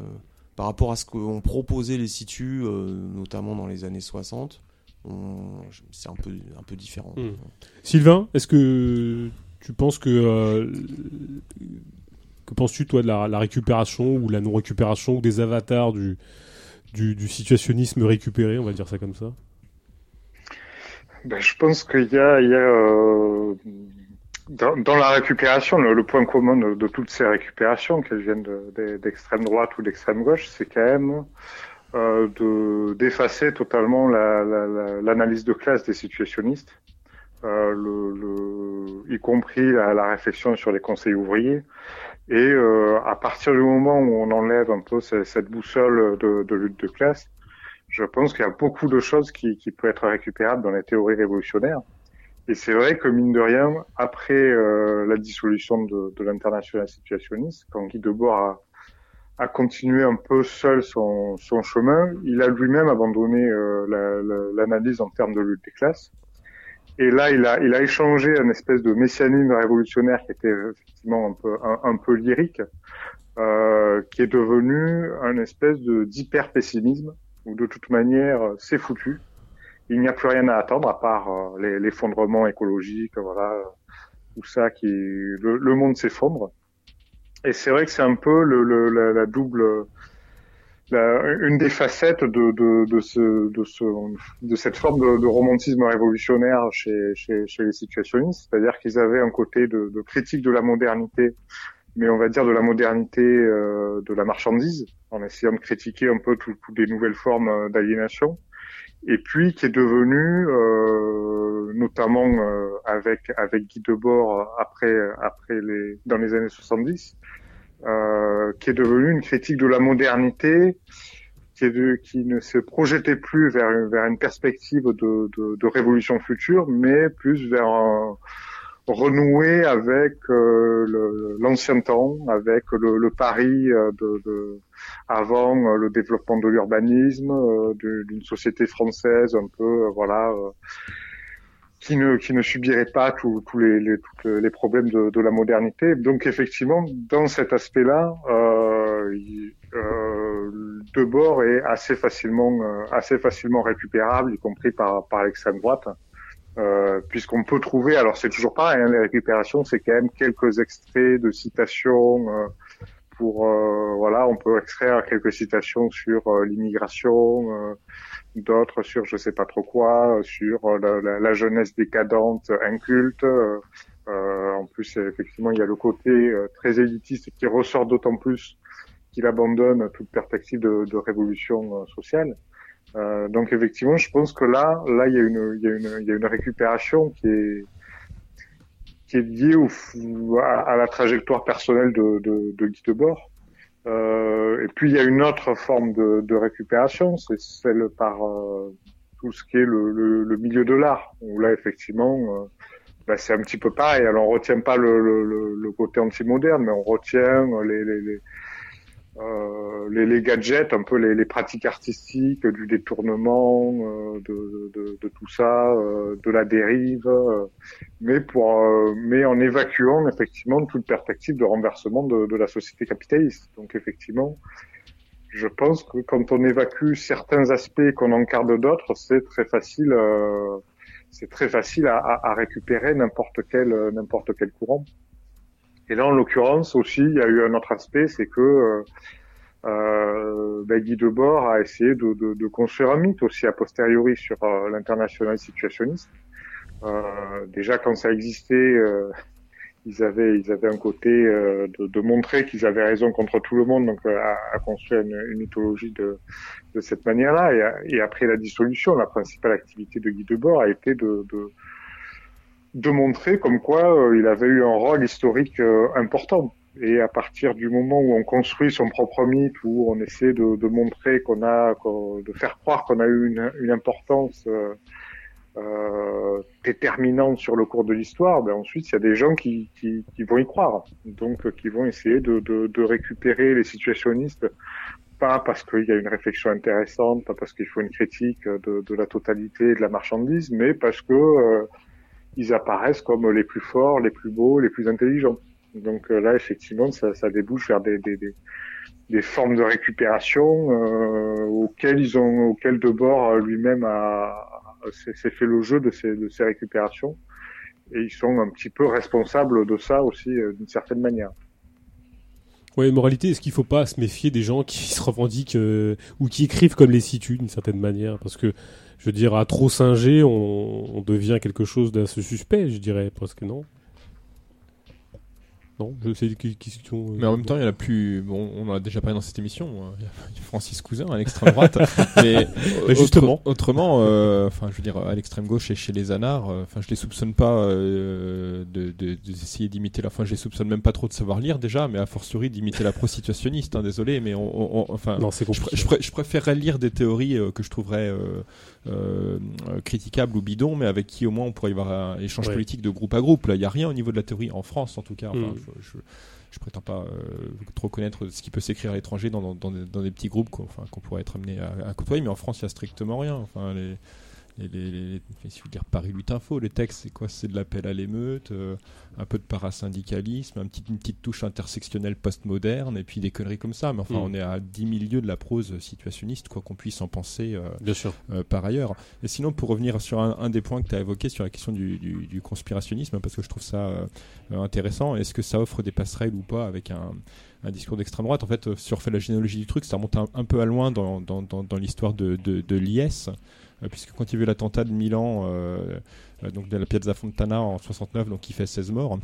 par rapport à ce qu'ont proposé les situs, notamment dans les années 60, on- c'est un peu, un peu différent. Hmm. Sylvain, est-ce que tu penses que euh, que penses-tu toi de la, la récupération ou la non récupération ou des avatars du, du du situationnisme récupéré, on va dire ça comme ça? Ben, je pense qu'il y a, il y a euh, dans, dans la récupération, le, le point commun de, de toutes ces récupérations, qu'elles viennent de- de- d'extrême droite ou d'extrême gauche, c'est quand même euh, de d'effacer totalement la- la- la- l'analyse de classe des situationnistes, euh, le, le, y compris la, la réflexion sur les conseils ouvriers. Et euh, à partir du moment où on enlève un peu ce- cette boussole de, de lutte de classe, je pense qu'il y a beaucoup de choses qui, qui peuvent être récupérables dans les théories révolutionnaires. Et c'est vrai que mine de rien, après euh, la dissolution de, de l'international situationniste, quand Guy Debord a, a continué un peu seul son, son chemin, il a lui-même abandonné euh, la- la- l'analyse en termes de lutte des classes. Et là, il a, il a échangé un espèce de messianisme révolutionnaire qui était effectivement un peu, un, peu lyrique, euh, qui est devenu un espèce d'hyper pessimisme où de toute manière c'est foutu. Il n'y a plus rien à attendre à part euh, l'effondrement écologique, voilà, tout ça qui le, le monde s'effondre. Et c'est vrai que c'est un peu le, le- la, la double, la- une des facettes de, de, de, ce, de, ce, de cette forme de, romantisme révolutionnaire chez, chez, chez les situationnistes, c'est-à-dire qu'ils avaient un côté de, de critique de la modernité, mais on va dire de la modernité euh, de la marchandise, en essayant de critiquer un peu tout- toutes les nouvelles formes euh, d'aliénation, et puis qui est devenu, euh, notamment euh, avec avec Guy Debord après après les dans les années 70, euh, qui est devenu une critique de la modernité, qui, est de, qui ne se projetait plus vers vers une perspective de de, de révolution future, mais plus vers un, renouer avec euh, l'ancien temps, avec le, le Paris euh, de, de- avant euh, le développement de l'urbanisme, euh, d'une société française un peu, euh, voilà, qui ne qui ne subirait pas tous les, les les problèmes de, de la modernité. Donc effectivement, dans cet aspect-là, euh, Debord est assez facilement assez facilement récupérable, y compris par par l'extrême droite. Euh, puisqu'on peut trouver, alors c'est toujours pareil, hein, les récupérations, c'est quand même quelques extraits de citations pour, euh, voilà, on peut extraire quelques citations sur euh, l'immigration, euh, d'autres sur je sais pas trop quoi, sur euh, la, la- la jeunesse décadente, inculte. euh, en plus, effectivement, il y a le côté très élitiste qui ressort d'autant plus qu'il abandonne toute perspective de, de révolution sociale. Donc effectivement, je pense que là, là, il y a une, il y a une, il y a une récupération qui est qui est liée au, à, la trajectoire personnelle de, de, de Guy Debord. Euh, et puis il y a une autre forme de, récupération, c'est celle par euh, tout ce qui est le, milieu de l'art, où là effectivement, euh, bah, c'est un petit peu pareil. Alors on retient pas le, le, côté anti-moderne, mais on retient les, les, les les, les, gadgets, un peu les, les, pratiques artistiques, du détournement, euh, de, de, de, tout ça, euh, de la dérive, euh, mais pour, euh, mais en évacuant effectivement toute perspective de renversement de, de, la société capitaliste. Donc effectivement, je pense que quand on évacue certains aspects qu'on encarde d'autres, c'est très facile, euh, c'est très facile à, à, à récupérer n'importe quel n'importe quel courant. Et là, en l'occurrence aussi, il y a eu un autre aspect, c'est que euh, euh, ben Guy Debord a essayé de, de, de, construire un mythe aussi a posteriori sur euh, l'international situationniste. Euh, déjà, quand ça existait, euh, ils avaient ils avaient un côté de, de, montrer qu'ils avaient raison contre tout le monde, donc à, à construire une, une, mythologie de, de cette manière-là. Et, et, après la dissolution, la principale activité de Guy Debord a été de, de de montrer comme quoi euh, il avait eu un rôle historique euh, important. Et à partir du moment où on construit son propre mythe, où on essaie de, montrer qu'on a, de faire croire qu'on a eu une, importance euh, déterminante sur le cours de l'histoire, ben ensuite il y a des gens qui, qui, vont y croire, donc qui vont essayer de, récupérer les situationnistes, pas parce qu'il y a une réflexion intéressante, pas parce qu'il faut une critique de, la totalité de la marchandise, mais parce que ils apparaissent comme les plus forts, les plus beaux, les plus intelligents. Donc euh, là, effectivement, ça, ça, débouche vers des, des, des, des formes de récupération euh, auxquelles ils ont, auxquelles Debord lui-même a, s'est fait le jeu de ces, de ces récupérations. Et ils sont un petit peu responsables de ça aussi, euh, d'une certaine manière. Ouais, moralité, est-ce qu'il faut pas se méfier des gens qui se revendiquent euh, ou qui écrivent comme les situs d'une certaine manière? Parce que, je veux dire, à trop singer, on, on devient quelque chose d'assez suspect, je dirais presque, non? Non, je sais qui, qui, qui sont, euh, Mais en même temps, il y en a plus. Bon, on en a déjà parlé dans cette émission. hein. Il y a Francis Cousin à l'extrême droite, mais Mais justement. autre- autrement, euh, enfin, je veux dire, à l'extrême gauche et chez les anards, euh, enfin, je les soupçonne pas euh, de de- d'essayer d'imiter la. Enfin, je les soupçonne même pas trop de savoir lire déjà, mais a fortiori d'imiter la prostitutionniste. Hein, désolé, mais on, on- on- enfin, Non, c'est je, pr- je, pr- je préférerais lire des théories que je trouverais euh, critiquables ou bidons, mais avec qui au moins on pourrait y avoir un échange Ouais. politique de groupe à groupe. Là, il y a rien au niveau de la théorie en France, en tout cas. Enfin, Mm. je, je, je prétends pas euh, trop connaître ce qui peut s'écrire à l'étranger dans, dans, dans des, dans des petits groupes qu'on enfin, pourrait être amené à, à côtoyer, mais en France, il y a strictement rien. Enfin, les, les, les, les- si veux dire Paris Lutte Info, les textes, c'est quoi? C'est de l'appel à l'émeute, euh, un peu de parasyndicalisme, un petit, une petite touche intersectionnelle postmoderne, et puis des conneries comme ça. Mais enfin, Mm. on est à 10 milieux de la prose situationniste, quoi qu'on puisse en penser. euh, Bien sûr. euh, par ailleurs. Et sinon, pour revenir sur un, un des points que tu as évoqué sur la question du, du, du conspirationnisme, parce que je trouve ça intéressant, est-ce que ça offre des passerelles ou pas avec un, un discours d'extrême droite? En fait, si on refait la généalogie du truc, ça remonte un, un peu à loin dans, dans, dans, dans l'histoire de, de, de l'IS, puisque quand il y a eu l'attentat de Milan, euh, euh, donc de la Piazza Fontana en 69, donc qui fait 16 morts,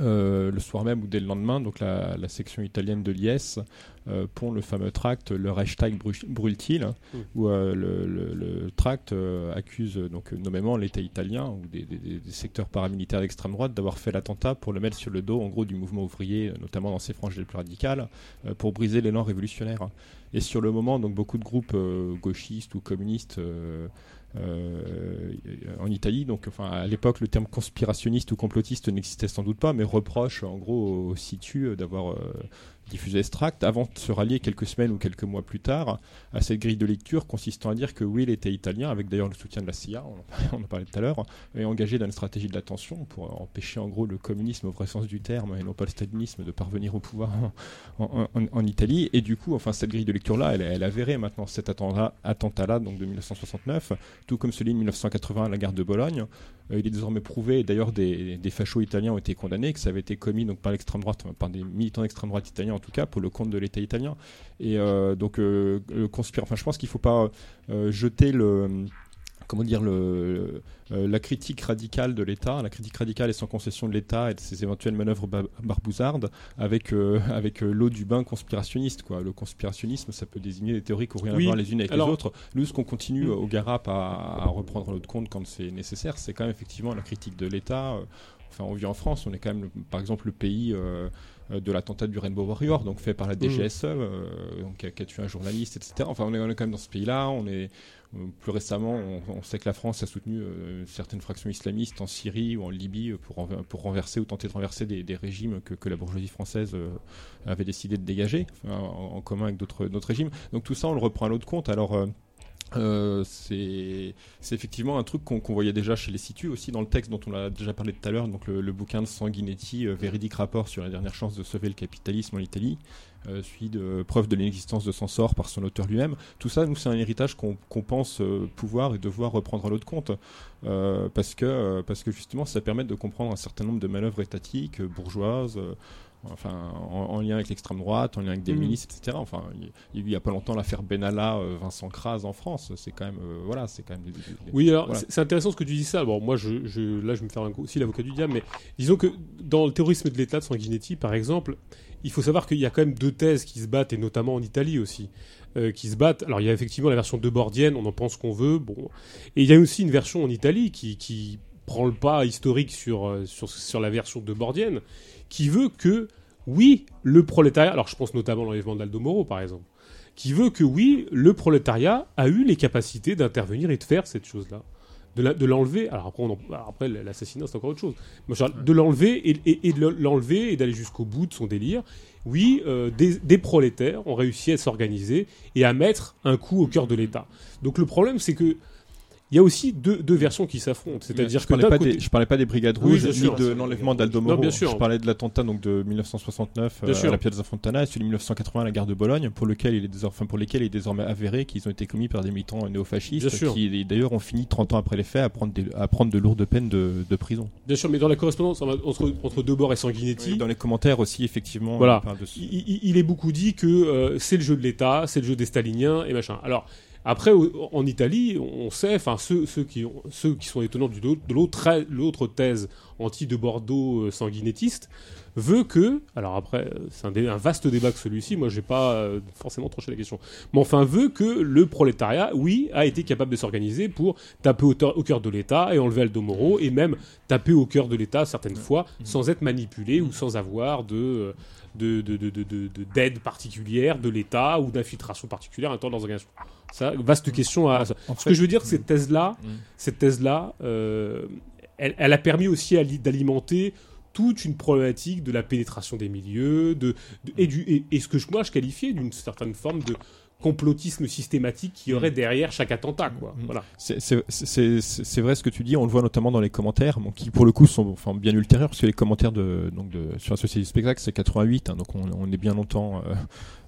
euh, le soir même ou dès le lendemain, donc la, la section italienne de l'IS euh, pond le fameux tract, le hashtag brû- brûle-t-il, Mm. où euh, le, le, le tract euh, accuse euh, donc nommément l'État italien ou des, des- secteurs paramilitaires d'extrême droite d'avoir fait l'attentat pour le mettre sur le dos, en gros, du mouvement ouvrier, euh, notamment dans ses franges les plus radicales, euh, pour briser l'élan révolutionnaire. Et sur le moment, donc beaucoup de groupes euh, gauchistes ou communistes euh, euh, en Italie, donc enfin à l'époque le terme conspirationniste ou complotiste n'existait sans doute pas, mais reproche en gros au situ d'avoir diffusé ce tract avant de se rallier quelques semaines ou quelques mois plus tard à cette grille de lecture consistant à dire que oui, l'État italien, avec d'ailleurs le soutien de la CIA, on en, parlait tout à l'heure, est engagé dans une stratégie de l'attention pour empêcher en gros le communisme au vrai sens du terme et non pas le stalinisme de parvenir au pouvoir en, Italie. Et du coup, enfin cette grille de lecture là, elle, elle avérée maintenant cet attentat- attentat-là, donc de 1969, tout comme celui de 1980 à la gare de Bologne. Euh, il est désormais prouvé, et d'ailleurs des, fachos italiens ont été condamnés, que ça avait été commis donc par l'extrême droite, par des militants d'extrême droite italiens en tout cas, pour le compte de l'État italien. Et euh, donc, euh, le conspire. Enfin, je pense qu'il ne faut pas euh, jeter le comment dire le, la critique radicale de l'État, la critique radicale et sans concession de l'État et de ses éventuelles manœuvres ba- barbouzardes avec euh, avec euh, l'eau du bain conspirationniste quoi. Le conspirationnisme, ça peut désigner des théories qui n'ont rien Oui. à voir les unes avec Alors- les autres. Nous, ce qu'on continue Mm. au Garap à, à reprendre en notre compte quand c'est nécessaire, c'est quand même effectivement la critique de l'État. Enfin, on vit en France, on est quand même, par exemple, le pays euh, de l'attentat du Rainbow Warrior, donc fait par la DGSE, euh, donc, qui, a, tué un journaliste, etc. Enfin, on est, on est quand même dans ce pays-là. On est euh, plus récemment, on, on sait que la France a soutenu euh, certaines fractions islamistes en Syrie ou en Libye pour, renver- pour renverser ou tenter de renverser des, des régimes que, que la bourgeoisie française euh, avait décidé de dégager, en, en commun avec d'autres d'autres régimes. Donc tout ça, on le reprend à l'autre compte. Alors. Euh, c'est effectivement un truc qu'on qu'on voyait déjà chez les situs aussi dans le texte dont on a déjà parlé tout à l'heure, donc le, le bouquin de Sanguinetti, euh, véridique rapport sur la dernière chance de sauver le capitalisme en Italie, euh, suivi de preuve de l'inexistence de Sansor par son auteur lui-même. Tout ça, nous, c'est un héritage qu'on pense euh, pouvoir et devoir reprendre à l'autre compte, euh, parce que parce que justement, ça permet de comprendre un certain nombre de manœuvres étatiques, bourgeoises. Enfin, en, en lien avec l'extrême droite, en lien avec des Mhm. milices, etc. Enfin, il il y a pas longtemps l'affaire Benalla, euh, Vincent Kras en France. C'est quand même, euh, voilà, c'est quand même. des- Oui, alors voilà. c'est- intéressant ce que tu dis ça. Bon, moi, je, je- là, je vais me faire un aussi l'avocat du diable, mais disons que dans le terrorisme de l'État de Sanguinetti, par exemple, il faut savoir qu'il y a quand même deux thèses qui se battent, et notamment en Italie aussi, euh, qui se battent. Alors, il y a effectivement la version de Bordienne, on en pense qu'on veut, bon, et il y a aussi une version en Italie qui, qui prend le pas historique sur, sur, sur la version de Bordienne, qui veut que, oui, le prolétariat, alors je pense notamment à l'enlèvement d'Aldo Moro, par exemple, qui veut que, oui, le prolétariat a eu les capacités d'intervenir et de faire cette chose-là de l'enlever. Alors après, en- après l'assassinat, c'est encore autre chose. De l'enlever et, et- et de l'enlever et d'aller jusqu'au bout de son délire. Oui, euh, des, des prolétaires ont réussi à s'organiser et à mettre un coup au cœur de l'État. Donc le problème, c'est que il y a aussi deux, deux versions qui s'affrontent. C'est-à-dire je que parlais, pas côté, des, je parlais pas des brigades Oui, rouges bien ni sûr. de l'enlèvement d'Aldo Non, Moro. bien sûr. Je parlais de l'attentat donc de 1969 euh, à la Piazza Fontana et celui de 1980 à la gare de Bologne, pour lequel il est désormais, enfin, pour lesquels il est désormais avéré qu'ils ont été commis par des militants néofascistes qui d'ailleurs ont fini 30 ans après les faits à prendre, des- à prendre de lourdes peines de, de prison. bien sûr, mais dans la correspondance entre, entre Debord et Sanguinetti, Dans les commentaires aussi, effectivement, Voilà. on parle de ce- il, il- il est beaucoup dit que euh, c'est le jeu de l'État, c'est le jeu des staliniens et machin. Alors après, en Italie, on sait, enfin ceux, ceux qui ont- ceux qui sont étonnants de l'autre thèse anti de Bordeaux euh, sanguinettiste veut que, alors après, c'est un, vaste débat que celui-ci. Moi, j'ai pas euh, forcément tranché la question, mais enfin veut que le prolétariat, oui, a été capable de s'organiser pour taper au, cœur de l'État et enlever Aldo Moro et même taper au cœur de l'État certaines fois sans être manipulé ou sans avoir de euh, de, de, de, de, de- de- d'aide particulière de l'État ou d'infiltration particulière à un temps dans l'organisation. Ça, vaste question à. ça. En Ce fait- que je veux dire, cette thèse-là, Mm. cette thèse-là, euh, elle, elle a permis aussi d'alimenter toute une problématique de la pénétration des milieux, de, de- et, du, et, et ce que je- moi je qualifiais d'une certaine forme de complotisme systématique qui aurait derrière chaque attentat, quoi. Mm. Voilà. C'est- vrai ce que tu dis, on le voit notamment dans les commentaires, bon, qui pour le coup sont enfin, bien ultérieurs, parce que les commentaires de, donc de, sur la Société du spectacle, c'est 88, hein, donc on, on est bien longtemps euh,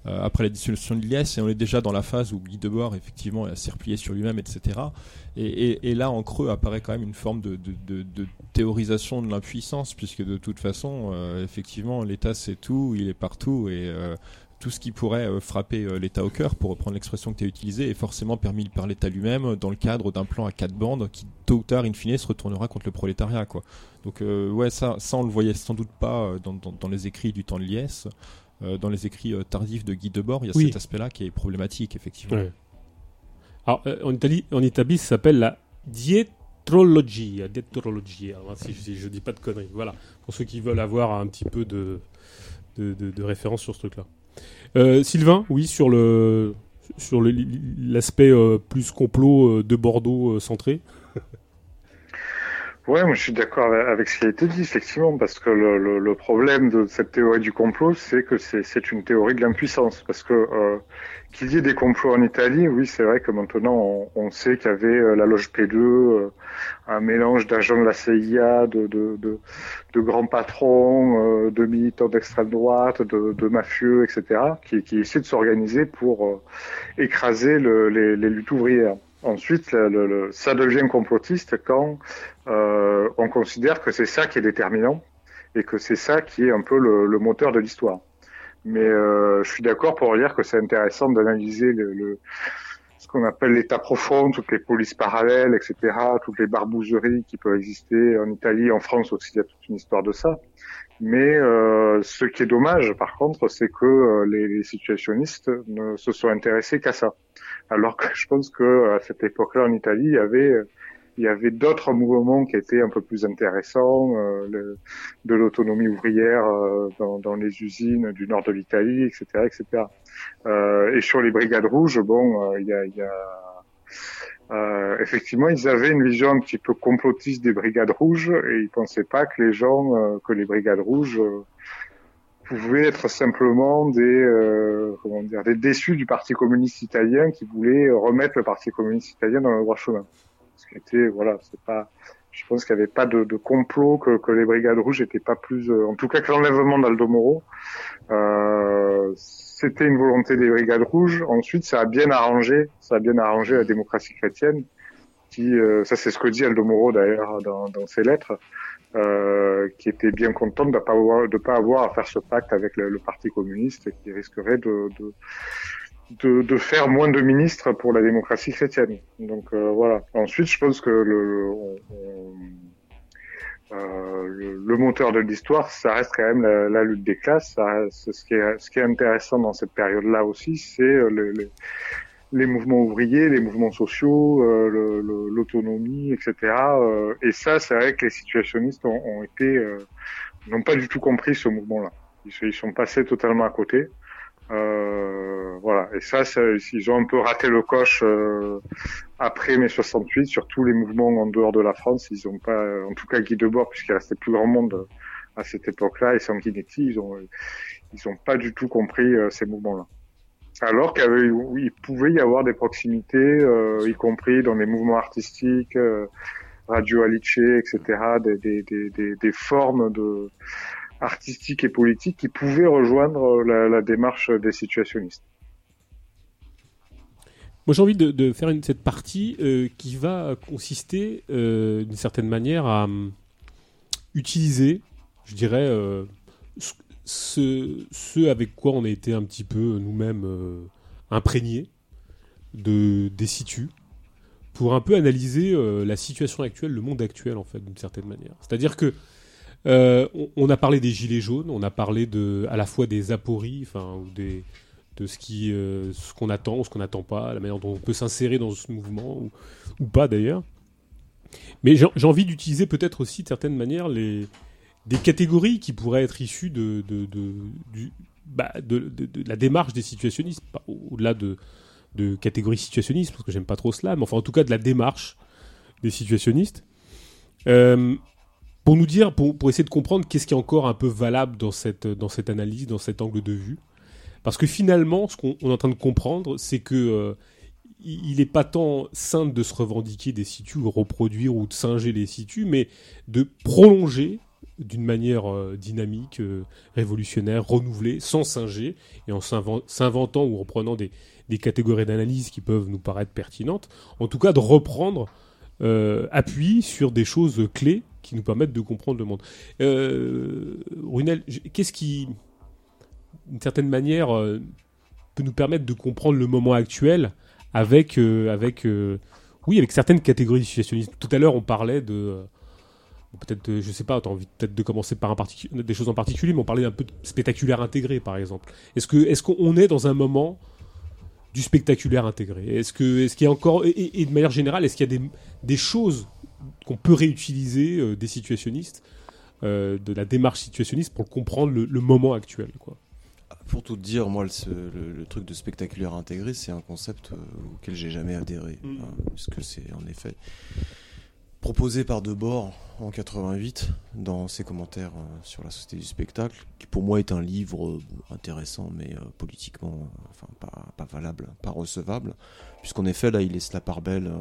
euh, après la dissolution de l'IS, et on est déjà dans la phase où Guy Debord, effectivement, s'est replié sur lui-même, etc. Et, et- et là, en creux, apparaît quand même une forme de, de- de- de théorisation de l'impuissance, puisque de toute façon, euh, effectivement, l'État c'est tout, il est partout, et... euh, tout ce qui pourrait euh, frapper euh, l'État au cœur, pour reprendre l'expression que tu as utilisée, est forcément permis par l'État lui-même dans le cadre d'un plan à quatre bandes qui, tôt ou tard, in fine, se retournera contre le prolétariat. Quoi. Donc, euh, ouais, ça, ça, on le voyait sans doute pas dans, dans- dans les écrits du temps de. Euh, dans les écrits tardifs de Guy Debord, il y a Oui. cet aspect-là qui est problématique, effectivement. Ouais. Alors, euh, en Italie, en Italie, ça s'appelle la dietrologia. Dietrologia. Si, si je dis pas de conneries. Voilà. Pour ceux qui veulent avoir un petit peu de, de, de- de référence sur ce truc-là. Euh, Sylvain, oui, sur le sur l'aspect euh, plus complot euh, de Bordeaux centré. Moi je suis d'accord avec- ce qui a été dit, effectivement, parce que le, le, le problème de cette théorie du complot, c'est que c'est c'est une théorie de l'impuissance. Parce que euh, qu'il y ait des complots en Italie, oui, c'est vrai que maintenant on, on sait qu'il y avait euh, la loge P2, euh, un mélange d'agents de la CIA, de, de, de, de grands patrons, euh, de militants d'extrême droite, de, de mafieux, etc., qui, qui essaient de s'organiser pour euh, écraser le, les, les luttes ouvrières. Ensuite, le, le- ça devient complotiste quand euh, on considère que c'est ça qui est déterminant et que c'est ça qui est un peu le, le moteur de l'histoire. Mais euh, je suis d'accord pour dire que c'est intéressant d'analyser le- ce qu'on appelle l'État profond, toutes les polices parallèles, etc., toutes les barbouzeries qui peuvent exister en Italie, en France aussi, il y a toute une histoire de ça. Mais euh, ce qui est dommage, par contre, c'est que euh, les, les, situationnistes ne se sont intéressés qu'à ça. Alors que je pense que à cette époque-là, en Italie, il y avait il y avait d'autres mouvements qui étaient un peu plus intéressants, euh, de l'autonomie ouvrière euh, dans, dans, les usines du nord de l'Italie, etc., etc. Euh, et sur les brigades rouges, bon, euh, il y a, y a euh, effectivement, ils avaient une vision un petit peu complotiste des brigades rouges et ils pensaient pas que les gens, que les brigades rouges pouvaient être simplement des, comment dire, des déçus du Parti communiste italien qui voulaient remettre le Parti communiste italien dans le droit chemin. Ce qui était voilà c'est pas je pense qu'il n'y avait pas de, de complot que, que, les brigades rouges n'étaient pas plus euh, en tout cas que l'enlèvement d'Aldo Moro euh, c'était une volonté des brigades rouges. Ensuite ça a bien arrangé ça a bien arrangé la démocratie chrétienne qui euh, ça c'est ce que dit Aldo Moro d'ailleurs dans, dans, ses lettres euh, qui était bien contente de pas avoir pas avoir à faire ce pacte avec le, le parti communiste qui risquerait de, de de, de, faire moins de ministres pour la démocratie chrétienne. Donc euh, voilà. Ensuite, je pense que le, on, euh, le, le, moteur de l'histoire, ça reste quand même la, lutte des classes. Ça ce, qui est, ce qui est intéressant dans cette période-là aussi, c'est euh, le, le, les mouvements ouvriers, les mouvements sociaux, euh, l'autonomie, etc. Euh, et ça, c'est vrai que les situationnistes ont, ont été n'ont pas du tout compris ce mouvement-là. Ils, ils, sont passés totalement à côté. Euh, voilà. Et ça, ils ont un peu raté le coche euh, après mai 68 sur tous les mouvements en dehors de la France. Ils ont pas, en tout cas Guy Debord, puisqu'il restait plus grand monde à cette époque-là, et Sanguinetti, ils ont, ils ont pas du tout compris euh, ces mouvements-là. Alors qu'il pouvait y avoir des proximités, euh, y compris dans les mouvements artistiques, euh, Radio Alice, etc., des, des, des, des formes de artistique et politique qui pouvaient rejoindre la, la démarche des situationnistes. Moi, j'ai envie de, faire une, cette partie euh, qui va consister, euh, d'une certaine manière, à um, utiliser, je dirais, euh, ce, ce, avec quoi on a été un petit peu nous-mêmes euh, imprégnés de, des situs, pour un peu analyser euh, la situation actuelle, le monde actuel, en fait, d'une certaine manière. C'est-à-dire que euh, on, a parlé des gilets jaunes, on a parlé de, à la fois des apories, enfin, ou de euh, ce qu'on attend, ou ce qu'on n'attend pas, la manière dont on peut s'insérer dans ce mouvement ou, pas d'ailleurs. Mais j'ai envie d'utiliser peut-être aussi de certaines manières des catégories qui pourraient être issues de bah, la démarche des situationnistes, au-delà de, de catégories situationnistes, parce que j'aime pas trop cela, mais enfin en tout cas de la démarche des situationnistes. Euh, pour nous dire, pour, essayer de comprendre qu'est-ce qui est encore un peu valable dans cette, dans cette analyse, dans cet angle de vue. Parce que finalement, ce qu'on est en train de comprendre, c'est que euh, il n'est pas tant simple de se revendiquer des situs, ou reproduire ou de singer les situs, mais de prolonger d'une manière euh, dynamique, euh, révolutionnaire, renouvelée, sans singer, et en s'inventant ou reprenant des, des catégories d'analyse qui peuvent nous paraître pertinentes, en tout cas de reprendre euh, appui sur des choses clés qui nous permettent de comprendre le monde. Euh, Runel, qu'est-ce qui, d'une certaine manière, euh, peut nous permettre de comprendre le moment actuel avec, euh, avec, oui, avec certaines catégories situationnistes. Tout à l'heure, on parlait de, peut-être, je sais pas, tu envie peut-être de commencer par un des choses en particulier, mais on parlait un peu de spectaculaire intégré, par exemple. Est-ce que, est-ce qu'on est dans un moment du spectaculaire intégré Est-ce que, est-ce qu'il y a encore, et, et, de manière générale, est-ce qu'il y a des, des choses qu'on peut réutiliser euh, des situationnistes, euh, de la démarche situationniste pour comprendre le, le moment actuel, quoi? Pour tout dire, moi, le, le, le, truc de spectaculaire intégré, c'est un concept euh, auquel j'ai jamais adhéré. Mmh. Hein, parce que c'est en effet proposé par Debord en 88 dans ses commentaires euh, sur la société du spectacle, qui pour moi est un livre euh, intéressant, mais euh, politiquement, enfin pas, valable, pas recevable, puisqu'en effet là, il laisse la part belle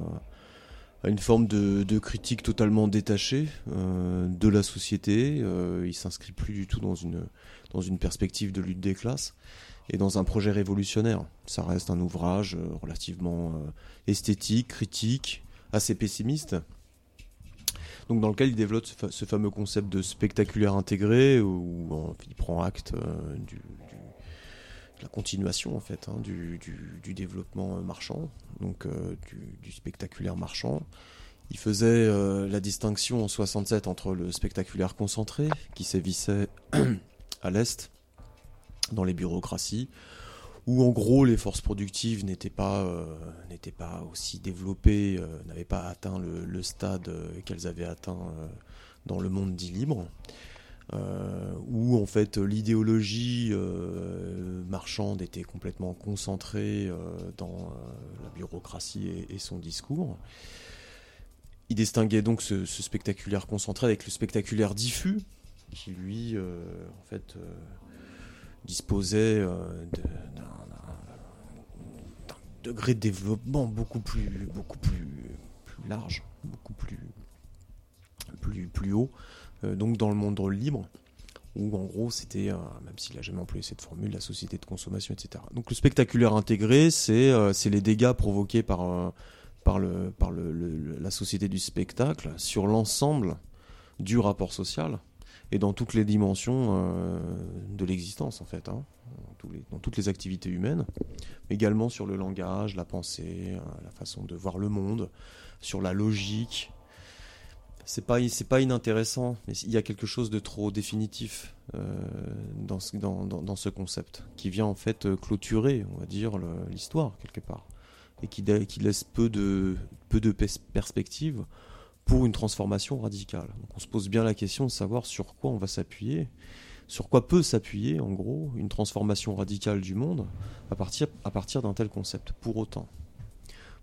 à une forme de, critique totalement détachée de la société. Euh, il s'inscrit plus du tout dans une dans une perspective de lutte des classes et dans un projet révolutionnaire. Ça reste un ouvrage relativement esthétique, critique, assez pessimiste. Donc dans lequel il développe ce, fa ce fameux concept de spectaculaire intégré où, il prend acte euh, du, la continuation en fait hein, du, développement euh, marchand, donc euh, du, spectaculaire marchand. Il faisait la distinction en 67 entre le spectaculaire concentré qui sévissait à l'est dans les bureaucraties, où en gros les forces productives n'étaient pas euh, pas aussi développées, euh, n'avaient pas atteint le, stade euh, qu'elles avaient atteint dans le monde dit libre où en fait l'idéologie marchande était complètement concentrée dans la bureaucratie et, son discours. Il distinguait donc ce, spectaculaire concentré avec le spectaculaire diffus, qui lui, en fait, disposait euh, d'un degré de développement beaucoup plus, large, beaucoup plus, haut euh, donc dans le monde libre, où en gros c'était, euh, même s'il a jamais employé cette formule, la société de consommation, etc. Donc le spectaculaire intégré, c'est les dégâts provoqués par, la société du spectacle sur l'ensemble du rapport social et dans toutes les dimensions euh, de l'existence en fait, hein, dans, toutes les activités humaines, mais également sur le langage, la pensée, euh, la façon de voir le monde, sur la logique, c'est pas c'est pas inintéressant mais il y a quelque chose de trop définitif euh, dans, ce, concept qui vient en fait clôturer on va dire l'histoire quelque part. Et qui, laisse peu de peu de pers- perspectives pour une transformation radicale donc on se pose bien la question de savoir sur quoi on va s'appuyer sur quoi peut s'appuyer en gros une transformation radicale du monde à partir à partir d'un tel concept pour autant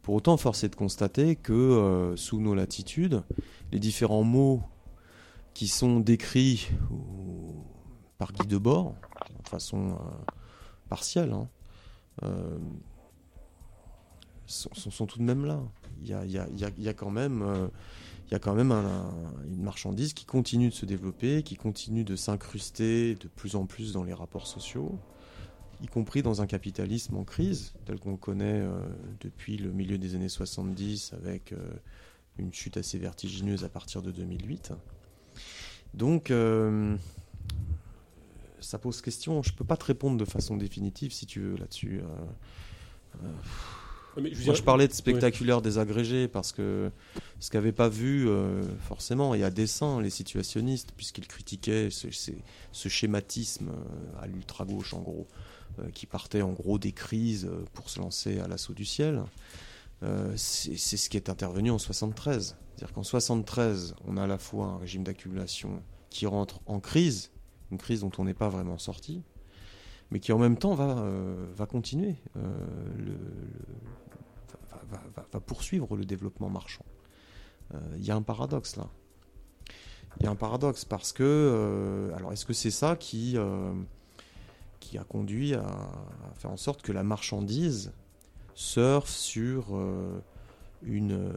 pour autant, force est de constater que euh, sous nos latitudes, les différents mots qui sont décrits par Guy Debord, de façon euh, partielle, hein, euh, sont, tout de même là. Il y a, y a- y a- quand même, il y a quand même un- un- une marchandise qui continue de se développer, qui continue de s'incruster de plus en plus dans les rapports sociaux y compris dans un capitalisme en crise, tel qu'on le connaît euh, depuis le milieu des années 70, avec euh, une chute assez vertigineuse à partir de 2008. Donc, euh, ça pose question. Je peux pas te répondre de façon définitive, si tu veux, là-dessus. Mais je moi, je parlais de spectaculaire désagrégé parce que ce qu'avaient pas vu euh, forcément et à dessein les situationnistes, puisqu'ils critiquaient ce, ce- ce schématisme euh, à l'ultra gauche en gros, euh, qui partait en gros des crises pour se lancer à l'assaut du ciel. euh, c'est c'est ce qui est intervenu en 73. C'est-à-dire qu'en 73, on a à la fois un régime d'accumulation qui rentre en crise, une crise dont on n'est pas vraiment sorti, mais qui en même temps va, euh, va continuer, euh, le, va, poursuivre le développement marchand. Euh, Il y a un paradoxe là. Il y a un paradoxe parce que, alors est-ce que c'est ça qui, qui a conduit à, faire en sorte que la marchandise surfe sur une,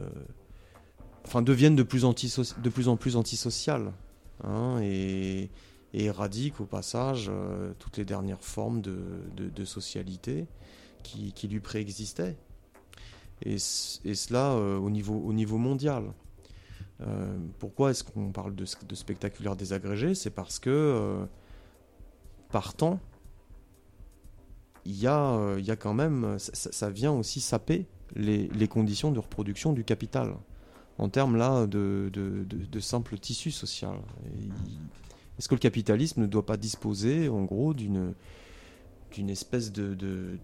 enfin devienne de plus, en plus antisociale hein, et, et éradique au passage euh, toutes les dernières formes de, socialité qui, lui préexistaient. Et, cela euh, au, niveau, au niveau mondial. Euh, pourquoi est-ce qu'on parle de, de spectaculaire désagrégé? C'est parce que, partant, il y, a, quand même, ça, vient aussi saper les, conditions de reproduction du capital, en termes là de, simple tissu social. Est-ce que le capitalisme ne doit pas disposer, en gros, d'une d'une espèce de, de,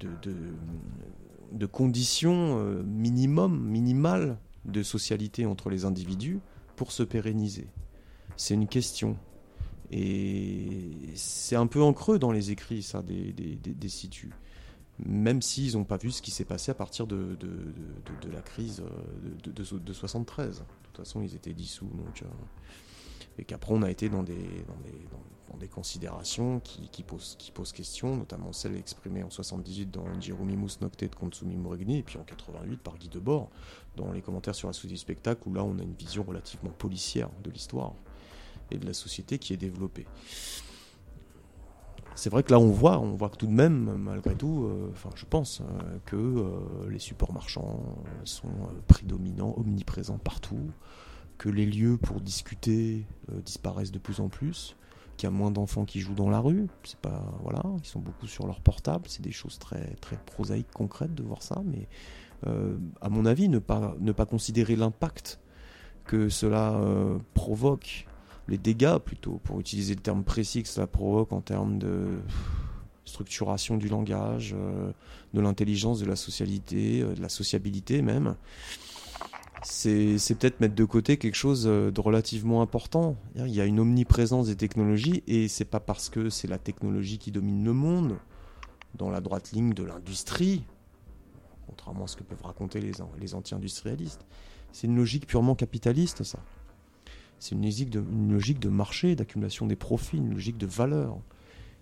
de, conditions euh, minimum, minimales de socialité entre les individus pour se pérenniser? C'est une question. Et c'est un peu en creux dans les écrits, ça, des, des, des, situs. Même s'ils n'ont pas vu ce qui s'est passé à partir de, de, de, la crise euh, de, de, de, de 73. De toute façon, ils étaient dissous. Donc, euh, et qu'après, on a été dans des, considérations qui, posent, qui posent question, notamment celle exprimée en 78 dans Giromimus Nocte de Consumi Moregni, et puis en 88 par Guy Debord, dans les commentaires sur la société du spectacle, où là, on a une vision relativement policière de l'histoire et de la société qui est développée. C'est vrai que là, on voit, on voit que tout de même, malgré tout, euh, je pense euh, que euh, les supports marchands sont prédominants, omniprésents partout, que les lieux pour discuter euh, disparaissent de plus en plus, qu'il y a moins d'enfants qui jouent dans la rue. C'est pas voilà, ils sont beaucoup sur leur portable. C'est des choses très très prosaïques, concrètes de voir ça. Mais euh, à mon avis, ne pas considérer l'impact que cela euh, provoque, les dégâts plutôt, pour utiliser le terme précis que cela provoque en termes de structuration du langage, de l'intelligence, de la socialité, de la sociabilité même c'est peut-être mettre de côté quelque chose euh, de relativement important. Il y a une omniprésence des technologies et c'est pas parce que c'est la technologie qui domine le monde, dans la droite ligne de l'industrie, contrairement à ce que peuvent raconter les, an- les anti-industrialistes. C'est une logique purement capitaliste, ça. C'est une logique de, une logique de marché, d'accumulation des profits, une logique de valeur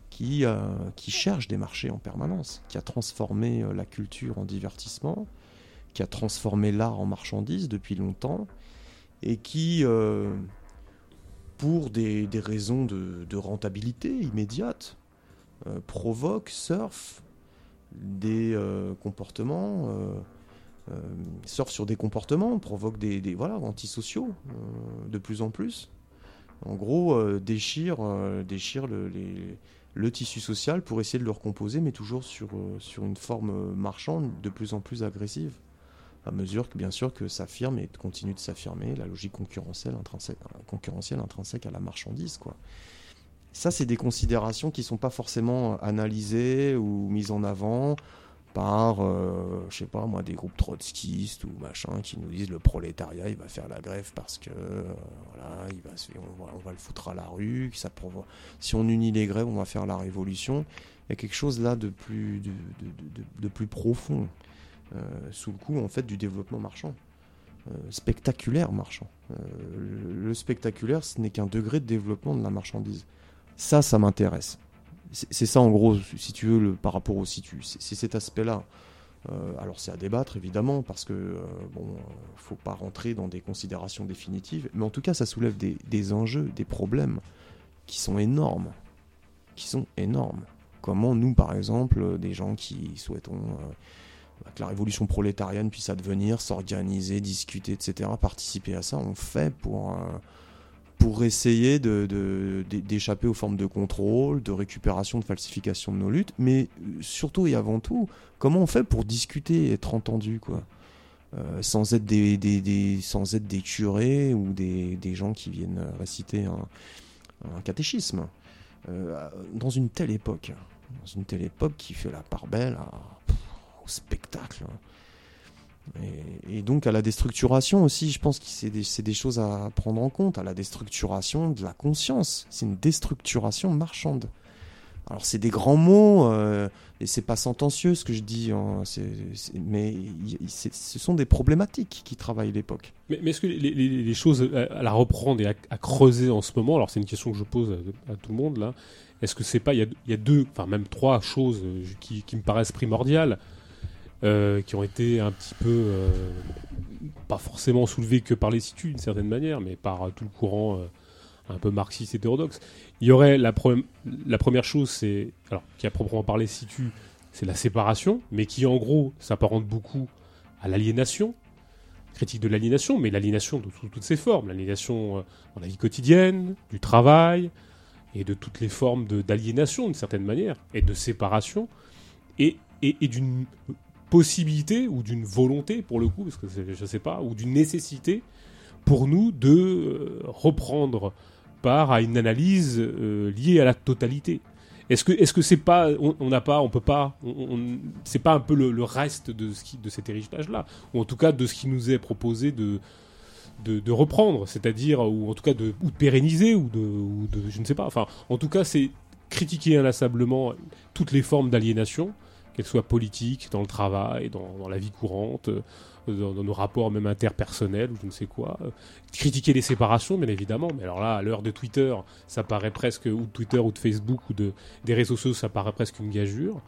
qui, euh, qui cherche des marchés en permanence, qui a transformé euh, la culture en divertissement, qui a transformé l'art en marchandise depuis longtemps et qui, euh, pour des, des raisons de, de rentabilité immédiate, euh, provoque, surfe des euh, comportements, surfe sur des comportements, provoque des, des voilà, antisociaux de plus en plus. En gros, déchire, déchire le, le tissu social pour essayer de le recomposer, mais toujours sur, sur une forme marchande de plus en plus agressive à mesure que bien sûr que s'affirme et continue de s'affirmer la logique concurrentielle intrinsèque, à la marchandise. Ça c'est des considérations qui sont pas forcément analysées ou mises en avant par euh, je sais pas moi des groupes trotskistes ou machin qui nous disent le prolétariat il va faire la grève parce que euh, voilà il va on va, le foutre à la rue ça si on unit les grèves on va faire la révolution il y a quelque chose là de plus profond sous le coup en fait du développement marchand, Euh, spectaculaire marchand. Euh, le, spectaculaire, ce n'est qu'un degré de développement de la marchandise. Ça, ça m'intéresse. C'est ça en gros, si tu veux, le, par rapport au situ. C'est cet aspect-là. Euh, alors c'est à débattre évidemment parce que euh, bon, euh, faut pas rentrer dans des considérations définitives, mais en tout cas ça soulève des, enjeux, des problèmes qui sont énormes, qui sont énormes. Comment nous, par exemple, euh, des gens qui souhaitons euh, que la révolution prolétarienne puisse advenir, s'organiser, discuter, etc., participer à ça, on fait pour, euh, pour essayer de- de- d'échapper aux formes de contrôle, de récupération, de falsification de nos luttes, mais euh, surtout et avant tout, comment on fait pour discuter et être entendu, quoi? Euh, sans être des, des- sans être des curés ou des, des gens qui viennent réciter un, un catéchisme. Dans une telle époque, dans une telle époque qui fait la part belle à, spectacle. Et, et donc à la déstructuration aussi, je pense que c'est des, des choses à prendre en compte, à la déstructuration de la conscience. C'est une déstructuration marchande. Alors c'est des grands mots, euh, et c'est pas sentencieux ce que je dis, hein, mais ce sont des problématiques qui travaillent l'époque. Mais, est-ce que les, choses à, la reprendre et à, creuser en ce moment, alors c'est une question que je pose à, tout le monde là, est-ce que c'est pas, il y y a deux, enfin même trois choses euh, qui me paraissent primordiales, euh, qui ont été un petit peu, euh, pas forcément soulevées que par les situs d'une certaine manière, mais par tout le courant euh, un peu marxiste hétérodoxe. Il y aurait la, première chose, c'est, alors qui a proprement parlé situ, c'est la séparation, mais qui en gros s'apparente beaucoup à l'aliénation critique de l'aliénation, mais l'aliénation de sous toutes ses formes, l'aliénation dans la vie quotidienne, du travail, et de toutes les formes d'aliénation d'une certaine manière, et de séparation, et, et, et d'une possibilité ou d'une volonté pour le coup, parce que je sais pas, ou d'une nécessité pour nous de euh, reprendre part à une analyse euh, liée à la totalité. Est-ce que est-ce que c'est pas on n'a pas on peut pas c'est pas un peu le, reste de ce qui de cet héritage là ou en tout cas de ce qui nous est proposé de de, de reprendre c'est-à-dire ou en tout cas de ou de pérenniser ou de ou de je ne sais pas enfin en tout cas c'est critiquer inlassablement toutes les formes d'aliénation qu'elles soient politiques dans le travail dans, la vie courante euh, dans, nos rapports même interpersonnels ou je ne sais quoi Euh, critiquer les séparations bien évidemment mais alors là à l'heure de Twitter ça paraît presque ou de Twitter ou de Facebook ou de des réseaux sociaux, ça paraît presque une gageure.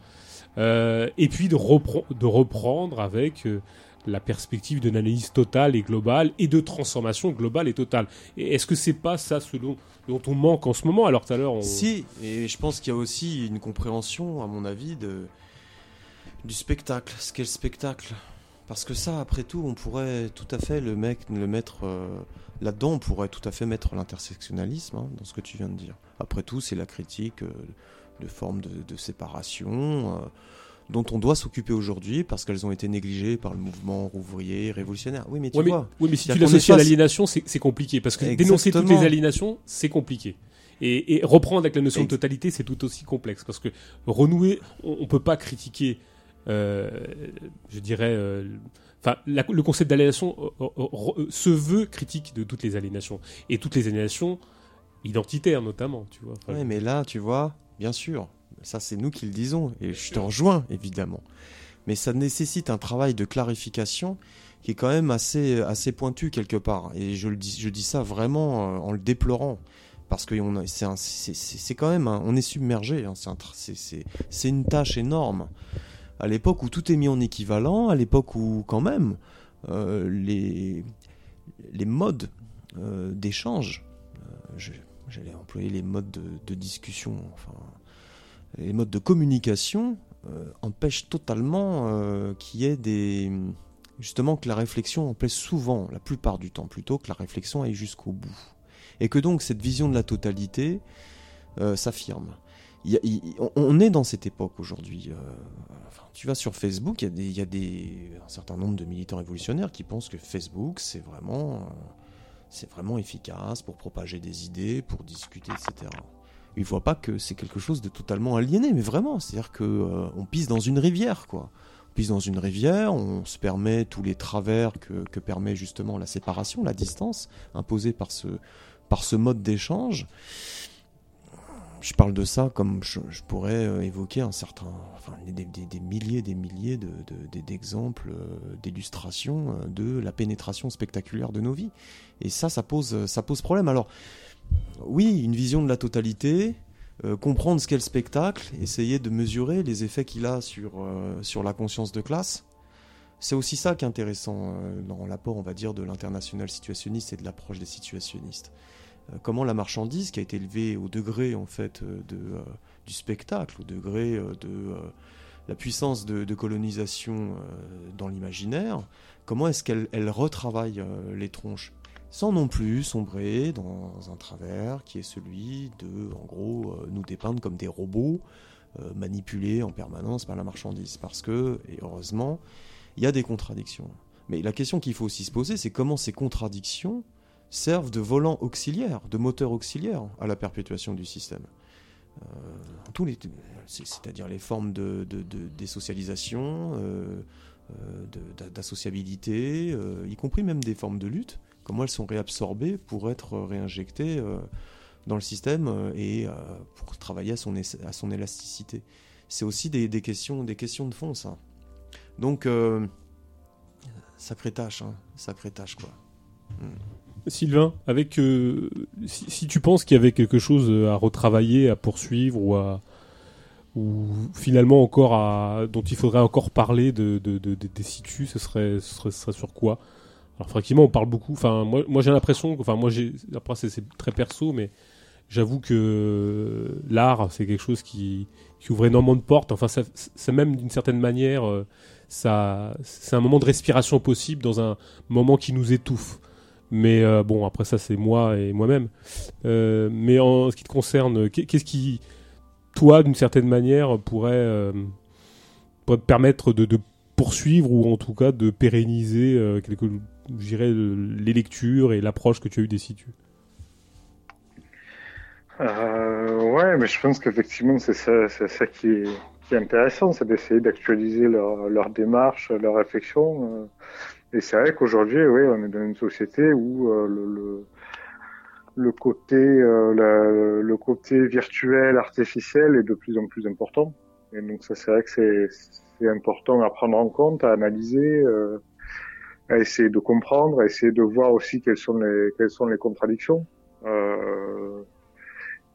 Euh, et puis de, repre- de reprendre avec la perspective d'une analyse totale et globale et de transformation globale et totale. Est-ce que c'est pas ça ce dont, dont on manque en ce moment? Alors tout à l'heure, on... Si, et je pense qu'il y a aussi une compréhension, à mon avis, de, du spectacle. Ce qu'est le spectacle Parce que ça, après tout, on pourrait tout à fait le, mec, le mettre euh, là-dedans, on pourrait tout à fait mettre l'intersectionnalisme hein, dans ce que tu viens de dire. Après tout, c'est la critique euh, de formes de, de séparation. euh, dont on doit s'occuper aujourd'hui parce qu'elles ont été négligées par le mouvement ouvrier révolutionnaire. Oui, mais tu Ouais, mais, vois, oui, mais si tu l'associes à l'aliénation, c'est compliqué. Parce que dénoncer toutes les aliénations, c'est compliqué. Et, et reprendre avec la notion de totalité, c'est tout aussi complexe. Parce que renouer, on, on peut pas critiquer, je dirais, euh, enfin, le concept d'aliénation euh, euh, euh, se veut critique de toutes les aliénations. Et toutes les aliénations identitaires, notamment, tu vois. Enfin, Ouais, mais là, tu vois, bien sûr, ça c'est nous qui le disons, et je te rejoins évidemment. Mais ça nécessite un travail de clarification qui est quand même assez, assez pointu quelque part. Et je, le dis, je dis ça vraiment euh, en le déplorant. Parce que c'est quand même, un- on est submergé. hein, c'est un une tâche énorme. À l'époque où tout est mis en équivalent, à l'époque où quand même euh, les, modes euh, d'échange, euh, j'allais employer les modes de, de discussion, enfin les modes de communication empêchent totalement qu'il y ait des justement que la réflexion plaise souvent, la plupart du temps plutôt que la réflexion aille jusqu'au bout, et que donc cette vision de la totalité s'affirme. On- est dans cette époque aujourd'hui. euh, tu vas sur Facebook, il y a, un certain nombre de militants révolutionnaires qui pensent que Facebook, c'est vraiment, euh, efficace pour propager des idées, pour discuter, etc. Ils voient pas que c'est quelque chose de totalement aliéné, mais vraiment, c'est-à-dire que euh, pisse dans une rivière, quoi. On pisse dans une rivière, on se permet tous les travers que, permet justement la séparation, la distance imposée par ce mode d'échange je parle de ça comme je, pourrais euh, évoquer un certain, enfin, des, milliers, des milliers de- de- de- d'exemples, euh, d'illustrations euh, de la pénétration spectaculaire de nos vies. Et ça, ça pose, ça pose problème. Alors, oui, une vision de la totalité, comprendre ce qu'est le spectacle, essayer de mesurer les effets qu'il a sur, sur la conscience de classe. C'est aussi ça qui est intéressant dans l'apport, on va dire, de l'international situationniste et de l'approche des situationnistes comment la marchandise qui a été élevée au degré en fait euh, euh, du spectacle, au degré euh, de euh, la puissance de, colonisation euh, dans l'imaginaire, comment est-ce qu'elle elle retravaille euh, les tronches? Sans non plus sombrer dans un travers qui est celui de, en gros, euh, nous dépeindre comme des robots euh, manipulés en permanence par la marchandise. Parce que, et heureusement, il y a des contradictions. Mais la question qu'il faut aussi se poser, c'est comment ces contradictions servent de volant auxiliaire, de moteur auxiliaire à la perpétuation du système. Euh, c'est-à-dire les formes de, désocialisation, euh, euh, d'associabilité, euh, y compris même des formes de lutte, comment elles sont réabsorbées pour être réinjectées dans le système et pour travailler à son, élasticité. C'est aussi des, questions, des questions de fond, ça. Donc, sacrée tâche, hein, sacrée tâche, quoi. Sylvain, avec euh, si, tu penses qu'il y avait quelque chose à retravailler, à poursuivre ou finalement encore à dont il faudrait encore parler de, de, de- de- des situs, ce serait, ce serait sur quoi? Alors effectivement, on parle beaucoup. Enfin, moi, moi j'ai l'impression, enfin moi après c'est très perso, mais j'avoue que l'art c'est quelque chose qui qui ouvre énormément de portes. Enfin, ça- même d'une certaine manière, euh, ça c'est un moment de respiration possible dans un moment qui nous étouffe. Mais euh, bon, après ça, c'est moi et moi-même. Euh, mais en ce qui te concerne, qu'est- qu'est-ce qui, toi, d'une certaine manière, pourrait, euh, te permettre de, poursuivre ou en tout cas de pérenniser quelque, les lectures et l'approche que tu as eu des situs? Ouais, mais je pense qu'effectivement, c'est ça, ça qui est, qui est intéressant, c'est d'essayer d'actualiser leur, leur démarche, leur réflexion. Et c'est vrai qu'aujourd'hui, oui, on est dans une société où euh, le, le, le côté, euh, la- le côté virtuel, artificiel est de plus en plus important. Et donc ça, c'est vrai que c'est, important à prendre en compte, à analyser, euh, à essayer de comprendre, à essayer de voir aussi quelles sont les, quelles sont les contradictions. Euh,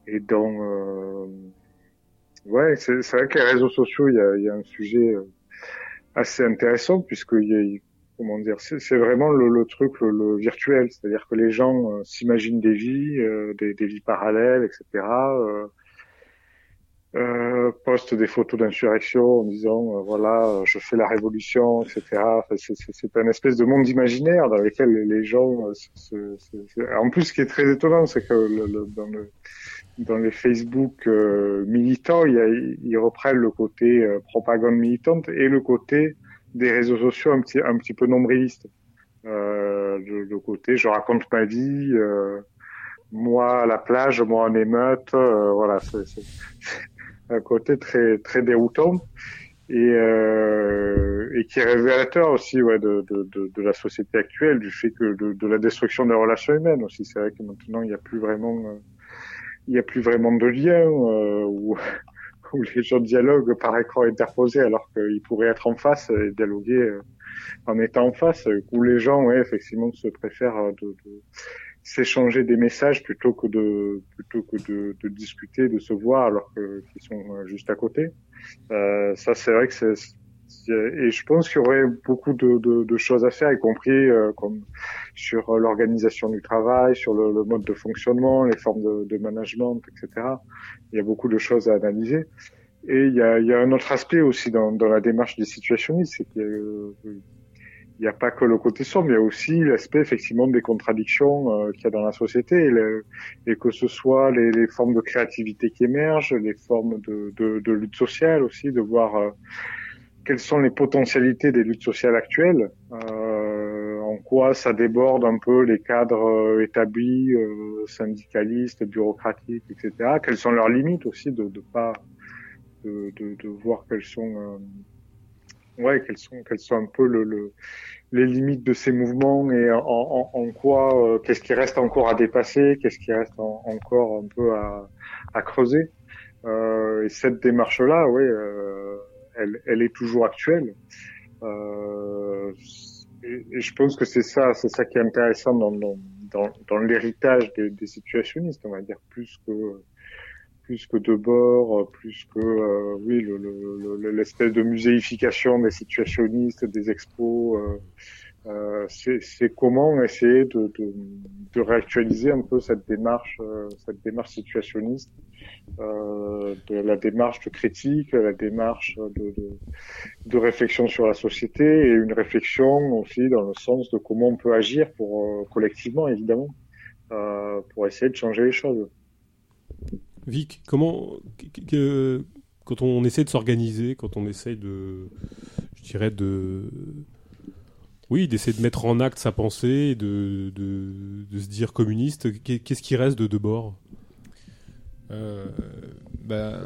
et dans, euh, ouais, c'est c'est vrai que les réseaux sociaux, il y a, y a un sujet euh, assez intéressant puisque il y a, comment dire, c'est vraiment le, le truc, le, le virtuel, c'est-à-dire que les gens euh, s'imaginent des vies, euh, des, des vies parallèles, etc. euh, euh, postent des photos d'insurrection en disant euh, voilà je fais la révolution etc c'est- un espèce de monde imaginaire dans lequel les gens se- en plus ce qui est très étonnant c'est que le- dans dans les Facebook militants ils reprennent le côté propagande militante et le côté des réseaux sociaux un petit un petit peu nombriliste. Euh, le, le côté je raconte ma vie euh, moi à la plage moi en émeute euh, voilà c'est un côté très très déroutant et euh, et qui est révélateur aussi ouais de, de, de, de la société actuelle du fait que de, de la destruction des relations humaines aussi. C'est vrai que maintenant il n'y a plus vraiment euh, il y a plus vraiment de lien euh, où les gens dialoguent par écran interposé alors qu'ils pourraient être en face et dialoguer euh, en étant en face où les gens ouais effectivement se préfèrent euh, de, s'échanger des messages plutôt que de plutôt que de, de discuter, de se voir alors qu'ils sont euh, juste à côté. Euh, ça c'est vrai que c'est- et je pense qu'il y aurait beaucoup de, de, de choses à faire, y compris euh, comme sur euh, l'organisation du travail, sur le, le mode de fonctionnement, les formes de, de management, etc. Il y a beaucoup de choses à analyser. Et il y a, il y a un autre aspect aussi dans, dans la démarche des situationnistes, c'est qu'il a, euh, n'y a pas que le côté sombre, il y a aussi l'aspect effectivement des contradictions euh, qu'il y a dans la société et, que ce soit les, les formes de créativité qui émergent, les formes de, lutte sociale aussi, de voir euh, quelles sont les potentialités des luttes sociales actuelles, euh, en quoi ça déborde un peu les cadres euh, établis, euh, syndicalistes, bureaucratiques, etc. Quelles sont leurs limites aussi de de pas de, de, de voir quelles sont euh, ouais quelles sont quelles sont un peu le, le les limites de ces mouvements et en, en, en quoi euh, qu'est-ce qui reste encore à dépasser, qu'est-ce qui reste en- encore un peu à, à creuser. Euh, et cette démarche-là, oui, euh, elle, elle est toujours actuelle. Euh, et, je pense que c'est ça, c'est ça qui est intéressant dans, dans, dans, l'héritage des, des situationnistes, on va dire, plus que plus que de bord, plus que euh, oui le- le- le- l'espèce de muséification des situationnistes, des expos. euh, c'est c'est comment essayer de, de, réactualiser un peu cette démarche, euh, cette démarche situationniste, euh, la démarche de critique, la démarche de, réflexion sur la société et une réflexion aussi dans le sens de comment on peut agir pour euh, collectivement évidemment euh, pour essayer de changer les choses. Vic, comment, quand on essaie de s'organiser, quand on essaie de, je dirais de, oui, d'essayer de mettre en acte sa pensée, de, de, de se dire communiste, qu'est- qu'est-ce qui reste de Debord Euh, bah,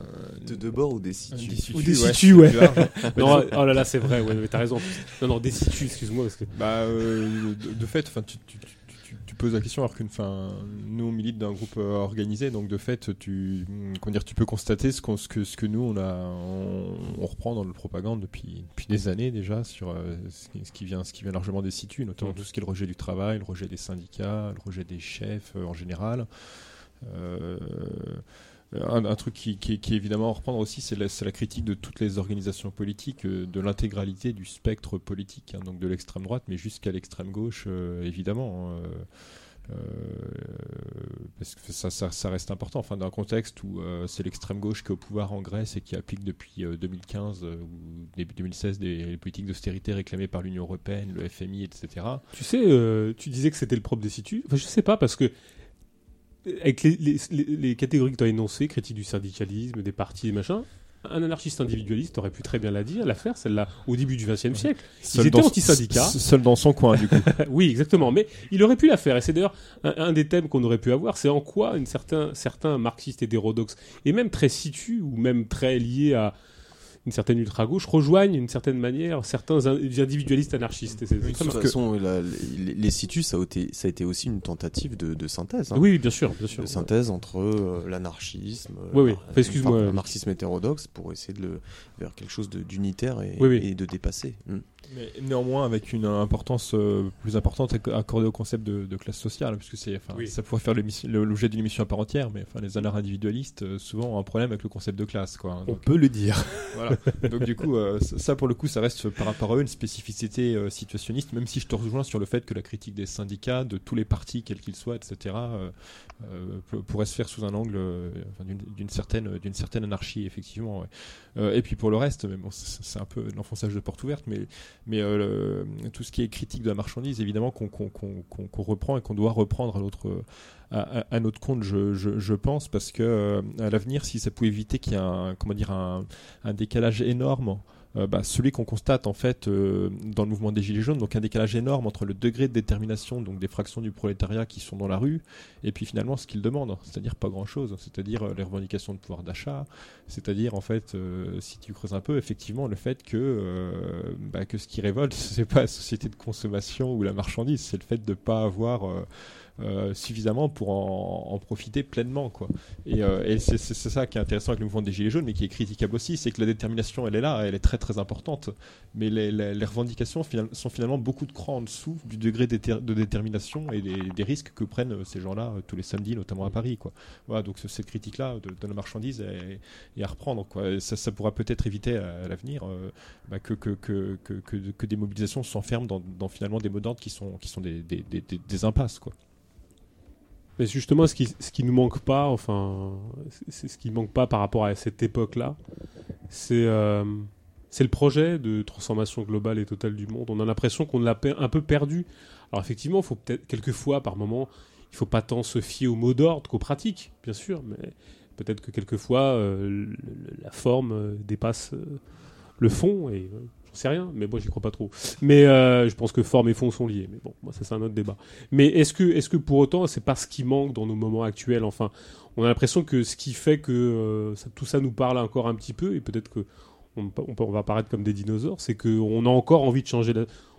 De debord ou des situs? des situs, Ou des ouais, situs, ouais. Non, oh là là, c'est vrai, ouais, mais t'as raison. Non, non, des situs, excuse-moi, parce que Bah, euh, de, de fait, enfin, tu, tu, tu, tu- tu poses la question alors qu'une, enfin, nous on milite d'un groupe euh, organisé, donc de fait, tu, comment dire, tu peux constater ce, qu'on- ce que ce que nous on a, on, on reprend dans notre propagande depuis depuis des années déjà sur euh, ce, qui, ce qui vient, ce qui vient largement des situs, notamment Mhm. tout ce qui est le rejet du travail, le rejet des syndicats, le rejet des chefs euh, en général. Euh, un, un truc qui, est évidemment à reprendre aussi, c'est la, critique de toutes les organisations politiques, euh, de l'intégralité du spectre politique, hein, donc de l'extrême droite, mais jusqu'à l'extrême gauche, euh, évidemment. hein, euh, euh, parce que ça, reste important, enfin, dans un contexte où euh, c'est l'extrême gauche qui est au pouvoir en Grèce et qui applique depuis euh, 2015 euh, ou début 2016 des politiques d'austérité réclamées par l'Union européenne, le FMI, etc. Tu sais, euh, tu disais que c'était le propre des situs. Enfin, je sais pas, parce que euh, avec les, les, les- les catégories que tu as énoncées, critique du syndicalisme, des partis et machin, un anarchiste individualiste aurait pu très bien la dire, la faire, celle-là, au début du XXe siècle. Ils étaient anti-syndicats. Seul dans son coin, du coup. oui, exactement. Mais il aurait pu la faire. Et c'est d'ailleurs un, un des thèmes qu'on aurait pu avoir. C'est en quoi une certain, certains marxistes hétérodoxes, et même très situs, ou même très liés à une certaine ultra-gauche, rejoignent d'une certaine manière certains in- individualistes anarchistes. De toute façon, la- les, les situs, ça a, été, ça a été aussi une tentative de, de synthèse. hein. Oui, bien sûr, bien sûr. De synthèse entre euh, l'anarchisme, euh, Oui, oui. le- Enfin, excuse-moi. marxisme hétérodoxe, pour essayer de le vers quelque chose d'unitaire et, Oui, oui. et de dépassé. Mm. Mais néanmoins, avec une importance euh, plus importante acc- accordée au concept de, de classe sociale, puisque c'est, ça pourrait faire l'objet d'une émission à part entière, mais enfin, les anards individualistes euh, souvent ont un problème avec le concept de classe, quoi. hein. On Donc, peut le dire. voilà. Donc du coup, euh, ça pour le coup, ça reste par rapport à eux une spécificité euh, situationniste, même si je te rejoins sur le fait que la critique des syndicats, de tous les partis, quels qu'ils soient, etc., euh, pourrait se faire sous un angle d'une- certaine, anarchie, effectivement. Euh, et puis pour le reste, c'est un peu l'enfonçage de porte ouverte, mais, euh, tout ce qui est critique de la marchandise, évidemment, qu'on reprend et qu'on doit reprendre à notre, compte, je, pense, parce que euh, à l'avenir, si ça pouvait éviter qu'il y ait un, un décalage énorme. Euh, bah, celui qu'on constate en fait euh, dans le mouvement des gilets jaunes, donc un décalage énorme entre le degré de détermination donc des fractions du prolétariat qui sont dans la rue et puis finalement ce qu'ils demandent, c'est-à-dire pas grand-chose, c'est-à-dire euh, les revendications de pouvoir d'achat, c'est-à-dire en fait euh, si tu creuses un peu effectivement le fait que bah, que ce qui révolte c'est pas la société de consommation ou la marchandise, c'est le fait de pas avoir suffisamment pour en, profiter pleinement quoi. Et, euh, c'est ça qui est intéressant avec le mouvement des Gilets jaunes, mais qui est critiquable aussi, c'est que la détermination, elle est là, elle est très très importante, mais les, revendications sont finalement beaucoup de crans en dessous du degré de détermination et des, risques que prennent euh, ces gens-là euh, tous les samedis, notamment à Paris. Quoi. Voilà, donc ce- cette critique-là de, la marchandise est, à reprendre. Ça, pourra peut-être éviter à, l'avenir euh, bah, que, des mobilisations s'enferment dans, finalement des mots d'ordre qui sont, qui sont des- des impasses. Quoi. Justement, ce qui, ce qui nous manque pas, enfin, c'est ce qui manque pas par rapport à cette époque-là, c'est euh, c'est le projet de transformation globale et totale du monde. On a l'impression qu'on l'a un peu perdu. Alors effectivement, faut peut-être quelquefois, par moment, il faut pas tant se fier aux mots d'ordre qu'aux pratiques, bien sûr, mais peut-être que quelquefois euh, la forme euh, dépasse le fond et j'en sais rien, mais moi j'y crois pas trop. Mais euh, je pense que forme et fond sont liés. Mais bon, moi ça c'est un autre débat. Mais est-ce que, est-ce que pour autant, c'est pas ce qui manque dans nos moments actuels? Enfin, on a l'impression que ce qui fait que euh, tout ça nous parle encore un petit peu, et peut-être que on, va paraître comme des dinosaures, c'est qu'on a encore envie de changer,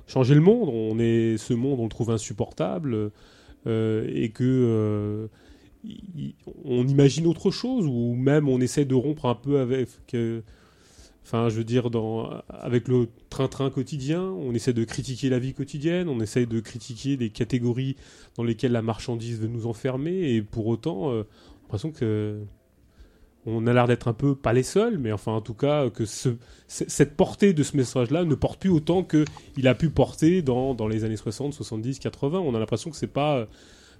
changer le monde. On est ce monde, on le trouve insupportable, euh, et que on imagine autre chose, ou même on essaie de rompre un peu avec. Enfin, je veux dire, avec le train-train quotidien, on essaie de critiquer la vie quotidienne, on essaie de critiquer les catégories dans lesquelles la marchandise veut nous enfermer, et pour autant, euh, j'ai l'impression que on a l'air d'être un peu, pas les seuls, mais enfin, en tout cas, que cette portée de ce message-là ne porte plus autant qu'il a pu porter dans, dans les années 60, 70, 80. On a l'impression que c'est pas.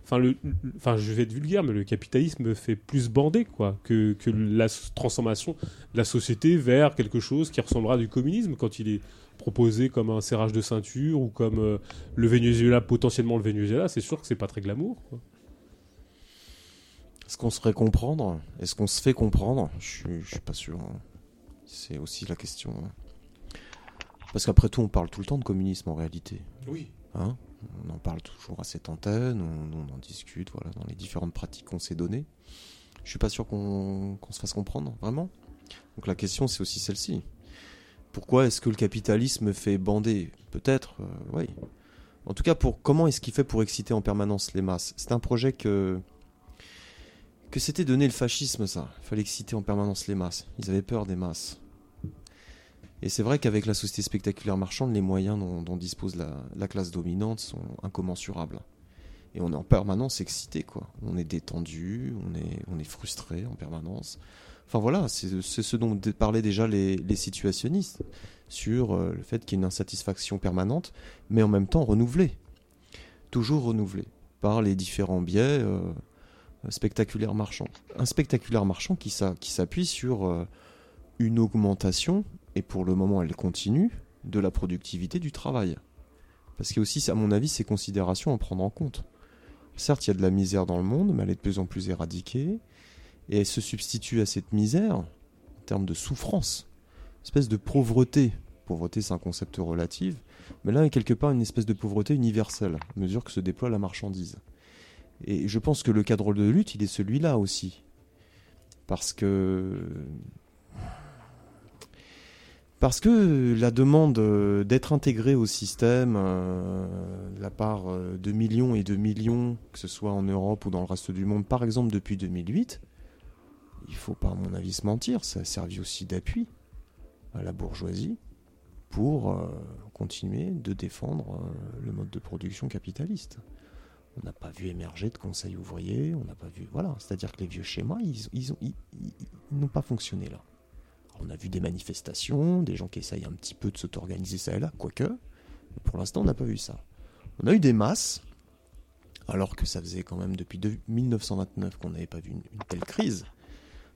Enfin, le, enfin, je vais être vulgaire, mais le capitalisme fait plus bander, quoi, que, que la s- transformation de la société vers quelque chose qui ressemblera du communisme quand il est proposé comme un serrage de ceinture ou comme euh, le Venezuela, potentiellement le Venezuela. C'est sûr que c'est pas très glamour, quoi. Est-ce qu'on se ferait comprendre? Est-ce qu'on se fait comprendre? Je suis, je suis pas sûr. hein. C'est aussi la question. hein. Parce qu'après tout, on parle tout le temps de communisme en réalité. Oui. Hein? On en parle toujours à cette antenne, on, en discute, voilà, dans les différentes pratiques qu'on s'est données. Je suis pas sûr qu'on qu'on se fasse comprendre, vraiment. Donc la question, c'est aussi celle-ci. Pourquoi est-ce que le capitalisme fait bander? Peut-être, euh, oui. En tout cas, pour comment est-ce qu'il fait pour exciter en permanence les masses? C'est un projet que que s'était donné le fascisme, ça. Il fallait exciter en permanence les masses. Ils avaient peur des masses. Et c'est vrai qu'avec la société spectaculaire marchande, les moyens dont, dispose la, la classe dominante sont incommensurables. Et on est en permanence excité, quoi. On est détendu, on est, on est frustré en permanence. Enfin voilà, c'est ce dont parlaient déjà les, situationnistes, sur euh, le fait qu'il y ait une insatisfaction permanente, mais en même temps renouvelée. Toujours renouvelée, par les différents biais euh, spectaculaires marchands. Un spectaculaire marchand qui s'appuie sur euh, une augmentation, et pour le moment elle continue, de la productivité du travail. Parce qu'il y a aussi, à mon avis, ces considérations à prendre en compte. Certes, il y a de la misère dans le monde, mais elle est de plus en plus éradiquée. Et elle se substitue à cette misère en termes de souffrance, espèce de pauvreté. Pauvreté, c'est un concept relatif, mais là, quelque part une espèce de pauvreté universelle, à mesure que se déploie la marchandise. Et je pense que le cadre de lutte, il est celui-là aussi. Parce que parce que la demande euh, d'être intégré au système euh, la part euh, de millions et de millions, que ce soit en Europe ou dans le reste du monde, par exemple depuis 2008, il faut pas, à mon avis, se mentir, ça a servi aussi d'appui à la bourgeoisie pour continuer de défendre le mode de production capitaliste. On n'a pas vu émerger de conseils ouvriers, on n'a pas vu. Voilà, c'est-à-dire que les vieux schémas, ils, ils ont- ils- n'ont pas fonctionné là. On a vu des manifestations, des gens qui essayent un petit peu de s'auto-organiser ça et là, quoique. Pour l'instant, on n'a pas vu ça. On a eu des masses, alors que ça faisait quand même depuis de- 1929 qu'on n'avait pas vu une, telle crise.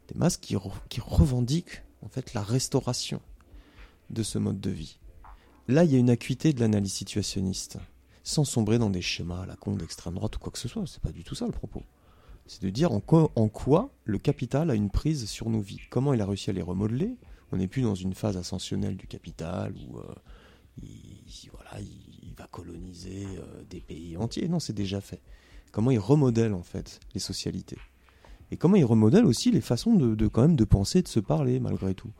Des masses qui revendiquent en fait la restauration de ce mode de vie. Là, il y a une acuité de l'analyse situationniste, sans sombrer dans des schémas à la con d'extrême droite ou quoi que ce soit. C'est pas du tout ça le propos. C'est de dire en quoi, le capital a une prise sur nos vies. Comment il a réussi à les remodeler. On n'est plus dans une phase ascensionnelle du capital où euh, il, il- voilà, il, va coloniser euh, des pays entiers. Non, c'est déjà fait. Comment il remodèle en fait les socialités. Et comment il remodèle aussi les façons de, quand même de penser, de se parler malgré tout.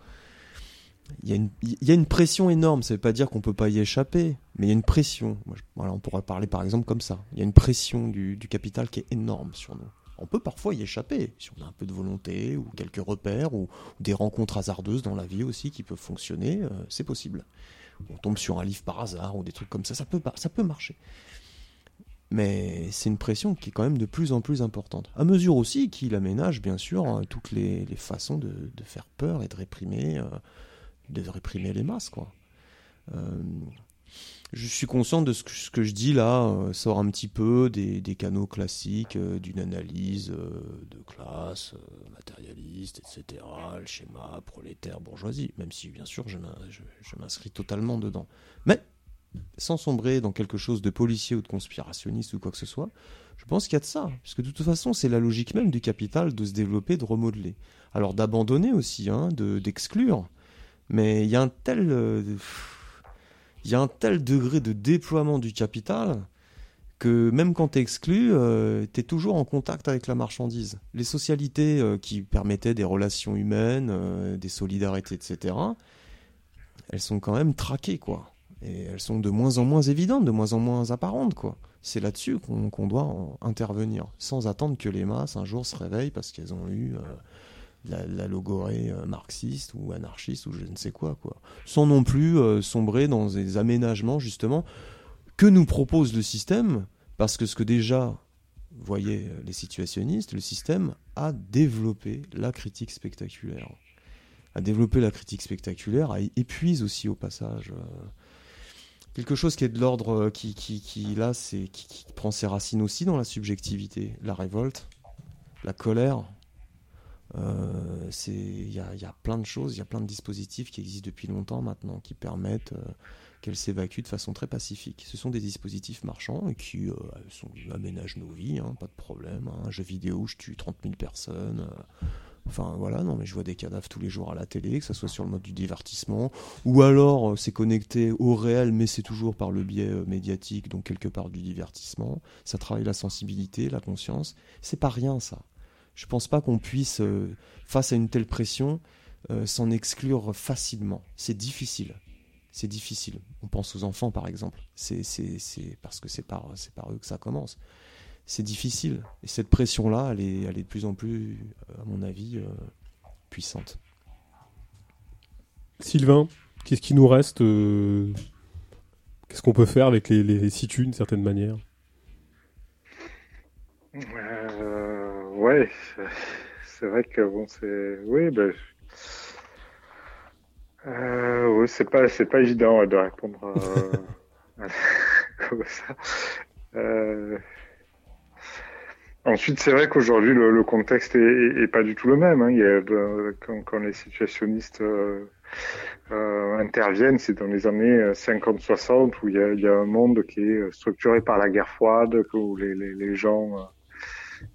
Il y, a une, pression énorme, ça ne veut pas dire qu'on peut pas y échapper, mais il y a une pression. Voilà, on pourrait parler par exemple comme ça. Il y a une pression du capital qui est énorme sur nous. On peut parfois y échapper, si on a un peu de volonté, ou quelques repères, ou, des rencontres hasardeuses dans la vie aussi qui peuvent fonctionner, euh, c'est possible. On tombe sur un livre par hasard, ou des trucs comme ça, ça peut, ça peut marcher. Mais c'est une pression qui est quand même de plus en plus importante. À mesure aussi qu'il aménage, bien sûr, hein, toutes les, façons de, faire peur et de réprimer, euh, de réprimer les masses. Euh, je suis conscient de ce que, je dis là euh, sort un petit peu des, canaux classiques euh, d'une analyse euh, de classe, matérialiste, etc., le schéma prolétaire, bourgeoisie, même si bien sûr je m'in- je- je m'inscris totalement dedans. Mais sans sombrer dans quelque chose de policier ou de conspirationniste ou quoi que ce soit, je pense qu'il y a de ça. Parce que de toute façon, c'est la logique même du capital de se développer, de remodeler. Alors d'abandonner aussi, hein, de- d'exclure. Mais il y a un tel... il y a un tel degré de déploiement du capital que même quand tu es exclu, tu es toujours en contact avec la marchandise. Les socialités euh, qui permettaient des relations humaines, euh, des solidarités, etc., elles sont quand même traquées, quoi. Et elles sont de moins en moins évidentes, de moins en moins apparentes, quoi. C'est là-dessus qu'on doit en- intervenir, sans attendre que les masses un jour se réveillent parce qu'elles ont eu euh, la, la logorée euh, marxiste ou anarchiste ou je ne sais quoi, quoi. Sans non plus euh, sombrer dans des aménagements, justement, que nous propose le système, parce que ce que déjà voyaient euh, les situationnistes, le système a développé la critique spectaculaire. A développé la critique spectaculaire, a épuise aussi au passage quelque chose qui est de l'ordre qui, qui, qui là, c'est qui, qui prend ses racines aussi dans la subjectivité, la révolte, la colère. Euh, il y a, plein de choses, il y a plein de dispositifs qui existent depuis longtemps maintenant qui permettent euh, qu'elles s'évacuent de façon très pacifique. Ce sont des dispositifs marchands et qui euh, sont, aménagent nos vies, hein, pas de problème. hein. Un jeu vidéo, je tue 30 000 personnes. Enfin voilà, non mais je vois des cadavres tous les jours à la télé, que ce soit sur le mode du divertissement, ou alors c'est connecté au réel, mais c'est toujours par le biais médiatique, donc quelque part du divertissement. Ça travaille la sensibilité, la conscience. C'est pas rien ça. Je pense pas qu'on puisse, euh, face à une telle pression, euh, s'en exclure facilement. C'est difficile. C'est difficile. On pense aux enfants par exemple. C'est c'est- c'est parce que c'est par, c'est par eux que ça commence c'est difficile. Et cette pression-là, elle est, elle est de plus en plus, euh, à mon avis, euh, puissante. Sylvain, qu'est-ce qui nous reste Qu'est-ce qu'on peut faire avec les, les situs d'une certaine manière? Euh, ouais, c'est- vrai que bon, c'est, oui, ben, euh, oui, c'est pas, c'est pas évident de répondre euh, comme ça. Euh, Ensuite, c'est vrai qu'aujourd'hui, le, le contexte est, est- est pas du tout le même. hein. Il y a, euh, quand, quand les situationnistes euh, euh, interviennent, c'est dans les années 50-60 où il y, a, il y a un monde qui est structuré par la guerre froide, où les, les, les gens euh,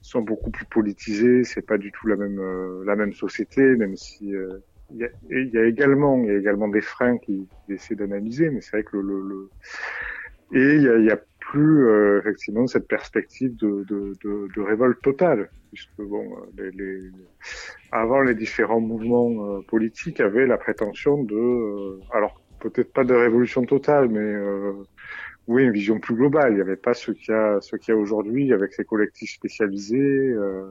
sont beaucoup plus politisés. C'est pas du tout la même euh, la même société, même si euh, il y, a, y a également il y a également des freins qui, qui essaient d'analyser, mais c'est vrai que le, le, le- et il y a, y a plus euh, effectivement cette perspective de, de, de, de révolte totale, puisque bon, euh, les, les, avant les différents mouvements euh, politiques avaient la prétention de, euh, alors peut-être pas de révolution totale, mais euh, oui une vision plus globale. Il n'y avait pas ce qu'il y a, ce qu'il y a aujourd'hui avec ces collectifs spécialisés euh,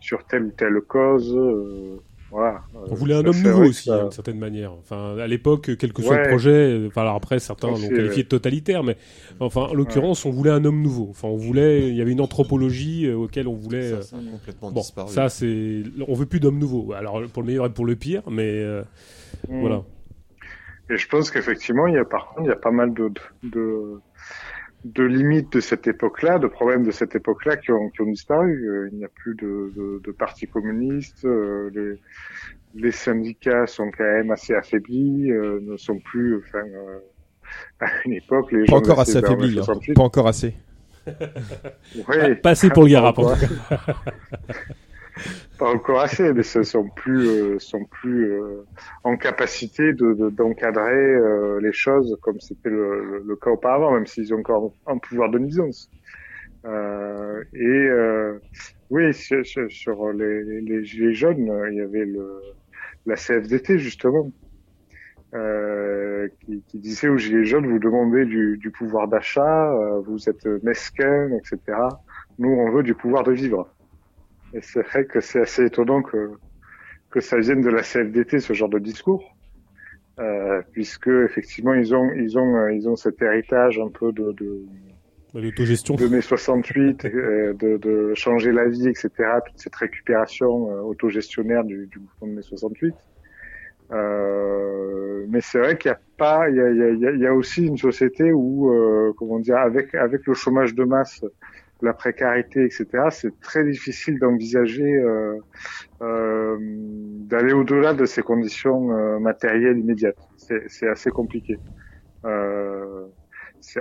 sur telle ou telle cause. euh, Voilà. On voulait un Ça, homme nouveau aussi, ça- d'une certaine manière. Enfin, à l'époque, quel que soit Ouais. le projet, euh, enfin, alors après, certains l'ont qualifié de totalitaire, mais enfin, en l'occurrence, on voulait un homme nouveau. Enfin, on voulait, il y avait une anthropologie euh, auquel on voulait. Ça, euh, ça a complètement Bon, disparu. ça, c'est, on veut plus d'hommes nouveaux. Alors, pour le meilleur et pour le pire, mais euh, Mm. voilà. Et je pense qu'effectivement, il y a par contre, il y a pas mal de, de, de limites de cette époque-là, de problèmes de cette époque-là qui ont, qui ont disparu. Euh, Il n'y a plus de, de, de parti communiste. euh, les, les syndicats sont quand même assez affaiblis, euh, ne sont plus, enfin, euh, à une époque, les Pas gens encore assez ces- vers affaibli, les hein. 68. pas encore assez. Ouais. Pas assez pour le Garap, Encore assez. Mais ce sont plus, euh, sont plus euh, en capacité de de- d'encadrer euh, les choses comme c'était le, le, cas auparavant, même s'ils ont encore un pouvoir de nuisance. Euh, et euh, oui, sur, sur- les, les, gilets jaunes, il y avait le, la CFDT justement, euh, qui, qui disait aux gilets jaunes vous demandez du, du pouvoir d'achat, vous êtes mesquins, etc. Nous, on veut du pouvoir de vivre. Et c'est vrai que c'est assez étonnant que que ça vienne de la CFDT ce genre de discours, euh, puisque effectivement ils ont ils ont euh, ils ont cet héritage un peu de, de L'autogestion. de mai 68, euh, de, de changer la vie, etc. Toute cette récupération euh, autogestionnaire du, du mouvement de mai 68. Euh, mais c'est vrai qu'il n'y a pas, il y a, il y, a, il y a- il y a aussi une société où, euh, comment dire, avec avec le chômage de masse, la précarité, etc. C'est très difficile d'envisager euh, euh, d'aller au-delà de ces conditions euh, matérielles immédiates. C'est assez compliqué. Euh,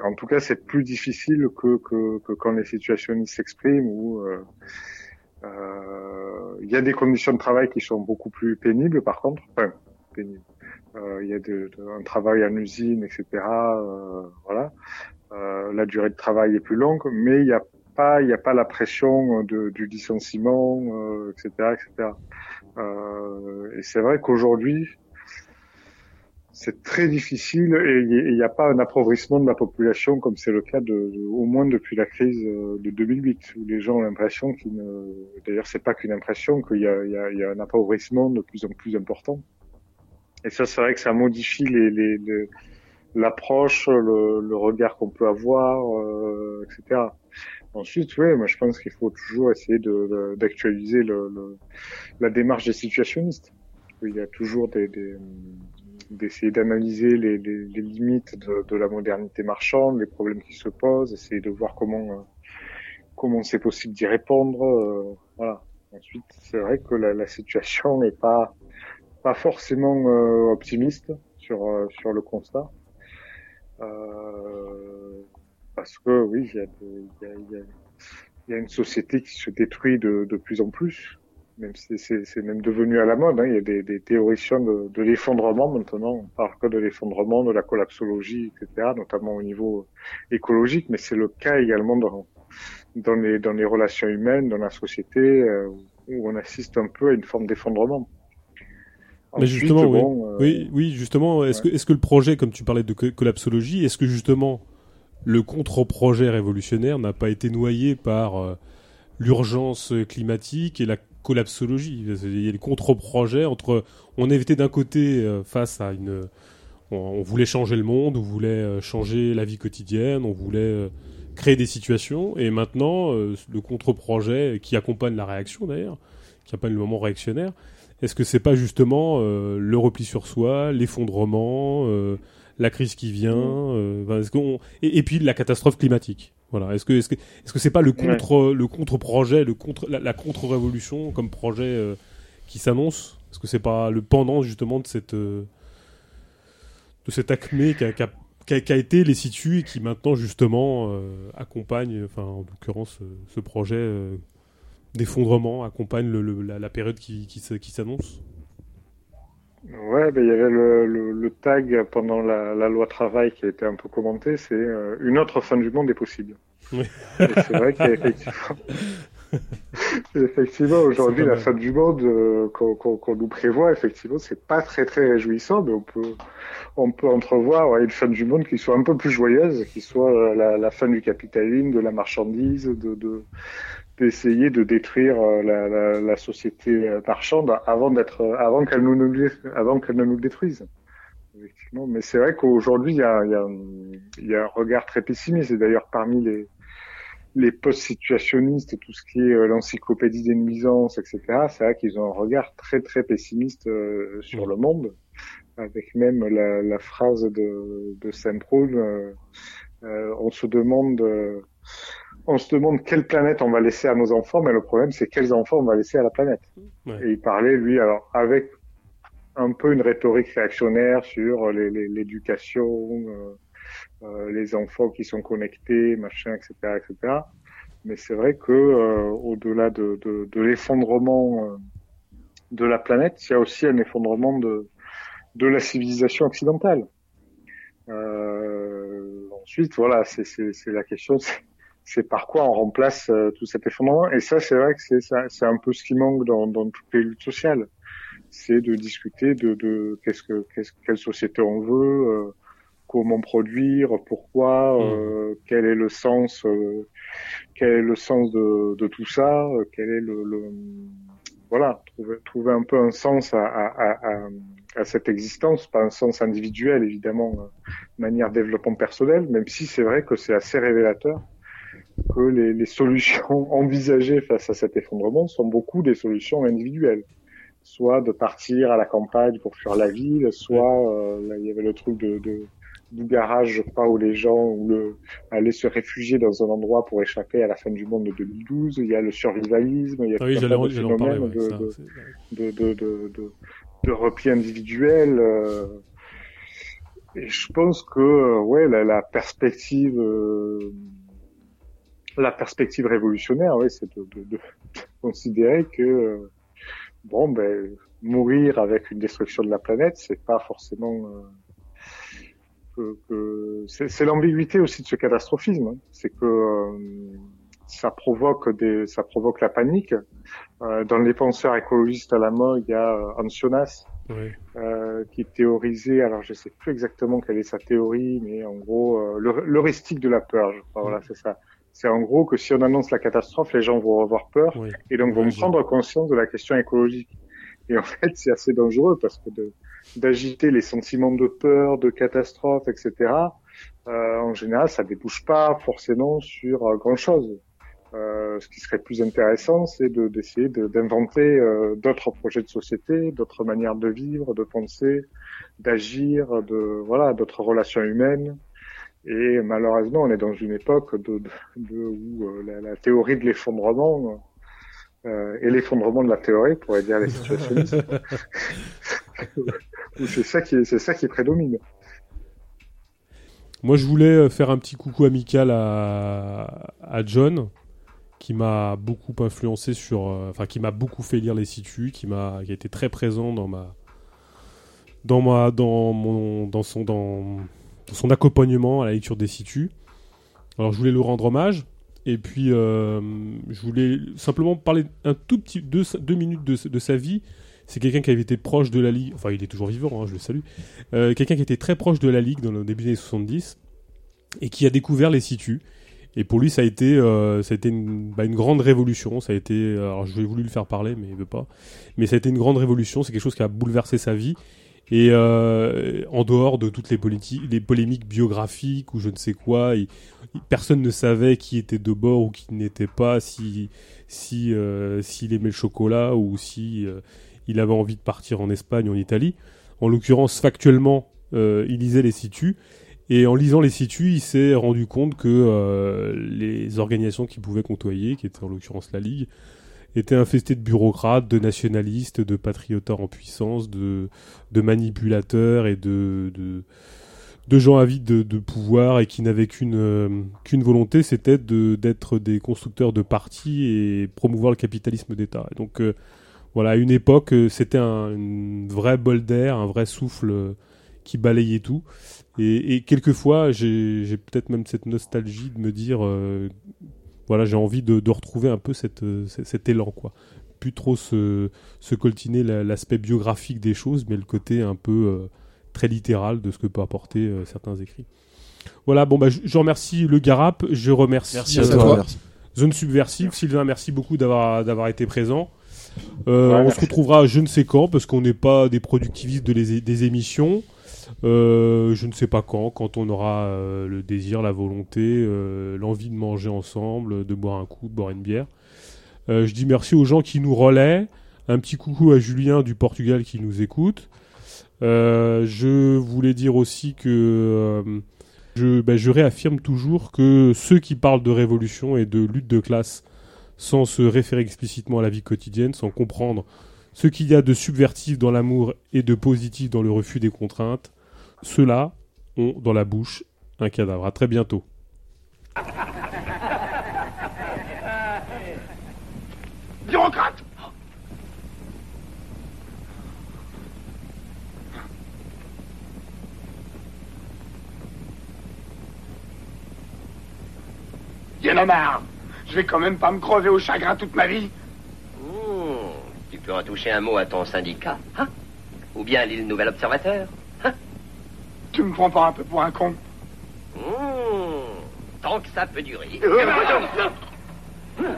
en tout cas, c'est plus difficile que, que, que quand les situationnistes s'expriment où euh, il y a des conditions de travail qui sont beaucoup plus pénibles, par contre. Enfin, pénibles. Il y a de, de- un travail en usine, etc. voilà. Euh, la durée de travail est plus longue, mais il n'y a pas, il n'y a pas la pression de, du licenciement, euh, etc., etc. Euh, et c'est vrai qu'aujourd'hui, c'est très difficile et il n'y a pas un appauvrissement de la population comme c'est le cas de, au moins depuis la crise euh, de 2008 où les gens ont l'impression qu'ils ne d'ailleurs c'est pas qu'une impression qu'il y y, y a un appauvrissement de plus en plus important et ça c'est vrai que ça modifie les, les, les- l'approche le, le regard qu'on peut avoir euh, etc ensuite oui moi je pense qu'il faut toujours essayer d'actualiser le, le- la démarche des situationnistes il y a toujours des d'essayer d'analyser les, les, les limites de, de la modernité marchande, les problèmes qui se posent, essayer de voir comment euh, comment c'est possible d'y répondre. euh, voilà. Ensuite, c'est vrai que la, la situation n'est pas pas forcément euh, optimiste sur euh, sur le constat, Euh, parce que oui, il y a, de- il y, a, il y, a, il y a une société qui se détruit de, de plus en plus même si c'est même devenu à la mode. Hein. Il y a des, des théoriciens de, de l'effondrement maintenant. On parle que de l'effondrement, de la collapsologie, etc., notamment au niveau écologique, mais c'est le cas également dans, dans, les, dans les relations humaines, dans la société, euh, où on assiste un peu à une forme d'effondrement. Mais Ensuite, justement, oui. euh, oui, oui, justement, est-ce que, est-ce que le projet, comme tu parlais de co- collapsologie, est-ce que justement le contre-projet révolutionnaire n'a pas été noyé par euh, l'urgence climatique et la collapsologie Il y a le contre-projet entre, on était d'un côté euh, face à une, on, voulait changer le monde, on voulait euh, changer la vie quotidienne, on voulait créer des situations, et maintenant le contre-projet qui accompagne la réaction d'ailleurs, qui accompagne le moment réactionnaire. Est-ce que c'est pas justement le repli sur soi, l'effondrement, la crise qui vient, euh, est-ce qu'on- et, et puis la catastrophe climatique. Voilà. Est-ce que est-ce que est-ce que c'est pas le contre le contre-projet, le contre la, la contre-révolution comme projet euh, qui s'annonce? Est-ce que c'est pas le pendant justement de cette euh, de cette acmé qui a, été les situs et qui maintenant justement euh, accompagne, enfin en l'occurrence euh, ce projet euh, d'effondrement accompagne le- le- la, la période qui, qui, s- qui s'annonce? Ouais, ben, il y avait le, le, le tag pendant la, la loi travail qui a été un peu commenté, c'est euh, une autre fin du monde est possible. Oui. C'est vrai qu'effectivement, effectivement, aujourd'hui, la fin du monde euh, qu'on nous prévoit, effectivement, c'est pas très très réjouissant, mais on peut on peut entrevoir ouais, une fin du monde qui soit un peu plus joyeuse, qui soit euh, la, la fin du capitalisme, de la marchandise, de, de d'essayer de détruire euh, la, la, la société euh, marchande avant d'être, euh, avant qu'elle nous, avant qu'elle ne nous détruise. Effectivement. Mais c'est vrai qu'aujourd'hui, il y a, y, a, y a un regard très pessimiste. Et d'ailleurs, parmi les, les post-situationnistes, tout ce qui est euh, l'encyclopédie des nuisances, etc., c'est vrai qu'ils ont un regard très, très pessimiste euh, sur le monde, avec même la, la phrase de, de Saint-Proul, euh, euh, on se demande... euh, on se demande quelle planète on va laisser à nos enfants, mais le problème c'est quels enfants on va laisser à la planète. Ouais. Et il parlait, lui, alors avec un peu une rhétorique réactionnaire sur les- les- l'éducation, euh, euh, les enfants qui sont connectés, machin, etc., etc. Mais c'est vrai que euh, au-delà de, de, de l'effondrement euh, de la planète, il y a aussi un effondrement de, de la civilisation occidentale. Euh, ensuite, voilà, c'est la question, c'est- par quoi on remplace euh, tout cet effondrement. Et ça, c'est vrai que c'est c'est un peu ce qui manque dans, dans toutes les luttes sociales. C'est de discuter de, de qu'est-ce que qu'est-ce quelle société on veut, euh, comment produire, pourquoi, euh, quel est le sens, euh, quel est le sens de, de tout ça, euh, quel est le, le- voilà, trouver, trouver un peu un sens à, à, à, à- cette existence, pas un sens individuel évidemment, euh, de manière développement personnel, même si c'est vrai que c'est assez révélateur que les, les solutions envisagées face à cet effondrement sont beaucoup des solutions individuelles. Soit de partir à la campagne pour fuir la ville, soit euh, là, il y avait le truc de, de du garage, je crois, où les gens ou le, allaient se réfugier dans un endroit pour échapper à la fin du monde de 2012. Il y a le survivalisme, il y a Ah oui, phénomènes ouais, de- de- de, de, de, de, de repli individuel. euh, et je pense que ouais, la, la perspective, euh, la perspective révolutionnaire, ouais, c'est de, de, de considérer que bon, ben, mourir avec une destruction de la planète, c'est pas forcément euh, que, que c'est c'est l'ambiguïté aussi de ce catastrophisme, hein. c'est que euh, ça provoque des, ça provoque la panique. Euh, dans les penseurs écologistes à la mode, il y a euh, Ancionas euh, qui théorisait, alors je sais plus exactement quelle est sa théorie, mais en gros, euh, l'heuristique de la peur, je crois, voilà, c'est ça. C'est en gros que si on annonce la catastrophe, les gens vont avoir peur et donc vont prendre conscience de la question écologique. Et en fait, c'est assez dangereux parce que d'agiter les sentiments de peur, de catastrophe, etc., euh, en général, ça débouche pas forcément sur euh, grand-chose. Euh, ce qui serait plus intéressant, c'est de- d'essayer de, d'inventer euh, d'autres projets de société, d'autres manières de vivre, de penser, d'agir, de voilà, d'autres relations humaines. Et malheureusement, on est dans une époque de, de, de- où euh, la, la théorie de l'effondrement euh, et l'effondrement de la théorie, pourrait dire les situationnistes, c'est ça qui c'est ça qui prédomine. Moi, je voulais euh, faire un petit coucou amical à, à John, qui m'a beaucoup influencé sur, euh, enfin, qui m'a beaucoup fait lire les situs, qui m'a, qui a été très présent dans ma, dans ma, dans mon, dans son, dans son accompagnement à la lecture des situs. Alors, je voulais lui rendre hommage. Et puis, euh, je voulais simplement parler un tout petit deux, deux minutes de, sa vie. C'est quelqu'un qui avait été proche de la Ligue, enfin il est toujours vivant, hein, je le salue. Euh, quelqu'un qui était très proche de la Ligue dans le début des années 70 et qui a découvert les situs. Et pour lui, ça a été, euh, ça a été une, bah, une grande révolution. Ça a été, alors j'ai voulu le faire parler, mais il veut pas. Mais ça a été une grande révolution. C'est quelque chose qui a bouleversé sa vie. Et euh, en dehors de toutes les, polémiques biographiques ou je ne sais quoi, personne ne savait qui était de bord ou qui n'était pas, si euh, s'il aimait le chocolat ou si euh, il avait envie de partir en Espagne ou en Italie. En l'occurrence, factuellement, euh, il lisait les situs. Et en lisant les situs, il s'est rendu compte que les organisations qu'il pouvait côtoyer, qui étaient en l'occurrence la Ligue, étaient infestées de bureaucrates, de nationalistes, de patrioteurs en puissance, de, manipulateurs et de, gens avides de, pouvoir et qui n'avaient qu'une euh, volonté, c'était d'être des constructeurs de partis et promouvoir le capitalisme d'État. Donc euh, voilà, à une époque, euh, c'était un une vraie bol d'air, un vrai souffle qui balayait tout. Et, quelquefois, j'ai peut-être même cette nostalgie de me dire, voilà, j'ai envie de, de retrouver un peu cette, euh, cet, élan, quoi. Plus trop se, se coltiner la- l'aspect biographique des choses, mais le côté un peu euh, très littéral de ce que peut apporter euh, certains écrits. Voilà, bon bah je, je remercie le Garap, je remercie Merci à toi. Merci. Zone Subversive. Sylvain, merci beaucoup d'avoir été présent. Euh, Ouais, on se retrouvera je ne sais quand, parce qu'on n'est pas des productivistes de les- des émissions. Euh, je ne sais pas quand, quand on aura euh, le désir, la volonté, euh, l'envie de manger ensemble, de boire un coup, de boire une bière. Je dis merci aux gens qui nous relaient. Un petit coucou à Julien du Portugal qui nous écoute. Je voulais dire aussi que je, ben, je réaffirme toujours que ceux qui parlent de révolution et de lutte de classe sans se référer explicitement à la vie quotidienne, sans comprendre ce qu'il y a de subvertif dans l'amour et de positif dans le refus des contraintes, ceux-là ont dans la bouche un cadavre. À très bientôt. Bureaucrate! A marre Je vais quand même pas me crever au chagrin toute ma vie. Hmm, tu peux en toucher un mot à ton syndicat, hein? Ou bien l'île Nouvel Observateur tu me prends pas un peu pour un con. Mmh, Tant que ça peut durer. Euh. Ben,